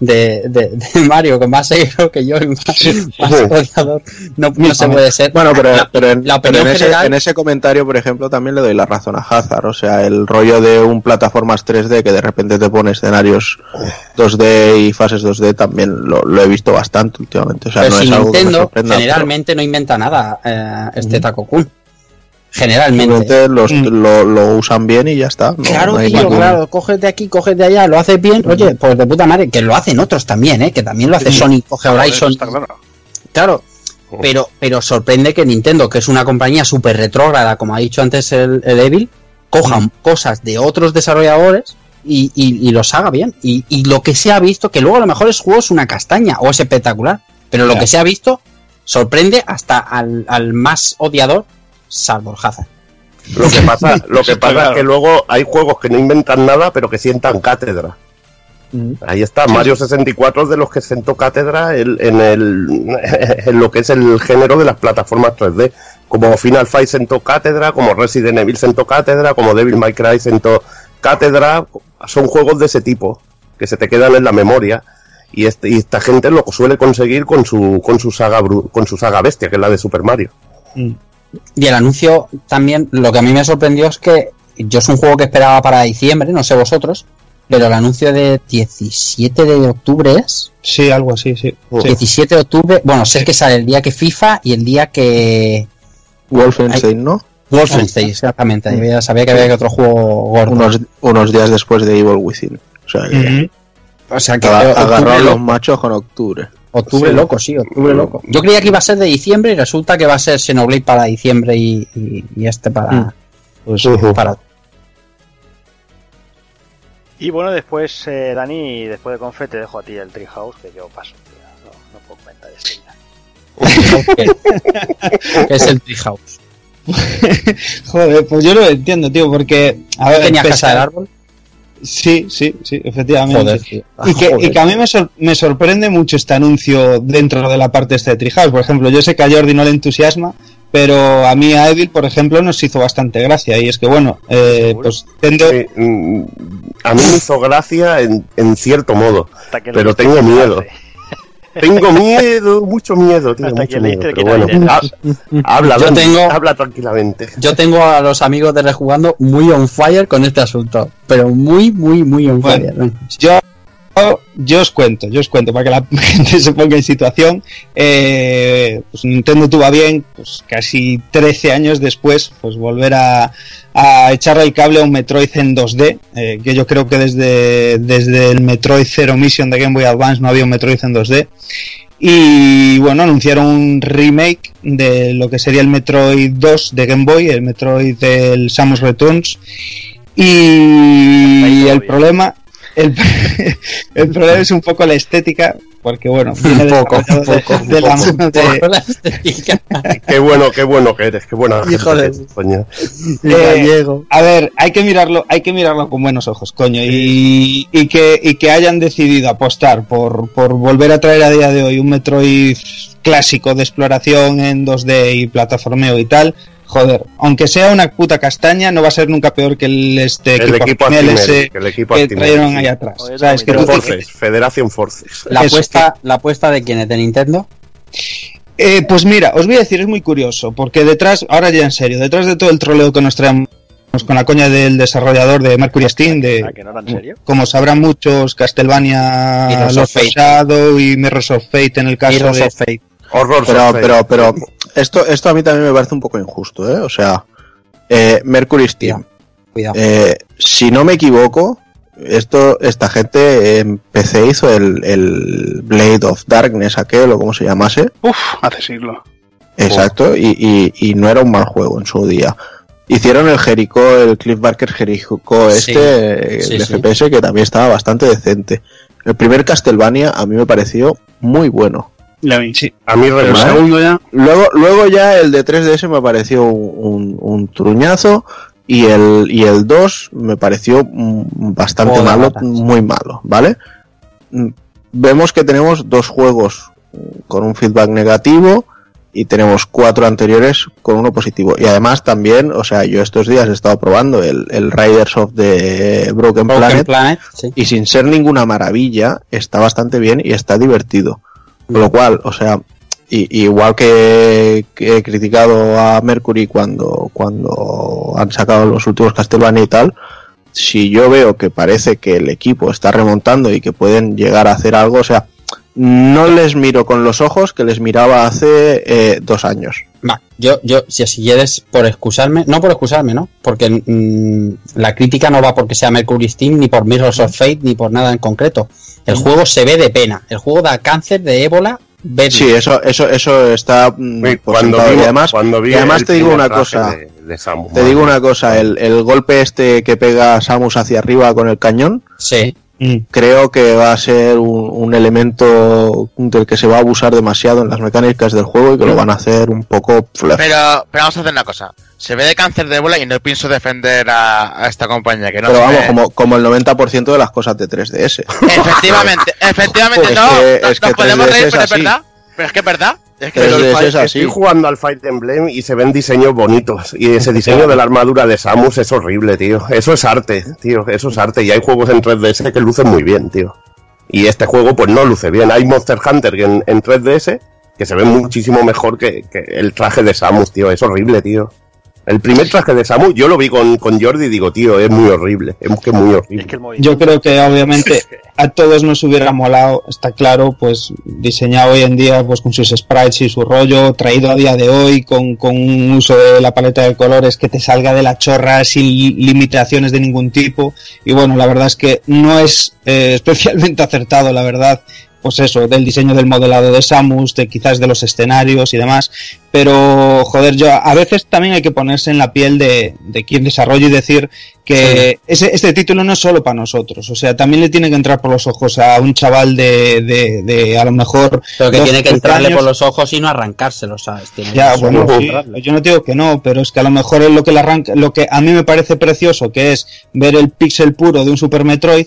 de, de, de Mario con más ego que yo y más, más odiador, no, no se puede ser. Bueno, pero, La- pero, en, la pero en ese, general- en ese comentario, por ejemplo, también le doy la razón a Hazard. O sea, el rollo de un plataformas 3D que de repente te pone escenarios 2D y fases 2D también lo, lo he visto bastante últimamente. O sea, Pero no si es algo que me sorprenda. pero generalmente no inventa nada, eh, este Taco Kun. Generalmente. los, Mm. lo, lo usan bien y ya está. No- Claro, no tío, claro, coges de aquí, coges de allá, lo haces bien, oye, pues de puta madre, que lo hacen otros también, ¿eh? que también lo hace Sony, coge Horizon, Está claro. claro, pero, pero sorprende que Nintendo, que es una compañía súper retrógrada, como ha dicho antes el, el Evil, cojan cosas de otros desarrolladores y, y, y los haga bien. Y, y lo que se ha visto, que luego a lo mejor es juego es una castaña o es espectacular, pero lo que se ha visto sorprende hasta al, al más odiador, salvo el Hazard. Lo que pasa, lo que pasa claro. es que luego hay juegos que no inventan nada, pero que sientan cátedra. Mm. Ahí está, Mario 64 es de los que sentó cátedra en, en el, en lo que es el género de las plataformas 3D. Como Final Fight sentó cátedra, como Resident Evil sentó cátedra, como Devil May Cry sentó cátedra. Son juegos de ese tipo, que se te quedan en la memoria. Y, este, y esta gente lo suele conseguir con su, con su saga con su saga bestia, que es la de Super Mario. Y el anuncio también, lo que a mí me sorprendió es que yo es un juego que esperaba para diciembre, no sé vosotros, pero el anuncio de 17 de octubre es. Sí, algo así, sí. Oh. Sí. 17 de octubre, bueno, sé que sale el día que FIFA y el día que Wolfenstein, ¿no? Wolfenstein, exactamente. Yo ya sabía que había otro juego gordo. Unos, unos días después de Evil Within. O sea, que o sea agarró a los machos con octubre. Octubre Sí. loco, sí, octubre loco. Yo creía que iba a ser de diciembre y resulta que va a ser Xenoblade para diciembre y, y- y este para, Mm. Pues, para Y bueno, después, eh, Dani, después de Confe, te dejo a ti el Treehouse, que yo paso. No, no puedo comentar este ya. es el Treehouse. Joder, pues yo lo entiendo, tío, porque. A ver, ¿Tenías pese casa del árbol? Sí, sí, sí, efectivamente. Joder. Y que, Joder. y que a mí me, sor- me sorprende mucho este anuncio dentro de la parte este de Treehouse. Por ejemplo, yo sé que a Jordi no le entusiasma, pero a mí a Evil, por ejemplo, nos hizo bastante gracia. Y es que, bueno, eh, pues Nintendo... Sí, mm, a mí me hizo gracia en, en cierto modo. Pero tengo miedo. Tengo miedo, mucho miedo, tío, Hasta mucho que miedo. leíste Pero que bueno, también ha- habla, Yo tengo- habla tranquilamente. Yo tengo a los amigos de Rejugando muy on fire con este asunto. Pero muy, muy, muy on Bueno. fire. ¿no? Yo, yo os cuento, yo os cuento para que la gente se ponga en situación. Eh, pues Nintendo tuvo a bien, pues casi 13 años después, pues volver a, a echarle el cable a un Metroid en 2D, eh, que yo creo que desde, desde el Metroid Zero Mission de Game Boy Advance no había un Metroid en 2D. Y bueno, anunciaron un remake de lo que sería el Metroid 2 de Game Boy, el Metroid del Samus Returns. Y el problema, el, el problema es un poco la estética, porque bueno, viene poco, poco, de la poco. mano de- La estética. Qué bueno, qué bueno que eres, qué buena gente Hijo de- eres, coño. Eh, a ver, hay que mirarlo, hay que mirarlo con buenos ojos, coño, y, y que y que hayan decidido apostar por, por volver a traer a día de hoy un Metroid clásico de exploración en 2D y plataformeo y tal. Joder, aunque sea una puta castaña, no va a ser nunca peor que el este El equipo Actimel Actimel, ese que el equipo que Actimel, trajeron sí. ahí atrás. O sea, es que pero tú te- Forces, Federación Forces. La apuesta, la apuesta de quién es de Nintendo. Eh, pues mira, os voy a decir, es muy curioso, porque detrás, ahora ya en serio, detrás de todo el troleo que nos traemos con la coña del desarrollador de Mercury Steam, de, ¿A que no era en serio? como sabrán muchos, Castlevania, Los. Shadow y Mirrors of Fate en el caso Heroes de... of Fate. Horror Pero, pero, pero, esto, esto a mí también me parece un poco injusto, ¿eh? O sea, eh, Mercury Steam. Cuidado. Eh, si no me equivoco, esto, esta gente en PC hizo el, el Blade of Darkness, aquel o como se llamase. Uf, hace siglo. Exacto, y, y, y no era un mal juego en su día. Hicieron el Jericho, el Cliff Barker Jericho Sí, este, el sí, sí. FPS, que también estaba bastante decente. El primer Castlevania a mí me pareció muy bueno. A mí El segundo ya. Luego, luego ya el de 3DS me pareció un, un- un truñazo y el, y el 2 me pareció mm, bastante Joder, malo, muy malo, ¿vale? Mm, Vemos que tenemos dos juegos con un feedback negativo y tenemos cuatro anteriores con uno positivo. Y además también, o sea, yo estos días he estado probando el, el Riders of the Broken, Planet, y sin ser ninguna maravilla, está bastante bien y está divertido. Lo cual, o sea, y, igual que, he criticado a Mercury cuando, cuando han sacado los últimos Castlevania y tal, si yo veo que parece que el equipo está remontando y que pueden llegar a hacer algo, o sea, no les miro con los ojos que les miraba hace eh, dos años. Va, yo, yo, si así quieres, por excusarme, no por excusarme, ¿no? Porque mm, la crítica no va porque sea Mercury Steam, ni por Mirrors of Fate, ni por nada en concreto. El juego se ve de pena. El juego da cáncer de ébola Sí, eso, eso, eso está mm, cuando y además, además te digo una cosa. te digo una cosa, el, el, golpe este que pega Samus hacia arriba con el cañón. Sí. Mm. Creo que va a ser un, elemento del que se va a abusar demasiado en las mecánicas del juego y que lo van a hacer un poco Pero, pero vamos a hacer una cosa. Se ve de cáncer de bola y no pienso defender a, esta compañía. Que no pero vamos, como, como el 90% de las cosas de 3DS. Efectivamente, efectivamente, no. Es nos podemos reír, pero es verdad. Pero es que es verdad. Es que estoy jugando al Fight Emblem y se ven diseños bonitos. Y ese diseño de la armadura de Samus es horrible, tío. Eso es arte, tío. Eso es arte. Y hay juegos en 3DS que lucen muy bien, tío. Y este juego, pues no luce bien. Hay Monster Hunter en, en 3DS que se ve muchísimo mejor que, que el traje de Samus, tío. Es horrible, tío. El primer traje de Samu, yo lo vi con, con Jordi y digo, tío, es muy horrible. Es que muy horrible. yo creo que obviamente a todos nos hubiera molado, está claro, pues diseñado hoy en día pues con sus sprites y su rollo, traído a día de hoy con, con un uso de la paleta de colores que te salga de la chorra sin limitaciones de ningún tipo. Y bueno, la verdad es que no es eh, especialmente acertado, la verdad, pues eso, del diseño del modelado de Samus, de quizás de los escenarios y demás. Pero, joder, yo a veces también hay que ponerse en la piel de, de quien desarrolla y decir que ese, este título no es solo para nosotros. O sea, también le tiene que entrar por los ojos a un chaval de, de, de a lo mejor. Pero que tiene que entrarle por los ojos y no arrancárselo, ¿sabes? ya, bueno, yo no digo que no, pero es que a lo mejor es lo que le arranca, lo que a mí me parece precioso, que es ver el pixel puro de un Super Metroid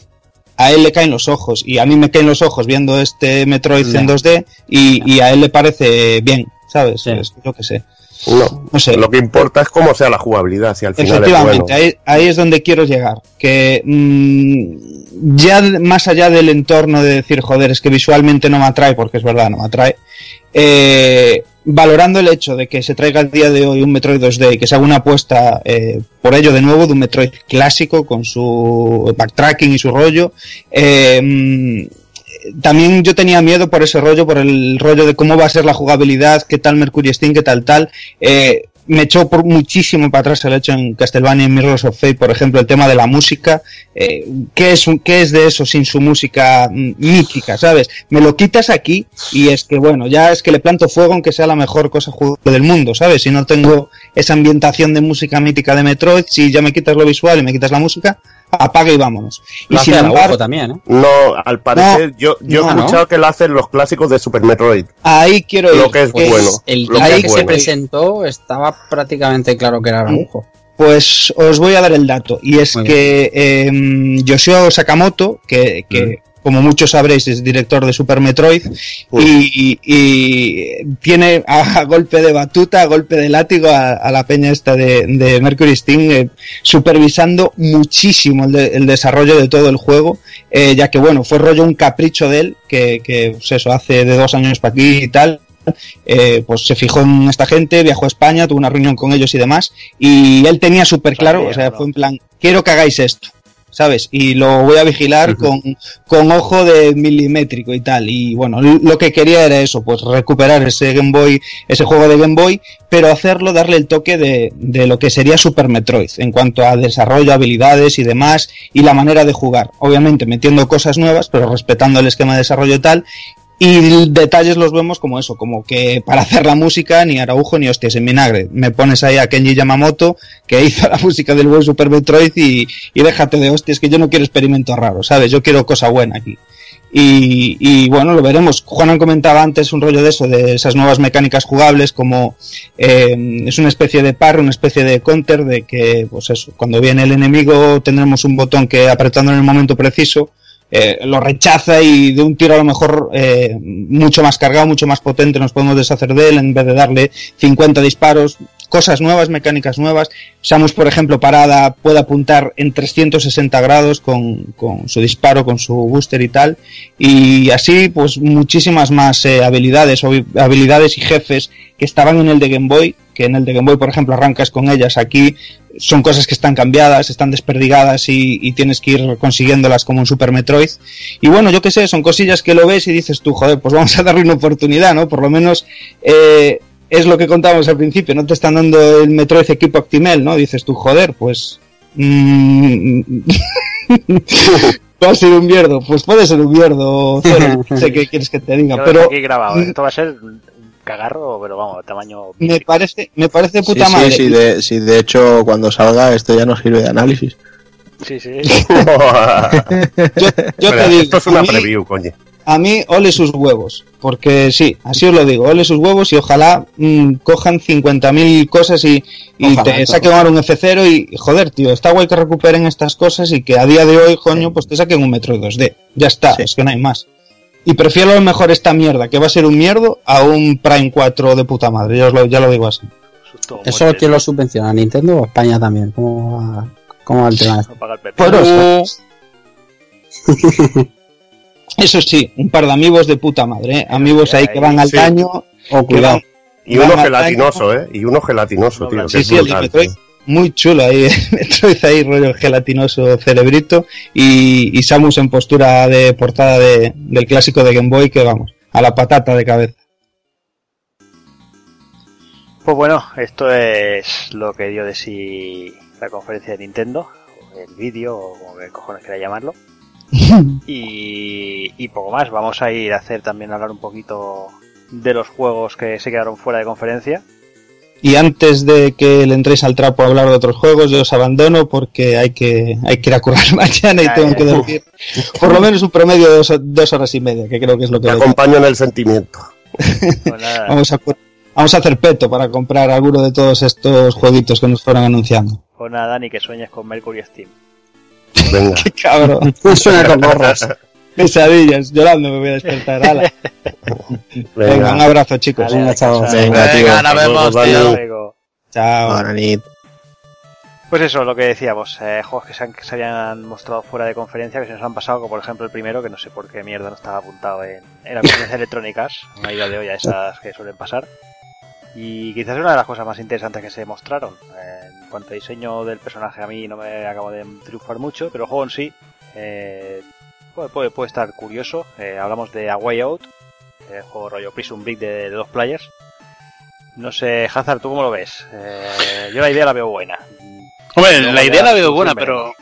a él le caen los ojos y a mí me caen los ojos viendo este Metroid en 2D y, a él le parece bien, ¿sabes? Es, yo que sé. No, sé. Lo que importa es cómo sea la jugabilidad, si al final Efectivamente, ahí, ahí, es donde quiero llegar. Que mm, ya más allá del entorno de decir, joder, es que visualmente no me atrae, porque es verdad, no me atrae. Eh, valorando el hecho de que se traiga el día de hoy un Metroid 2D y que se haga una apuesta eh, por ello de nuevo de un Metroid clásico con su backtracking y su rollo, eh, mm, también yo tenía miedo por ese rollo, por el rollo de cómo va a ser la jugabilidad, qué tal Mercury Steam, qué tal tal. Eh, me echó por muchísimo para atrás el hecho en Castlevania y Mirrors of Fate, por ejemplo, el tema de la música. Eh, ¿qué, es, ¿Qué es de eso sin su música mm, mítica, sabes? Me lo quitas aquí y es que, bueno, ya es que le planto fuego aunque sea la mejor cosa del mundo, ¿sabes? Si no tengo esa ambientación de música mítica de Metroid, si ya me quitas lo visual y me quitas la música, apaga y vámonos. Y sin embargo, también, ¿eh? No, al parecer, yo, yo he escuchado que lo hacen los clásicos de Super Metroid. Ahí quiero Lo que es pues bueno. El día que, se presentó estaba prácticamente claro que era Araujo. Pues os voy a dar el dato. Y es que eh, Yoshio Sakamoto, que, que como muchos sabréis, es director de Super Metroid y, tiene a, golpe de batuta, a golpe de látigo a, la peña esta de, Mercury Steam, eh, supervisando muchísimo el, desarrollo de todo el juego, eh, ya que bueno, fue rollo un capricho de él, que, que pues eso, hace de dos años para aquí y tal, eh, pues se fijó en esta gente, viajó a España, tuvo una reunión con ellos y demás, y él tenía súper claro, o sea, fue en plan, quiero que hagáis esto. ¿Sabes? Y lo voy a vigilar con, con, ojo de milimétrico y tal. Y bueno, lo que quería era eso, pues recuperar ese Game Boy, ese juego de Game Boy, pero hacerlo, darle el toque de, de lo que sería Super Metroid en cuanto a desarrollo, habilidades y demás, y la manera de jugar. Obviamente metiendo cosas nuevas, pero respetando el esquema de desarrollo tal, y detalles los vemos como eso, como que para hacer la música ni Araujo ni hostias en vinagre. Me pones ahí a Kenji Yamamoto, que hizo la música del buen Super Metroid y, déjate de hostias, que yo no quiero experimentos raros, ¿sabes? Yo quiero cosa buena aquí. Y, bueno, lo veremos. Juan comentaba antes un rollo de eso, de esas nuevas mecánicas jugables, como eh, es una especie de par, una especie de counter, de que, pues eso, cuando viene el enemigo tendremos un botón que apretando en el momento preciso eh, lo rechaza y de un tiro a lo mejor eh, mucho más cargado, mucho más potente nos podemos deshacer de él en vez de darle 50 disparos, cosas nuevas, mecánicas nuevas. Samus, por ejemplo, parada puede apuntar en 360 grados con, con su disparo, con su booster y tal. Y así, pues muchísimas más eh, habilidades, habilidades y jefes que estaban en el de Game Boy, que en el de Game Boy, por ejemplo, arrancas con ellas. Aquí son cosas que están cambiadas, están desperdigadas y, tienes que ir consiguiéndolas como un Super Metroid. Y bueno, yo qué sé, son cosillas que lo ves y dices tú, joder, pues vamos a darle una oportunidad, ¿no? Por lo menos eh, es lo que contábamos al principio, no te están dando el Metroid equipo Actimel, ¿no? Dices tú, joder, pues... Mm, va a ser un mierdo, pues puede ser un mierdo, no sé qué quieres que te diga, pero... Aquí grabado, esto va a ser cagarro, pero vamos, tamaño... Me parece, me parece puta madre. Sí, de, sí, de hecho, cuando salga esto ya no sirve de análisis. Sí, sí. yo, te digo, esto es una preview, coño a mí ole sus huevos, porque sí, así os lo digo, ole sus huevos y ojalá mmm, cojan 50.000 cosas y, y te saquen ahora un F0 y joder, tío, está guay que recuperen estas cosas y que a día de hoy, coño, pues te saquen un metro 2D. Ya está, es que no hay más. Y prefiero a lo mejor esta mierda, que va a ser un mierdo, a un Prime 4 de puta madre, ya, os lo, ya lo digo así. ¿Eso quién lo subvenciona? ¿Nintendo o España también? ¿Cómo va, cómo el tema? Eso sí, un par de amigos de puta madre, ¿eh? amigos ahí que van al daño. o cuidado. y uno gelatinoso, ¿eh? Y uno gelatinoso, tío. Sí, sí, el Metroid, muy chulo ahí, Metroid ahí, rollo gelatinoso, cerebrito. Y, y Samus en postura de portada de, del clásico de Game Boy, que vamos, a la patata de cabeza. Pues bueno, esto es lo que dio de sí la conferencia de Nintendo, el vídeo, o como que cojones quería llamarlo. y, poco más. Vamos a ir a hacer también hablar un poquito de los juegos que se quedaron fuera de conferencia. Y antes de que le entréis al trapo a hablar de otros juegos, yo os abandono porque hay que, hay que ir a currar mañana y tengo que dormir por lo menos un promedio de dos, horas y media, que creo que es lo que... Te acompaño en el sentimiento. Pues vamos, a, vamos a hacer peto para comprar alguno de todos estos jueguitos que nos fueron anunciando. Pues nada, ni que sueñes con Mercury Steam. Venga. Qué cabrón. Suena con gorras. Pesadillas, llorando me voy a despertar. Ala. Venga. un abrazo, chicos. Venga, chao. Venga, tío. nos vemos, tío. Chao. Pues eso, lo que decíamos, eh, juegos que se, han, que se habían mostrado fuera de conferencia, que se nos han pasado, como por ejemplo el primero, que no sé por qué mierda no estaba apuntado en, en la conferencia electrónicas, una idea de hoy a esas que suelen pasar. Y quizás es una de las cosas más interesantes que se mostraron. En cuanto a diseño del personaje, a mí no me acabo de triunfar mucho, pero el juego en sí eh, puede, puede, estar curioso. Eh, hablamos de A Way Out, el juego rollo Prison Break de, dos players. No sé, Hazard, ¿tú cómo lo ves? Eh, yo la idea la veo buena. Hombre, la idea la veo buena, pero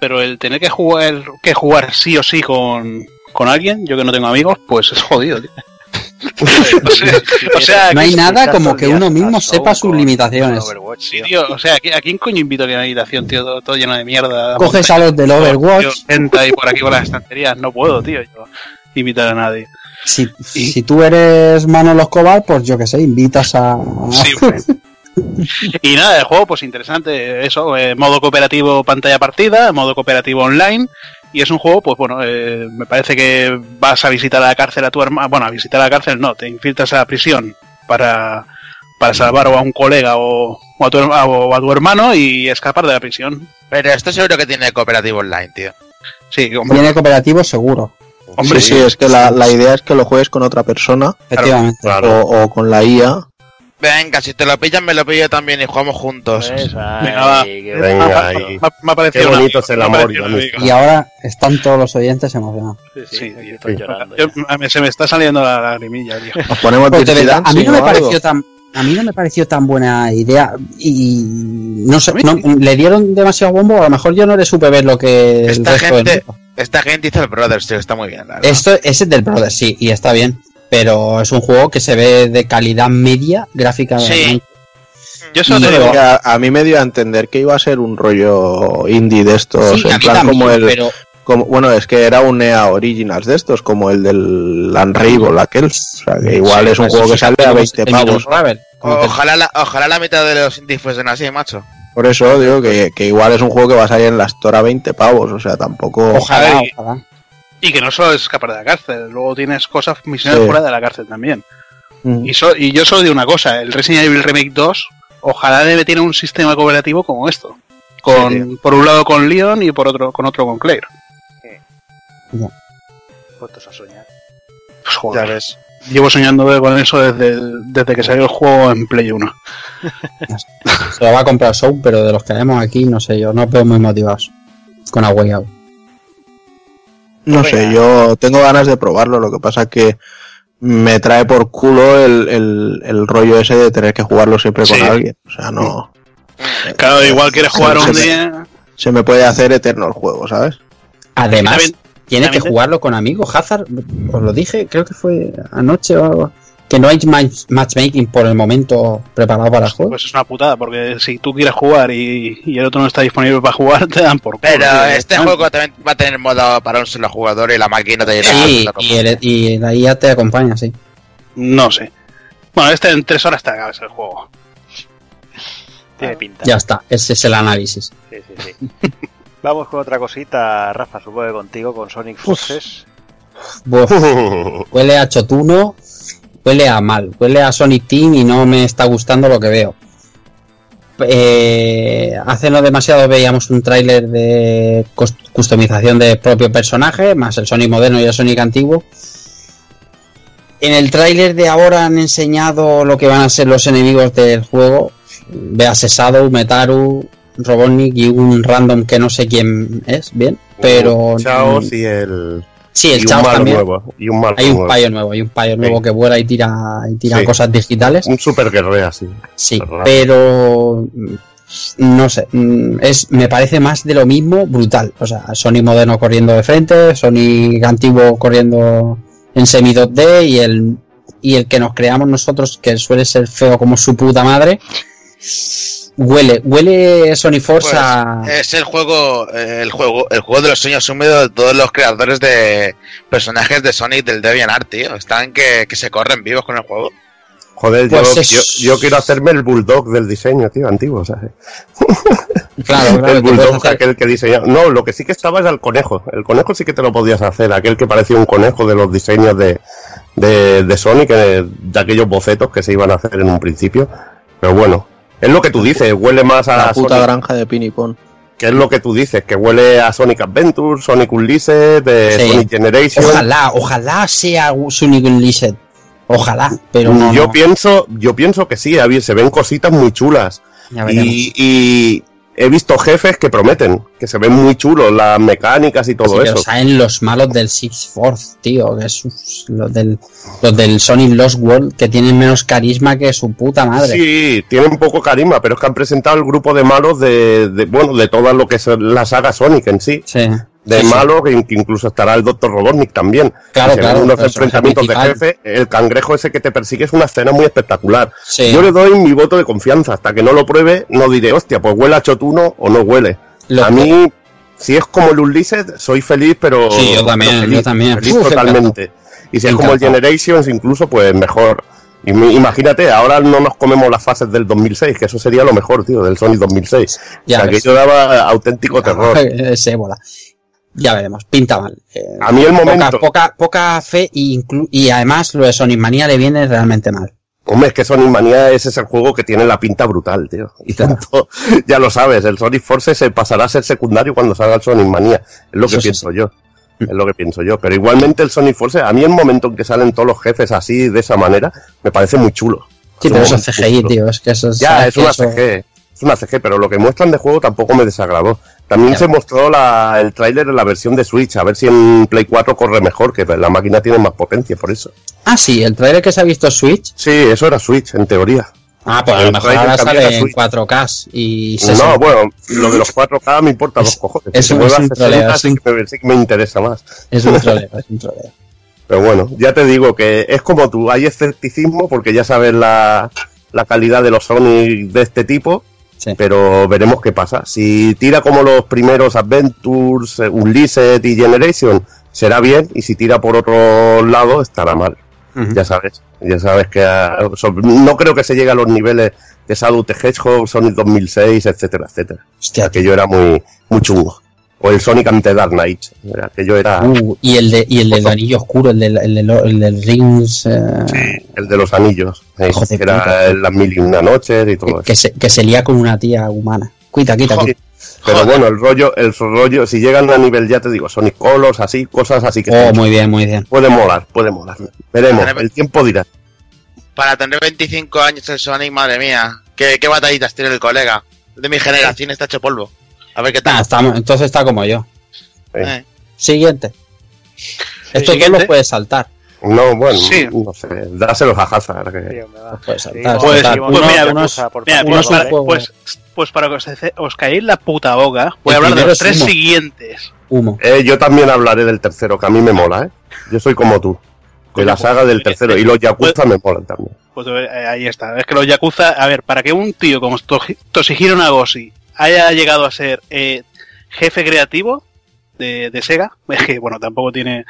pero el tener que jugar que jugar sí o sí con, con alguien, yo que no tengo amigos, pues es jodido. Tío. o sea, no hay nada como que uno mismo sepa sus limitaciones. o sea, ¿a quién coño invito a que una habitación, tío, todo, lleno de mierda? Coges a los del Overwatch. y por aquí con las estanterías. No puedo, tío, yo invitar a nadie. Si, si tú eres Manolo Escobar, pues yo que sé, invitas a. Sí, y nada, el juego, pues interesante, eso, eh, modo cooperativo pantalla partida, modo cooperativo online, y es un juego, pues bueno, eh, me parece que vas a visitar a la cárcel a tu hermano. Bueno, a visitar a la cárcel no, te infiltras a la prisión para, para salvar a un colega o, a tu, a tu hermano y escapar de la prisión. Pero esto seguro que tiene cooperativo online, tío. Sí, hombre. Tiene cooperativo seguro. Hombre, sí, es que la, la, idea es que lo juegues con otra persona. Efectivamente. O, o, con la IA Venga, si te lo pillan, me lo pillo también y jugamos juntos. Pues, venga, va. Venga, ahí. Me, ha parecido Qué bonito es el amor. Y ahora están todos los oyentes emocionados. Sí, sí, estoy llorando. se me está saliendo la lagrimilla, tío. Nos ponemos pues a mí no me pareció tan a mí no me pareció tan buena idea y no sé, no, le dieron demasiado bombo, a lo mejor yo no le supe ver lo que esta gente, esta gente hizo el Brothers, tío, está muy bien. Esto es el del Brothers, sí, y está bien pero es un juego que se ve de calidad media gráficamente. Sí. Yo solo a, mí me dio a entender que iba a ser un rollo indie de estos, en plan como el como, bueno, es que era un EA Originals de estos, como el del Unravel aquel. O sea, que igual es un pues juego que sale a 20 pavos. Ojalá la, ojalá la mitad de los indies fuesen así, macho. Por eso digo que, que, igual es un juego que va a salir en la Store a 20 pavos, o sea, tampoco... Ojalá, ojalá. Y que no solo es escapar de la cárcel, luego tienes cosas, misiones Sí. fuera de la cárcel también. Mm. Y, so- y yo solo digo una cosa, el Resident Evil Remake 2, ojalá debe tener un sistema cooperativo como esto. Con, Sí, por un lado con Leon y por otro con otro con Claire. Puestos a soñar. Pues, joder, Ya ves. llevo soñando con eso desde, desde que salió el juego en Play 1. Se lo va a comprar Show, pero de los que tenemos aquí, no sé, yo no veo muy motivados con A Way Out. No sé, yo tengo ganas de probarlo, lo que pasa que me trae por culo el, el, el rollo ese de tener que jugarlo siempre Sí. con alguien. O sea, no. Claro, igual quieres jugar se un me- día. Se me puede hacer eterno el juego, ¿sabes? Además, También- tienes que jugarlo con amigos. Hazard, os lo dije, creo que fue anoche o algo, que no hay match- matchmaking por el momento preparado para el juego. Pues es una putada, porque si tú quieres jugar y, y el otro no está disponible para jugar, te dan por culo. Pero este directamente. juego también va a tener modo para un solo jugador y la máquina te. Sí, "Ah, y, el, y la IA te acompaña, sí. No sé. Bueno, este en tres horas te acabas el juego. Tiene pinta. Ya está, ese es el análisis. Sí, sí, sí. Vamos con otra cosita, Rafa, supongo que contigo, con Sonic Forces. Buf, huele a chotuno, huele a mal, huele a Sonic Team y no me está gustando lo que veo. Eh, hace no demasiado veíamos un tráiler de cus- customización de propio personaje, más el Sonic moderno y el Sonic antiguo. En el tráiler de ahora han enseñado lo que van a ser los enemigos del juego. Véase Shadow, Metaru, Robotnik y un random que no sé quién es, bien, pero... Chaos y el. Sí, el Chaos también. nuevo. Y un malo Hay un nuevo. payo nuevo, hay un payo nuevo Sí. que vuela y tira, y tira Sí. cosas digitales. Un super guerrero. Sí, raro. pero mm, no sé, mm, es me parece más de lo mismo brutal. O sea, Sonic moderno corriendo de frente, Sonic antiguo corriendo en semi 2D y el y el que nos creamos nosotros que suele ser feo como su puta madre. Huele, huele Sonic Force a Pues, es el juego, el juego, el juego de los sueños húmedos de todos los creadores de personajes de Sonic del DeviantArt, tío. Están que, que se corren vivos con el juego. Joder, Pues yo, es- yo, yo quiero hacerme el bulldog del diseño, tío, antiguo, ¿sabes? claro, claro, el bulldog hacer- aquel que diseñaba. No, lo que sí que estaba era el conejo. El conejo sí que te lo podías hacer, aquel que parecía un conejo de los diseños de, de, de Sonic, eh, de aquellos bocetos que se iban a hacer en un principio. Pero bueno, es lo que tú dices, huele más a La puta Sonic, granja de Pinipon. que es lo que tú dices, que huele a Sonic Adventure, Sonic Unleashed, de Sí. Sonic Generation. Ojalá, ojalá sea Sonic Unleashed. Ojalá, pero no. yo no. pienso, yo pienso que sí, se ven cositas muy chulas. Ya veremos. Y, y he visto jefes que prometen, que se ven muy chulos, las mecánicas y todo Sí, pero eso. saben los malos del Six Force, tío, que es los del, los del Sonic Lost World, que tienen menos carisma que su puta madre. Sí, tienen poco carisma, pero es que han presentado el grupo de malos de, de- bueno, de toda lo que es la saga Sonic en sí. Sí, De sí, malos, que, incluso estará el Dr. Robotnik también. Claro, claro, unos personaje enfrentamientos de jefe, el cangrejo ese que te persigue es una escena muy espectacular. Sí. Yo le doy mi voto de confianza, hasta que no lo pruebe, no diré, hostia, pues huele a chotuno o no huele. Lo a que- mí, si es como el Unleashed, soy feliz, pero. Sí, yo también, feliz, yo también. feliz Uf, totalmente. Y si es como el. Generations, incluso, pues mejor. Imagínate, ahora no nos comemos las fases del 2006, que eso sería lo mejor, tío, del Sonic 2006. Ya o sea, que yo daba auténtico terror. Es ébola. Ya veremos, pinta mal. Eh, A mí el poca, momento. poca, poca fe y, y además lo de Sonic Manía le viene realmente mal. Hombre, es que Sonic Mania ese es el juego que tiene la pinta brutal, tío. Y tanto, ya lo sabes, el Sonic Force se pasará a ser secundario cuando salga el Sonic Mania. Es lo que Eso sí, pienso yo. Es lo que pienso yo. Pero igualmente el Sonic Force, a mí el momento en que salen todos los jefes así, de esa manera, me parece muy chulo. Sí, pero eso es CGI, tío. Es que eso es. Ya, es una eso- CG. Es una CG, pero lo que muestran de juego tampoco me desagradó. También se mostró la, el tráiler en la versión de Switch, a ver si en Play 4 corre mejor, que la máquina tiene más potencia, por eso. Ah, sí, el trailer que se ha visto Switch. Sí, eso era Switch, en teoría. Ah, pues a El lo mejor ahora sale en Switch. 4K y No, 60. bueno, lo de los 4K me importa Es- dos cojones. es Si un- es a un 60 troleo, sí que me- sí que me interesa más. Es un troleo, es un troleo. Pero bueno, ya te digo que es como tú, hay escepticismo porque ya sabes la, la calidad de los Sonic de este tipo, Sí. pero veremos qué pasa. Si tira como los primeros Adventures, eh, Unleashed y Generation, será bien, y si tira por otro lado, estará mal. Ya sabes, ya sabes que ah, so- no creo que se llegue a los niveles de Shadow the Hedgehog, Sonic 2006, etcétera, etcétera. Hostia. Aquello era muy, muy chungo. O el Sonic ante Dark Knight. Aquello era. Uh, y el de y el del anillo oscuro, el del, el del, el del Rings. eh, Sí, el de los anillos. eh, que era las mil y una noches y todo que, eso. se, que se lía con una tía humana. Quita, quita, Sí, quita. Pero Joder. bueno, el rollo, el rollo, si llegan a nivel, ya te digo, Sonic Colors, así, cosas así que Oh, muy bien, muy bien. puede molar, puede molar. Veremos, el tiempo dirá. Para tener 25 años el Sonic, madre mía. ¿Qué, qué batallitas tiene el colega? De mi generación está hecho polvo. A ver qué Nah, tal. estamos- entonces está como yo. Eh. Siguiente. Dos Siguiente. los puedes saltar. No, bueno, Sí. no sé, dáselos a Hazard. que-. Pues- pues pues, pues, pues para que os, os caéis la puta boca, voy a hablar de los es tres humo. siguientes. humo. Eh, yo también hablaré del tercero, que a mí me mola, ¿eh? Yo soy como tú. De la Coño, saga pues, del tercero. Y los Yakuza pues- me molan también. Pues eh, ahí está. Es que los Yakuza, a ver, para que un tío como Toshi- Toshihiro Nagoshi haya llegado a ser eh, jefe creativo de, de Sega, es que, bueno, tampoco tiene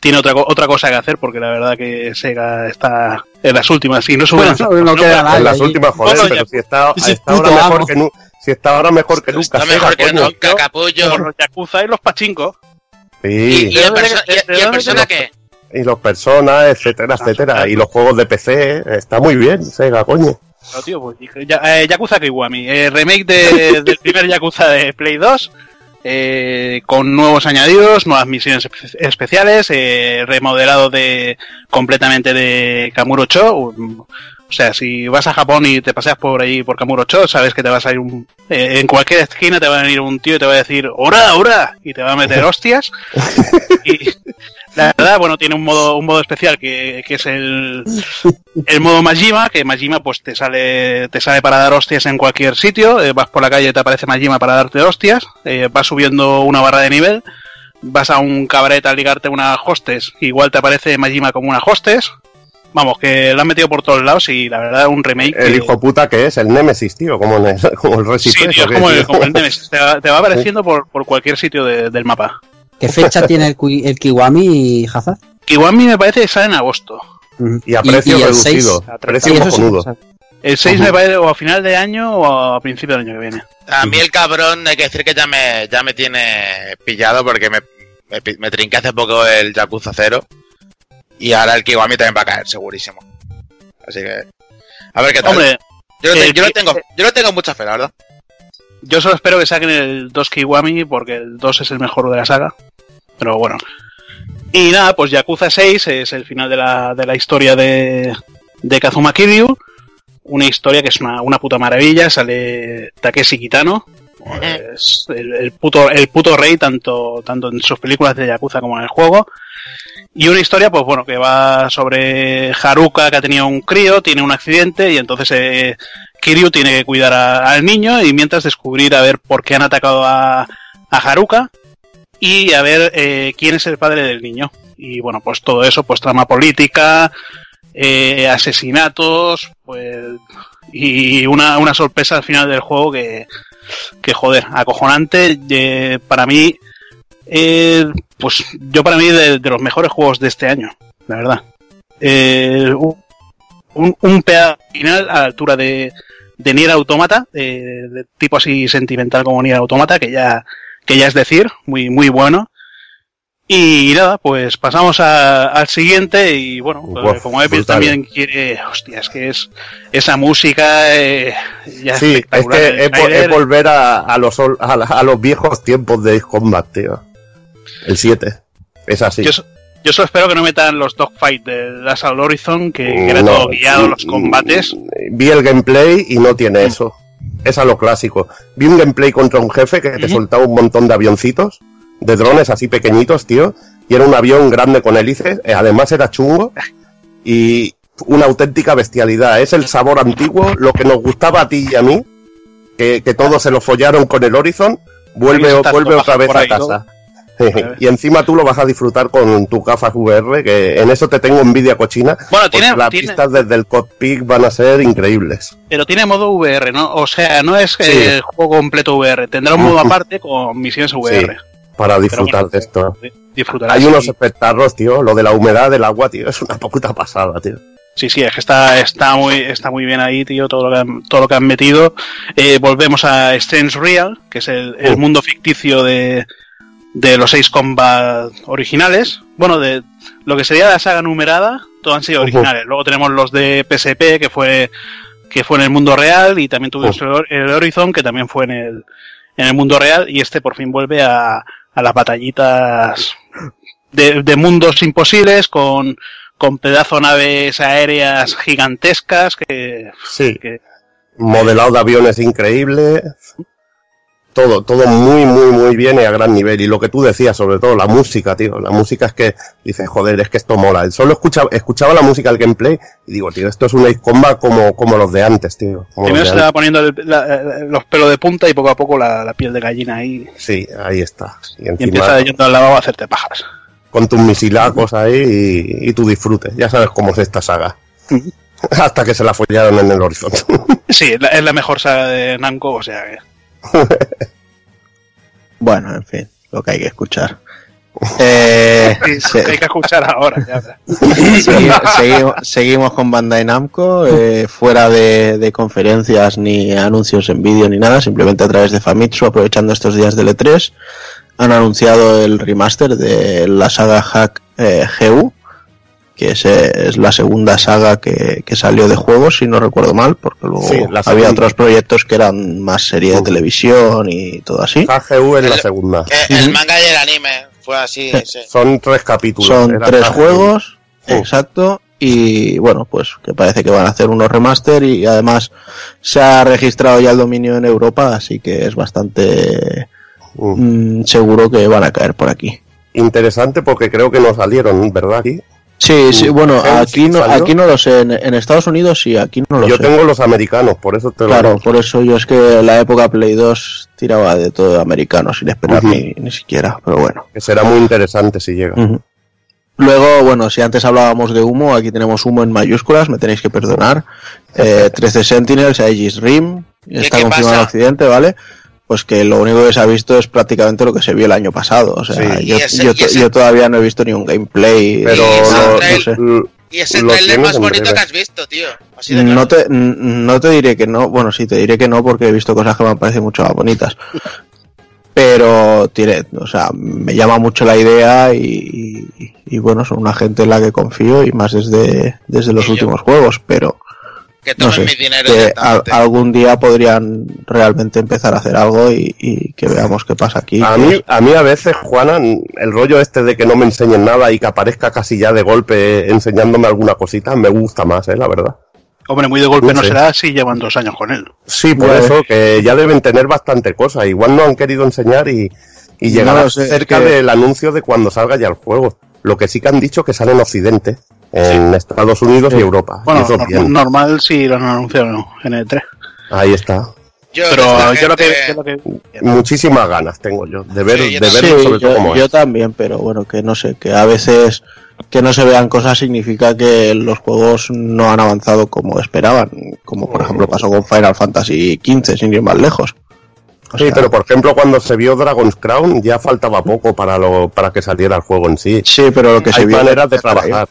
tiene otra, otra cosa que hacer porque la verdad que Sega está en las últimas y no sube Bueno, no, no queda nada. en las allí. últimas, joder, Bueno, pero si está, está ahora mejor amo. que nu- si está ahora mejor que nunca. Está Sega, mejor que coño. nunca, capullo. como los Yakuza y los Pachinko. ¿Y, Sí, y el, ¿De perso- dónde- y- y el de dónde persona qué? y los personas, etcétera, etcétera. Y los juegos de PC, está muy bien, Sega, coño. No, tío, pues, ya- eh, Yakuza Kiwami, eh, remake de- del primer Yakuza de Play 2, eh, con nuevos añadidos, nuevas misiones espe- especiales, eh, remodelado de completamente de Kamurocho. Um, O sea, si vas a Japón y te paseas por ahí por Kamurocho, sabes que te vas a ir un, eh, en cualquier esquina te va a venir un tío y te va a decir ¡Hora, hora! y te va a meter hostias. y la verdad, bueno, tiene un modo, un modo especial que, que es el, el modo Majima, que Majima pues te sale, te sale para dar hostias en cualquier sitio, eh, vas por la calle y te aparece Majima para darte hostias, eh, vas subiendo una barra de nivel, vas a un cabaret a ligarte una hostes, igual te aparece Majima como una hostes, vamos, que lo han metido por todos lados y la verdad un remake... El que- hijo puta que es, el Nemesis, tío, como, el, como el Sí, tío, es como el, como el Nemesis, te va, te va apareciendo por, por cualquier sitio de- del mapa. ¿Qué fecha tiene el, Ki- el Kiwami y Hazard? Kiwami me parece que sale en agosto. Y a precio y el reducido. 6? precio Sí, eso sí, cojonudo. El 6 Ujú. me parece o a final de año o a principio del año que viene. A mí el cabrón, hay que decir que ya me, ya me tiene pillado porque me, me, me trinqué hace poco el Yakuza 0 y ahora el Kiwami también va a caer, segurísimo. Así que, a ver qué tal. Hombre, yo, lo te- yo lo tengo, yo lo tengo mucha fe, la verdad. Yo solo espero que saquen el 2 Kiwami porque el 2 es el mejor de la saga. Pero bueno. Y nada, pues Yakuza 6 es el final de la, de la historia de, de Kazuma Kiryu. Una historia que es una, una puta maravilla. Sale Takeshi Kitano. Es el, el puto, el puto rey, tanto, tanto en sus películas de Yakuza como en el juego. Y una historia, pues bueno, que va sobre Haruka, que ha tenido un crío, tiene un accidente, y entonces eh, Kiryu tiene que cuidar al niño, y mientras descubrir a ver por qué han atacado a, a Haruka, y a ver eh, quién es el padre del niño. Y bueno, pues todo eso, pues trama política, eh, asesinatos, pues y una, una sorpresa al final del juego que, que joder, acojonante. eh, para mí, eh, pues yo para mí de, de los mejores juegos de este año, la verdad. Eh, un, un, pedazo final a la altura de, de Nier Automata, de, de tipo así sentimental como Nier Automata, que ya, que ya es decir, muy, muy bueno. Y nada, pues pasamos a- al siguiente y bueno, Uf, eh, como Epic también quiere, hostia, es que es esa música eh, ya Sí, es que es, volver a, a los, a, a los viejos tiempos de Combat, tío. El 7. Es así. Yo, yo solo espero que no metan los dogfight de Assault Horizon, que, que era No, todo guiado, los mm, combates. Vi el gameplay y no tiene eso. Es a lo clásico. Vi un gameplay contra un jefe que te soltaba un montón de avioncitos, de drones así pequeñitos, tío. Y era un avión grande con hélices. eh, Además era chungo. Y una auténtica bestialidad. Es el sabor antiguo, lo que nos gustaba a ti y a mí. Que, que todos se lo follaron con el Horizon. Vuelve, vuelve otra vez a casa. Y encima tú lo vas a disfrutar con tus gafas VR, que en eso te tengo envidia cochina. Bueno, tiene, las tiene- pistas desde el cockpit van a ser increíbles. pero tiene modo VR, ¿no? O sea, no es Sí. el juego completo VR, tendrá un modo aparte con misiones VR. para disfrutar bueno, de esto. Disfrutarás. Hay unos espectáculos, tío, lo de la humedad del agua, tío, es una puta pasada, tío. Sí, sí, es que está, está muy, está muy bien ahí, tío, todo lo que han, todo lo que han metido. Eh, volvemos a Strange Real, que es el, el Uh. mundo ficticio de, de los seis combat originales. Bueno, de lo que sería la saga numerada, todos han sido originales. Luego tenemos los de PSP, que fue que fue en el mundo real, y también tuvimos el Horizon, que también fue en el, en el mundo real, y este por fin vuelve a, a las batallitas de, de mundos imposibles con, con pedazo naves aéreas gigantescas que... Sí. Modelado de aviones increíble todo, todo muy, muy, muy bien y a gran nivel. Y lo que tú decías, sobre todo la música, tío. La música es que dices, joder, es que esto mola. Solo escuchaba, escuchaba la música del gameplay y digo, tío, esto es una Combat como, como los de antes, tío. Primero se va poniendo los pelos de punta y poco a poco la, piel de gallina ahí. Sí, ahí está. Y, empieza yendo al lavabo a hacerte pajas. Con tus misilacos ahí y, y tú disfrutes. Ya sabes cómo es esta saga. Hasta que se la follaron en el horizonte. sí, es la mejor saga de Namco, o sea que... bueno, en fin, lo que hay que escuchar. Eh, hay que escuchar ahora. seguimos, con Bandai Namco, eh, fuera de, conferencias ni anuncios en vídeo ni nada, simplemente a través de Famitsu, aprovechando estos días de E3, han anunciado el remaster de la saga Hack eh, GU, que es, es la segunda saga que, que, salió de juegos, si no recuerdo mal, porque luego había otros proyectos que eran más serie de televisión y todo así. AGU es la segunda. El, manga y el anime, fue así. Son tres capítulos. Son tres juegos, exacto, y bueno, pues que parece que van a hacer unos remaster y además se ha registrado ya el dominio en Europa, así que es bastante mm, seguro que van a caer por aquí. Interesante porque creo que no salieron, ¿verdad? Aquí Sí, sí, bueno, aquí no, aquí no lo sé, en, Estados Unidos sí, aquí no lo yo sé. Yo tengo los americanos, por eso te lo Claro, por eso yo es que la época Play 2 tiraba de todo americano sin esperar ni, siquiera, pero bueno. Que será muy interesante si llega. Luego, bueno, si antes hablábamos de humo, aquí tenemos humo en mayúsculas, me tenéis que perdonar. Eh, 13 Sentinels, Aegis Rim, está confirmado en Occidente, ¿vale? Pues que lo único que se ha visto es prácticamente lo que se vio el año pasado. O sea, yo, yo, todavía no he visto ni un gameplay. Pero y ese trailer más bonito que has visto, tío. no, te, no te diré que no. Bueno, sí, te diré que no porque he visto cosas que me parecen mucho más bonitas. Pero tiene, o sea, me llama mucho la idea y, y, bueno, son una gente en la que confío y más desde, desde los últimos juegos, pero que tomen mi dinero. algún día podrían realmente empezar a hacer algo y, que veamos qué pasa aquí. A mí, a mí a veces, Juana, el rollo este de que no me enseñen nada y que aparezca casi ya de golpe enseñándome alguna cosita, me gusta más, ¿eh? la verdad. Hombre, muy de golpe no, será si llevan dos años con él. Sí, por eso, que ya deben tener bastante cosa. Igual no han querido enseñar y, y llegar cerca del anuncio de cuando salga ya el juego. Lo que sí que han dicho que sale en Occidente en Estados Unidos y Europa. Bueno, normal si lo han anunciado en el 3. Ahí está. pero yo lo, que, muchísimas ganas tengo yo de ver, de sobre todo yo también, pero bueno, que no sé, que a veces que no se vean cosas significa que los juegos no han avanzado como esperaban, como por ejemplo pasó con Final Fantasy XV, sin ir más lejos. Sí, pero por ejemplo cuando se vio Dragon's Crown ya faltaba poco para lo para que saliera el juego en sí. Sí, pero lo que se vio maneras de trabajar.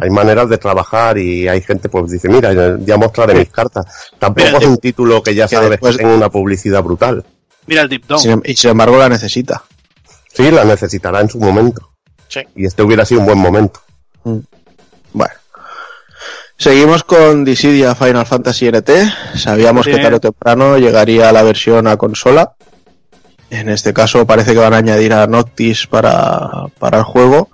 Hay maneras de trabajar y hay gente pues dice, mira, ya mostraré mis cartas. Tampoco es un título que ya sabes que tenga una publicidad brutal. Mira el Deep Down. y sin embargo la necesita. Sí, la necesitará en su momento. Sí. Y este hubiera sido un buen momento. Mm. Bueno. Seguimos con Dissidia Final Fantasy NT. Sabíamos que tarde o temprano llegaría la versión a consola. En este caso parece que van a añadir a Noctis para, para el juego.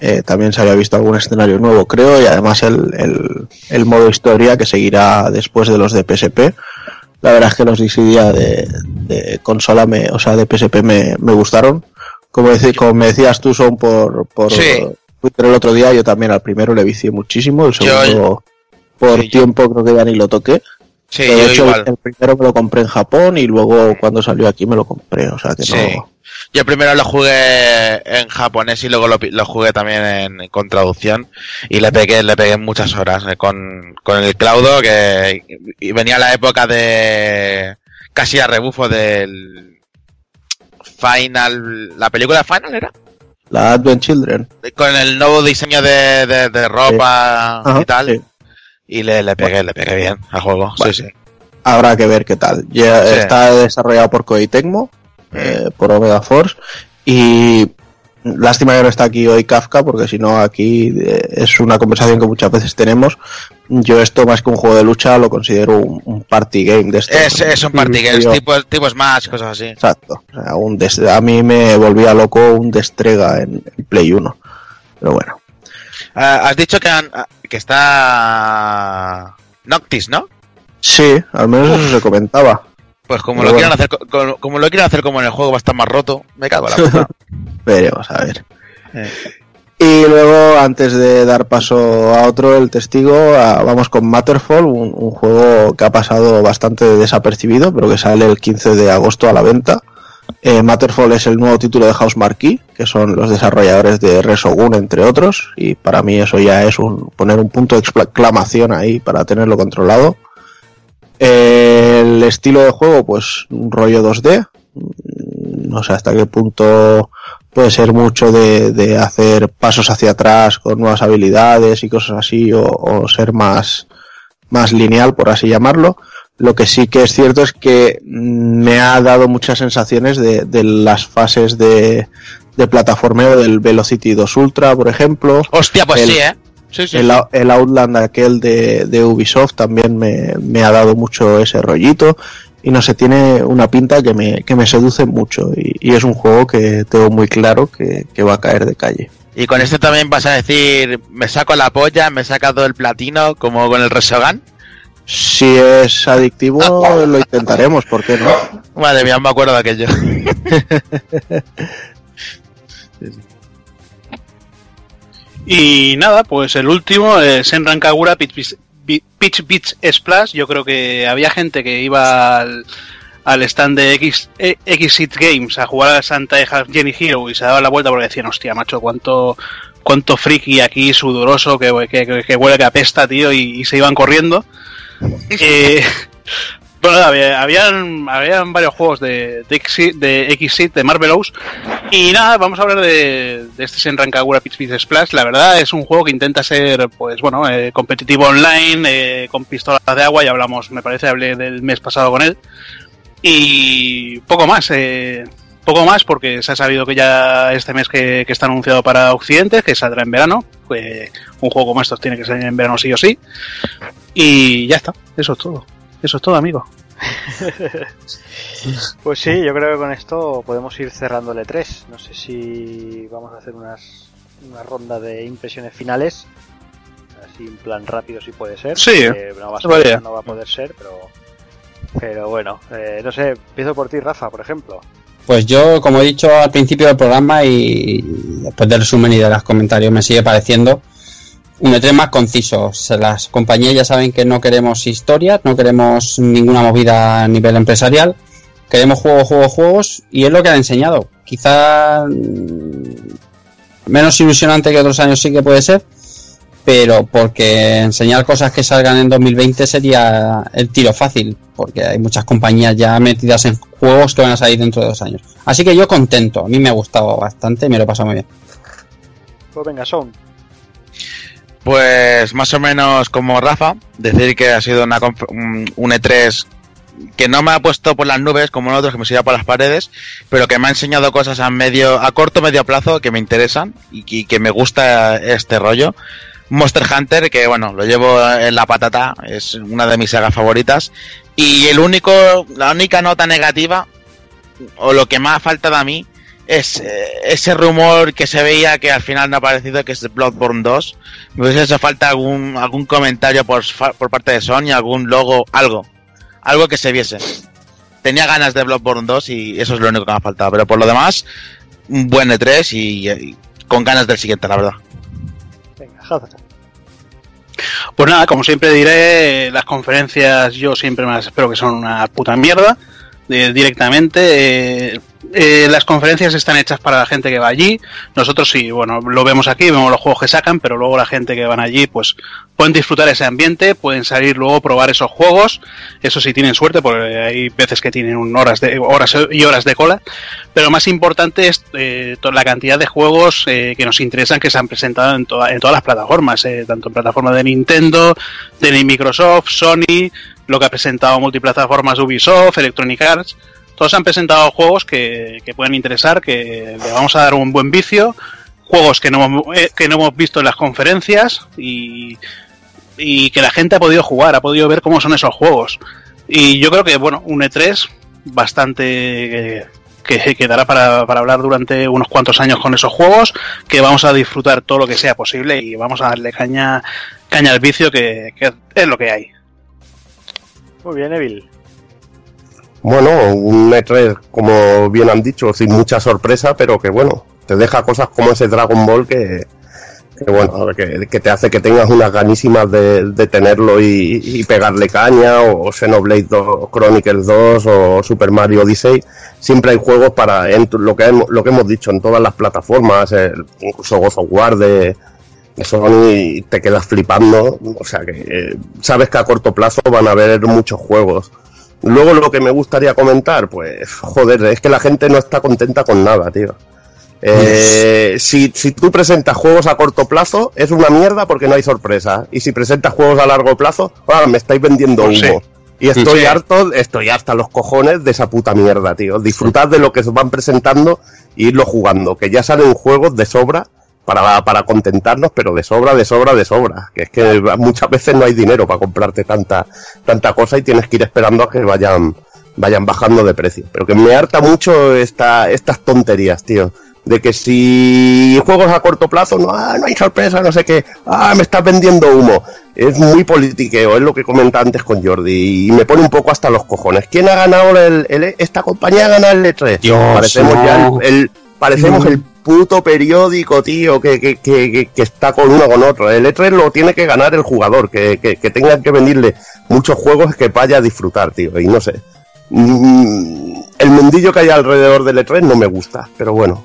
Eh, también se había visto algún escenario nuevo, creo, y además el, el, modo historia que seguirá después de los de PSP. La verdad es que los Dissidia de, de consola, me, o sea, de PSP me, me gustaron. Como, como me decías tú, son por, por Twitter el otro día, yo también al primero le vicié muchísimo, el segundo por tiempo creo que ya ni lo toqué. Sí, de hecho, el primero me lo compré en Japón y luego cuando salió aquí me lo compré, o sea que no yo primero lo jugué en japonés y luego lo, jugué también en, con traducción y le pegué, le pegué muchas horas eh, con, con el Claudo que y venía la época de casi a rebufo del Final, la película Final era? La Advent Children. Con el nuevo diseño de, de, ropa y tal. Y le, le pegué, le pegué bien al juego. sí, sí. Habrá que ver qué tal. Ya está desarrollado por Koei Tecmo eh, por Omega Force. Y lástima que no está aquí hoy Kafka, porque si no aquí eh, es una conversación que muchas veces tenemos. Yo esto más que un juego de lucha lo considero un, party game de. Es, es un party game, tipo, tipo Smash, cosas así. Exacto. O sea, un a mí me volvía loco un destrega en, Play 1. Pero bueno. Ah, has dicho que, que está Noctis, ¿no? Sí, al menos eso se comentaba. Pues como lo, quieran hacer, como, lo quieran hacer como en el juego va a estar más roto, me cago en la puta. Veremos, a ver. Eh. Y luego, antes de dar paso a otro, el testigo, vamos con Matterfall, un, juego que ha pasado bastante desapercibido, pero que sale el 15 de agosto a la venta. Eh, Matterfall es el nuevo título de House Marquee, que son los desarrolladores de Resogun, entre otros, y para mí eso ya es un poner un punto de exclamación ahí para tenerlo controlado. El estilo de juego, pues un rollo 2D. No sé hasta qué punto puede ser mucho de, hacer pasos hacia atrás con nuevas habilidades y cosas así, o, ser más, más lineal, por así llamarlo. Lo que sí que es cierto es que me ha dado muchas sensaciones de, las fases de, de plataformeo del Velocity 2 Ultra, por ejemplo. Hostia, pues sí, ¿eh? El, Outland aquel de, Ubisoft también me, ha dado mucho ese rollito y no sé, tiene una pinta que me, que me seduce mucho y, es un juego que tengo muy claro que, va a caer de calle. Y con esto también vas a decir, me saco la polla, me he sacado el platino como con el Resogan. Si es adictivo, lo intentaremos, ¿por qué no? Madre mía, me acuerdo de aquello. Y nada, pues el último, eh, Senran Kagura Pitch, Pitch, Splash. Yo creo que había gente que iba al, stand de X, eh, Exit Games a jugar a Santa Jenny Hero y se daba la vuelta porque decían, hostia, macho, cuánto, cuánto friki aquí sudoroso que, que, huele que apesta, tío, y, se iban corriendo. eh, bueno, había, habían, habían varios juegos de, de, Exit, de Exit, de Marvelous. Y nada, vamos a hablar de, de este Senran Kagura Pitch Pitch Splash. La verdad es un juego que intenta ser, pues bueno, eh, competitivo online, eh, con pistolas de agua. Ya hablamos, me parece, hablé del mes pasado con él. Y poco más, eh, poco más porque se ha sabido que ya este mes que, que está anunciado para Occidente, que saldrá en verano. Pues un juego como estos tiene que salir en verano sí o sí. Y ya está, eso es todo. Eso es todo, amigo. pues sí, yo creo que con esto podemos ir cerrando el E3. No sé si vamos a hacer unas, una ronda de impresiones finales. Así en plan rápido si puede ser. Sí, no, va a no va a poder ser, pero, pero bueno, eh, no sé, empiezo por ti, Rafa, por ejemplo. Pues yo, como he dicho al principio del programa y después del resumen y de los comentarios, me sigue pareciendo un E3 más conciso. Las compañías ya saben que no queremos historias, no queremos ninguna movida a nivel empresarial. Queremos juegos, juegos, juegos y es lo que han enseñado. Quizá mm, menos ilusionante que otros años sí que puede ser, pero porque enseñar cosas que salgan en 2020 sería el tiro fácil, porque hay muchas compañías ya metidas en juegos que van a salir dentro de dos años. Así que yo contento, a mí me ha gustado bastante y me lo he pasado muy bien. Pues venga, son. Pues más o menos como Rafa, decir que ha sido una, un E3 que no me ha puesto por las nubes como en otros que me siga por las paredes, pero que me ha enseñado cosas a medio, a corto medio plazo que me interesan y que, me gusta este rollo. Monster Hunter, que bueno, lo llevo en la patata, es una de mis sagas favoritas. Y el único, la única nota negativa, o lo que más ha faltado a mí, es eh, ese rumor que se veía que al final no ha aparecido, que es Bloodborne 2. Me hubiese hecho falta algún, algún comentario por, por parte de Sony, algún logo, algo. Algo que se viese. Tenía ganas de Bloodborne 2 y eso es lo único que me ha faltado. Pero por lo demás, un buen E3 y, con ganas del siguiente, la verdad. Venga, Pues nada, como siempre diré, las conferencias yo siempre me las espero que son una puta mierda. Eh, directamente. Eh, eh, las conferencias están hechas para la gente que va allí. Nosotros sí, bueno, lo vemos aquí, vemos los juegos que sacan, pero luego la gente que van allí, pues pueden disfrutar ese ambiente, pueden salir luego probar esos juegos. Eso sí tienen suerte, porque hay veces que tienen horas de horas y horas de cola. Pero más importante es eh, la cantidad de juegos eh, que nos interesan que se han presentado en, en todas las plataformas, tanto en plataformas de Nintendo, de Microsoft, Sony, lo que ha presentado multiplataformas Ubisoft, Electronic Arts. Todos han presentado juegos que, que pueden interesar, que le vamos a dar un buen vicio, juegos que no, eh, que no hemos visto en las conferencias y, y que la gente ha podido jugar, ha podido ver cómo son esos juegos. Y yo creo que, bueno, un E3 bastante... eh, que quedará para, para hablar durante unos cuantos años con esos juegos, que vamos a disfrutar todo lo que sea posible y vamos a darle caña, caña al vicio que, que es lo que hay. Muy bien, Evil. Bueno, un E3, como bien han dicho, sin mucha sorpresa, pero que bueno, te deja cosas como ese Dragon Ball que, bueno, que, te hace que tengas unas ganísimas de, tenerlo y, pegarle caña, o Xenoblade 2, Chronicles 2 o Super Mario Odyssey. Siempre hay juegos para, en lo, que hemos, lo que hemos dicho, en todas las plataformas, el- incluso God of War de, de Sony, te quedas flipando. O sea que eh, sabes que a corto plazo van a haber muchos juegos. Luego lo que me gustaría comentar, pues, joder, es que la gente no está contenta con nada, tío. Eh, si, si tú presentas juegos a corto plazo, es una mierda porque no hay sorpresa. Y si presentas juegos a largo plazo, ah, me estáis vendiendo humo. Sí. Y estoy Sí. harto, estoy hasta los cojones de esa puta mierda, tío. Disfrutad de lo que se van presentando e irlo jugando. Que ya salen juegos de sobra para, para contentarnos, pero de sobra, de sobra, de sobra. Que es que muchas veces no hay dinero para comprarte tanta, tanta cosa y tienes que ir esperando a que vayan, vayan bajando de precio. Pero que me harta mucho esta, estas tonterías, tío. De que si juegos a corto plazo, no, ah, no hay sorpresa, no sé qué, ah, me estás vendiendo humo. Es muy politiqueo, es lo que comentaba antes con Jordi, y me pone un poco hasta los cojones. ¿Quién ha ganado el, el- esta compañía ha ganado el E3? Dios, parecemos no. ya el, el- parecemos el puto periódico, tío, que, que, que, está con uno con otro. El E3 lo tiene que ganar el jugador, que, que, tengan que venirle muchos juegos que vaya a disfrutar, tío, y no sé. Mm, el mundillo que hay alrededor del E3 no me gusta, pero bueno.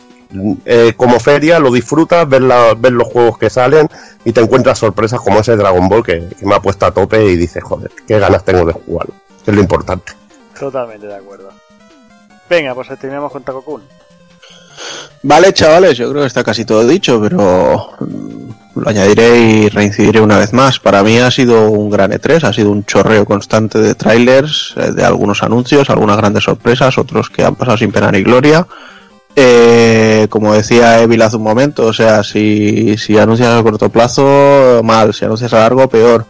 Eh, como feria lo disfrutas, ver, la- ver los juegos que salen y te encuentras sorpresas como ese Dragon Ball que, me ha puesto a tope y dices, joder, qué ganas tengo de jugarlo. Es lo importante. Totalmente de acuerdo. Venga, pues terminamos con Taco Kun. Vale, chavales, yo creo que está casi todo dicho, pero mm, lo añadiré y reincidiré una vez más. Para mí ha sido un gran E3, ha sido un chorreo constante de trailers, eh, de algunos anuncios, algunas grandes sorpresas, otros que han pasado sin pena ni gloria. Eh, como decía Evil hace un momento, o sea, si, si anuncias a corto plazo, mal, si anuncias a largo, peor.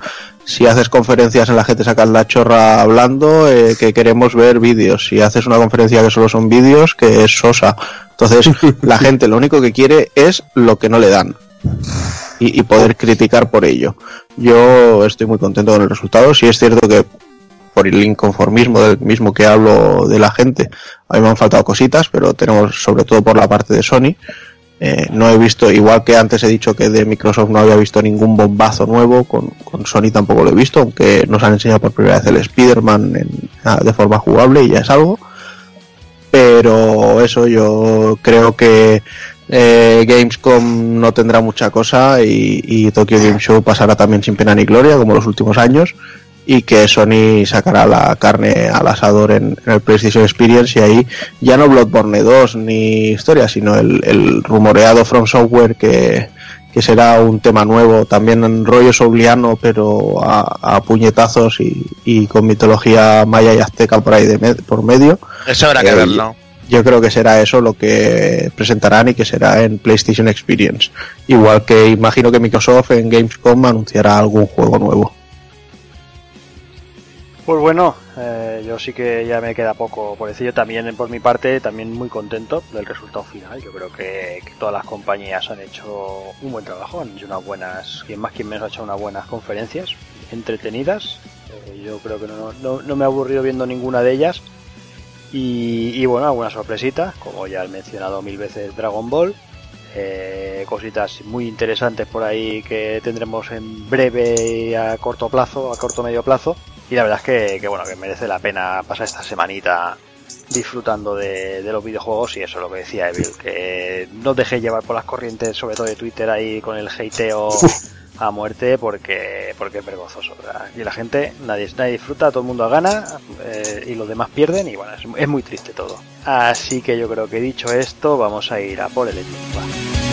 Si haces conferencias en la gente sacas la chorra hablando, eh, que queremos ver vídeos. Si haces una conferencia que solo son vídeos, que es sosa. Entonces, la gente lo único que quiere es lo que no le dan. Y, y poder criticar por ello. Yo estoy muy contento con el resultado. Sí es cierto que por el inconformismo del mismo que hablo de la gente, a mí me han faltado cositas, pero tenemos sobre todo por la parte de Sony. Eh, no he visto, igual que antes he dicho que de Microsoft no había visto ningún bombazo nuevo, con, con Sony tampoco lo he visto, aunque nos han enseñado por primera vez el Spider-Man en- ah, de forma jugable y ya es algo. Pero eso yo creo que eh, Gamescom no tendrá mucha cosa y, y Tokyo Game Show pasará también sin pena ni gloria, como los últimos años y que Sony sacará la carne al asador en, el PlayStation Experience y ahí ya no Bloodborne 2 ni historia, sino el, el rumoreado From Software que, que será un tema nuevo, también en rollo souliano, pero a, a puñetazos y, y con mitología maya y azteca por ahí de me- por medio. Eso habrá que Eh, verlo. Yo creo que será eso lo que presentarán y que será en PlayStation Experience. Igual que imagino que Microsoft en Gamescom anunciará algún juego nuevo. Pues bueno, eh, yo sí que ya me queda poco por decir. Yo también, por mi parte, también muy contento del resultado final. Yo creo que, todas las compañías han hecho un buen trabajo, han hecho unas buenas, quien más quien menos ha hecho unas buenas conferencias, entretenidas. Eh, yo creo que no, no, no me he aburrido viendo ninguna de ellas. Y, bueno, algunas sorpresitas, como ya he mencionado mil veces Dragon Ball. Eh, cositas muy interesantes por ahí que tendremos en breve a corto plazo, a corto medio plazo. Y la verdad es que, que, bueno, que merece la pena pasar esta semanita disfrutando de, de los videojuegos y eso es lo que decía Evil, que no os dejéis llevar por las corrientes, sobre todo de Twitter ahí con el hateo a muerte porque porque es vergonzoso. ¿verdad? Y la gente, nadie, nadie disfruta, todo el mundo gana eh, y los demás pierden y bueno, es, es muy triste todo. Así que yo creo que dicho esto, vamos a ir a por el Epic.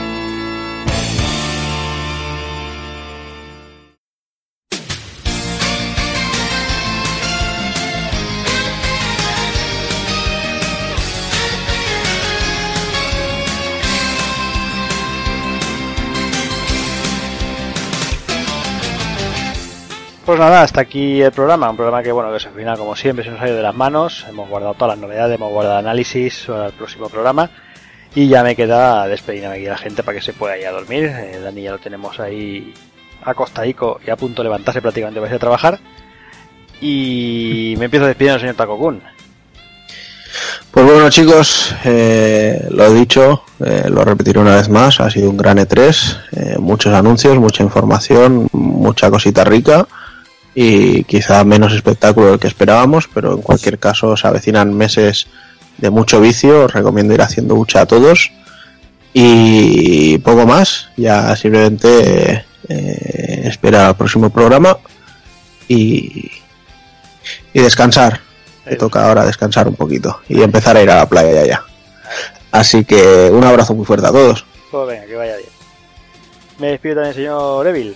Pues nada, hasta aquí el programa. Un programa que, bueno, que al final, como siempre, se nos ha ido de las manos. Hemos guardado todas las novedades, hemos guardado análisis para el próximo programa. Y ya me queda despedirme aquí a la gente para que se pueda ir a dormir. Eh, Dani ya lo tenemos ahí acostadico y a punto de levantarse prácticamente para ir a trabajar. Y me empiezo despidiendo señor Takokun. Pues bueno chicos, eh, lo dicho, eh, lo repetiré una vez más, ha sido un gran E3, eh, muchos anuncios, mucha información, mucha cosita rica y quizá menos espectáculo del que esperábamos, pero en cualquier caso se avecinan meses de mucho vicio, os recomiendo ir haciendo hucha a todos y poco más, ya simplemente eh, esperar al próximo programa y, y descansar, me toca ahora descansar un poquito y empezar a ir a la playa ya. Así que un abrazo muy fuerte a todos. Pues venga, que vaya bien. Me despido también, señor Evil.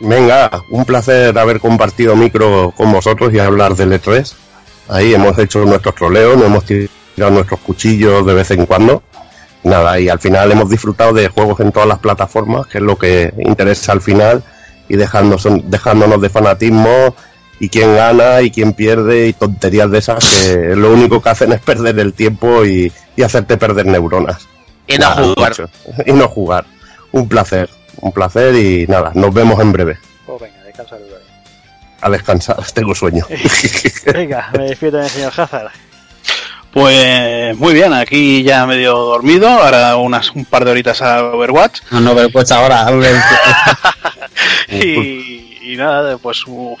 Venga, un placer haber compartido micro con vosotros y hablar del E3. Ahí hemos hecho nuestros troleos, nos hemos tirado nuestros cuchillos de vez en cuando. Nada, y al final hemos disfrutado de juegos en todas las plataformas, que es lo que interesa al final, y dejándonos, dejándonos de fanatismo y quién gana y quién pierde y tonterías de esas que lo único que hacen es perder el tiempo y, y hacerte perder neuronas. Y no Nada, jugar. mucho. Y no jugar. Un placer, un placer y nada, nos vemos en breve. Pues venga, descansa. A descansar, tengo sueño. Venga, me despido también, señor Hazard. Pues muy bien, aquí ya medio dormido, ahora unas un par de horitas a Overwatch No, no, pero pues ahora. y, y nada, pues uf,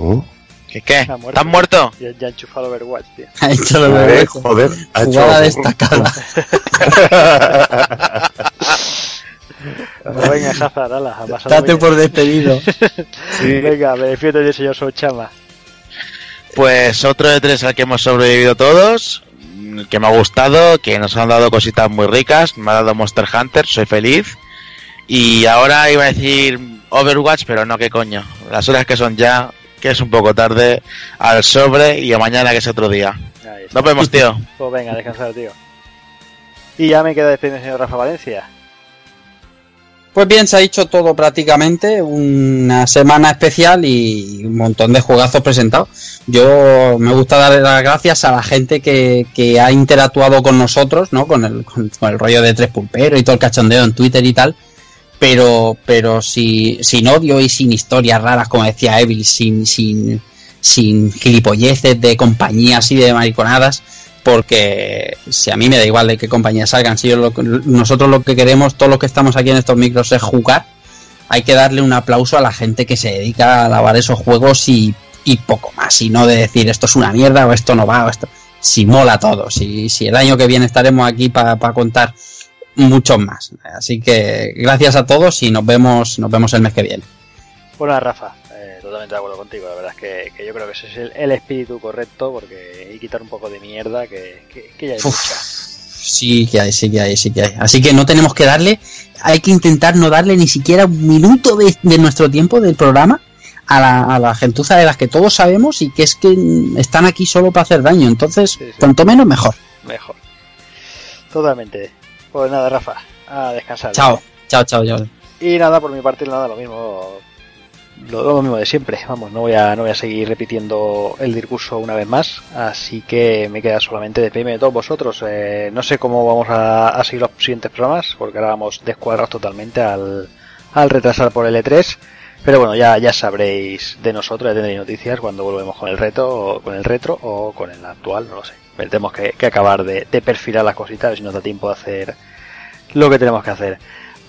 ¿Mm? ¿Qué qué? Muerto. ¿Estás muerto? Ya, ya he enchufado Overwatch, tío. Ha hecho lo Eh, de joder, ha hecho... Jugada destacada. Pues venga, Hazard, ala, Date por despedido. Venga, me despido también, señor Sochama. Pues otro de tres al que hemos sobrevivido todos, mm, que me ha gustado, que nos han dado cositas muy ricas, me ha dado Monster Hunter, soy feliz. Y ahora iba a decir Overwatch, pero no, qué coño. Las horas que son ya, que es un poco tarde, al sobre y a mañana que es otro día. Nos vemos, tío. Pues venga, descansar, tío. Y ya me queda despedirme, señor Rafa Valencia. Pues bien, se ha dicho todo prácticamente, una semana especial y un montón de juegazos presentados. Yo me gusta darle las gracias a la gente que, que ha interactuado con nosotros, ¿no? Con el, con, con el rollo de tres pulperos y todo el cachondeo en Twitter y tal. Pero, pero si, sin odio y sin historias raras, como decía Evil, sin, sin, sin gilipolleces de compañías y de mariconadas, porque si a mí me da igual de qué compañía salgan, si yo lo- nosotros lo que queremos, todos los que estamos aquí en estos micros es jugar, hay que darle un aplauso a la gente que se dedica a lavar esos juegos y, y poco más, y no de decir esto es una mierda o esto no va o esto, si mola todo, si, si el año que viene estaremos aquí para contar muchos más. Así que gracias a todos y nos vemos, nos vemos el mes que viene. Bueno, Rafa, eh, totalmente de acuerdo contigo. La verdad es que, que yo creo que ese es el, el espíritu correcto porque hay que quitar un poco de mierda que, que, que ya hay Uf, mucha. sí que hay, sí que hay, sí que hay. Así que no tenemos que darle, hay que intentar no darle ni siquiera un minuto de, de nuestro tiempo del programa a la, a la gentuza de las que todos sabemos y que es que están aquí solo para hacer daño. Entonces, Sí, sí. cuanto menos, mejor. Mejor. Totalmente. Pues nada, Rafa, a descansar. Chao, chao, chao, chao. Y nada, por mi parte, nada, lo mismo. Lo, lo mismo de siempre. Vamos, no voy a, no voy a seguir repitiendo el discurso una vez más. Así que me queda solamente despedirme de todos vosotros. Eh, no sé cómo vamos a, a seguir los siguientes programas, porque ahora vamos descuadrados totalmente al, al retrasar por el E3. Pero bueno, ya, ya sabréis de nosotros, ya tendréis noticias cuando volvemos con el reto, o con el retro o con el actual, no lo sé. Tenemos que, acabar de, perfilar las cositas, si nos da tiempo de hacer lo que tenemos que hacer.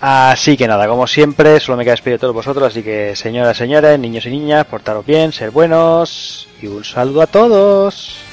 Así que nada, como siempre, solo me queda despedir de todos vosotros, así que señoras, señores, niños y niñas, portaros bien, ser buenos y un saludo a todos.